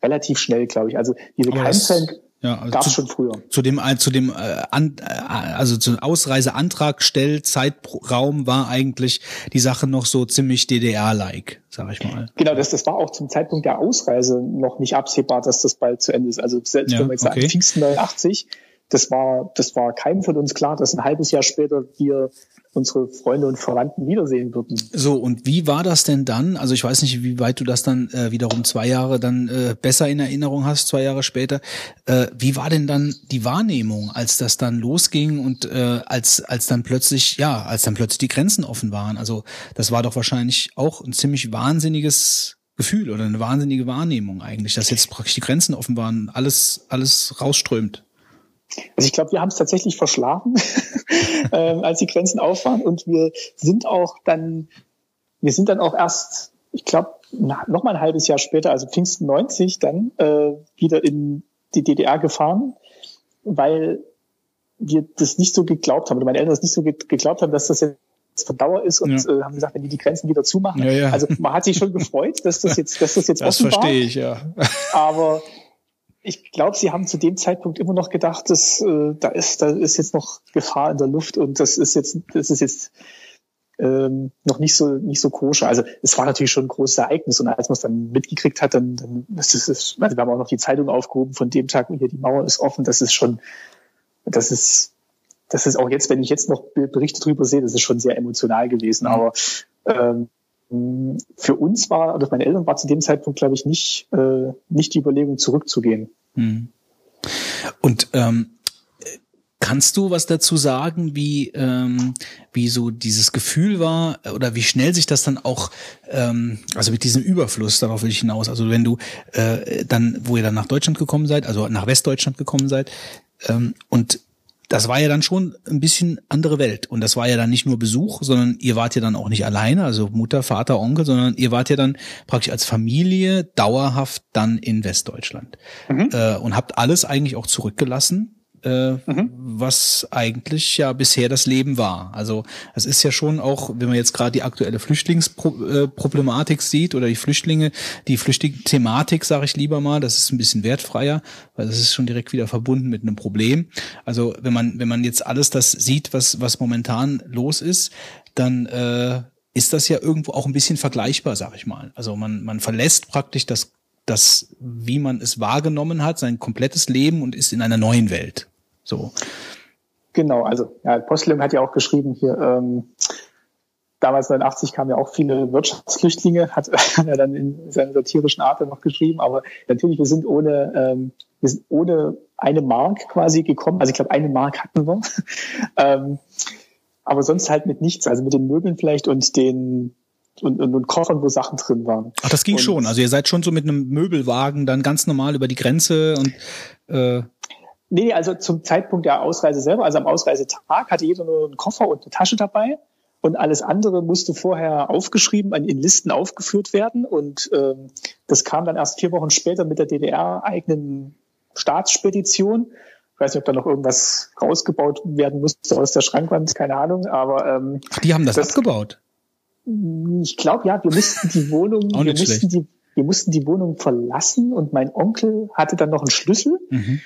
relativ schnell, glaube ich. Also diese Keimzellen ja, also Gab schon früher. Zu dem, zu dem, äh, an, äh, also zum Ausreiseantrag Zeitraum war eigentlich die Sache noch so ziemlich DDR-like, sag ich mal. Genau, das, das war auch zum Zeitpunkt der Ausreise noch nicht absehbar, dass das bald zu Ende ist. Also selbst ja, wenn wir jetzt okay. sagen, Pfingsten 89, das war, das war keinem von uns klar, dass ein halbes Jahr später wir unsere Freunde und Verwandten wiedersehen würden. So, und wie war das denn dann? Also ich weiß nicht, wie weit du das dann äh, wiederum zwei Jahre dann äh, besser in Erinnerung hast, zwei Jahre später. Äh, wie war denn dann die Wahrnehmung, als das dann losging und äh, als, als dann plötzlich, ja, als dann plötzlich die Grenzen offen waren? Also das war doch wahrscheinlich auch ein ziemlich wahnsinniges Gefühl oder eine wahnsinnige Wahrnehmung eigentlich, dass jetzt praktisch die Grenzen offen waren, alles, alles rausströmt. Also ich glaube, wir haben es tatsächlich verschlafen, [LAUGHS] äh, als die Grenzen auf waren. Und wir sind auch dann, wir sind dann auch erst, ich glaube, noch mal ein halbes Jahr später, also Pfingsten 90, dann äh, wieder in die DDR gefahren, weil wir das nicht so geglaubt haben, oder meine Eltern das nicht so geglaubt haben, dass das jetzt von Dauer ist und ja. äh, haben gesagt, wenn die die Grenzen wieder zumachen. Ja, ja. Also man hat sich schon gefreut, dass das jetzt, dass das jetzt das offen verstehe ich, ja. Aber ich glaube, sie haben zu dem Zeitpunkt immer noch gedacht, dass äh, da ist, da ist jetzt noch Gefahr in der Luft und das ist jetzt, das ist jetzt ähm, noch nicht so nicht so koscher. Also es war natürlich schon ein großes Ereignis und als man es dann mitgekriegt hat, dann, dann ist es, also wir haben auch noch die Zeitung aufgehoben von dem Tag, wo hier die Mauer ist offen. Das ist schon, das ist, das ist auch jetzt, wenn ich jetzt noch Berichte drüber sehe, das ist schon sehr emotional gewesen. Mhm. Aber ähm, für uns war, oder meine Eltern war zu dem Zeitpunkt, glaube ich, nicht, äh, nicht die Überlegung, zurückzugehen. Hm. Und ähm, kannst du was dazu sagen, wie, ähm, wie so dieses Gefühl war oder wie schnell sich das dann auch, ähm, also mit diesem Überfluss, darauf will ich hinaus, also wenn du äh, dann, wo ihr dann nach Deutschland gekommen seid, also nach Westdeutschland gekommen seid, ähm, und das war ja dann schon ein bisschen andere Welt. Und das war ja dann nicht nur Besuch, sondern ihr wart ja dann auch nicht alleine, also Mutter, Vater, Onkel, sondern ihr wart ja dann praktisch als Familie dauerhaft dann in Westdeutschland. Mhm. Äh, und habt alles eigentlich auch zurückgelassen äh, mhm. was eigentlich ja bisher das Leben war. Also es ist ja schon auch, wenn man jetzt gerade die aktuelle Flüchtlingsproblematik äh, sieht oder die Flüchtlinge, die Flüchtlingsthematik, sage ich lieber mal, das ist ein bisschen wertfreier, weil das ist schon direkt wieder verbunden mit einem Problem. Also wenn man wenn man jetzt alles das sieht, was was momentan los ist, dann äh, ist das ja irgendwo auch ein bisschen vergleichbar, sag ich mal. Also man man verlässt praktisch das das, wie man es wahrgenommen hat, sein komplettes Leben und ist in einer neuen Welt. So. Genau, also ja, Postleum hat ja auch geschrieben hier, ähm, damals 89 kamen ja auch viele Wirtschaftsflüchtlinge, hat, [LAUGHS] hat er dann in seiner satirischen Art noch geschrieben, aber natürlich, wir sind ohne, ähm, wir sind ohne eine Mark quasi gekommen, also ich glaube, eine Mark hatten wir, [LAUGHS] ähm, aber sonst halt mit nichts, also mit den Möbeln vielleicht und den und, und, und Koffern, wo Sachen drin waren. Ach, das ging und, schon. Also ihr seid schon so mit einem Möbelwagen dann ganz normal über die Grenze und äh Nee, also zum Zeitpunkt der Ausreise selber, also am Ausreisetag hatte jeder nur einen Koffer und eine Tasche dabei und alles andere musste vorher aufgeschrieben, in Listen aufgeführt werden und ähm, das kam dann erst vier Wochen später mit der DDR-eigenen Staatsspedition. Ich weiß nicht, ob da noch irgendwas rausgebaut werden musste aus der Schrankwand, keine Ahnung, aber ähm, Ach, die haben das, das abgebaut. Ich glaube, ja, wir mussten die Wohnung, [LAUGHS] wir mussten die, wir mussten die Wohnung verlassen und mein Onkel hatte dann noch einen Schlüssel. Mhm.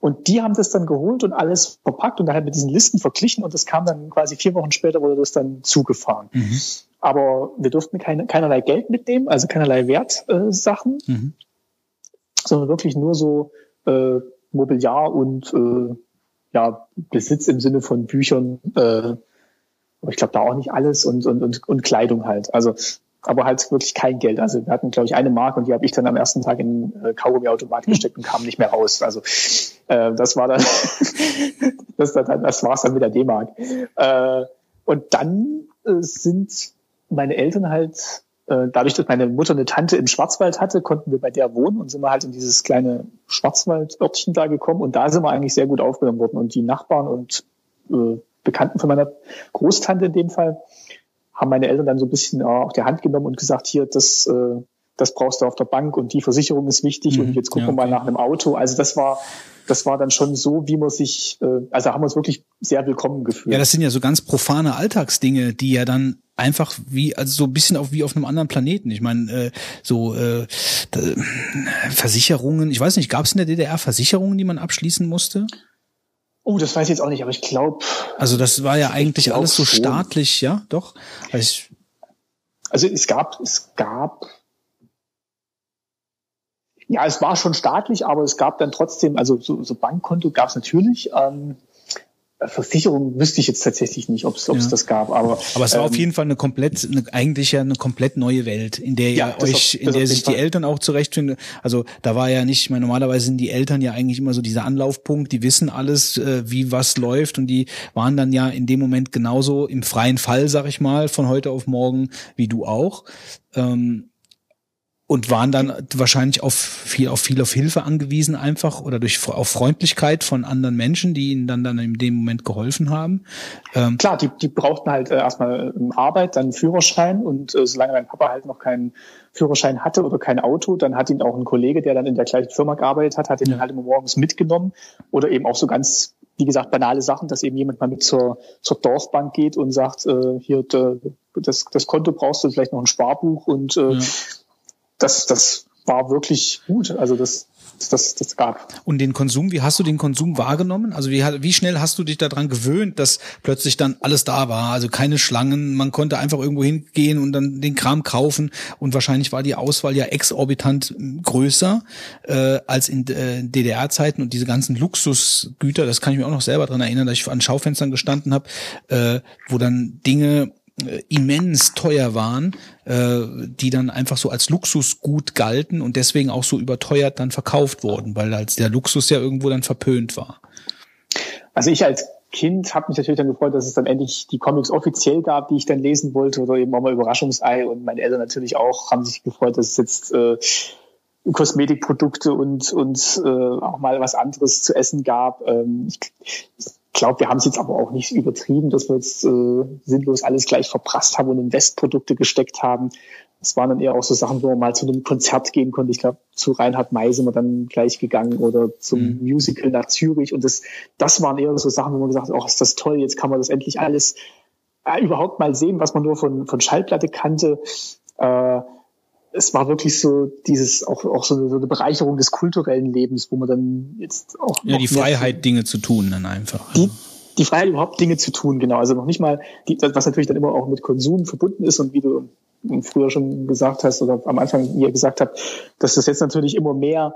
Und die haben das dann geholt und alles verpackt und dann halt mit diesen Listen verglichen und das kam dann quasi vier Wochen später wurde das dann zugefahren. Mhm. Aber wir durften keine, keinerlei Geld mitnehmen, also keinerlei Wertsachen, äh, mhm. sondern wirklich nur so äh, Mobiliar und äh, ja, Besitz im Sinne von Büchern, äh, aber ich glaube da auch nicht alles und, und, und, und Kleidung halt. Also aber halt wirklich kein Geld. Also wir hatten, glaube ich, eine Mark und die habe ich dann am ersten Tag in äh, Kaugummi-Automat gesteckt und kam nicht mehr raus. Also äh, das war dann, [LAUGHS] das, das, das war's dann mit der D-Mark. Äh, und dann äh, sind meine Eltern halt, äh, dadurch, dass meine Mutter eine Tante im Schwarzwald hatte, konnten wir bei der wohnen und sind wir halt in dieses kleine Schwarzwaldörtchen da gekommen und da sind wir eigentlich sehr gut aufgenommen worden und die Nachbarn und äh, Bekannten von meiner Großtante in dem Fall haben meine Eltern dann so ein bisschen äh, auf der Hand genommen und gesagt, hier, das, äh, das brauchst du auf der Bank und die Versicherung ist wichtig Mhm. und jetzt gucken Ja, wir mal nach einem Auto. Also das war, das war dann schon so, wie man sich, äh, also haben wir uns wirklich sehr willkommen gefühlt. Ja, das sind ja so ganz profane Alltagsdinge, die ja dann einfach wie also so ein bisschen auf wie auf einem anderen Planeten. Ich meine, äh, so äh, Versicherungen. Ich weiß nicht, gab es in der DDR Versicherungen, die man abschließen musste? Oh, das weiß ich jetzt auch nicht, aber ich glaube, Also das war ja eigentlich alles so schon. staatlich, ja, doch. Also ich, also es gab, es gab, ja, es war schon staatlich, aber es gab dann trotzdem, also so, so Bankkonto gab es natürlich. Ähm, Versicherung wüsste ich jetzt tatsächlich nicht, ob es Ja. das gab, aber aber es war auf ähm, jeden Fall eine komplett, eine, eigentlich ja eine komplett neue Welt, in der Ja, ihr euch, auf- in der auf sich jeden die Fall. Eltern auch zurechtfinden. Also da war ja nicht, ich meine, normalerweise sind die Eltern ja eigentlich immer so dieser Anlaufpunkt, die wissen alles, äh, wie was läuft und die waren dann ja in dem Moment genauso im freien Fall, sag ich mal, von heute auf morgen wie du auch. Ähm, und waren dann wahrscheinlich auf viel, auf viel auf Hilfe angewiesen einfach oder durch auf Freundlichkeit von anderen Menschen, die ihnen dann dann in dem Moment geholfen haben. Ähm, Klar, die, die brauchten halt äh, erstmal ähm, Arbeit, dann einen Führerschein und äh, solange mein Papa halt noch keinen Führerschein hatte oder kein Auto, dann hat ihn auch ein Kollege, der dann in der gleichen Firma gearbeitet hat, hat ihn Ja. halt immer morgens mitgenommen oder eben auch so ganz, wie gesagt, banale Sachen, dass eben jemand mal mit zur, zur Dorfbank geht und sagt, äh, hier, das, das Konto brauchst du vielleicht noch ein Sparbuch und äh, Ja. Das, das war wirklich gut. Also das, das, das gab. Und den Konsum, wie hast du den Konsum wahrgenommen? Also wie, wie schnell hast du dich daran gewöhnt, dass plötzlich dann alles da war? Also keine Schlangen, man konnte einfach irgendwo hingehen und dann den Kram kaufen und wahrscheinlich war die Auswahl ja exorbitant größer äh, als in äh, DDR-Zeiten und diese ganzen Luxusgüter, das kann ich mir auch noch selber dran erinnern, dass ich an Schaufenstern gestanden habe, äh, wo dann Dinge immens teuer waren, äh, die dann einfach so als Luxusgut galten und deswegen auch so überteuert dann verkauft wurden, weil als der Luxus ja irgendwo dann verpönt war. Also ich als Kind habe mich natürlich dann gefreut, dass es dann endlich die Comics offiziell gab, die ich dann lesen wollte oder eben auch mal Überraschungsei und meine Eltern natürlich auch haben sich gefreut, dass es jetzt äh, Kosmetikprodukte und und äh, auch mal was anderes zu essen gab. Ähm, ich glaube, wir haben es jetzt aber auch nicht übertrieben, dass wir jetzt äh, sinnlos alles gleich verprasst haben und in Westprodukte gesteckt haben. Es waren dann eher auch so Sachen, wo man mal zu einem Konzert gehen konnte. Ich glaube, zu Reinhard May sind wir dann gleich gegangen oder zum Musical nach Zürich. Und das, das waren eher so Sachen, wo man gesagt hat, oh, ist das toll, jetzt kann man das endlich alles äh, überhaupt mal sehen, was man nur von, von Schallplatte kannte. Äh, es war wirklich so dieses, auch, auch so eine, so eine Bereicherung des kulturellen Lebens, wo man dann jetzt auch Ja, die Freiheit, Dinge zu tun dann einfach. die, die Freiheit überhaupt Dinge zu tun, genau. Also noch nicht mal, die, was natürlich dann immer auch mit Konsum verbunden ist und wie du früher schon gesagt hast oder am Anfang ihr gesagt habt, dass das jetzt natürlich immer mehr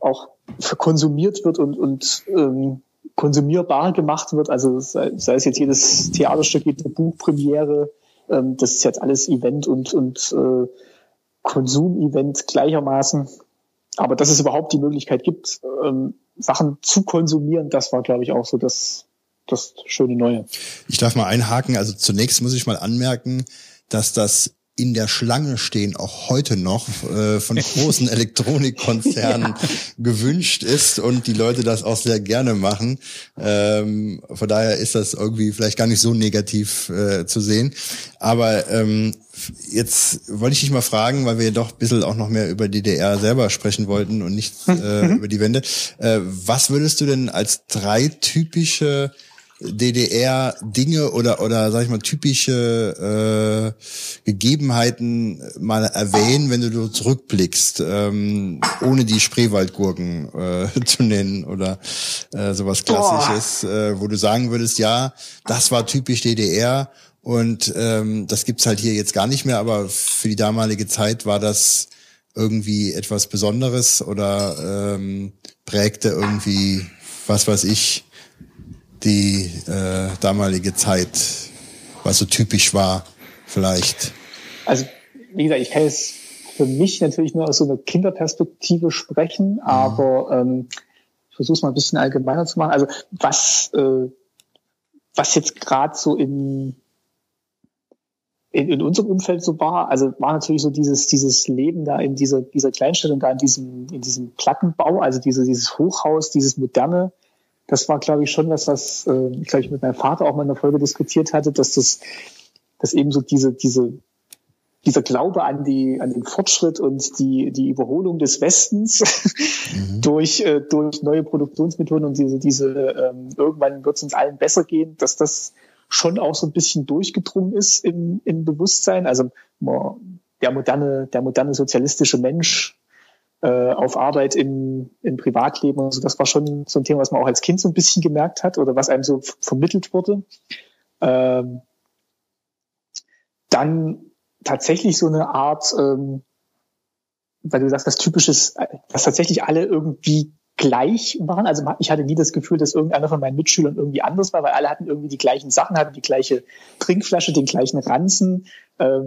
auch verkonsumiert wird und, und ähm, konsumierbar gemacht wird. Also sei, sei es jetzt jedes Theaterstück, jede Buchpremiere, ähm, das ist jetzt alles Event und, und äh, Konsumevent gleichermaßen. Aber dass es überhaupt die Möglichkeit gibt, ähm, Sachen zu konsumieren, das war, glaube ich, auch so das, das schöne Neue. Ich darf mal einhaken. Also zunächst muss ich mal anmerken, dass das in der Schlange stehen auch heute noch äh, von [LAUGHS] großen Elektronikkonzernen gewünscht ist und die Leute das auch sehr gerne machen. Ähm, von daher ist das irgendwie vielleicht gar nicht so negativ äh, zu sehen. Aber ähm, jetzt wollte ich dich mal fragen, weil wir doch ein bisschen auch noch mehr über DDR selber sprechen wollten und nicht [LAUGHS] äh, über die Wende. Äh, was würdest du denn als drei typische DDR-Dinge oder oder sag ich mal typische äh, Gegebenheiten mal erwähnen, wenn du zurückblickst, ähm, ohne die Spreewaldgurken äh, [LAUGHS] zu nennen oder äh, sowas Klassisches, äh, wo du sagen würdest, ja, das war typisch DDR und ähm, das gibt's halt hier jetzt gar nicht mehr, aber für die damalige Zeit war das irgendwie etwas Besonderes oder ähm, prägte irgendwie, was weiß ich, die äh, damalige Zeit, was so typisch war, vielleicht. Also wie gesagt, ich kann jetzt für mich natürlich nur aus so einer Kinderperspektive sprechen, aber ähm, ich versuche es mal ein bisschen allgemeiner zu machen. Also was, äh, was jetzt gerade so in, in, in unserem Umfeld so war, also war natürlich so dieses, dieses Leben da in dieser, dieser Kleinstadt und da in diesem, in diesem Plattenbau, also diese, dieses Hochhaus, dieses moderne, das war, glaube ich, schon was, was äh, ich glaube ich mit meinem Vater auch mal in der Folge diskutiert hatte, dass das, dass eben so diese, diese dieser Glaube an die an den Fortschritt und die die Überholung des Westens mhm. [LAUGHS] durch äh, durch neue Produktionsmethoden und diese diese ähm, irgendwann wird es uns allen besser gehen, dass das schon auch so ein bisschen durchgedrungen ist im, im Bewusstsein. Also der moderne der moderne sozialistische Mensch äh, auf Arbeit im, im Privatleben und so, das war schon so ein Thema, was man auch als Kind so ein bisschen gemerkt hat oder was einem so vermittelt wurde. Ähm, dann tatsächlich so eine Art, ähm, weil du sagst, das Typisches, dass tatsächlich alle irgendwie gleich waren. Also ich hatte nie das Gefühl, dass irgendeiner von meinen Mitschülern irgendwie anders war, weil alle hatten irgendwie die gleichen Sachen, hatten die gleiche Trinkflasche, den gleichen Ranzen. Äh,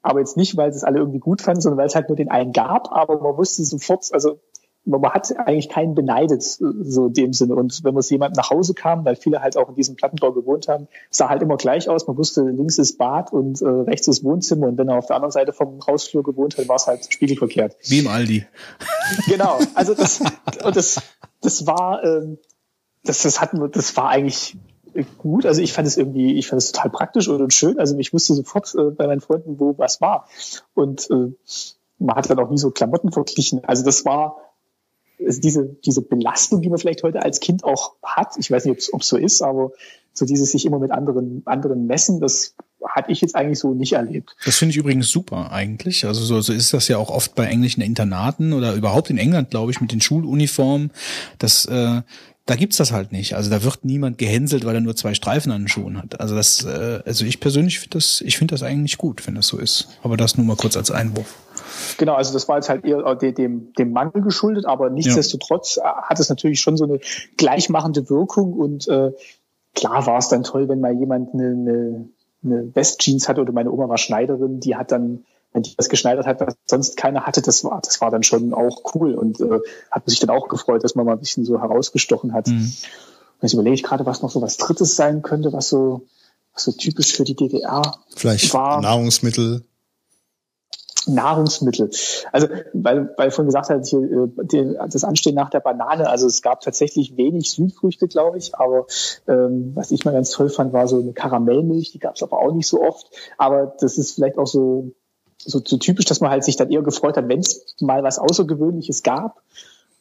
aber jetzt nicht, weil sie es alle irgendwie gut fanden, sondern weil es halt nur den einen gab. Aber man wusste sofort, also man hat eigentlich keinen beneidet, so in dem Sinne. Und wenn man es jemand nach Hause kam, weil viele halt auch in diesem Plattenbau gewohnt haben, sah halt immer gleich aus. Man wusste, links ist Bad und äh, rechts ist Wohnzimmer. Und wenn er auf der anderen Seite vom Hausflur gewohnt hat, war es halt spiegelverkehrt. Wie im Aldi. Genau. Also das, und das, das war, ähm, das, das hatten wir, das war eigentlich gut. Also ich fand es irgendwie, ich fand es total praktisch und, schön. Also ich wusste sofort äh, bei meinen Freunden, wo was war. Und äh, man hat dann auch nie so Klamotten verglichen. Also das war, diese, diese Belastung, die man vielleicht heute als Kind auch hat, ich weiß nicht, ob es so ist, aber so dieses sich immer mit anderen, anderen messen, das hatte ich jetzt eigentlich so nicht erlebt. Das finde ich übrigens super eigentlich. Also so, so ist das ja auch oft bei englischen Internaten oder überhaupt in England, glaube ich, mit den Schuluniformen. Das, äh, da gibt's das halt nicht. Also da wird niemand gehänselt, weil er nur zwei Streifen an den Schuhen hat. Also das, äh, also ich persönlich finde das, ich finde das eigentlich gut, wenn das so ist. Aber das nur mal kurz als Einwurf. Genau, also das war jetzt halt eher dem, dem Mangel geschuldet, aber nichtsdestotrotz ja. hat es natürlich schon so eine gleichmachende Wirkung und äh, klar war es dann toll, wenn mal jemand eine, eine, eine Westjeans hatte oder meine Oma war Schneiderin, die hat dann wenn die das geschneidert hat, was sonst keiner hatte, das war, das war dann schon auch cool und äh, hat sich dann auch gefreut, dass man mal ein bisschen so herausgestochen hat. Mhm. Und jetzt überlege ich gerade, was noch so was Drittes sein könnte, was so, was so typisch für die DDR Vielleicht war. Nahrungsmittel. Nahrungsmittel. Also, weil, weil vorhin gesagt hat, hier, äh, das Anstehen nach der Banane, also es gab tatsächlich wenig Südfrüchte, glaube ich, aber ähm, was ich mal ganz toll fand, war so eine Karamellmilch, die gab es aber auch nicht so oft. Aber das ist vielleicht auch so, so, so typisch, dass man halt sich dann eher gefreut hat, wenn es mal was Außergewöhnliches gab.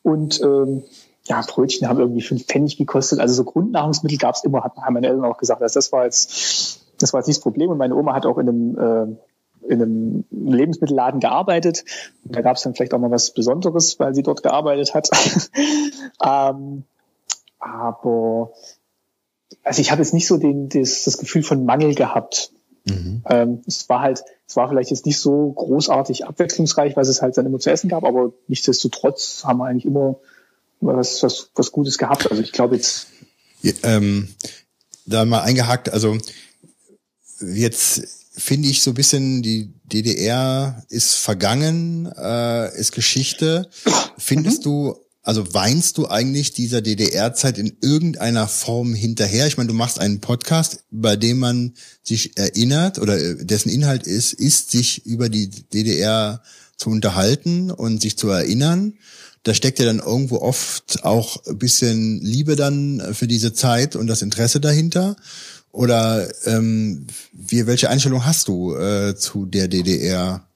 Und ähm, ja, Brötchen haben irgendwie fünf Pfennig gekostet. Also so Grundnahrungsmittel gab es immer, hat, haben meine Eltern auch gesagt. Also das war jetzt, das war jetzt nicht das Problem. Und meine Oma hat auch in einem äh, in einem Lebensmittelladen gearbeitet. Und da gab es dann vielleicht auch mal was Besonderes, weil sie dort gearbeitet hat. [LAUGHS] ähm, aber also ich habe jetzt nicht so den, das, das Gefühl von Mangel gehabt. Mhm. Ähm, es war halt, es war vielleicht jetzt nicht so großartig abwechslungsreich, weil es halt dann immer zu essen gab, aber nichtsdestotrotz haben wir eigentlich immer, immer was, was, was Gutes gehabt. Also ich glaube jetzt. Ja, ähm, da mal eingehakt, also jetzt finde ich so ein bisschen, die DDR ist vergangen, äh, ist Geschichte. Findest mhm. du, also weinst du eigentlich dieser DDR-Zeit in irgendeiner Form hinterher? Ich meine, du machst einen Podcast, bei dem man sich erinnert oder äh, dessen Inhalt ist, ist sich über die DDR zu unterhalten und sich zu erinnern. Da steckt ja dann irgendwo oft auch ein bisschen Liebe dann für diese Zeit und das Interesse dahinter. Oder ähm, wie, welche Einstellung hast du äh, zu der DDR?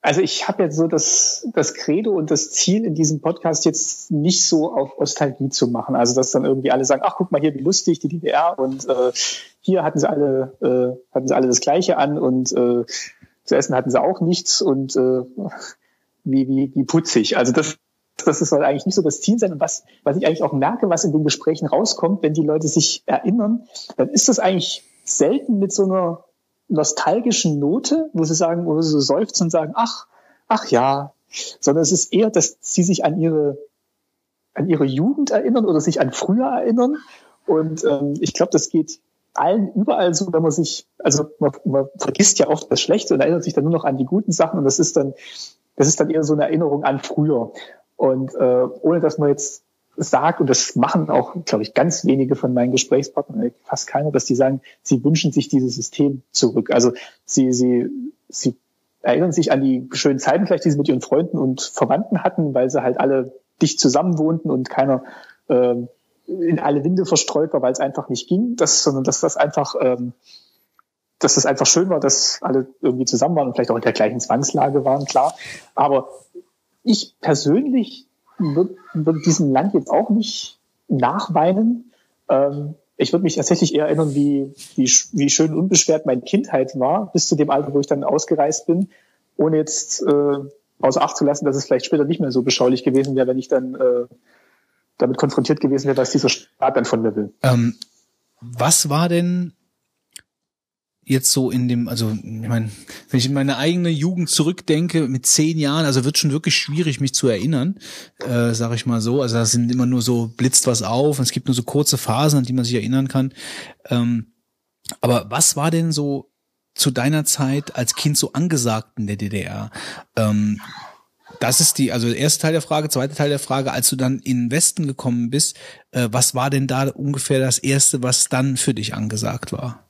Also ich habe jetzt so das, das Credo und das Ziel in diesem Podcast jetzt nicht so auf Nostalgie zu machen. Also dass dann irgendwie alle sagen, ach guck mal hier, wie lustig die DDR und äh, hier hatten sie alle äh, hatten sie alle das Gleiche an und äh, zu essen hatten sie auch nichts und äh, wie, wie, wie putzig. Also das das soll eigentlich nicht so das Ziel sein. Und was, was ich eigentlich auch merke, was in den Gesprächen rauskommt, wenn die Leute sich erinnern, dann ist das eigentlich selten mit so einer nostalgischen Note, wo sie sagen, wo sie so seufzen und sagen, ach, ach ja, sondern es ist eher, dass sie sich an ihre, an ihre Jugend erinnern oder sich an früher erinnern. Und ähm, ich glaube, das geht allen überall so, wenn man sich, also man, man vergisst ja oft das Schlechte und erinnert sich dann nur noch an die guten Sachen und das ist dann, das ist dann eher so eine Erinnerung an früher. Und äh, ohne dass man jetzt sagt, und das machen auch, glaube ich, ganz wenige von meinen Gesprächspartnern, fast keiner, dass die sagen, sie wünschen sich dieses System zurück. Also sie, sie, sie erinnern sich an die schönen Zeiten vielleicht, die sie mit ihren Freunden und Verwandten hatten, weil sie halt alle dicht zusammen wohnten und keiner äh, in alle Winde verstreut war, weil es einfach nicht ging, das, sondern dass das einfach, ähm, dass das einfach schön war, dass alle irgendwie zusammen waren und vielleicht auch in der gleichen Zwangslage waren, klar. Aber ich persönlich würde würd diesem Land jetzt auch nicht nachweinen. Ähm, ich würde mich tatsächlich eher erinnern, wie, wie, wie schön unbeschwert meine Kindheit war, bis zu dem Alter, wo ich dann ausgereist bin, ohne jetzt äh, außer Acht zu lassen, dass es vielleicht später nicht mehr so beschaulich gewesen wäre, wenn ich dann äh, damit konfrontiert gewesen wäre, was dieser Staat dann von mir will. Ähm, was war denn jetzt so in dem, also ich meine, wenn ich in meine eigene Jugend zurückdenke, mit zehn Jahren, also wird schon wirklich schwierig, mich zu erinnern, äh, sage ich mal so. Also da sind immer nur so blitzt was auf und es gibt nur so kurze Phasen, an die man sich erinnern kann. Ähm, aber was war denn so zu deiner Zeit als Kind so angesagt in der DDR? Ähm, das ist die, also der erste Teil der Frage, zweite Teil der Frage, als du dann in den Westen gekommen bist, äh, was war denn da ungefähr das erste, was dann für dich angesagt war?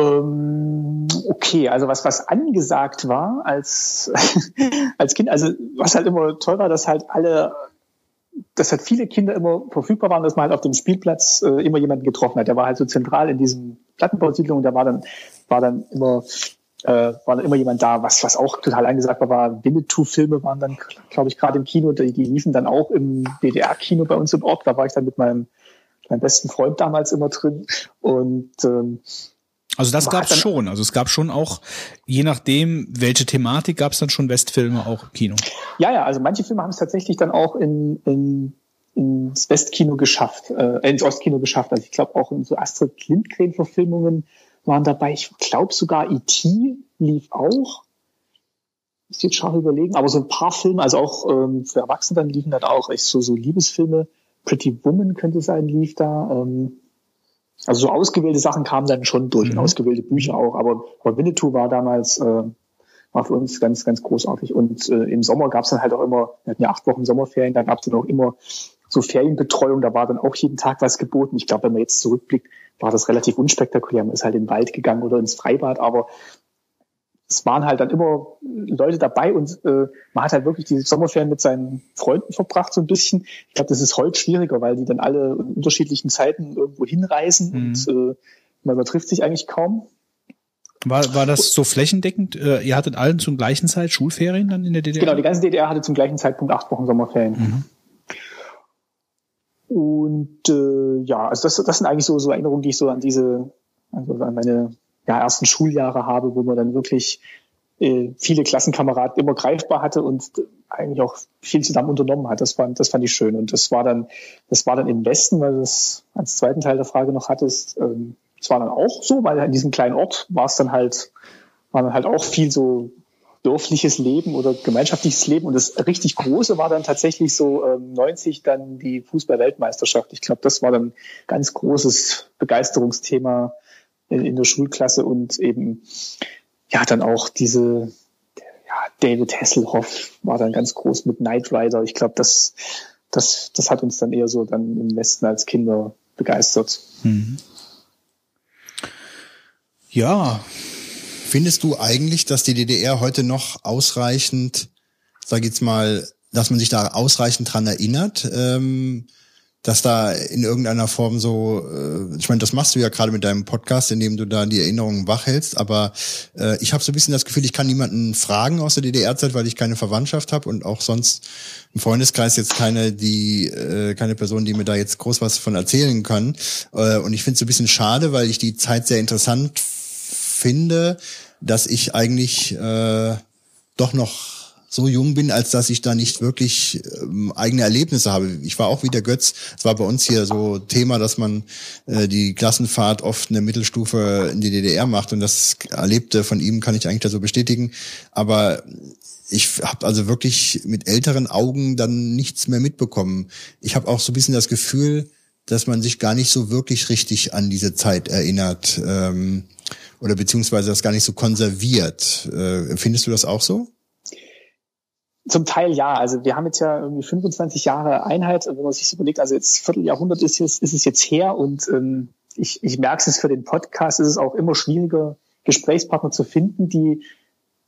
Ähm, okay, also was was angesagt war als [LAUGHS] als Kind, also was halt immer toll war, dass halt alle, dass halt viele Kinder immer verfügbar waren, dass man halt auf dem Spielplatz äh, immer jemanden getroffen hat. Der war halt so zentral in diesem Plattenbausiedlung und da war dann war dann immer äh, war dann immer jemand da, was was auch total angesagt war, war Winnetou-Filme waren dann, glaube ich, gerade im Kino, die, die liefen dann auch im DDR-Kino bei uns im Ort. Da war ich dann mit meinem meinem besten Freund damals immer drin und ähm, also das gab es schon. Also es gab schon auch, je nachdem, welche Thematik, gab es dann schon Westfilme auch im Kino. Ja, ja, also manche Filme haben es tatsächlich dann auch in, in, ins Westkino geschafft, äh, ins Ostkino geschafft. Also ich glaube auch in so Astrid Lindgren-Verfilmungen waren dabei. Ich glaube sogar E.T. lief auch. Ich jetzt scharf überlegen, aber so ein paar Filme, also auch ähm, für Erwachsene dann liefen dann auch echt so, so Liebesfilme. Pretty Woman könnte sein, lief da. Ähm, also so ausgewählte Sachen kamen dann schon durch mhm. und ausgewählte Bücher auch. Aber, aber Winnetou war damals äh, war für uns ganz, ganz großartig. Und äh, im Sommer gab es dann halt auch immer, wir hatten ja acht Wochen Sommerferien, da gab es dann auch immer so Ferienbetreuung, da war dann auch jeden Tag was geboten. Ich glaube, wenn man jetzt zurückblickt, war das relativ unspektakulär. Man ist halt in den Wald gegangen oder ins Freibad, aber es waren halt dann immer Leute dabei und äh, man hat halt wirklich die Sommerferien mit seinen Freunden verbracht so ein bisschen. Ich glaube, das ist heute schwieriger, weil die dann alle in unterschiedlichen Zeiten irgendwo hinreisen mhm. und äh, man, man trifft sich eigentlich kaum. War, war das so flächendeckend? Äh, ihr hattet allen zum gleichen Zeit Schulferien dann in der DDR? Genau, die ganze DDR hatte zum gleichen Zeitpunkt acht Wochen Sommerferien. Mhm. Und äh, ja, also das, das sind eigentlich so, so Erinnerungen, die ich so an diese, also an meine ja, ersten Schuljahre habe, wo man dann wirklich äh, viele Klassenkameraden immer greifbar hatte und eigentlich auch viel zusammen unternommen hat. Das fand, das fand ich schön. Und das war dann, das war dann im Westen, weil das als zweiten Teil der Frage noch hattest, ähm, das war dann auch so, weil in diesem kleinen Ort war es dann halt, war dann halt auch viel so dörfliches Leben oder gemeinschaftliches Leben. Und das richtig Große war dann tatsächlich so ähm, 90 dann die Fußball-Weltmeisterschaft. Ich glaube, das war dann ganz großes Begeisterungsthema in, in der Schulklasse und eben ja dann auch diese ja, David Hasselhoff war dann ganz groß mit Knight Rider. Ich glaube, das, das, das hat uns dann eher so dann im Westen als Kinder begeistert. Mhm. Ja. Findest du eigentlich, dass die DDR heute noch ausreichend, sag ich jetzt mal, dass man sich da ausreichend dran erinnert? Ähm, dass da in irgendeiner Form so, äh, ich meine, das machst du ja gerade mit deinem Podcast, indem du da die Erinnerungen wachhältst, aber äh, ich habe so ein bisschen das Gefühl, ich kann niemanden fragen aus der DDR-Zeit, weil ich keine Verwandtschaft habe und auch sonst im Freundeskreis jetzt keine, die, äh, keine Person, die mir da jetzt groß was von erzählen kann. Äh, und ich finde es so ein bisschen schade, weil ich die Zeit sehr interessant finde, dass ich eigentlich äh, doch noch so jung bin, als dass ich da nicht wirklich ähm, eigene Erlebnisse habe. Ich war auch wie der Götz. Es war bei uns hier so Thema, dass man äh, die Klassenfahrt oft eine Mittelstufe in die DDR macht und das Erlebte von ihm kann ich eigentlich da so bestätigen. Aber ich habe also wirklich mit älteren Augen dann nichts mehr mitbekommen. Ich habe auch so ein bisschen das Gefühl, dass man sich gar nicht so wirklich richtig an diese Zeit erinnert ähm, oder beziehungsweise das gar nicht so konserviert. Äh, findest du das auch so? Zum Teil ja. Also wir haben jetzt ja irgendwie 25 Jahre Einheit. Wenn man sich so überlegt, also jetzt Vierteljahrhundert ist, jetzt, ist es jetzt her und ähm, ich, ich merke es für den Podcast, ist es auch immer schwieriger, Gesprächspartner zu finden, die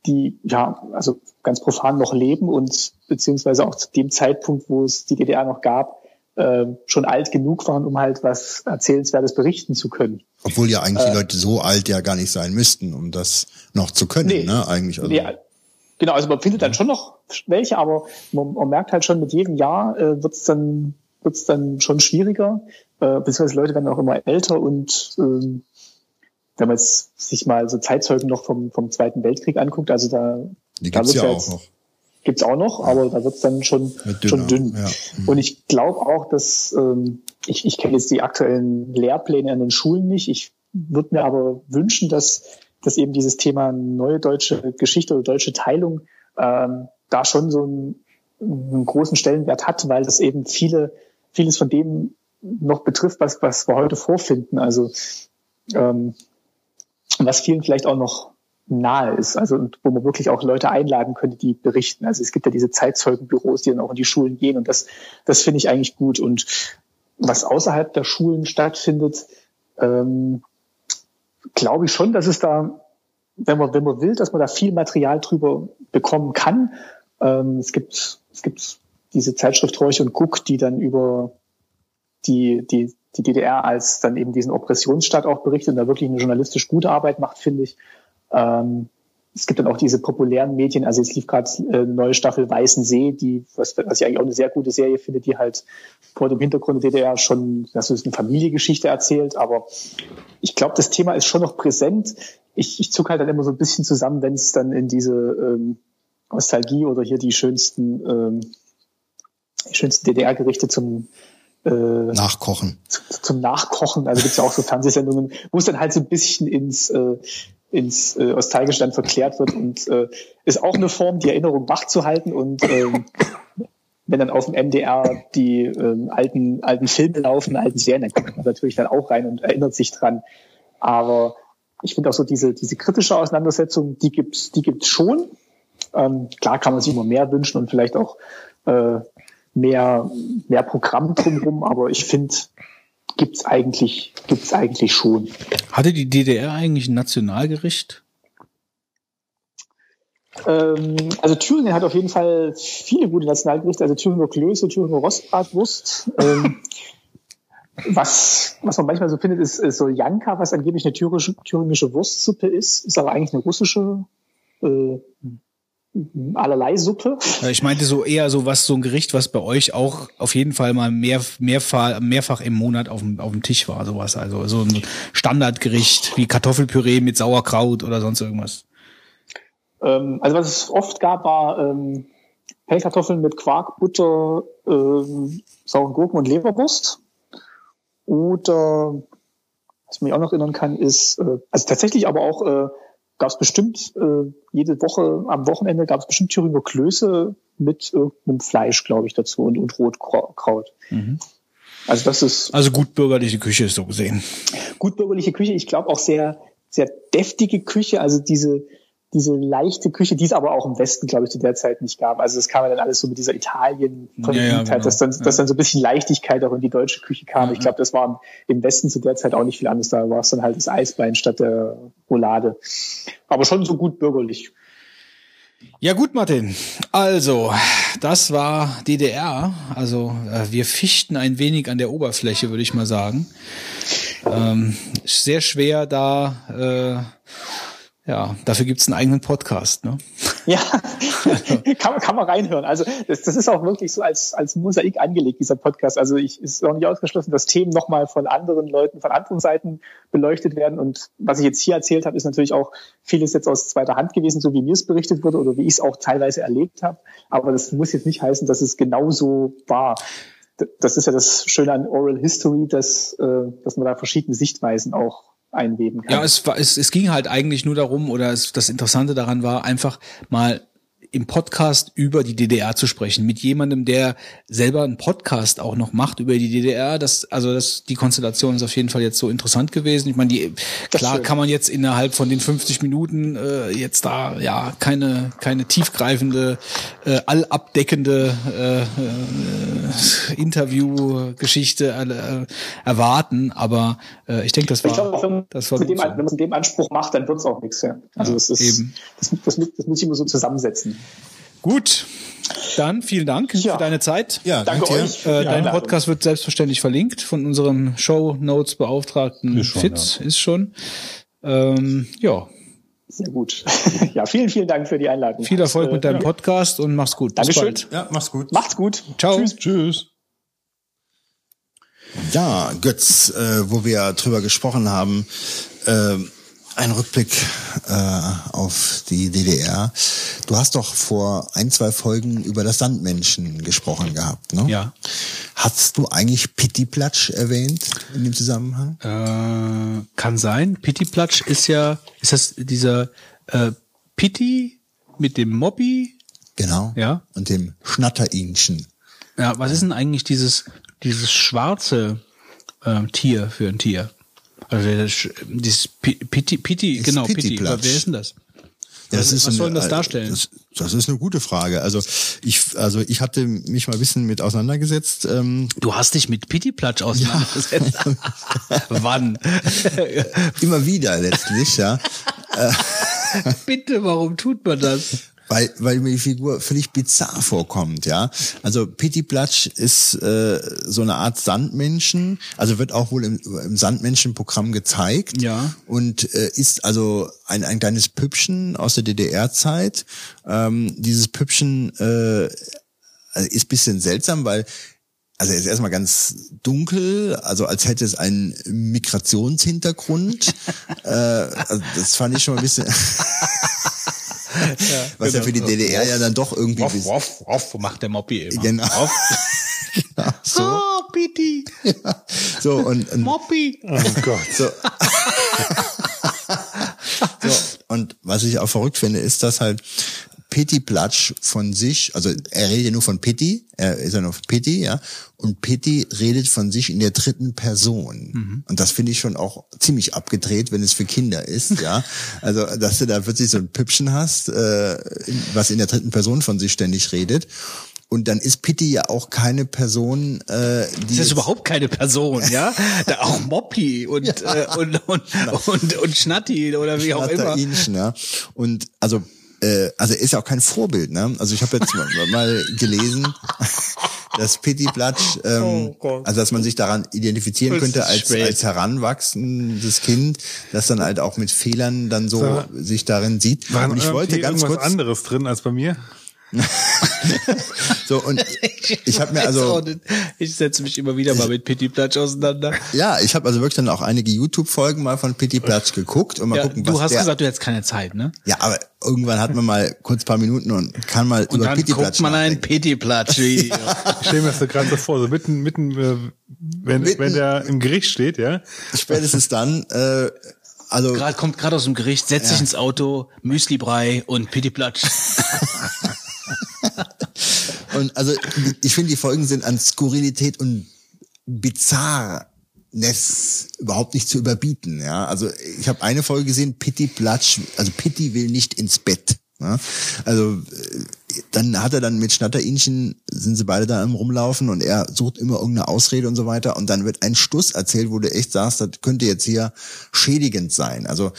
die ja also ganz profan noch leben und beziehungsweise auch zu dem Zeitpunkt, wo es die DDR noch gab, äh, schon alt genug waren, um halt was Erzählenswertes berichten zu können. Obwohl ja eigentlich äh, die Leute so alt ja gar nicht sein müssten, um das noch zu können, nee, ne? Eigentlich. Also. Nee, genau, also man findet dann schon noch welche, aber man, man merkt halt schon, mit jedem Jahr äh, wird es dann wird's dann schon schwieriger, äh, beziehungsweise Leute werden auch immer älter und äh, wenn man jetzt sich mal so Zeitzeugen noch vom, vom Zweiten Weltkrieg anguckt, also da, die gibt's da ja auch noch. Gibt's auch noch, aber da wird's dann schon, schon dünn. Ja. Mhm. Und ich glaube auch, dass ähm, ich, ich kenne jetzt die aktuellen Lehrpläne an den Schulen nicht. Ich würde mir aber wünschen, dass, dass eben dieses Thema neue deutsche Geschichte oder deutsche Teilung ähm, da schon so einen, einen großen Stellenwert hat, weil das eben viele, vieles von dem noch betrifft, was, was wir heute vorfinden. Also ähm, was vielen vielleicht auch noch nahe ist, also wo man wirklich auch Leute einladen könnte, die berichten. Also es gibt ja diese Zeitzeugenbüros, die dann auch in die Schulen gehen und das, das finde ich eigentlich gut. Und was außerhalb der Schulen stattfindet, ähm, glaube ich schon, dass es da, wenn man, wenn man will, dass man da viel Material drüber bekommen kann. Ähm, es gibt, es gibt diese Zeitschrift Horch und Guck, die dann über die, die, die DDR als dann eben diesen Oppressionsstaat auch berichtet und da wirklich eine journalistisch gute Arbeit macht, finde ich. Ähm, es gibt dann auch diese populären Medien, also es lief gerade äh, neue Staffel Weißen See, die, was, was ich eigentlich auch eine sehr gute Serie finde, die halt vor dem Hintergrund der DDR schon, das ist eine Familiengeschichte erzählt, aber ich glaube, das Thema ist schon noch präsent. Ich, ich zucke halt dann immer so ein bisschen zusammen, wenn es dann in diese ähm, Nostalgie oder hier die schönsten, ähm, die schönsten DDR-Gerichte zum äh, Nachkochen. Zu, zum Nachkochen. Also gibt's ja auch so Fernsehsendungen, wo es dann halt so ein bisschen ins äh, ins äh, Nostalgische dann verklärt wird und äh, ist auch eine Form, die Erinnerung wach zu halten und ähm, wenn dann auf dem MDR die ähm, alten alten Filme laufen, alten Serien, dann guckt man natürlich dann auch rein und erinnert sich dran. Aber ich finde auch so diese diese kritische Auseinandersetzung, die gibt's die gibt's schon. Ähm, klar kann man sich immer mehr wünschen und vielleicht auch äh, mehr mehr Programm drumherum, aber ich finde gibt's eigentlich, gibt's eigentlich schon. Hatte die DDR eigentlich ein Nationalgericht? Ähm, also Thüringen hat auf jeden Fall viele gute Nationalgerichte, also Thüringer Klöße, Thüringer Rostbratwurst. ähm, [LAUGHS] was, was man manchmal so findet, ist, ist so Janka, was angeblich eine thüringische, thüringische Wurstsuppe ist, ist aber eigentlich eine russische äh, allerlei Suppe. Ich meinte so eher so was, so ein Gericht, was bei euch auch auf jeden Fall mal mehr, mehrfach, mehrfach im Monat auf dem, auf dem Tisch war, sowas. Also so ein Standardgericht wie Kartoffelpüree mit Sauerkraut oder sonst irgendwas. Ähm, also was es oft gab, war ähm, Pellkartoffeln mit Quark, Butter, ähm, sauren Gurken und Leberwurst. Oder was ich mich auch noch erinnern kann, ist, äh, also tatsächlich aber auch äh, gab es bestimmt äh, jede Woche am Wochenende gab es bestimmt Thüringer Klöße mit irgendeinem Fleisch, glaube ich, dazu und, und Rotkraut. Mhm. Also das ist also gut bürgerliche Küche ist so gesehen. Gut bürgerliche Küche, ich glaube auch sehr sehr deftige Küche, also diese diese leichte Küche, die es aber auch im Westen, glaube ich, zu der Zeit nicht gab. Also das kam ja dann alles so mit dieser Italien ja, ja, genau. dass dann, dass dann so ein bisschen Leichtigkeit auch in die deutsche Küche kam. Ja, ich glaube, das war im Westen zu der Zeit auch nicht viel anders. Da war es dann halt das Eisbein statt der Roulade. Aber schon so gut bürgerlich. Ja gut, Martin. Also, das war DDR. Also äh, wir fichten ein wenig an der Oberfläche, würde ich mal sagen. Ähm, sehr schwer da äh, ja, dafür gibt's einen eigenen Podcast, ne? Ja, [LAUGHS] kann, kann man reinhören. Also das, das ist auch wirklich so als, als Mosaik angelegt, dieser Podcast. Also ich ist auch nicht ausgeschlossen, dass Themen nochmal von anderen Leuten, von anderen Seiten beleuchtet werden. Und was ich jetzt hier erzählt habe, ist natürlich auch vieles jetzt aus zweiter Hand gewesen, so wie mir es berichtet wurde oder wie ich es auch teilweise erlebt habe. Aber das muss jetzt nicht heißen, dass es genauso war. Das ist ja das Schöne an Oral History, dass, äh, dass man da verschiedene Sichtweisen auch einweben kann. Ja, es, war, es, es ging halt eigentlich nur darum, oder es, das Interessante daran war, einfach mal im Podcast über die DDR zu sprechen mit jemandem, der selber einen Podcast auch noch macht über die DDR. Das also das die Konstellation ist auf jeden Fall jetzt so interessant gewesen. Ich meine, die klar kann man jetzt innerhalb von den 50 Minuten äh, jetzt da ja keine keine tiefgreifende äh, allabdeckende äh, äh, Interviewgeschichte äh, erwarten, aber äh, ich denke, das war Ich glaube, auch, wenn man das war mit dem, so. wenn man es in dem Anspruch macht, dann wird es auch nichts. Ja. Also das ist, eben. Das, das, das muss ich immer so zusammensetzen. Gut. Dann vielen Dank Ja. für deine Zeit. Ja, Danke danke dir. euch. Äh, dein Einladung. Podcast wird selbstverständlich verlinkt von unserem Show Notes Beauftragten Ist schon, Fitz. Ist schon. Ähm, ja, Sehr gut. [LAUGHS] ja, vielen, vielen Dank für die Einladung. viel Erfolg Äh, mit deinem ja. Podcast und mach's gut. Bis Dankeschön. bald. Ja, mach's gut. Macht's gut. Ciao. Tschüss. Tschüss. Ja, Götz, äh, wo wir drüber gesprochen haben, äh, ein Rückblick äh, auf die DDR. Du hast doch vor ein, zwei Folgen über das Sandmenschen gesprochen gehabt, ne? Ja. Hast du eigentlich Pittiplatsch erwähnt in dem Zusammenhang? Äh, kann sein. Pittiplatsch ist ja, ist das dieser äh, Pitti mit dem Mobby? Genau. Ja. Und dem Schnatterinchen. Ja, was ist denn eigentlich dieses, dieses schwarze äh, Tier für ein Tier? Also das, Sch- dieses Pi- Pitti, Pitti, genau, Pitti. Wer ist denn das? Ja, Was- was soll denn das äh, darstellen? Das, das ist eine gute Frage. Also ich, also ich hatte mich mal ein bisschen mit auseinandergesetzt. Ähm, Du hast dich mit Pittiplatsch auseinandergesetzt. [LAUGHS] Wann? immer wieder letztlich, ja. [LAUGHS] Bitte, warum tut man das? Weil, weil mir die Figur völlig bizarr vorkommt, ja. Also Pittiplatsch ist äh, so eine Art Sandmenschen, also wird auch wohl im, im Sandmenschen-Programm gezeigt. Ja. Und äh, ist also ein, ein kleines Püppchen aus der DDR-Zeit. Ähm, dieses Püppchen äh, also ist bisschen seltsam, weil also er ist erstmal ganz dunkel, also als hätte es einen Migrationshintergrund. [LAUGHS] äh, also das fand ich schon mal ein bisschen. [LAUGHS] Was ja für die DDR ja dann doch irgendwie. Woff, woff, woff, macht der Moppi immer. Genau. [LAUGHS] genau so. Oh, Pitti, Ja. So und, und Moppi. Oh Gott. so. [LAUGHS] so. Und was ich auch verrückt finde, ist, dass halt Pitti Platsch von sich, also er redet ja nur von Pitti, er ist ja nur Pitti, ja, und Pitti redet von sich in der dritten Person. Und das finde ich schon auch ziemlich abgedreht, wenn es für Kinder ist, ja. [LAUGHS] Also, dass du da plötzlich so ein Püppchen hast, äh, was in der dritten Person von sich ständig redet. Und dann ist Pitti ja auch keine Person, äh, die Das ist überhaupt keine Person, ja? [LAUGHS] Da auch Moppi und, äh, und, und, und, und Schnatti oder wie auch immer. Lateinischen, ja. Und also äh, also er ist ja auch kein Vorbild, ne? Also ich habe jetzt mal, [LAUGHS] mal gelesen, [LAUGHS] dass Pitti Platsch, ähm, also dass man sich daran identifizieren könnte als, spät. als heranwachsendes Kind, das dann halt auch mit Fehlern dann so Sag sich darin sieht. War und ich wollte ganz irgendwas kurz anderes drin als bei mir? [LAUGHS] so und [LAUGHS] ich habe mir also ich setze mich immer wieder mal mit Pitti Platsch auseinander. ja, ich habe also wirklich dann auch einige YouTube Folgen mal von Pitti Platsch geguckt und mal Ja, gucken, du was hast der gesagt, du hättest keine Zeit, ne? Ja, aber irgendwann hat man mal kurz paar Minuten und kann mal Und über dann Pitti guckt Platsch man ein. Pitti Platsch Video. [LAUGHS] Ich stelle mir das so gerade so vor, so mitten, mitten, äh, wenn, Mitten- wenn der im Gericht steht, ja. Spätestens dann, äh, also Gerade kommt gerade aus dem Gericht, setzt sich ins Auto, Müslibrei und Pitti Platsch. Und also ich finde die Folgen sind an Skurrilität und Bizarrness überhaupt nicht zu überbieten. Ja, also ich habe eine Folge gesehen, Pitti Platsch, also Pitti will nicht ins Bett. Ja? Also äh, dann hat er dann mit Schnatterinchen, sind sie beide da am rumlaufen und er sucht immer irgendeine Ausrede und so weiter und dann wird ein Stuss erzählt, wo du echt sagst, das könnte jetzt hier schädigend sein. Also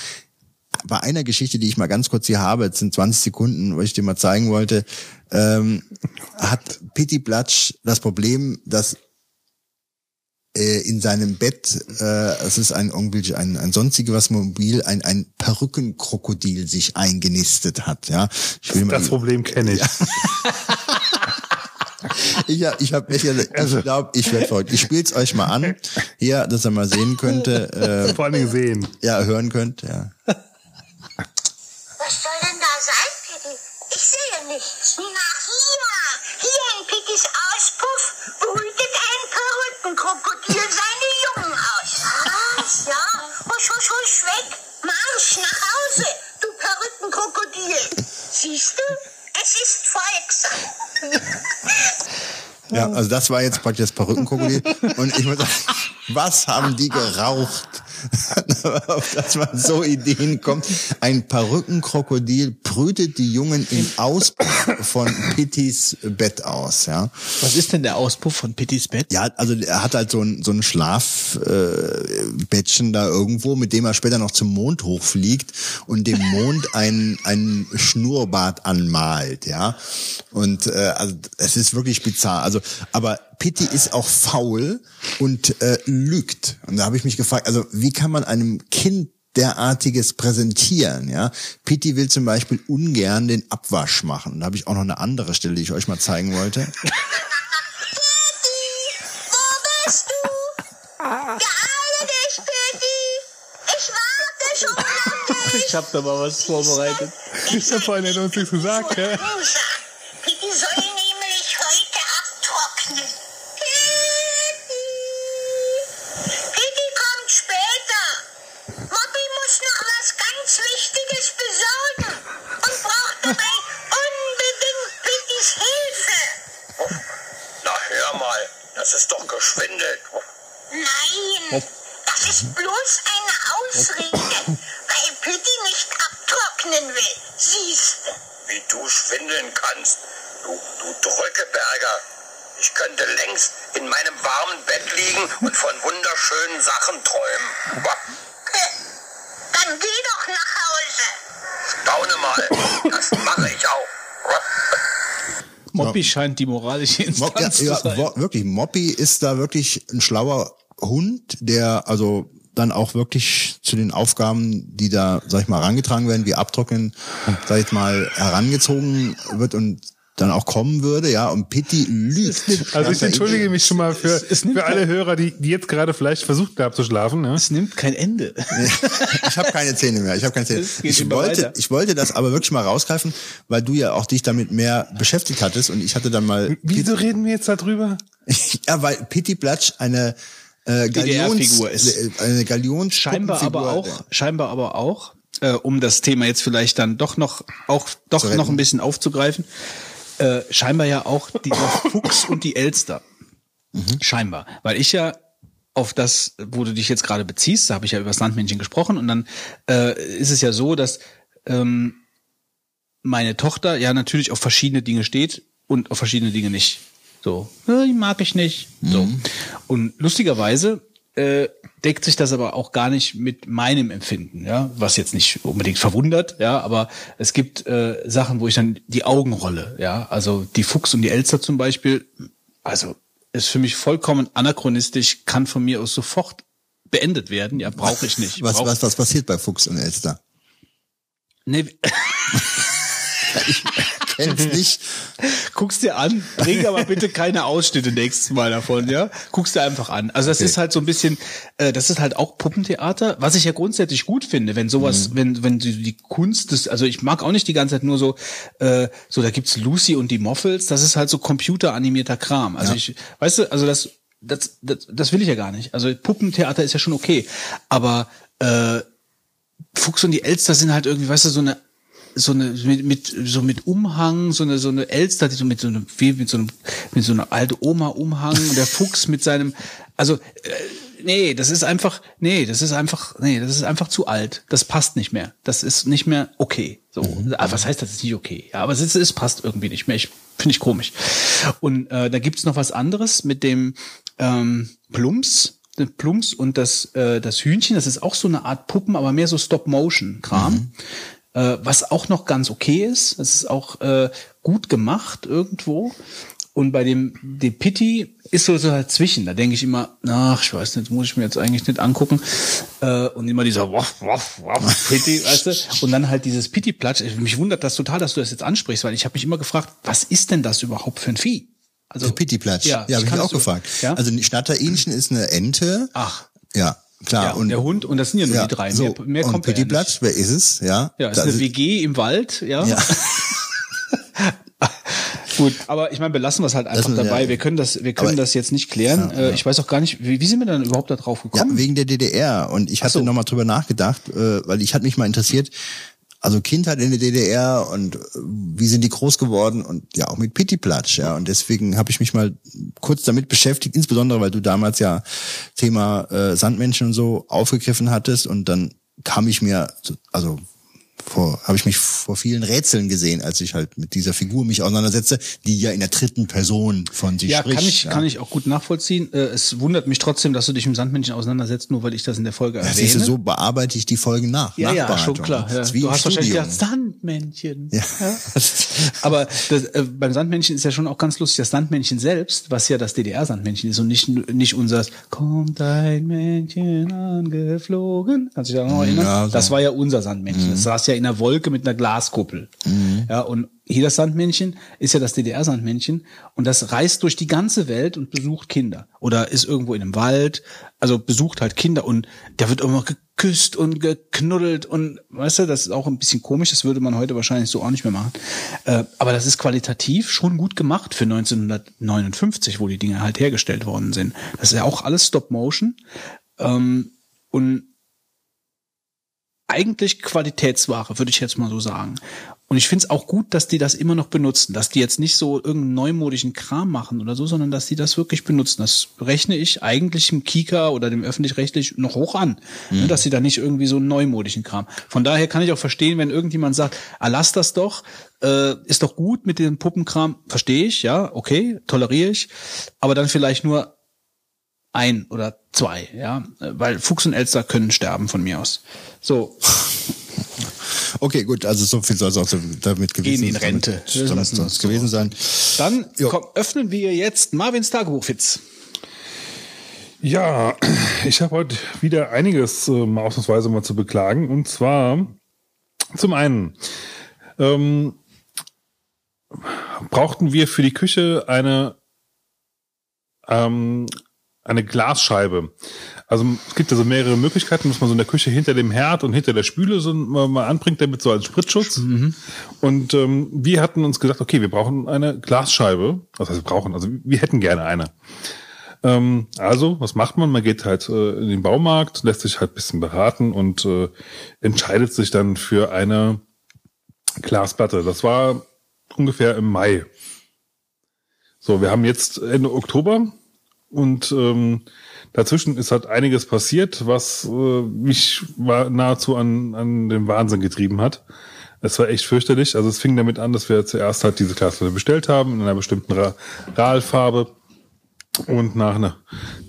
bei einer Geschichte, die ich mal ganz kurz hier habe, jetzt sind 20 Sekunden, was ich dir mal zeigen wollte, ähm, hat Pitti Platsch das Problem, dass äh, in seinem Bett, äh, es ist ein irgendwie ein, ein sonstiges Mobil, ein, ein Perückenkrokodil sich eingenistet hat. Ja, ich will mal, Das Problem kenne ich. ich hab, ich hab, ich, ich glaube, ich werde verrückt. Ich spiel's euch mal an, hier, dass ihr mal sehen könnte, äh, Vor Dingen sehen. ja, hören könnt, ja sein, Pitti? Ich sehe nichts. Na hier, hier in Pittis Auspuff brütet ein Perückenkrokodil seine Jungen aus. Was? Ja, husch, husch, husch, weg. Marsch nach Hause, du Perückenkrokodil. Siehst du, es ist folgsam. Ja, also das war jetzt praktisch das Perückenkrokodil. Und ich muss sagen, was haben die geraucht? Auf das man so Ideen kommt. Ein Perückenkrokodil brütet die Jungen im Auspuff von Pittys Bett aus, ja. Was ist denn der Auspuff von Pittys Bett? Ja, also er hat halt so ein, so ein Schlafbettchen äh, da irgendwo, mit dem er später noch zum Mond hochfliegt und dem Mond ein, ein Schnurrbart anmalt, ja. Und äh, also es ist wirklich bizarr. Also, aber Pitti ist auch faul und äh, lügt. Und da habe ich mich gefragt, also wie kann man einem Kind derartiges präsentieren, ja. Pitti will zum Beispiel ungern den Abwasch machen. Da habe ich auch noch eine andere Stelle, die ich euch mal zeigen wollte. Pitti, wo bist du? Beeile dich, Pitti. Ich warte schon lange. Ich hab da mal was vorbereitet. Ich hab vorhin nichts gesagt, gell? Pitti soll geschwindelt. Nein, das ist bloß eine Ausrede, weil Pitti nicht abtrocknen will. Siehst du? Wie du schwindeln kannst. Du, du Drückeberger. Ich könnte längst in meinem warmen Bett liegen und von wunderschönen Sachen träumen. Dann geh doch nach Hause. Staune mal, das mache ich auch. Wah. Moppi scheint die moralische Mop, ja, Instanz ja, zu sein. wo- wirklich, Moppy ist da wirklich ein schlauer Hund, der also dann auch wirklich zu den Aufgaben, die da, sag ich mal, herangetragen werden, wie Abtrocknen, sag ich mal, herangezogen wird und dann auch kommen würde, ja, und Pitti lügt. [LAUGHS] Also ich entschuldige mich schon mal für, Es- es nimmt für alle Hörer, die, die jetzt gerade vielleicht versucht haben zu schlafen. Ne? Es nimmt kein Ende. [LAUGHS] Ich habe keine Zähne mehr. Ich habe keine Zähne. Ich wollte, weiter. ich wollte das aber wirklich mal rausgreifen, weil du ja auch dich damit mehr beschäftigt hattest und ich hatte dann mal Wieso reden wir jetzt darüber? [LAUGHS] ja, weil Pitti Platsch eine äh, Galions, ist. äh, eine Galions Scheinbar aber auch, scheinbar aber auch, äh, um das Thema jetzt vielleicht dann doch noch, auch doch noch ein bisschen aufzugreifen, äh, scheinbar ja auch dieser Fuchs und die Elster. Scheinbar. Weil ich ja auf das, wo du dich jetzt gerade beziehst, da habe ich ja über das Sandmännchen gesprochen und dann äh, ist es ja so, dass ähm, meine Tochter ja natürlich auf verschiedene Dinge steht und auf verschiedene Dinge nicht. So, äh, die mag ich nicht. So. Und lustigerweise äh, deckt sich das aber auch gar nicht mit meinem Empfinden, ja, was jetzt nicht unbedingt verwundert, ja, aber es gibt äh, Sachen, wo ich dann die Augen rolle, ja, also die Fuchs und die Elster zum Beispiel, also ist für mich vollkommen anachronistisch, kann von mir aus sofort beendet werden, ja, brauche ich nicht. Was, was, was passiert bei Fuchs und Elster? Nee, [LAUGHS] Kennst [LAUGHS] nicht? guck's dir an, bring aber bitte keine Ausschnitte nächstes Mal davon, ja? Guck's dir einfach an. Also das ist halt so ein bisschen, äh, das ist halt auch Puppentheater, was ich ja grundsätzlich gut finde, wenn sowas, wenn wenn die, die Kunst des, also ich mag auch nicht die ganze Zeit nur so, äh, so da gibt's Lucy und die Moffels, das ist halt so computeranimierter Kram. Also ich, weißt du, also das, das, das, das will ich ja gar nicht. Also Puppentheater ist ja schon okay, aber äh, Fuchs und die Elster sind halt irgendwie, weißt du, so eine so eine mit, mit so mit Umhang, so eine so eine Elster, die so mit so einem wie mit so einem mit so einer alte Oma Umhang und der Fuchs mit seinem also äh, nee, das ist einfach nee, das ist einfach nee, das ist einfach zu alt. Das passt nicht mehr. Das ist nicht mehr okay. So, aber was heißt das ist nicht okay? Ja, aber es ist, es passt irgendwie nicht mehr. Ich finde ich komisch. Und äh, da gibt's noch was anderes mit dem ähm, Plumps Plumps und das, äh, das Hühnchen, das ist auch so eine Art Puppen, aber mehr so Stop-Motion-Kram. Äh, was auch noch ganz okay ist. Das ist auch äh, gut gemacht irgendwo. Und bei dem, dem Pitti ist so, so dazwischen. Da denke ich immer, ach, ich weiß nicht, muss ich mir jetzt eigentlich nicht angucken. Äh, und immer dieser waff, waff, waff, Pitti, [LAUGHS] weißt du? Und dann halt dieses Pitti-Platsch. Mich wundert das total, dass du das jetzt ansprichst, weil ich habe mich immer gefragt, was ist denn das überhaupt für ein Vieh? Also Der Pittiplatsch. Ja, Ja, habe ich auch so- gefragt. Ja? Also ein Schnatterähnchen ist eine Ente. Ach. Ja, klar. Ja, und der Hund, und das sind ja nur ja, die drei. So, mehr, mehr und kommt ja nicht. Pittiplatsch, wer ist es? Ja, Ja, ist eine sind- WG im Wald, ja. Ja. [LAUGHS] Gut, aber ich meine, belassen wir es halt einfach dabei. ja. Wir können das, wir können das jetzt nicht klären. äh, Ich weiß auch gar nicht, wie, wie sind wir dann überhaupt da drauf Ja, gekommen? wegen der DDR. Und ich hatte so. noch nochmal drüber nachgedacht, äh, weil ich hatte mich mal interessiert, also Kindheit in der DDR und äh, wie sind die groß geworden und ja auch mit Pittiplatsch, ja. Und deswegen habe ich mich mal kurz damit beschäftigt, insbesondere weil du damals ja Thema äh, Sandmenschen und so aufgegriffen hattest und dann kam ich mir, so- also vor, habe ich mich vor vielen Rätseln gesehen, als ich halt mit dieser Figur mich auseinandersetze, die ja in der dritten Person von sich Ja, spricht. kann ich, kann ich auch gut nachvollziehen. Äh, Es wundert mich trotzdem, dass du dich mit Sandmännchen auseinandersetzt, nur weil ich das in der Folge Ja, erwähne. siehst du, so bearbeite ich die Folgen nach. ja, ja, schon klar. Ja. Du im hast wahrscheinlich Studium. gedacht, Sandmännchen. Ja. Aber das, äh, beim Sandmännchen ist ja schon auch ganz lustig, das Sandmännchen selbst, was ja das DDR-Sandmännchen ist und nicht, nicht unser Kommt ein Männchen angeflogen. Kannst du dich da noch erinnern? Ja, so. Das war ja unser Sandmännchen. Das saß ja in der Wolke mit einer Glaskuppel. Ja, und hier das Sandmännchen ist ja das DDR-Sandmännchen und das reist durch die ganze Welt und besucht Kinder. Oder ist irgendwo in einem Wald, also besucht halt Kinder und der wird immer geküsst und geknuddelt und weißt du, das ist auch ein bisschen komisch, das würde man heute wahrscheinlich so auch nicht mehr machen. Äh, aber das ist qualitativ schon gut gemacht für 1959, wo die Dinge halt hergestellt worden sind. Das ist ja auch alles Stop-Motion. Ähm, und eigentlich Qualitätsware, würde ich jetzt mal so sagen. Und ich finde es auch gut, dass die das immer noch benutzen, dass die jetzt nicht so irgendeinen neumodischen Kram machen oder so, sondern dass die das wirklich benutzen. Das rechne ich eigentlich dem Kika oder dem öffentlich-rechtlich noch hoch an, ne, dass sie da nicht irgendwie so einen neumodischen Kram. Von daher kann ich auch verstehen, wenn irgendjemand sagt, ah, lass das doch, äh, ist doch gut mit dem Puppenkram, verstehe ich, ja, okay, toleriere ich, aber dann vielleicht nur ein oder zwei, ja, weil Fuchs und Elster können sterben von mir aus. So, Okay, gut, also so viel soll es auch damit gewesen Gehen in Rente. Damit, damit gewesen sein. dann komm, öffnen wir jetzt Marvins Tagebuchwitz. Ja, ich habe heute wieder einiges ähm, ausnahmsweise mal zu beklagen. Und zwar zum einen ähm, brauchten wir für die Küche eine ähm, eine Glasscheibe. Also es gibt also mehrere Möglichkeiten, dass man so in der Küche hinter dem Herd und hinter der Spüle so mal anbringt, damit so als Spritzschutz. Und ähm, wir hatten uns gesagt, okay, wir brauchen eine Glasscheibe. Was heißt wir brauchen? Also wir hätten gerne eine. Ähm, also, was macht man? Man geht halt äh, in den Baumarkt, lässt sich halt ein bisschen beraten und äh, entscheidet sich dann für eine Glasplatte. Das war ungefähr im Mai. So, wir haben jetzt Ende Oktober und ähm, dazwischen ist halt einiges passiert, was äh, mich war nahezu an, an den Wahnsinn getrieben hat. Es war echt fürchterlich. Also es fing damit an, dass wir zuerst halt diese Glasplatte bestellt haben in einer bestimmten Ra Rahlfarbe. Und nach ne,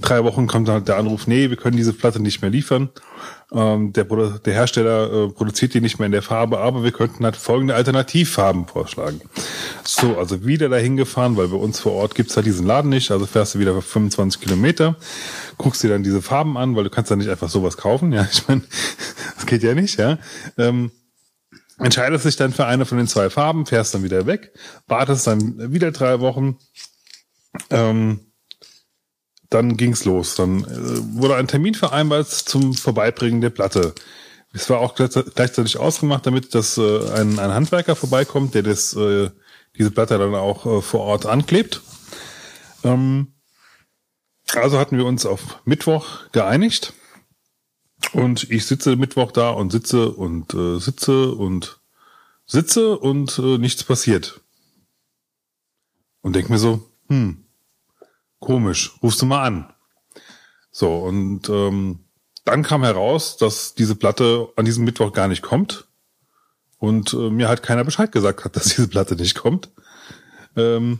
drei Wochen kommt dann halt der Anruf, nee, wir können diese Platte nicht mehr liefern. Ähm, der, der Hersteller äh, produziert die nicht mehr in der Farbe, aber wir könnten halt folgende Alternativfarben vorschlagen. So, also wieder dahin gefahren, weil bei uns vor Ort gibt's halt diesen Laden nicht. Also fährst du wieder 25 Kilometer, guckst dir dann diese Farben an, weil du kannst ja nicht einfach sowas kaufen. Ja, [LAUGHS] ich meine, das geht ja nicht, ja. Ähm, entscheidest dich dann für eine von den zwei Farben, fährst dann wieder weg, wartest dann wieder drei Wochen, ähm, dann ging's los. Dann äh, wurde ein Termin vereinbart zum Vorbeibringen der Platte. Es war auch gleichze- gleichzeitig ausgemacht, damit dass äh, ein, ein Handwerker vorbeikommt, der das, äh, diese Platte dann auch äh, vor Ort anklebt. Ähm, also hatten wir uns auf Mittwoch geeinigt. Und ich sitze Mittwoch da und sitze und äh, sitze und sitze und äh, nichts passiert. Und denk mir so, hm, komisch, rufst du mal an. So, und ähm, dann kam heraus, dass diese Platte an diesem Mittwoch gar nicht kommt. Und äh, mir halt keiner Bescheid gesagt hat, [LAUGHS] dass diese Platte nicht kommt. Ähm,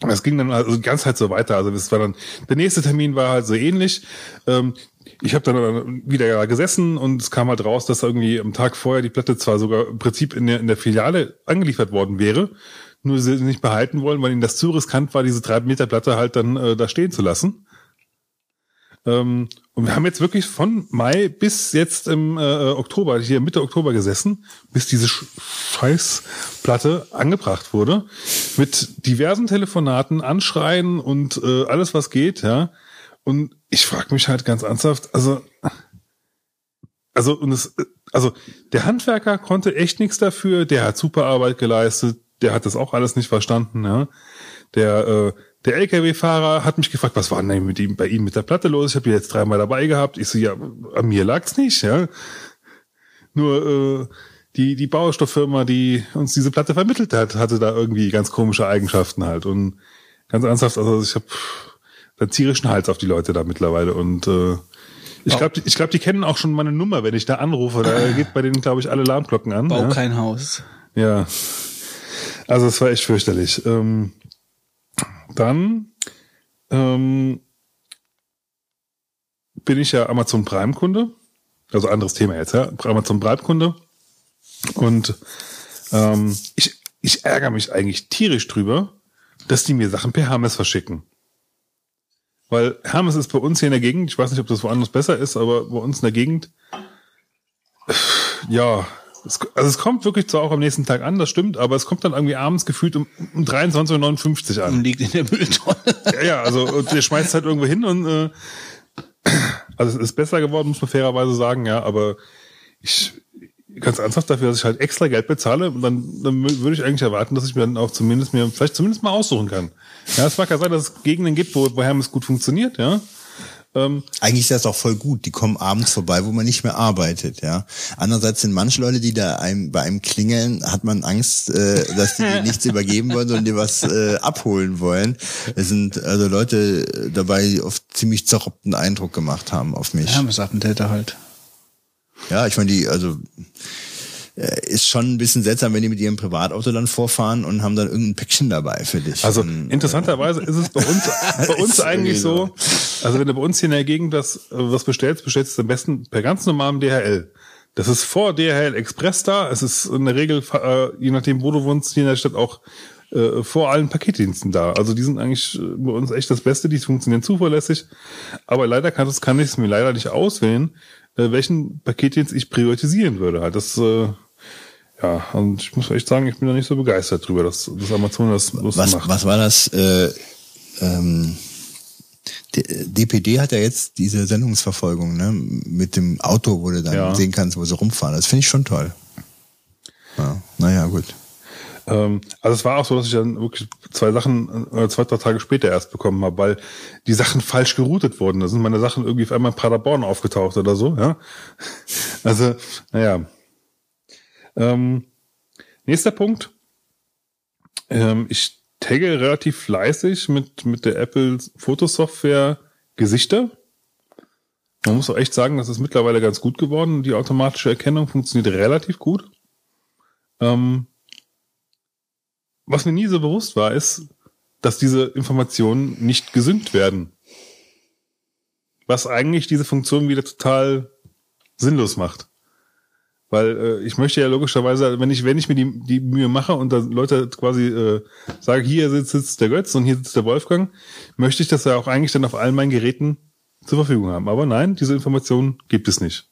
das ging dann also die ganze Zeit so weiter. Also das war dann der nächste Termin war halt so ähnlich. Ähm, ich habe dann wieder gesessen und es kam halt raus, dass irgendwie am Tag vorher die Platte zwar sogar im Prinzip in der, in der Filiale angeliefert worden wäre, nur sie nicht behalten wollen, weil ihnen das zu riskant war, diese drei Meter Platte halt dann äh, da stehen zu lassen. Ähm, und wir haben jetzt wirklich von Mai bis jetzt im äh, Oktober, hier Mitte Oktober gesessen, bis diese Sch- Scheißplatte angebracht wurde. Mit diversen Telefonaten, Anschreien und äh, alles, was geht, ja. Und ich frage mich halt ganz ernsthaft, also, also, und es, also, der Handwerker konnte echt nichts dafür, der hat super Arbeit geleistet, der hat das auch alles nicht verstanden, ja. Der, äh, der LKW-Fahrer hat mich gefragt, was war denn mit ihm, bei ihm mit der Platte los? Ich habe die jetzt dreimal dabei gehabt. Ich so, ja, an mir lag's nicht, ja. Nur, äh, die, die Baustofffirma, die uns diese Platte vermittelt hat, hatte da irgendwie ganz komische Eigenschaften halt. Und ganz ernsthaft, also ich habe da tierischen Hals auf die Leute da mittlerweile. Und äh, ich glaube, ich glaub, die kennen auch schon meine Nummer, wenn ich da anrufe. Da [LAUGHS] geht bei denen, glaube ich, alle Alarmglocken an. Bau ja. kein Haus. Ja. Also es war echt fürchterlich. Ähm, dann ähm, bin ich ja Amazon Prime Kunde. Also anderes Thema jetzt, ja. Amazon Prime Kunde. Und ähm, ich, ich ärgere mich eigentlich tierisch drüber, dass die mir Sachen per Hermes verschicken. Weil Hermes ist bei uns hier in der Gegend, ich weiß nicht, ob das woanders besser ist, aber bei uns in der Gegend, ja, es, also es kommt wirklich zwar auch am nächsten Tag an, das stimmt, aber es kommt dann irgendwie abends gefühlt um, um 23.59 Uhr an. Und liegt in der Mülltonne. Ja, ja, also und der schmeißt halt irgendwo hin und äh, also es ist besser geworden, muss man fairerweise sagen, ja, aber ich ganz ernsthaft dafür, dass ich halt extra Geld bezahle, dann, dann würde ich eigentlich erwarten, dass ich mir dann auch zumindest mir vielleicht zumindest mal aussuchen kann. Ja, es mag ja sein, dass es Gegenden gibt, wo, wo Hermes gut funktioniert, ja. Ähm, Eigentlich ist das auch voll gut. Die kommen abends vorbei, wo man nicht mehr arbeitet, ja. Andererseits sind manche Leute, die da einem, bei einem klingeln, hat man Angst, äh, dass die [LAUGHS] nichts übergeben wollen, sondern dir was äh, abholen wollen. Es sind also Leute dabei, die oft ziemlich zerrobten Eindruck gemacht haben auf mich. Hermes-Attentäter halt. Ja, ich meine, die, also ist schon ein bisschen seltsam, wenn die mit ihrem Privatauto dann vorfahren und haben dann irgendein Päckchen dabei für dich. Also Und, interessanterweise ist es bei uns, [LAUGHS] bei uns eigentlich so, also wenn du bei uns hier in der Gegend das, äh, was bestellst, bestellst du es am besten per ganz normalem DHL. Das ist vor DHL Express da. Es ist in der Regel, äh, je nachdem, wo du wohnst, hier in der Stadt auch äh, vor allen Paketdiensten da. Also die sind eigentlich äh, bei uns echt das Beste, die funktionieren zuverlässig. Aber leider kann, das kann ich es mir leider nicht auswählen, äh, welchen Paketdienst ich priorisieren würde. Halt. Das äh, ja, und ich muss echt sagen, ich bin da nicht so begeistert drüber, dass, dass Amazon das was, macht. was war das? Äh, ähm, DPD hat ja jetzt diese Sendungsverfolgung, ne? Mit dem Auto, wo du dann Ja. sehen kannst, wo sie rumfahren. Das finde ich schon toll. Ja, naja, gut. Ähm, also es war auch so, dass ich dann wirklich zwei Sachen, äh, zwei, drei Tage später erst bekommen habe, weil die Sachen falsch geroutet wurden. Da sind meine Sachen irgendwie auf einmal in Paderborn aufgetaucht oder so, ja. [LAUGHS] Also, naja. Ähm, nächster Punkt. Ähm, ich tagge relativ fleißig mit, mit der Apple Fotosoftware Gesichter. Man muss auch echt sagen, das ist mittlerweile ganz gut geworden. Die automatische Erkennung funktioniert relativ gut. Ähm, was mir nie so bewusst war, ist, dass diese Informationen nicht gesynkt werden. Was eigentlich diese Funktion wieder total sinnlos macht. Weil äh, ich möchte ja logischerweise, wenn ich, wenn ich mir die, die Mühe mache und da Leute quasi äh, sage, hier sitzt, sitzt der Götz und hier sitzt der Wolfgang, möchte ich das ja auch eigentlich dann auf allen meinen Geräten zur Verfügung haben. Aber nein, diese Informationen gibt es nicht.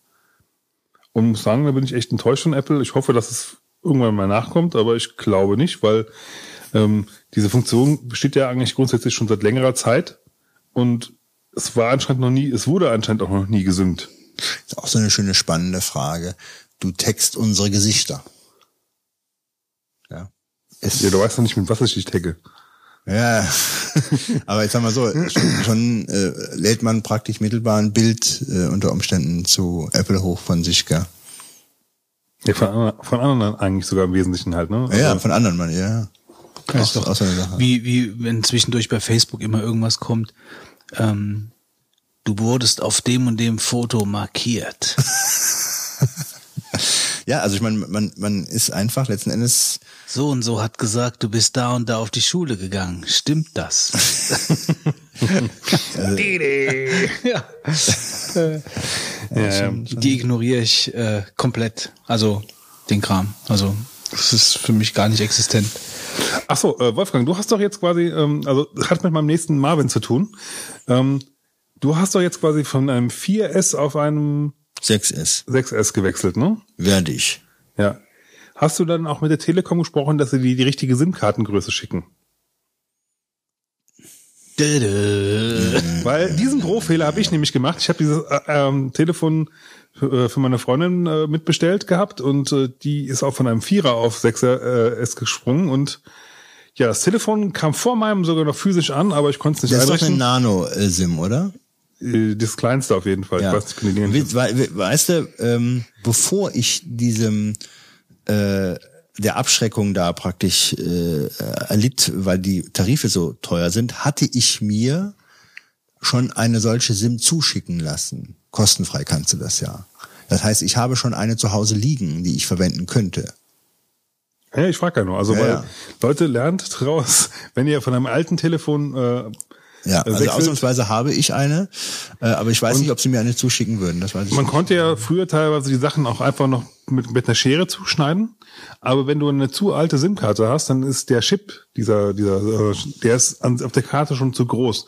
Und muss sagen, da bin ich echt enttäuscht von Apple. Ich hoffe, dass es irgendwann mal nachkommt, aber ich glaube nicht, weil ähm, diese Funktion besteht ja eigentlich grundsätzlich schon seit längerer Zeit und es war anscheinend noch nie, es wurde anscheinend auch noch nie gesynkt. Ist auch so eine schöne, spannende Frage. Du text unsere Gesichter. Ja. Es, Ja, du weißt noch nicht, mit was ich dich tagge. Ja, [LAUGHS] aber ich sag mal so, schon, schon äh, lädt man praktisch mittelbar ein Bild äh, unter Umständen zu Apple hoch von sich, gell? Ja, von, anderen- von anderen eigentlich sogar im Wesentlichen halt, ne? Ja, ja, Also, von anderen, man, ja. Ja, ist doch auch so eine Sache. Wie, wie, wenn zwischendurch bei Facebook immer irgendwas kommt, ähm, du wurdest auf dem und dem Foto markiert. [LAUGHS] [LAUGHS] Ja, also ich meine, man, man ist einfach letzten Endes, So und so hat gesagt, du bist da und da auf die Schule gegangen. Stimmt das? [LAUGHS] [LAUGHS] ja. ja, ja. Die ignoriere ich äh, komplett. Also den Kram. Also das ist für mich gar nicht existent. Ach so, äh, Wolfgang, du hast doch jetzt quasi, ähm, also hat mit meinem nächsten Marvin zu tun. Ähm, du hast doch jetzt quasi von einem 4S auf einem 6S, 6S gewechselt, ne? werde ich. Ja. Hast du dann auch mit der Telekom gesprochen, dass sie die, die richtige SIM-Kartengröße schicken? Weil diesen Pro-Fehler habe ich nämlich gemacht. Ich habe dieses äh, ähm, Telefon für, äh, für meine Freundin äh, mitbestellt gehabt und äh, die ist auch von einem Vierer auf 6er äh, S gesprungen und ja, das Telefon kam vor meinem sogar noch physisch an, aber ich konnte es nicht Das ist doch eine einrichten. Nano-SIM, oder? Äh, Das kleinste auf jeden Fall. Ja. Ich weiß nicht, we- Weißt du, ähm, bevor ich diesem äh, der Abschreckung da praktisch äh, erlitt, weil die Tarife so teuer sind, hatte ich mir schon eine solche SIM zuschicken lassen. Kostenfrei kannst du das ja. Das heißt, ich habe schon eine zu Hause liegen, die ich verwenden könnte. Ja, ich frage ja nur. Also, Ja, weil ja. Leute lernt draus, [LAUGHS] wenn ihr von einem alten Telefon äh, Ja, also wechselt. ausnahmsweise habe ich eine, äh, aber ich weiß nicht, ob sie mir eine zuschicken würden. Das weiß ich Man nicht. konnte ja früher teilweise die Sachen auch einfach noch mit, mit einer Schere zuschneiden. Aber wenn du eine zu alte SIM-Karte hast, dann ist der Chip, dieser, dieser, äh, der ist an, auf der Karte schon zu groß.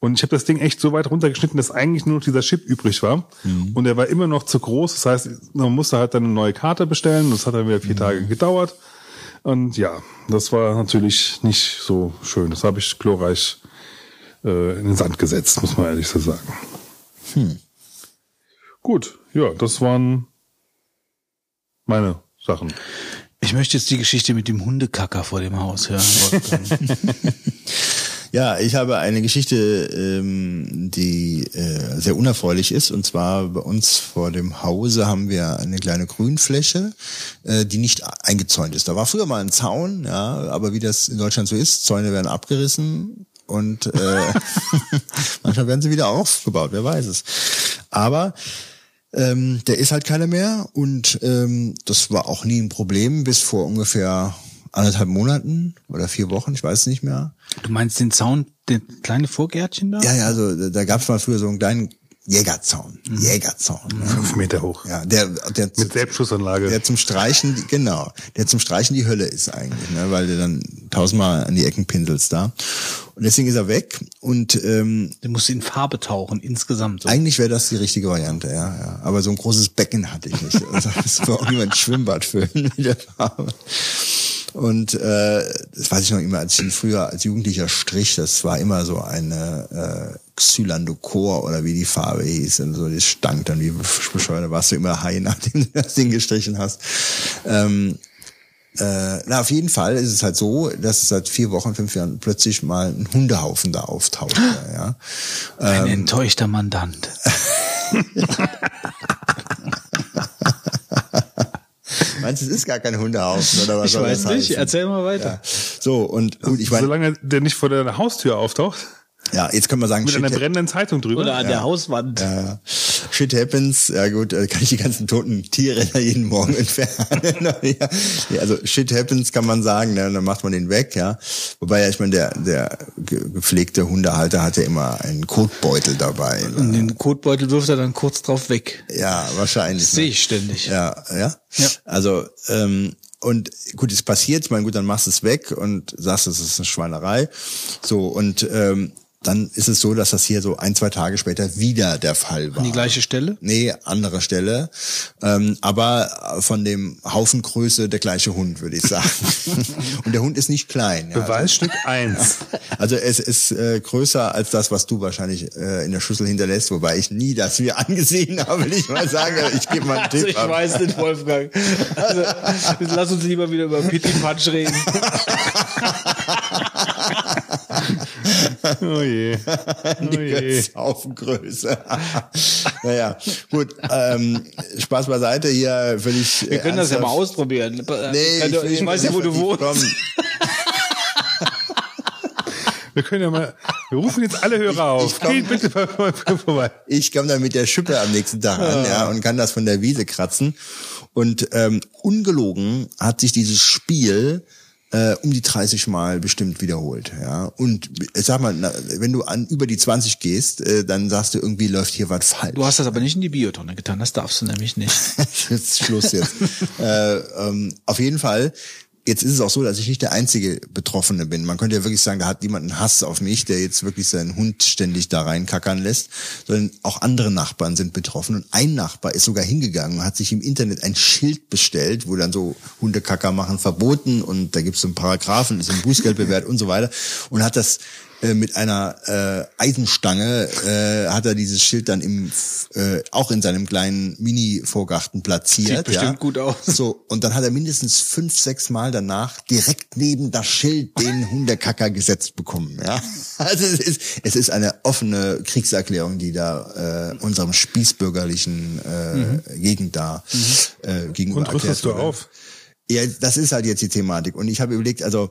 Und ich habe das Ding echt so weit runtergeschnitten, dass eigentlich nur noch dieser Chip übrig war. Und der war immer noch zu groß. Das heißt, man musste halt dann eine neue Karte bestellen. Das hat dann wieder vier Tage gedauert. Und ja, das war natürlich nicht so schön. Das habe ich glorreich äh, in den Sand gesetzt, muss man ehrlich so sagen. Gut, ja, das waren meine Sachen. Ich möchte jetzt die Geschichte mit dem Hundekacker vor dem Haus hören. [LAUGHS] Ja, ich habe eine Geschichte, ähm, die äh, sehr unerfreulich ist. Und zwar bei uns vor dem Hause haben wir eine kleine Grünfläche, äh, die nicht eingezäunt ist. Da war früher mal ein Zaun, ja, aber wie das in Deutschland so ist, Zäune werden abgerissen und äh, [LAUGHS] manchmal werden sie wieder aufgebaut, wer weiß es. Aber ähm, der ist halt keiner mehr und ähm, das war auch nie ein Problem bis vor ungefähr anderthalb Monaten oder vier Wochen, ich weiß es nicht mehr. du meinst den Zaun, den kleine Vorgärtchen da? Ja, ja, also da, da gab es mal früher so einen kleinen Jägerzaun. Jägerzaun. Fünf Meter hoch. Ja, der, der, Mit Selbstschussanlage. der zum Streichen, genau, der zum Streichen die Hölle ist eigentlich, ne, weil du dann tausendmal an die Ecken pinselst da. Und deswegen ist er weg und ähm, Der muss in Farbe tauchen, insgesamt. So. eigentlich wäre das die richtige Variante, ja, ja. Aber so ein großes Becken hatte ich nicht. Also, das war auch immer ein Schwimmbad füllen [LAUGHS] mit der Farbe. Und äh, das weiß ich noch immer, als ich ihn früher als Jugendlicher strich, das war immer so eine äh, Xylandocor oder wie die Farbe hieß. Und so, das stank dann wie bescheuert. Warst du immer high, nachdem du [LAUGHS] das Ding gestrichen hast. Ähm, äh, na, auf jeden Fall ist es halt so, dass seit vier Wochen, fünf Jahren plötzlich mal ein Hundehaufen da auftaucht. ja. Ein enttäuschter Mandant. [LAUGHS] Meinst du, es ist gar kein Hundehaufen oder was Ich soll weiß das nicht, heißen? erzähl mal weiter. So, und gut, ich meine, Solange der nicht vor der Haustür auftaucht, ja, jetzt können wir sagen, mit shit, einer brennenden Zeitung drüber. Oder an der Hauswand. ja, shit happens, ja gut, äh, kann ich die ganzen toten Tiere da jeden Morgen [LAUGHS] entfernen. [LAUGHS] ja, ja, also shit happens kann man sagen, ne, dann macht man den weg, ja. Wobei ja, ich meine, der, der ge- gepflegte Hundehalter hatte immer einen Kotbeutel dabei. Ne? Und den Kotbeutel wirft er dann kurz drauf weg. Ja, wahrscheinlich. Das ne? sehe ich ständig. Ja, ja. Ja. Also, ähm, und gut, es passiert, ich meine, gut, dann machst du es weg und sagst, es ist eine Schweinerei. So, und ähm, dann ist es so, dass das hier so ein, zwei Tage später wieder der Fall war. An die gleiche Stelle? Nee, andere Stelle. Ähm, aber von dem Haufen Größe der gleiche Hund, würde ich sagen. [LAUGHS] und der Hund ist nicht klein. Ja. Beweisstück [LAUGHS] eins. Also es ist äh, größer als das, was du wahrscheinlich äh, in der Schüssel hinterlässt, wobei ich nie das mir [LAUGHS] angesehen habe, will ich mal sagen. Ich gebe mal einen Also Tipp ich ab. weiß nicht, Wolfgang. Also, lass uns lieber wieder über Pitti Patsch reden. Oh je. Oh die je. Haufengröße. naja, gut. Ähm, Spaß beiseite hier völlig. Wir können das ja mal ausprobieren. Nee, ich, will ich weiß ja, wo du nicht wohnst. Wir können ja mal, wir rufen jetzt alle Hörer auf. komm. Geht bitte vor- vor- vorbei. Ich komme dann mit der Schippe am nächsten Tag an, ja, und kann das von der Wiese kratzen. Und ähm, ungelogen hat sich dieses Spiel äh, um die 30 Mal bestimmt wiederholt, ja. Und ich sag mal, na, wenn du an über die 20 gehst, äh, dann sagst du irgendwie läuft hier was falsch. Du hast das aber nicht in die Biotonne getan, das darfst du nämlich nicht. [LAUGHS] jetzt Schluss jetzt. [LAUGHS] äh, ähm, auf jeden Fall. Jetzt ist es auch so, dass ich nicht der einzige Betroffene bin. Man könnte ja wirklich sagen, da hat jemand einen Hass auf mich, der jetzt wirklich seinen Hund ständig da reinkackern lässt, sondern auch andere Nachbarn sind betroffen. Und ein Nachbar ist sogar hingegangen und hat sich im Internet ein Schild bestellt, wo dann so Hundekacker machen verboten und da gibt es so einen Paragraphen, ist ein Bußgeld bewährt und so weiter und hat das äh, mit einer äh, Eisenstange äh, hat er dieses Schild dann im äh, auch in seinem kleinen Mini-Vorgarten platziert. Sieht bestimmt ja. gut aus. So und dann hat er mindestens fünf, sechs Mal danach direkt neben das Schild den Hundekacker gesetzt bekommen. Ja, [LAUGHS] also es ist es ist eine offene Kriegserklärung, die da äh, unserem spießbürgerlichen äh, Gegend da äh, gegenüber Und rüstest du auf? Ja, das ist halt jetzt die Thematik. Und ich habe überlegt, also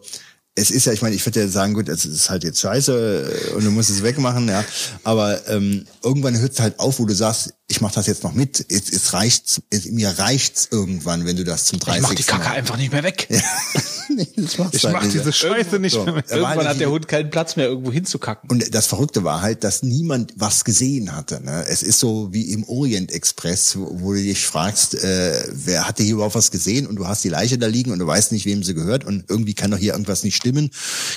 es ist ja, ich meine, ich würde ja sagen, gut, es ist halt jetzt scheiße äh, und du musst es wegmachen, ja. Aber ähm, irgendwann hört es halt auf, wo du sagst, ich mache das jetzt noch mit. Es, es reicht, es, mir reicht's irgendwann, wenn du das zum 30. Ich mach die Kacke Mal- einfach nicht mehr weg. [LAUGHS] nee, das machst Ich halt mach nicht. diese Scheiße nicht So. mehr mit. War Irgendwann halt hat der Hund keinen Platz mehr, irgendwo hinzukacken. Und das Verrückte war halt, dass niemand was gesehen hatte. Ne? Es ist so wie im Orient Express, wo, wo du dich fragst, äh, wer hatte hier überhaupt was gesehen und du hast die Leiche da liegen und du weißt nicht, wem sie gehört und irgendwie kann doch hier irgendwas nicht stimmen.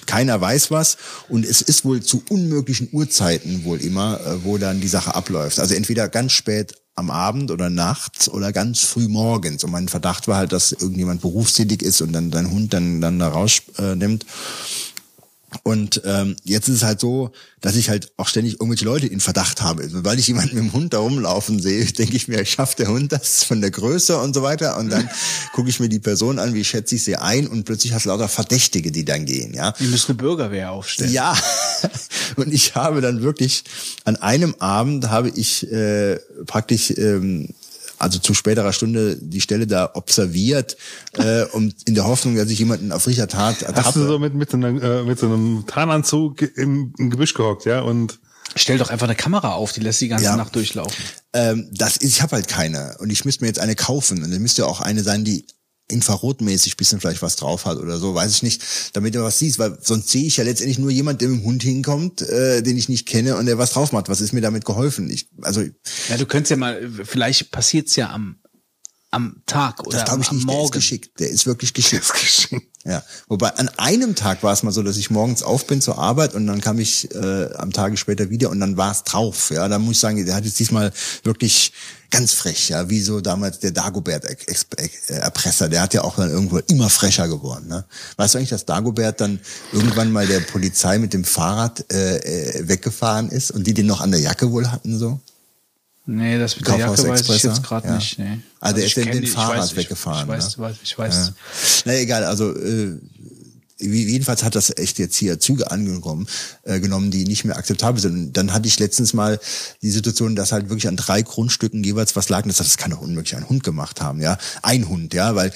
Keiner weiß was und es ist wohl zu unmöglichen Uhrzeiten wohl immer, äh, wo dann die Sache abläuft. Also entweder ganz spät am Abend oder nachts oder ganz früh morgens. Und mein Verdacht war halt, dass irgendjemand berufstätig ist und dann dein Hund dann, dann da rausnimmt. Äh, nimmt. Und ähm, jetzt ist es halt so, dass ich halt auch ständig irgendwelche Leute in Verdacht habe. Weil ich jemanden mit dem Hund da rumlaufen sehe, [LAUGHS] denke ich mir, schafft der Hund das von der Größe und so weiter. Und dann [LAUGHS] gucke ich mir die Person an, wie schätze ich sie ein und plötzlich hast du lauter Verdächtige, die dann gehen. Ja, Die müssen eine Bürgerwehr aufstellen. ja, [LAUGHS] und ich habe dann wirklich an einem Abend habe ich äh, praktisch ähm, also zu späterer Stunde die Stelle da observiert, äh, um in der Hoffnung, dass ich jemanden auf Richter Tat Hast ertappe. du so mit, mit, so einer, äh, mit so einem Tarnanzug im, im Gebüsch gehockt, ja? Und Stell doch einfach eine Kamera auf, die lässt die ganze Ja. Nacht durchlaufen. Ähm, das ist, ich habe halt keine und ich müsste mir jetzt eine kaufen und dann müsste auch eine sein, die infrarotmäßig bisschen vielleicht was drauf hat oder so, weiß ich nicht, damit du was siehst, weil sonst sehe ich ja letztendlich nur jemand, der mit dem Hund hinkommt, äh, den ich nicht kenne und der was drauf macht. Was ist mir damit geholfen? Ich, also Ja, du könntest ja mal, vielleicht passiert's ja am, am Tag oder das glaube ich am nicht, der ist Morgen. geschickt. Der ist wirklich geschickt. [LAUGHS] Ja, wobei an einem Tag war es mal so, dass ich morgens auf bin zur Arbeit und dann kam ich äh, am Tage später wieder und dann war es drauf. Ja, da muss ich sagen, der hat jetzt diesmal wirklich ganz frech, ja, wie so damals der Dagobert Ex- Ex- äh. Der hat ja auch dann irgendwo immer frecher geworden. Ne? Weißt du eigentlich, dass Dagobert dann irgendwann mal der Polizei mit dem Fahrrad äh, äh, weggefahren ist und die den noch an der Jacke wohl hatten so? Nee, das mit der Jacke weiß ich Kaufhaus-Expresser? jetzt gerade Ja. nicht. Nee. Also, er ist ich kenn den die- ich Fahrrad weiß, ich- weggefahren, Ich weiß, ne? weiß, ich weiß. Ja. Na egal, also äh, jedenfalls hat das echt jetzt hier Züge angenommen, äh, genommen, die nicht mehr akzeptabel sind. Und dann hatte ich letztens mal die Situation, dass halt wirklich an drei Grundstücken jeweils was lag. Und das, das kann doch unmöglich ein Hund gemacht haben, ja. Ein Hund, ja, weil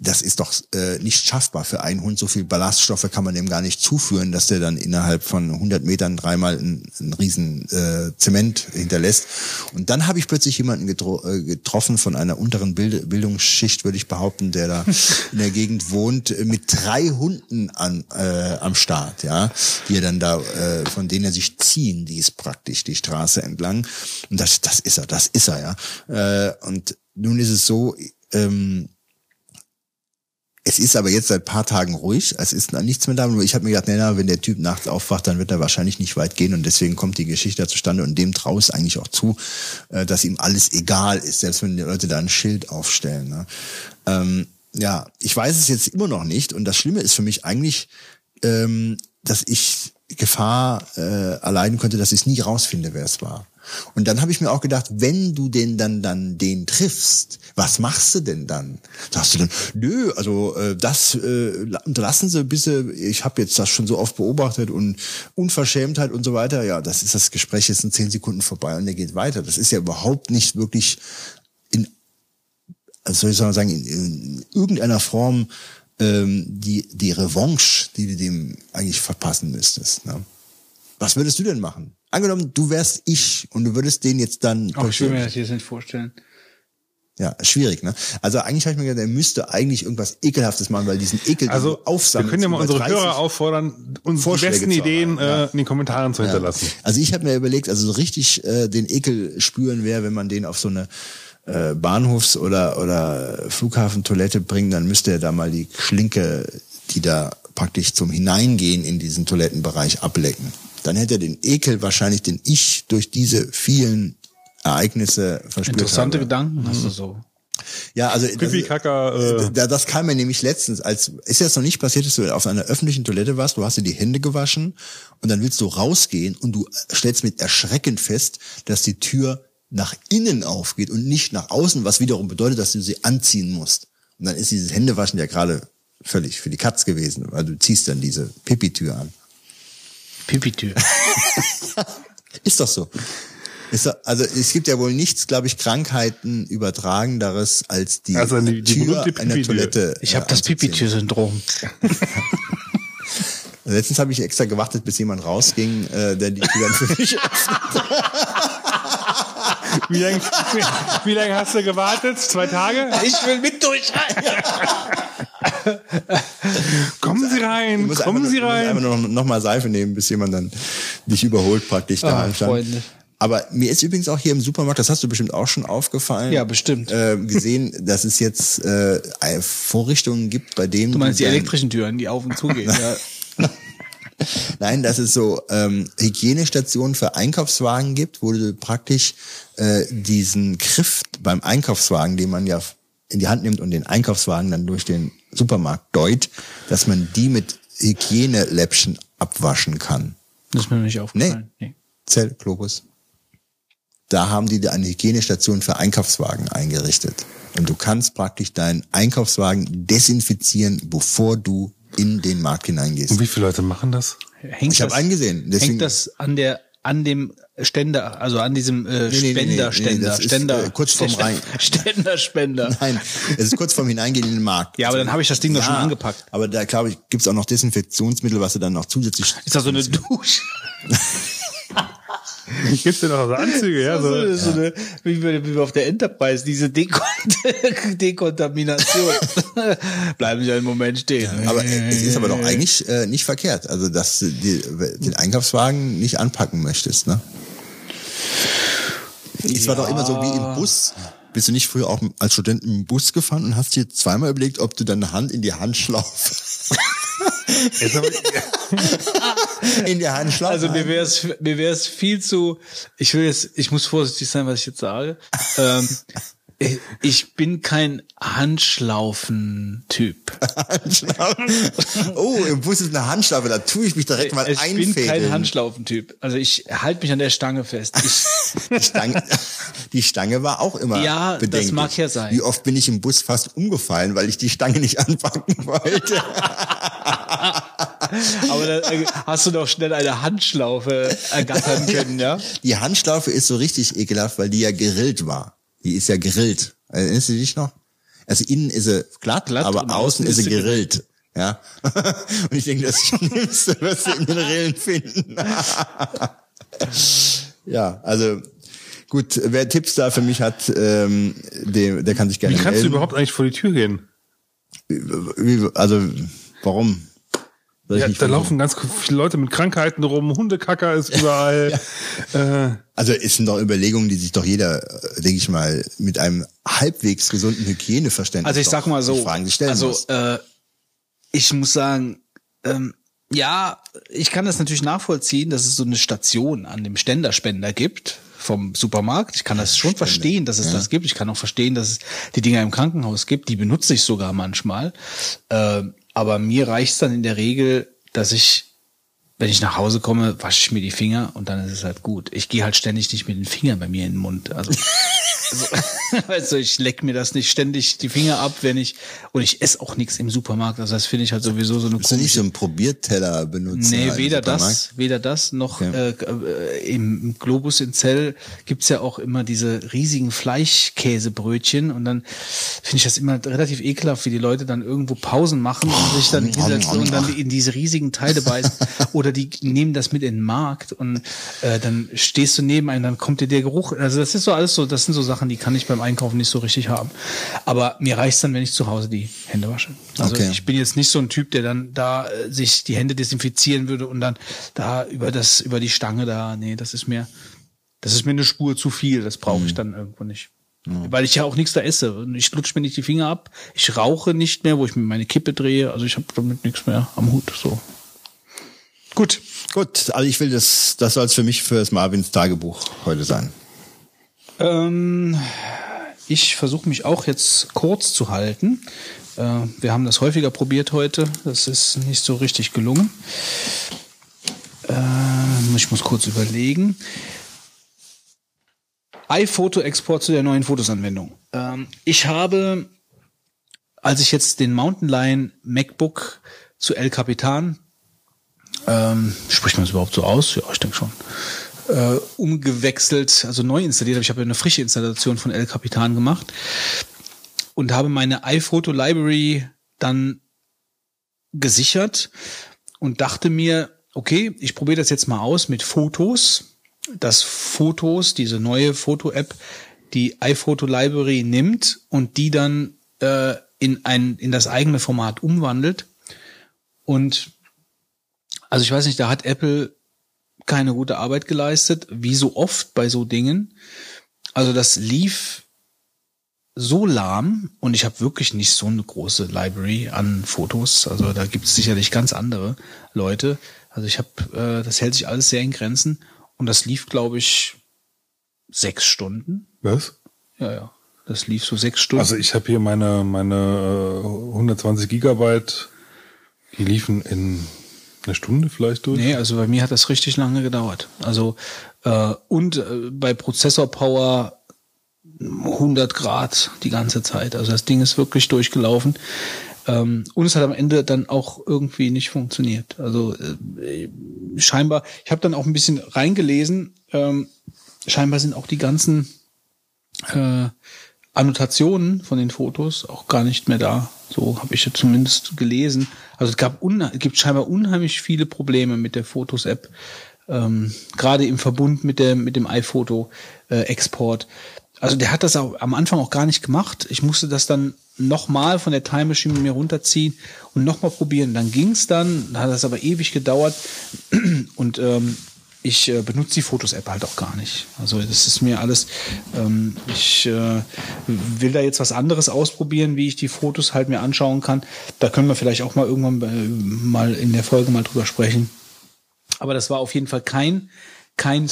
das ist doch äh, nicht schaffbar für einen Hund. So viel Ballaststoffe kann man dem gar nicht zuführen, dass der dann innerhalb von 100 Metern dreimal einen, einen riesen äh, Zement hinterlässt. Und dann habe ich plötzlich jemanden getro äh, getroffen von einer unteren Bild Bildungsschicht, würde ich behaupten, der da [LAUGHS] in der Gegend wohnt, äh, mit drei Hunden an, äh, am Start, ja, die er dann da, äh, von denen er sich ziehen ließ praktisch die Straße entlang. Und das, das ist er, das ist er, ja. Äh, und nun ist es so, ähm, es ist aber jetzt seit paar Tagen ruhig. Es ist nichts mehr da. Ich habe mir gedacht, nee, na, wenn der Typ nachts aufwacht, dann wird er wahrscheinlich nicht weit gehen. Und deswegen kommt die Geschichte zustande. Und dem traue ich eigentlich auch zu, äh, dass ihm alles egal ist, selbst wenn die Leute da ein Schild aufstellen. Ne? Ähm, ja, ich weiß es jetzt immer noch nicht. Und das Schlimme ist für mich eigentlich, ähm, dass ich Gefahr äh, erleiden könnte, dass ich es nie rausfinde, wer es war. Und dann habe ich mir auch gedacht, wenn du den dann dann den triffst, was machst du denn dann? Sagst du dann, nö, also äh, das äh, unterlassen Sie bitte, ich habe jetzt das schon so oft beobachtet und Unverschämtheit und so weiter. Ja, das ist das Gespräch ist in zehn Sekunden vorbei und der geht weiter. Das ist ja überhaupt nicht wirklich in, also soll ich sagen, in, in irgendeiner Form ähm, die die Revanche, die du dem eigentlich verpassen müsstest. Ne? Was würdest du denn machen? Angenommen, du wärst ich und du würdest den jetzt dann. Ach, ich will mir das jetzt nicht vorstellen. Ja, schwierig, ne? Also eigentlich habe ich mir gedacht, er müsste eigentlich irgendwas Ekelhaftes machen, weil diesen Ekel, Also, du aufsammelst, wir können ja mal unsere 30 Hörer auffordern, uns die Vorschläge besten zu Ideen erarbeiten, ja. äh, in den Kommentaren zu hinterlassen. Also ich habe mir überlegt, also so richtig äh, den Ekel spüren wäre, wenn man den auf so eine äh, Bahnhofs- oder oder Flughafentoilette bringt, dann müsste er da mal die Schlinke, die da praktisch zum Hineingehen in diesen Toilettenbereich ablecken. Dann hätte er den Ekel wahrscheinlich, den ich durch diese vielen Ereignisse verspürt Interessante habe. Gedanken hast du so. Ja, also das- Kaka, äh, da, das kam mir nämlich letztens, als ist jetzt noch nicht passiert, dass du auf einer öffentlichen Toilette warst, du hast dir die Hände gewaschen und dann willst du rausgehen und du stellst mit Erschrecken fest, dass die Tür nach innen aufgeht und nicht nach außen, was wiederum bedeutet, dass du sie anziehen musst. Und dann ist dieses Händewaschen ja gerade völlig für die Katz gewesen, weil du ziehst dann diese Pipi-Tür an. Pipitür. [LAUGHS] Ist doch so. Ist, doch- also es gibt ja wohl nichts, glaube ich, Krankheiten übertragenderes als die, Also die- die Tür einer. Toilette. Ich äh, habe das anzuziehen. Pipitür-Syndrom. [LAUGHS] Letztens habe ich extra gewartet, bis jemand rausging, äh, der die Tür dann für mich [LAUGHS] Wie lange wie, wie lang hast du gewartet? Zwei Tage? Ich will mit durch. [LAUGHS] Kommen Sie rein, kommen Sie nur- muss rein. einfach noch, noch mal Seife nehmen, bis jemand dann dich überholt praktisch da Ah. Freunde. Aber mir ist übrigens auch hier im Supermarkt, das hast du bestimmt auch schon aufgefallen. Ja, bestimmt. Äh, gesehen, [LAUGHS] dass es jetzt äh, Vorrichtungen gibt, bei denen Du meinst die elektrischen Türen, die auf und zu gehen. [LAUGHS] ja. Nein, dass es so ähm, Hygienestationen für Einkaufswagen gibt, wo du praktisch äh, diesen Griff beim Einkaufswagen, den man ja in die Hand nimmt und den Einkaufswagen dann durch den Supermarkt deut, dass man die mit Hygieneläppchen abwaschen kann. Das ist mir noch nicht aufgefallen. Nee. Zell, Globus. Da haben die eine Hygienestation für Einkaufswagen eingerichtet. Und du kannst praktisch deinen Einkaufswagen desinfizieren, bevor du in den Markt hineingehst. Und wie viele Leute machen das? Hängt Ich habe einen gesehen. Deswegen, Hängt das an der an dem Ständer, also an diesem äh, Nee, nee, nee, nee, Spender, nee, Ständer, das ist, Ständer, äh, kurz vorm Rein- [LAUGHS] Ständer, Spender. Nein, es ist kurz vorm Hineingehen in den Markt. Ja, aber dann habe ich das Ding doch schon angepackt. Aber da glaube ich, gibt's auch noch Desinfektionsmittel, was du dann noch zusätzlich. Ist das so eine Dusche? [LAUGHS] [LAUGHS] Gibt's denn noch so Anzüge? Ja, So, so. so eine, wie, wir, wie wir auf der Enterprise, diese Dekon [LAUGHS] Dekontamination. [LAUGHS] Bleiben Sie einen Moment stehen. Aber es ist aber doch eigentlich äh, nicht verkehrt, also dass du die, den Einkaufswagen nicht anpacken möchtest, ne? Es war doch immer so wie im Bus. Bist du nicht früher auch als Student im Bus gefahren und hast dir zweimal überlegt, ob du deine Hand in die Handschlaufe [LAUGHS] In die Handschlaufe Also mir wäre es mir wäre es viel zu ich will jetzt ich muss vorsichtig sein, was ich jetzt sage. Ähm, ich- ich bin kein Handschlaufen-Typ. Oh, im Bus ist eine Handschlaufe, da tue ich mich direkt mal Ich bin einfädeln. kein Handschlaufen-Typ. Also ich halte mich an der Stange fest. Ich, Die Stange, die Stange war auch immer Ja, das bedenklich. mag ja sein. Wie oft bin ich im Bus fast umgefallen, weil ich die Stange nicht anpacken wollte. [LAUGHS] aber dann äh, hast du doch schnell eine Handschlaufe ergattern [LAUGHS] können, ja? Die Handschlaufe ist so richtig ekelhaft, weil die ja gerillt war. Die ist ja gerillt. Erinnerst du dich noch? Also innen ist sie glatt, Glatt aber außen außen ist sie ist sie gerillt. Ja. [LAUGHS] Und ich denke, das Schlimmste wirst du in den Rillen finden. [LAUGHS] ja, also gut, wer Tipps da für mich hat, ähm, der, der kann sich gerne wie kannst du melden. überhaupt eigentlich vor die Tür gehen? Wie- Also, warum? Ja, nicht da laufen ganz viele Leute mit Krankheiten rum, Hundekacker ist überall. [LAUGHS] Äh, Also es sind doch Überlegungen, die sich doch jeder, äh, denke ich mal, mit einem halbwegs gesunden Hygieneverständnis Also ich sag mal so, Fragen stellen also muss. äh, ich muss sagen, ähm, ja, ich kann das natürlich nachvollziehen, dass es so eine Station an dem Ständerspender gibt vom Supermarkt. Ich kann das schon verstehen, dass es das gibt. Ich kann auch verstehen, dass es die Dinger im Krankenhaus gibt. Die benutze ich sogar manchmal. Ähm, aber mir reicht's dann in der Regel, dass ich wenn ich nach Hause komme, wasche ich mir die Finger und dann ist es halt gut. Ich gehe halt ständig nicht mit den Fingern bei mir in den Mund. Also, [LAUGHS] also, [LAUGHS] also ich leck mir das nicht ständig die Finger ab, wenn ich und ich esse auch nichts im Supermarkt. Also das finde ich halt sowieso so eine Musst du nicht so komische. einen Probierteller benutzen? Nee, im weder das, weder das noch Ja. äh, äh, im Globus in Zell gibt's ja auch immer diese riesigen Fleischkäsebrötchen und dann finde ich das immer relativ ekelhaft, wie die Leute dann irgendwo Pausen machen und sich dann hinsetzen und dann in diese riesigen Teile beißen [LAUGHS] oder die nehmen das mit in den Markt und äh, dann stehst du neben einem, dann kommt dir der Geruch. Also das ist so alles so, das sind so Sachen, die kann ich beim Einkaufen nicht so richtig haben. Aber mir reicht's dann, wenn ich zu Hause die Hände wasche. Also Okay. ich bin jetzt nicht so ein Typ, der dann da äh, sich die Hände desinfizieren würde und dann da über das über die Stange da, nee, das ist mir das ist mir eine Spur zu viel, das brauche Mhm. ich dann irgendwo nicht. Weil ich ja auch nichts da esse. Ich lutsche mir nicht die Finger ab. Ich rauche nicht mehr, wo ich mir meine Kippe drehe. Also ich habe damit nichts mehr am Hut. So. Gut. Gut, also ich will das, das soll es für mich fürs Marvins Tagebuch heute sein. Ähm, ich versuche mich auch jetzt kurz zu halten. Äh, wir haben das häufiger probiert heute. Das ist nicht so richtig gelungen. Äh, ich muss kurz überlegen. iPhoto-Export zu der neuen Fotosanwendung. Ähm, ich habe, als ich jetzt den Mountain Lion MacBook zu El Capitan, ähm, spricht man es überhaupt so aus? Ja, ich denke schon. Äh, umgewechselt, also neu installiert habe. Ich habe eine frische Installation von El Capitan gemacht und habe meine iPhoto Library dann gesichert und dachte mir, okay, ich probiere das jetzt mal aus mit Fotos, dass Fotos, diese neue Foto-App, die iPhoto Library nimmt und die dann äh, in ein in das eigene Format umwandelt. Und also ich weiß nicht, da hat Apple keine gute Arbeit geleistet, wie so oft bei so Dingen. Also das lief so lahm und ich habe wirklich nicht so eine große Library an Fotos. Also da gibt es sicherlich ganz andere Leute. Also ich habe, äh, das hält sich alles sehr in Grenzen und das lief, glaube ich, sechs Stunden. Was? Ja, ja. Das lief so sechs Stunden. Also ich habe hier meine, meine äh, 120 Gigabyte, die liefen in eine Stunde vielleicht durch. Nee, also bei mir hat das richtig lange gedauert. Also äh, und äh, bei Prozessor Power 100 Grad die ganze Zeit. Also das Ding ist wirklich durchgelaufen. Ähm, und es hat am Ende dann auch irgendwie nicht funktioniert. Also äh, scheinbar, ich habe dann auch ein bisschen reingelesen, ähm, scheinbar sind auch die ganzen äh, Annotationen von den Fotos auch gar nicht mehr da. So habe ich ja zumindest gelesen. Also es gab es gibt scheinbar unheimlich viele Probleme mit der Fotos-App, ähm, gerade im Verbund mit dem mit dem iPhoto-Export. also der hat das auch am Anfang auch gar nicht gemacht. Ich musste das dann nochmal von der Time Machine mir runterziehen und nochmal probieren. Dann ging's dann, dann hat das aber ewig gedauert [CLEARS THROAT] und ähm, ich äh, benutze die Fotos-App halt auch gar nicht. Also das ist mir alles, ähm, ich äh, will da jetzt was anderes ausprobieren, wie ich die Fotos halt mir anschauen kann. Da können wir vielleicht auch mal irgendwann äh, mal in der Folge mal drüber sprechen. Aber das war auf jeden Fall kein, kein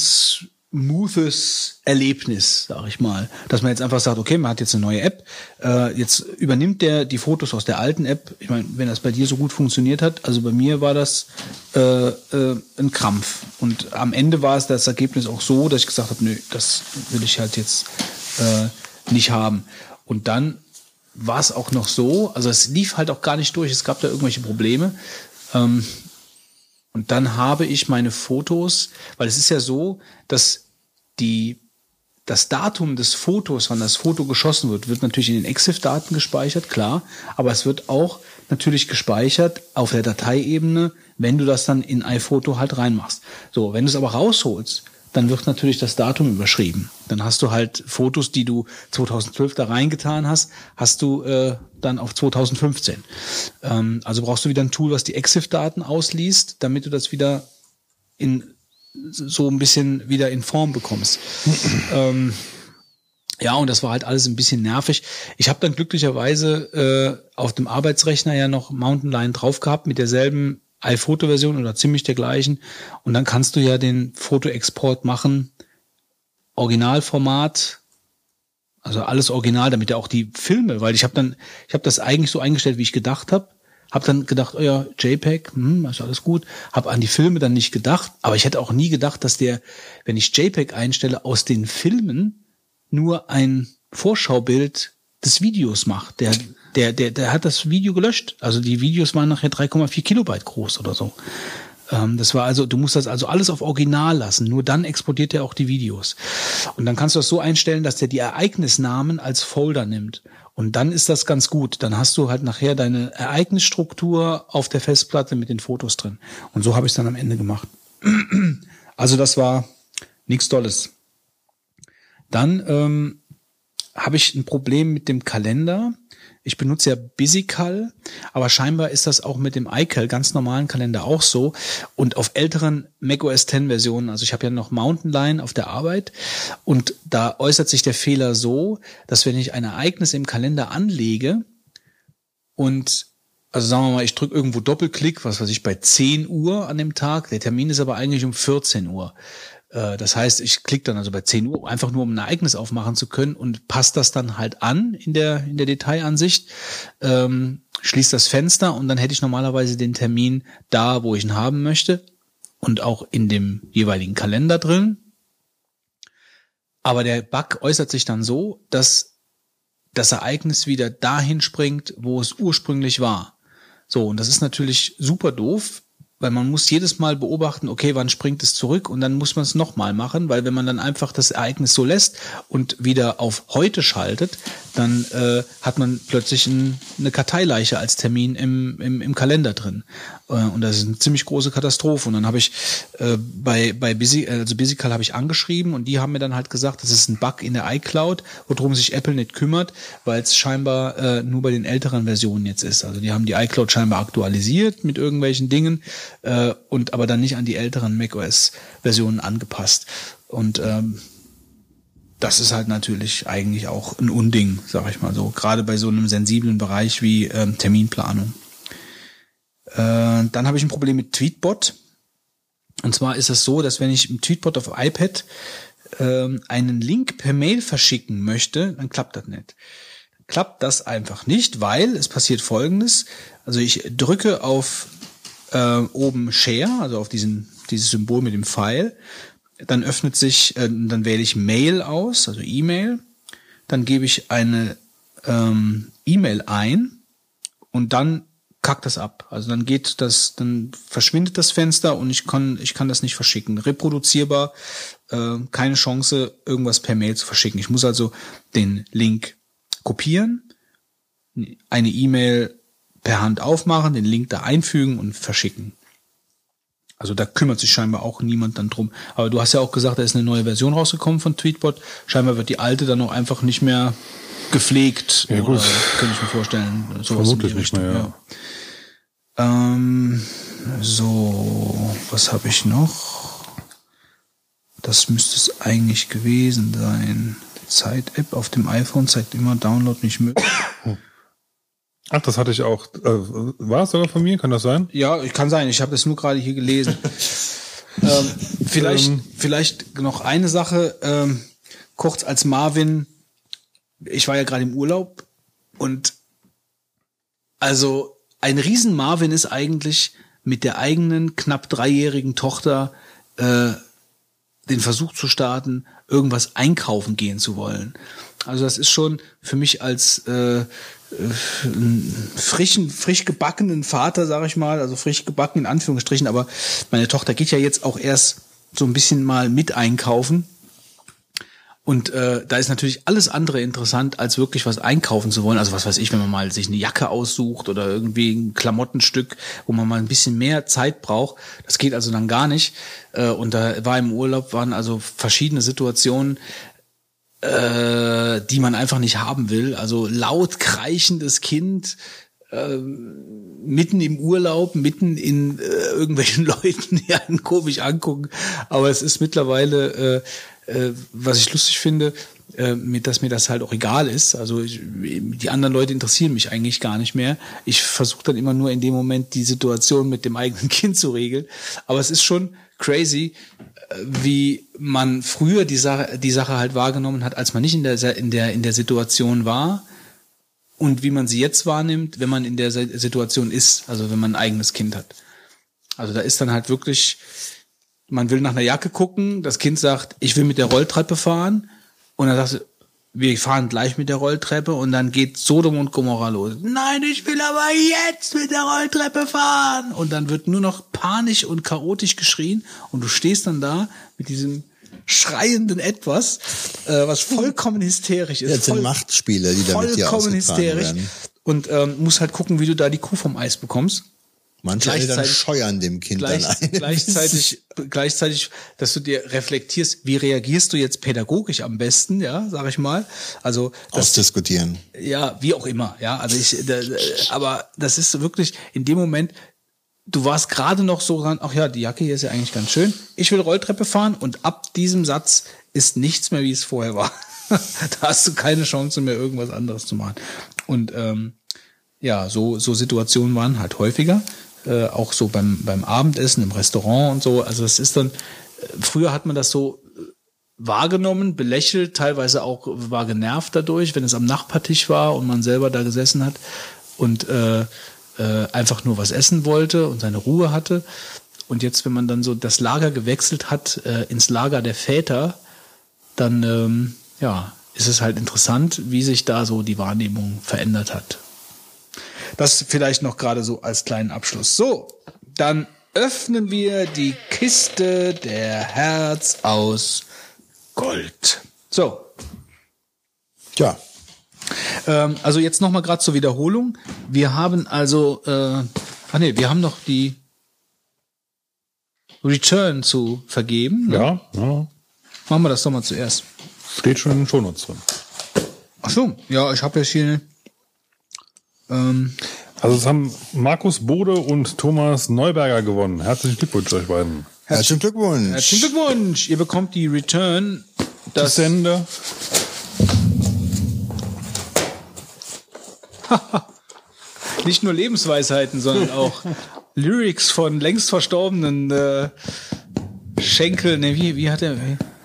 smoothes Erlebnis, sag ich mal, dass man jetzt einfach sagt, okay, man hat jetzt eine neue App, äh, jetzt übernimmt der die Fotos aus der alten App. Ich meine, wenn das bei dir so gut funktioniert hat, also bei mir war das äh, äh, ein Krampf und am Ende war es das Ergebnis auch so, dass ich gesagt habe, nö, das will ich halt jetzt äh, nicht haben. Und dann war es auch noch so, also es lief halt auch gar nicht durch, es gab da irgendwelche Probleme. Ähm, und dann habe ich meine Fotos, weil es ist ja so, dass die, das Datum des Fotos, wann das Foto geschossen wird, wird natürlich in den EXIF-Daten gespeichert, klar, aber es wird auch natürlich gespeichert auf der Dateiebene, wenn du das dann in iPhoto halt reinmachst. So, wenn du es aber rausholst, dann wird natürlich das Datum überschrieben. Dann hast du halt Fotos, die du 2012 da reingetan hast, hast du äh, dann auf 2015. Ähm, also brauchst du wieder ein Tool, was die EXIF-Daten ausliest, damit du das wieder in so ein bisschen wieder in Form bekommst. [CLEARS THROAT] ähm, ja, und das war halt alles ein bisschen nervig. Ich habe dann glücklicherweise äh, auf dem Arbeitsrechner ja noch Mountain Lion drauf gehabt mit derselben iPhoto-Version oder ziemlich der gleichen. Und dann kannst du ja den Fotoexport machen, Originalformat, also alles original, damit er auch die Filme, weil ich habe dann, ich habe das eigentlich so eingestellt, wie ich gedacht habe. Hab dann gedacht, oh ja, JPEG, hm, ist alles gut. Hab an die Filme dann nicht gedacht, aber ich hätte auch nie gedacht, dass der, wenn ich JPEG einstelle, aus den Filmen nur ein Vorschaubild des Videos macht. Der, der, der, der hat das Video gelöscht. Also die Videos waren nachher 3,4 Kilobyte groß oder so. Ähm, das war also, du musst das also alles auf Original lassen. Nur dann exportiert er auch die Videos. Und dann kannst du das so einstellen, dass der die Ereignisnamen als Folder nimmt. Und dann ist das ganz gut. Dann hast du halt nachher deine Ereignisstruktur auf der Festplatte mit den Fotos drin. Und so habe ich es dann am Ende gemacht. [CLEARS THROAT] Also das war nichts Tolles. Dann ähm, habe ich ein Problem mit dem Kalender. Ich benutze ja BusyCal, aber scheinbar ist das auch mit dem iCal, ganz normalen Kalender auch so. Und auf älteren macOS 10 Versionen, also ich habe ja noch Mountain Lion auf der Arbeit und da äußert sich der Fehler so, dass wenn ich ein Ereignis im Kalender anlege und also sagen wir mal, ich drücke irgendwo Doppelklick, was weiß ich, bei 10 Uhr an dem Tag, der Termin ist aber eigentlich um 14 Uhr. Äh, das heißt, ich klicke dann also bei 10 Uhr einfach nur, um ein Ereignis aufmachen zu können und passe das dann halt an in der, in der Detailansicht, ähm, schließe das Fenster und dann hätte ich normalerweise den Termin da, wo ich ihn haben möchte und auch in dem jeweiligen Kalender drin. Aber der Bug äußert sich dann so, dass das Ereignis wieder dahin springt, wo es ursprünglich war. So, und das ist natürlich super doof, weil man muss jedes Mal beobachten, okay, wann springt es zurück und dann muss man es nochmal machen, weil wenn man dann einfach das Ereignis so lässt und wieder auf heute schaltet, dann äh, hat man plötzlich ein, eine Karteileiche als Termin im, im, im Kalender drin. Äh, und das ist eine ziemlich große Katastrophe. Und dann habe ich äh, bei, bei Busy, also Busycal habe ich angeschrieben und die haben mir dann halt gesagt, das ist ein Bug in der iCloud, worum sich Apple nicht kümmert, weil es scheinbar äh, nur bei den älteren Versionen jetzt ist. Also die haben die iCloud scheinbar aktualisiert mit irgendwelchen Dingen äh, und aber dann nicht an die älteren macOS-Versionen angepasst. Und ähm, das ist halt natürlich eigentlich auch ein Unding, sag ich mal so, gerade bei so einem sensiblen Bereich wie ähm, Terminplanung. Äh, dann habe ich ein Problem mit Tweetbot. Und zwar ist es so, dass wenn ich im Tweetbot auf iPad ähm, einen Link per Mail verschicken möchte, dann klappt das nicht. Klappt das einfach nicht, weil es passiert Folgendes. Also ich drücke auf äh, oben Share, also auf diesen, dieses Symbol mit dem Pfeil. Dann öffnet sich, äh, dann wähle ich Mail aus, also E-Mail. Dann gebe ich eine ähm, E-Mail ein und dann kackt das ab. Also dann geht das, dann verschwindet das Fenster und ich kann, ich kann das nicht verschicken. Reproduzierbar, äh, keine Chance, irgendwas per Mail zu verschicken. Ich muss also den Link kopieren, eine E-Mail per Hand aufmachen, den Link da einfügen und verschicken. Also da kümmert sich scheinbar auch niemand dann drum. Aber du hast ja auch gesagt, da ist eine neue Version rausgekommen von Tweetbot. Scheinbar wird die alte dann auch einfach nicht mehr gepflegt. Ja, gut. Oder, könnte ich mir vorstellen. Sowas in Vermutlich nicht mehr, Richtung, ja. Ähm, so, was habe ich noch? Das müsste es eigentlich gewesen sein. Die Zeit-App auf dem iPhone zeigt immer Download nicht möglich. [LAUGHS] Ach, das hatte ich auch. Äh, war es sogar von mir? Kann das sein? Ja, kann sein. Ich habe das nur gerade hier gelesen. [LAUGHS] ähm, vielleicht, Ähm. vielleicht noch eine Sache. Ähm, kurz als Marvin. Ich war ja gerade im Urlaub und also ein Riesen Marvin ist eigentlich mit der eigenen knapp dreijährigen Tochter äh, den Versuch zu starten, irgendwas einkaufen gehen zu wollen. Also das ist schon für mich als äh, frischen, frisch gebackenen Vater, sage ich mal, also frisch gebacken in Anführungsstrichen, aber meine Tochter geht ja jetzt auch erst so ein bisschen mal mit einkaufen. Und äh, da ist natürlich alles andere interessant, als wirklich was einkaufen zu wollen. Also was weiß ich, wenn man mal sich eine Jacke aussucht oder irgendwie ein Klamottenstück, wo man mal ein bisschen mehr Zeit braucht. Das geht also dann gar nicht. Äh, und da war im Urlaub, waren also verschiedene Situationen, äh, die man einfach nicht haben will. Also laut kreichendes Kind, ähm, mitten im Urlaub, mitten in äh, irgendwelchen [LAUGHS] Leuten, die einen komisch angucken. Aber es ist mittlerweile, äh, äh, was ich lustig finde, äh, mit, dass mir das halt auch egal ist. Also ich, die anderen Leute interessieren mich eigentlich gar nicht mehr. Ich versuche dann immer nur in dem Moment die Situation mit dem eigenen [LAUGHS] Kind zu regeln. Aber es ist schon crazy, wie man früher die Sache, die Sache halt wahrgenommen hat, als man nicht in der, in der, in der Situation war und wie man sie jetzt wahrnimmt, wenn man in der Situation ist, also wenn man ein eigenes Kind hat. Also da ist dann halt wirklich, man will nach einer Jacke gucken, das Kind sagt, ich will mit der Rolltreppe fahren und dann sagst du, wir fahren gleich mit der Rolltreppe und dann geht Sodom und Gomorra los. Nein, ich will aber jetzt mit der Rolltreppe fahren. Und dann wird nur noch panisch und chaotisch geschrien und du stehst dann da mit diesem schreienden Etwas, äh, was vollkommen hysterisch ist. Das sind voll- Machtspiele, die da mit dir vollkommen hysterisch. werden. Und ähm, musst halt gucken, wie du da die Kuh vom Eis bekommst. Manche Eltern scheuern dem Kind Gleich, dann ein. [LAUGHS] gleichzeitig, gleichzeitig, dass du dir reflektierst, wie reagierst du jetzt pädagogisch am besten, ja, sag ich mal. Also das, Ausdiskutieren. ja, wie auch immer, ja. Also ich, da- aber das ist wirklich in dem Moment. Du warst gerade noch so dran, ach ja, die Jacke hier ist ja eigentlich ganz schön. Ich will Rolltreppe fahren und ab diesem Satz ist nichts mehr, wie es vorher war. [LAUGHS] da hast du keine Chance mehr, irgendwas anderes zu machen. Und ähm, ja, so, so Situationen waren halt häufiger. Äh, auch so beim, beim Abendessen im Restaurant und so. Also es ist dann, äh, früher hat man das so äh, wahrgenommen, belächelt, teilweise auch war genervt dadurch, wenn es am Nachbartisch war und man selber da gesessen hat und äh, äh, einfach nur was essen wollte und seine Ruhe hatte. Und jetzt, wenn man dann so das Lager gewechselt hat äh, ins Lager der Väter, dann ähm, ja, ist es halt interessant, wie sich da so die Wahrnehmung verändert hat. Das vielleicht noch gerade so als kleinen Abschluss. So, dann öffnen wir die Kiste der Herz aus Gold. So, Tja, ähm, also jetzt noch mal gerade zur Wiederholung. Wir haben also, äh, ach nee, wir haben noch die Return zu vergeben. Ne? Ja, ja. Machen wir das doch mal zuerst. Steht schon in den Shownotes drin. Ach so, ja, ich habe jetzt hier. Ähm, Also es haben Markus Bode und Thomas Neuberger gewonnen. Herzlichen Glückwunsch euch beiden. herzlichen Glückwunsch. herzlichen Glückwunsch! Ihr bekommt die Return. Das Sender. [LAUGHS] nicht nur Lebensweisheiten, sondern auch Lyrics von längst verstorbenen äh, Schenkel. Ne, wie, wie hat er,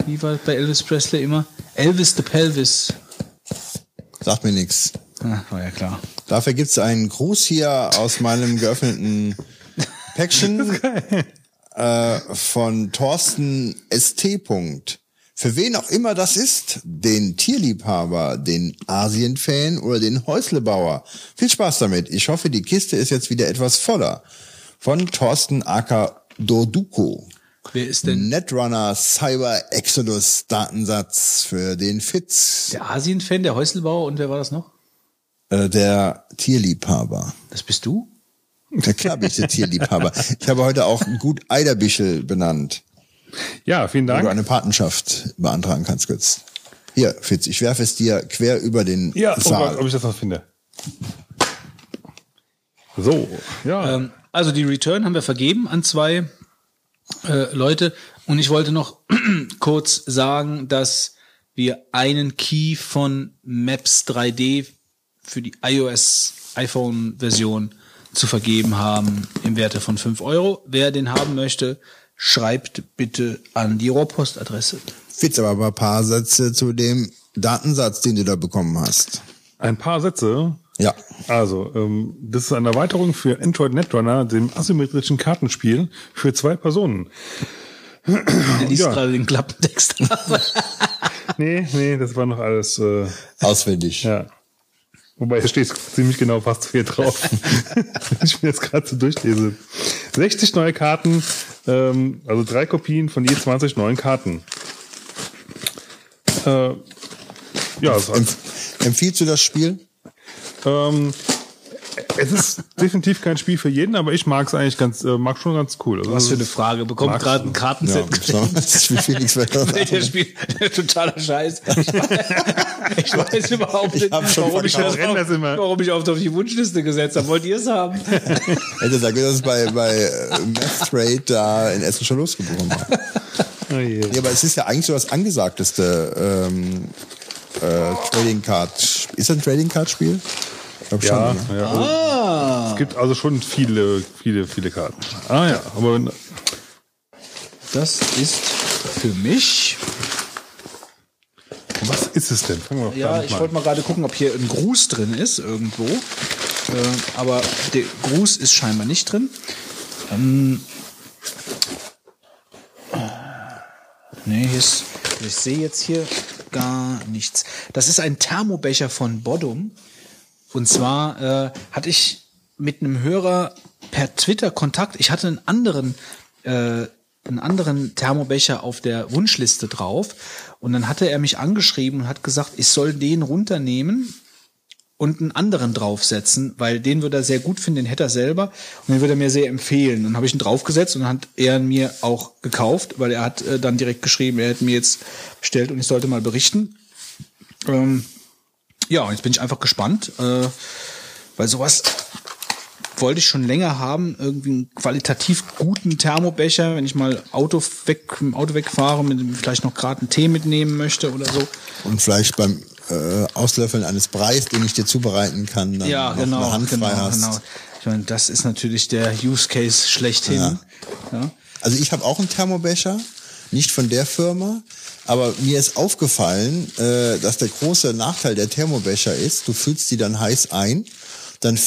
wie, war bei Elvis Presley immer? Elvis the Pelvis. Sagt mir nix. Ah, war ja klar. Dafür gibt's einen Gruß hier aus meinem geöffneten Päckchen [LAUGHS] äh, von Thorsten ST. Punkt. Für wen auch immer das ist, den Tierliebhaber, den Asien-Fan oder den Häuslebauer. Viel Spaß damit. Ich hoffe, die Kiste ist jetzt wieder etwas voller. Von Thorsten Acker Doduko. Wer ist denn Netrunner Cyber Exodus Datensatz für den Fitz. der Asien-Fan, der Häuselbauer und wer war das noch? Äh, der Tierliebhaber. Das bist du? Ja klar bin ich der [LAUGHS] Tierliebhaber. Ich habe heute auch gut Eiderbichel benannt, Ja, vielen wo du Dank. eine Patenschaft beantragen kannst, Götz. Hier, Fitz, ich werfe es dir quer über den Ja, oh Saal. Gott, ob ich das noch finde. So, ja. Ähm, also die Return haben wir vergeben an zwei äh, Leute und ich wollte noch [CLEARS THROAT] kurz sagen, dass wir einen Key von Maps 3D für die iOS iPhone Version zu vergeben haben im Werte von 5 Euro. Wer den haben möchte, schreibt bitte an die Rohrpostadresse. Fitz, aber ein paar Sätze zu dem Datensatz, den du da bekommen hast. Ein paar Sätze. Ja. Also, ähm, das ist eine Erweiterung für Android Netrunner, dem asymmetrischen Kartenspiel für zwei Personen. Der liest Ja. gerade den Klappentext. [LAUGHS] Nee, nee, das war noch alles, äh, Auswendig. ja. Wobei, es steht ziemlich genau fast viel drauf. [LAUGHS] Wenn ich mir jetzt gerade so durchlese. 60 neue Karten, ähm, also drei Kopien von je 20 neuen Karten. Äh, ja, Empf empfiehlst du das Spiel? ähm, es ist definitiv kein Spiel für jeden, aber ich mag es eigentlich ganz, äh, mag schon ganz cool. Also, Was für eine Frage. Bekommt gerade ein Kartenset Ja, weiter [LAUGHS] Welcher Spiel? [LAUGHS] Totaler Scheiß. Ich weiß, ich weiß überhaupt nicht, schon warum, ich das auf, immer. warum ich auf die Wunschliste gesetzt habe. Wollt ihr es haben? [LAUGHS] Hätte sagen, dass es bei, bei äh, Math Trade da in Essen schon losgebrochen war. Oh. Ja, aber es ist ja eigentlich so das angesagteste ähm, äh, Trading Card. Ist das ein Trading Card Spiel? Ich glaub Ja, schon. ne? ja. Ah. Es gibt also schon viele, viele, viele Karten. Ah ja, aber wenn, Das ist für mich. was ist es denn? Fangen wir doch Ja, ich wollte mal gerade gucken, ob hier ein Gruß drin ist irgendwo. Äh, aber der Gruß ist scheinbar nicht drin. Ähm, nee, hier ist, ich sehe jetzt hier gar nichts. Das ist ein Thermobecher von Bodum. Und zwar äh, hatte ich mit einem Hörer per Twitter Kontakt. Ich hatte einen anderen, äh, einen anderen Thermobecher auf der Wunschliste drauf. Und dann hatte er mich angeschrieben und hat gesagt, ich soll den runternehmen und einen anderen draufsetzen, weil den würde er sehr gut finden, den hätte er selber und den würde er mir sehr empfehlen. Dann habe ich ihn draufgesetzt und dann hat er mir auch gekauft, weil er hat äh, dann direkt geschrieben, er hätte mir jetzt bestellt und ich sollte mal berichten. Ähm, ja, und jetzt bin ich einfach gespannt, äh, weil sowas wollte ich schon länger haben, irgendwie einen qualitativ guten Thermobecher, wenn ich mal Auto weg, im Auto wegfahre, mit vielleicht noch gerade einen Tee mitnehmen möchte oder so. Und vielleicht beim äh, Auslöffeln eines Breis, den ich dir zubereiten kann, dann ja, noch genau, eine Hand genau, frei hast. genau. Ich meine, das ist natürlich der Use Case schlechthin. Ja. Also ich habe auch einen Thermobecher, nicht von der Firma, aber mir ist aufgefallen, äh, dass der große Nachteil der Thermobecher ist, du füllst die dann heiß ein, dann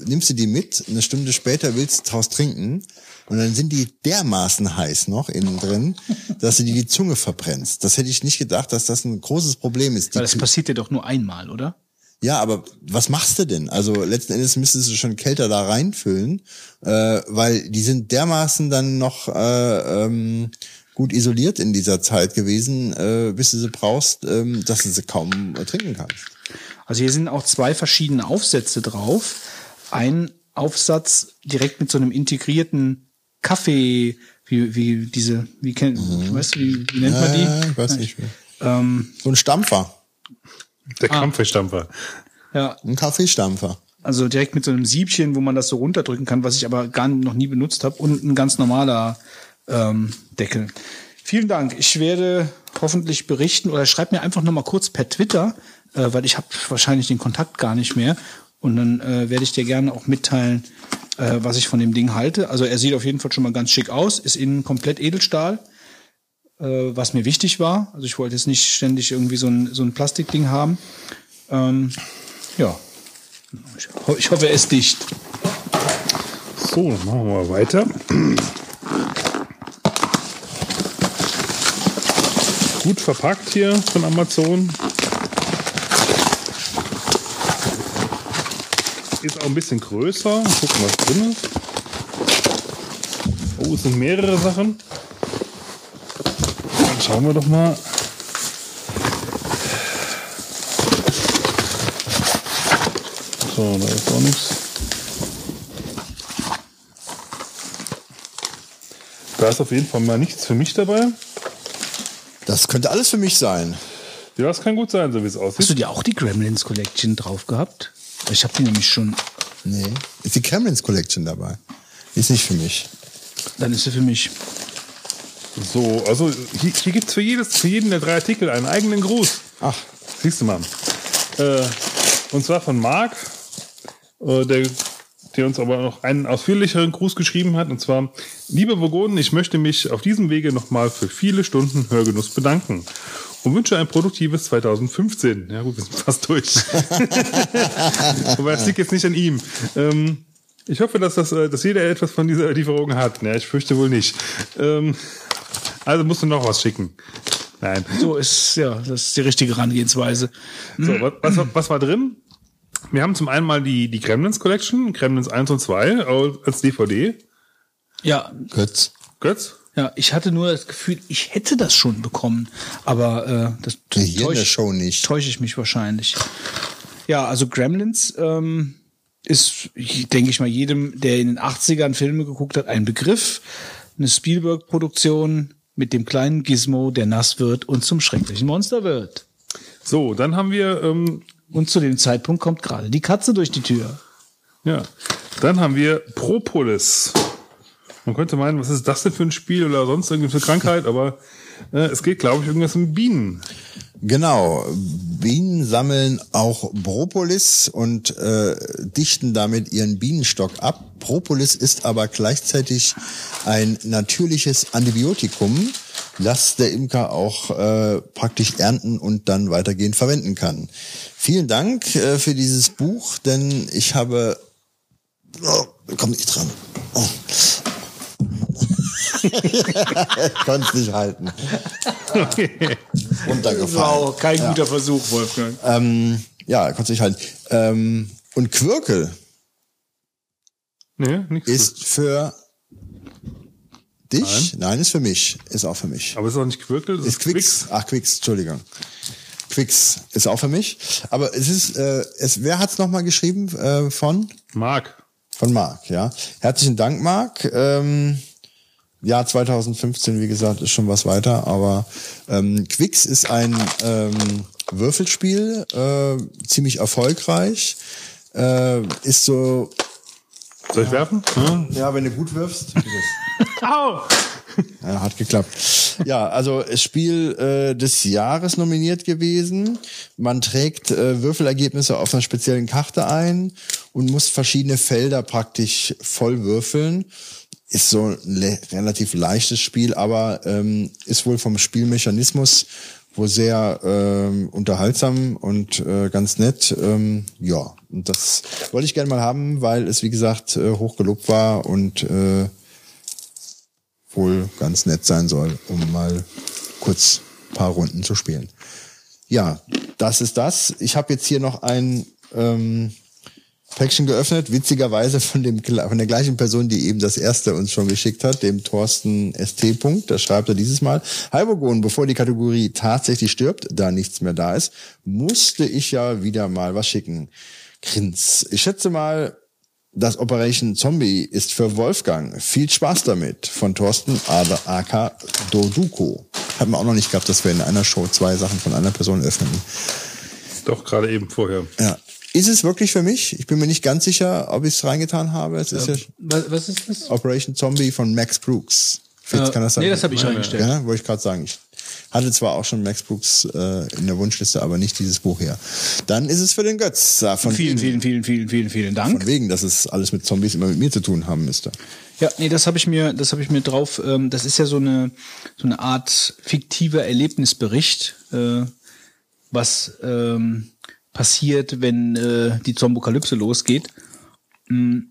nimmst du die mit, eine Stunde später willst du draus trinken und dann sind die dermaßen heiß noch innen drin, [LAUGHS] dass du dir die Zunge verbrennst. Das hätte ich nicht gedacht, dass das ein großes Problem ist. Weil das passiert dir doch nur einmal, oder? Ja, aber was machst du denn? Also letzten Endes müsstest du schon kälter da reinfüllen, äh, weil die sind dermaßen dann noch äh, ähm, gut isoliert in dieser Zeit gewesen, äh, bis du sie brauchst, ähm, dass du sie kaum äh, trinken kannst. Also hier sind auch zwei verschiedene Aufsätze drauf. Ein Aufsatz direkt mit so einem integrierten Kaffee, wie, wie diese, wie kennt, weißt du, wie, wie nennt man die? Ja, ich weiß nicht. Ähm, So ein Stampfer, Der Kampfestampfer. ja, ein Kaffeestampfer. also direkt mit so einem Siebchen, wo man das so runterdrücken kann, was ich aber gar noch nie benutzt habe und ein ganz normaler ähm, Deckel. Vielen Dank. Ich werde hoffentlich berichten oder schreib mir einfach noch mal kurz per Twitter, äh, weil ich habe wahrscheinlich den Kontakt gar nicht mehr und dann äh, werde ich dir gerne auch mitteilen, äh, was ich von dem Ding halte. Also er sieht auf jeden Fall schon mal ganz schick aus, ist innen komplett Edelstahl, äh, was mir wichtig war. Also ich wollte jetzt nicht ständig irgendwie so ein, so ein Plastikding haben. Ähm, ja, ich, ho ich hoffe, er ist dicht. So, dann machen wir weiter. Gut verpackt hier von Amazon. Ist auch ein bisschen größer. Gucken, was drin ist. Oh, es sind mehrere Sachen. Dann schauen wir doch mal. So, da ist auch nichts. Da ist auf jeden Fall mal nichts für mich dabei. Das könnte alles für mich sein. Ja, das kann gut sein, so wie es Hast du aussieht. dir auch die Gremlins Collection drauf gehabt? Ich habe die nämlich schon. Nee. Ist die Camerons Collection dabei? Ist nicht für mich. Dann ist sie für mich. So, also hier, hier gibt es für, jedes, für jeden der drei Artikel einen eigenen Gruß. Ach, Siehst du mal. Äh, und zwar von Marc, äh, der, der uns aber noch einen ausführlicheren Gruß geschrieben hat. Und zwar, liebe Vogonen, ich möchte mich auf diesem Wege nochmal für viele Stunden Hörgenuss bedanken. Und wünsche ein produktives 2015. Ja gut, wir sind fast durch. [LAUGHS] Wobei das liegt jetzt nicht an ihm. Ähm, ich hoffe, dass, das, äh, dass jeder etwas von dieser Lieferung hat. Ja, ich fürchte wohl nicht. Ähm, also musst du noch was schicken. Nein. So ist, ja, das ist die richtige Herangehensweise. So, was, was, war- was war drin? Wir haben zum einen mal die, die Gremlins Collection, Gremlins 1 und 2 au- als DVD. Ja, Götz. Götz? ja, ich hatte nur das Gefühl, ich hätte das schon bekommen. Aber äh, das Hier in der Show nicht. täusche ich mich wahrscheinlich. Ja, also Gremlins ähm, ist, denke ich mal, jedem, der in den 80ern Filme geguckt hat, ein Begriff. Eine Spielberg-Produktion mit dem kleinen Gizmo, der nass wird und zum schrecklichen Monster wird. So, dann haben wir, ähm, Und zu dem Zeitpunkt kommt gerade die Katze durch die Tür. ja, dann haben wir Propolis. Man könnte meinen, was ist das denn für ein Spiel oder sonst irgendeine Krankheit, aber äh, es geht, glaube ich, irgendwas um Bienen. Genau. Bienen sammeln auch Propolis und äh, dichten damit ihren Bienenstock ab. Propolis ist aber gleichzeitig ein natürliches Antibiotikum, das der Imker auch äh, praktisch ernten und dann weitergehend verwenden kann. Vielen Dank äh, für dieses Buch, denn ich habe oh, komm nicht dran. Oh. [LAUGHS] Konnte es nicht halten. Runtergefallen. kein guter Versuch, Wolfgang. Ähm, ja, konnte ich halten. Ähm, und Quirkel Nee, nichts. ist für dich? Nein. ist für mich. Ist auch für mich. aber es ist auch nicht Quirkel, es Ist Quicks. Ach, Quicks, Entschuldigung. Quicks ist auch für mich. Aber es ist, äh, es, wer hat's noch nochmal geschrieben äh, von? Mark. Von Marc, ja. Herzlichen Dank, Marc. Ähm, Jahr 2015, wie gesagt, ist schon was weiter, aber ähm, Quicks ist ein ähm, Würfelspiel, äh, ziemlich erfolgreich. Äh, ist so, Soll ich werfen? Ja. ja, wenn du gut wirfst. [LAUGHS] Au! Ja, hat geklappt. Ja, also Spiel äh, des Jahres nominiert gewesen. Man trägt äh, Würfelergebnisse auf einer speziellen Karte ein und muss verschiedene Felder praktisch voll würfeln. Ist so ein le relativ leichtes Spiel, aber ähm, ist wohl vom Spielmechanismus wohl sehr ähm, unterhaltsam und äh, ganz nett. Ähm, ja, und das wollte ich gerne mal haben, weil es wie gesagt äh, hochgelobt war und äh, wohl ganz nett sein soll, um mal kurz paar Runden zu spielen. ja, das ist das. Ich habe jetzt hier noch ein ähm, Päckchen geöffnet, witzigerweise von dem von der gleichen Person, die eben das erste uns schon geschickt hat, dem Thorsten ST. Punkt. Da schreibt er dieses Mal: Halbogon, bevor die Kategorie tatsächlich stirbt, da nichts mehr da ist, musste ich ja wieder mal was schicken. Grins. Ich schätze mal, das Operation Zombie ist für Wolfgang. Viel Spaß damit. Von Thorsten AK Doduko. Hat man auch noch nicht gehabt, dass wir in einer Show zwei Sachen von einer Person öffnen. Doch, gerade eben vorher. Ja. Ist es wirklich für mich? Ich bin mir nicht ganz sicher, ob ich es reingetan habe. Es ist ja Was, was ist das? Operation Zombie von Max Brooks. Fitz, Äh, kann das sein? nee, das habe ich reingestellt. Ja, wollte ich gerade sagen. Ich hatte zwar auch schon Max Brooks äh, in der Wunschliste, aber nicht dieses Buch her. Dann ist es für den Götz. Von Vielen, vielen, vielen, vielen, vielen, vielen Dank. Von wegen, dass es alles mit Zombies immer mit mir zu tun haben müsste. Ja, nee, das habe ich mir, das habe ich mir drauf. Ähm, das ist ja so eine so eine Art fiktiver Erlebnisbericht, äh, was ähm, passiert, wenn äh, die Zombokalypse losgeht. Hm.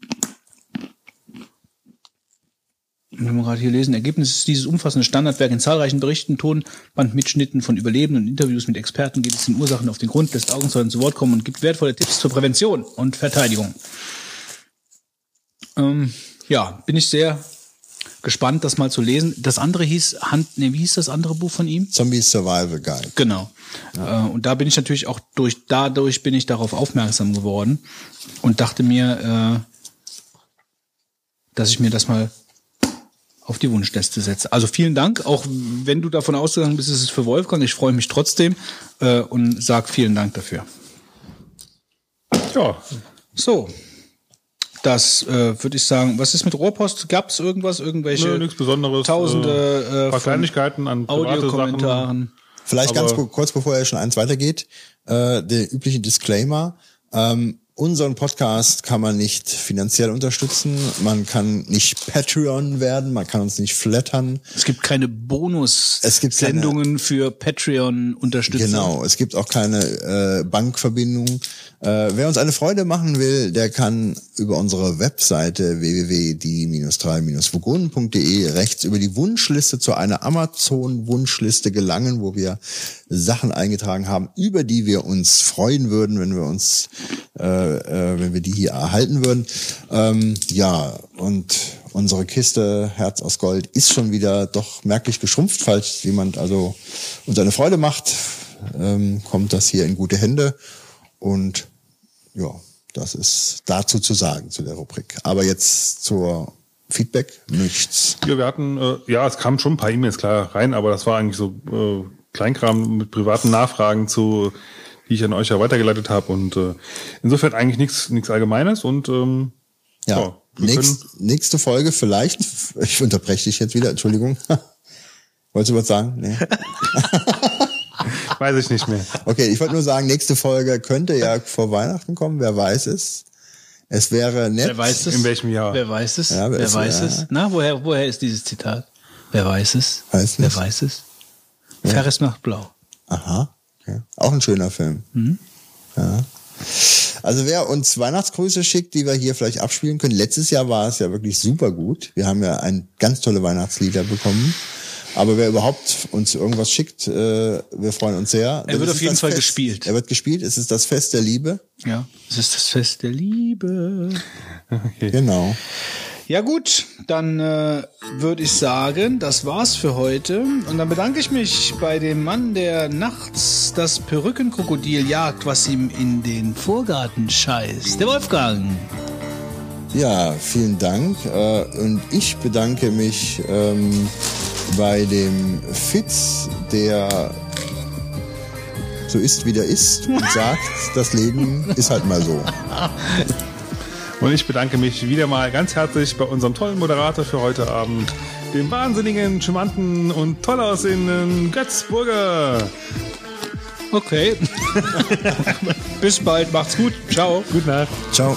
Wenn wir gerade hier lesen, Ergebnis ist dieses umfassende Standardwerk in zahlreichen Berichten, Tonbandmitschnitten von Überlebenden und Interviews mit Experten geht es den Ursachen auf den Grund, lässt Augenzeugen zu Wort kommen und gibt wertvolle Tipps zur Prävention und Verteidigung. Ähm, ja, bin ich sehr gespannt, das mal zu lesen. Das andere hieß Hand, nee, wie hieß das andere Buch von ihm? Zombie Survival Guide. Genau. Äh, und da bin ich natürlich auch durch, dadurch bin ich darauf aufmerksam geworden und dachte mir, äh, dass ich mir das mal auf die Wunschliste setze. Also vielen Dank, auch wenn du davon ausgegangen bist, es ist für Wolfgang. Ich freue mich trotzdem äh, und sag vielen Dank dafür. Ja, So, das äh, würde ich sagen. Was ist mit Rohrpost? Gab es irgendwas, irgendwelche nö, nichts Besonderes. Tausende äh, äh, paar Kleinigkeiten an. Audiokommentaren? Vielleicht ganz kurz, bevor er schon eins weitergeht, äh, der übliche Disclaimer. Ähm, unseren Podcast kann man nicht finanziell unterstützen, man kann nicht Patreon werden, man kann uns nicht flattern. Es gibt keine Bonus-Sendungen für Patreon-Unterstützer. Genau, es gibt auch keine äh, Bankverbindung. Äh, wer uns eine Freude machen will, der kann über unsere Webseite www.die-3-vogonen.de rechts über die Wunschliste zu einer Amazon-Wunschliste gelangen, wo wir Sachen eingetragen haben, über die wir uns freuen würden, wenn wir uns, äh, äh, wenn wir die hier erhalten würden. Ähm, ja, und unsere Kiste Herz aus Gold ist schon wieder doch merklich geschrumpft, falls jemand also uns eine Freude macht, ähm, kommt das hier in gute Hände und ja, das ist dazu zu sagen zu der Rubrik. Aber jetzt zur Feedback nichts. Ja, wir hatten, äh, ja, es kamen schon ein paar E-Mails klar rein, aber das war eigentlich so äh, Kleinkram mit privaten Nachfragen zu, die ich an euch ja weitergeleitet habe und äh, insofern eigentlich nichts nichts Allgemeines und ähm, Ja, wir nächst, nächste Folge vielleicht. Ich unterbreche dich jetzt wieder, Entschuldigung. [LAUGHS] Wolltest du was sagen? Nee. [LAUGHS] [LAUGHS] weiß ich nicht mehr. Okay, ich wollte nur sagen, nächste Folge könnte ja vor Weihnachten kommen, wer weiß es. Es wäre nett. Wer weiß es? In welchem Jahr? Wer weiß es? Ja, wer wer weiß ja. es? Na, woher, woher ist dieses Zitat? Wer weiß es? Weiß wer weiß es? Ferris macht blau. Aha. Okay. Auch ein schöner Film. Ja. Also wer uns Weihnachtsgrüße schickt, die wir hier vielleicht abspielen können. Letztes Jahr war es ja wirklich super gut. Wir haben ja ein ganz tolle Weihnachtslieder bekommen. Aber wer überhaupt uns irgendwas schickt, äh, wir freuen uns sehr. Er wird auf jeden Fall Fest. gespielt. Er wird gespielt. Es ist das Fest der Liebe. Ja. Es ist das Fest der Liebe. Genau. Ja gut, dann äh, würde ich sagen, das war's für heute. Und dann bedanke ich mich bei dem Mann, der nachts das Perückenkrokodil jagt, was ihm in den Vorgarten scheißt. Der Wolfgang. Ja, vielen Dank. Äh, Und ich bedanke mich ähm, bei dem Fitz, der so ist, wie der ist und [LAUGHS] sagt, das Leben ist halt mal so. Und ich bedanke mich wieder mal ganz herzlich bei unserem tollen Moderator für heute Abend, dem wahnsinnigen, charmanten und toll aussehenden Götz Burger. Okay. [LAUGHS] Bis bald, macht's gut. Ciao. Gute Nacht. Ciao.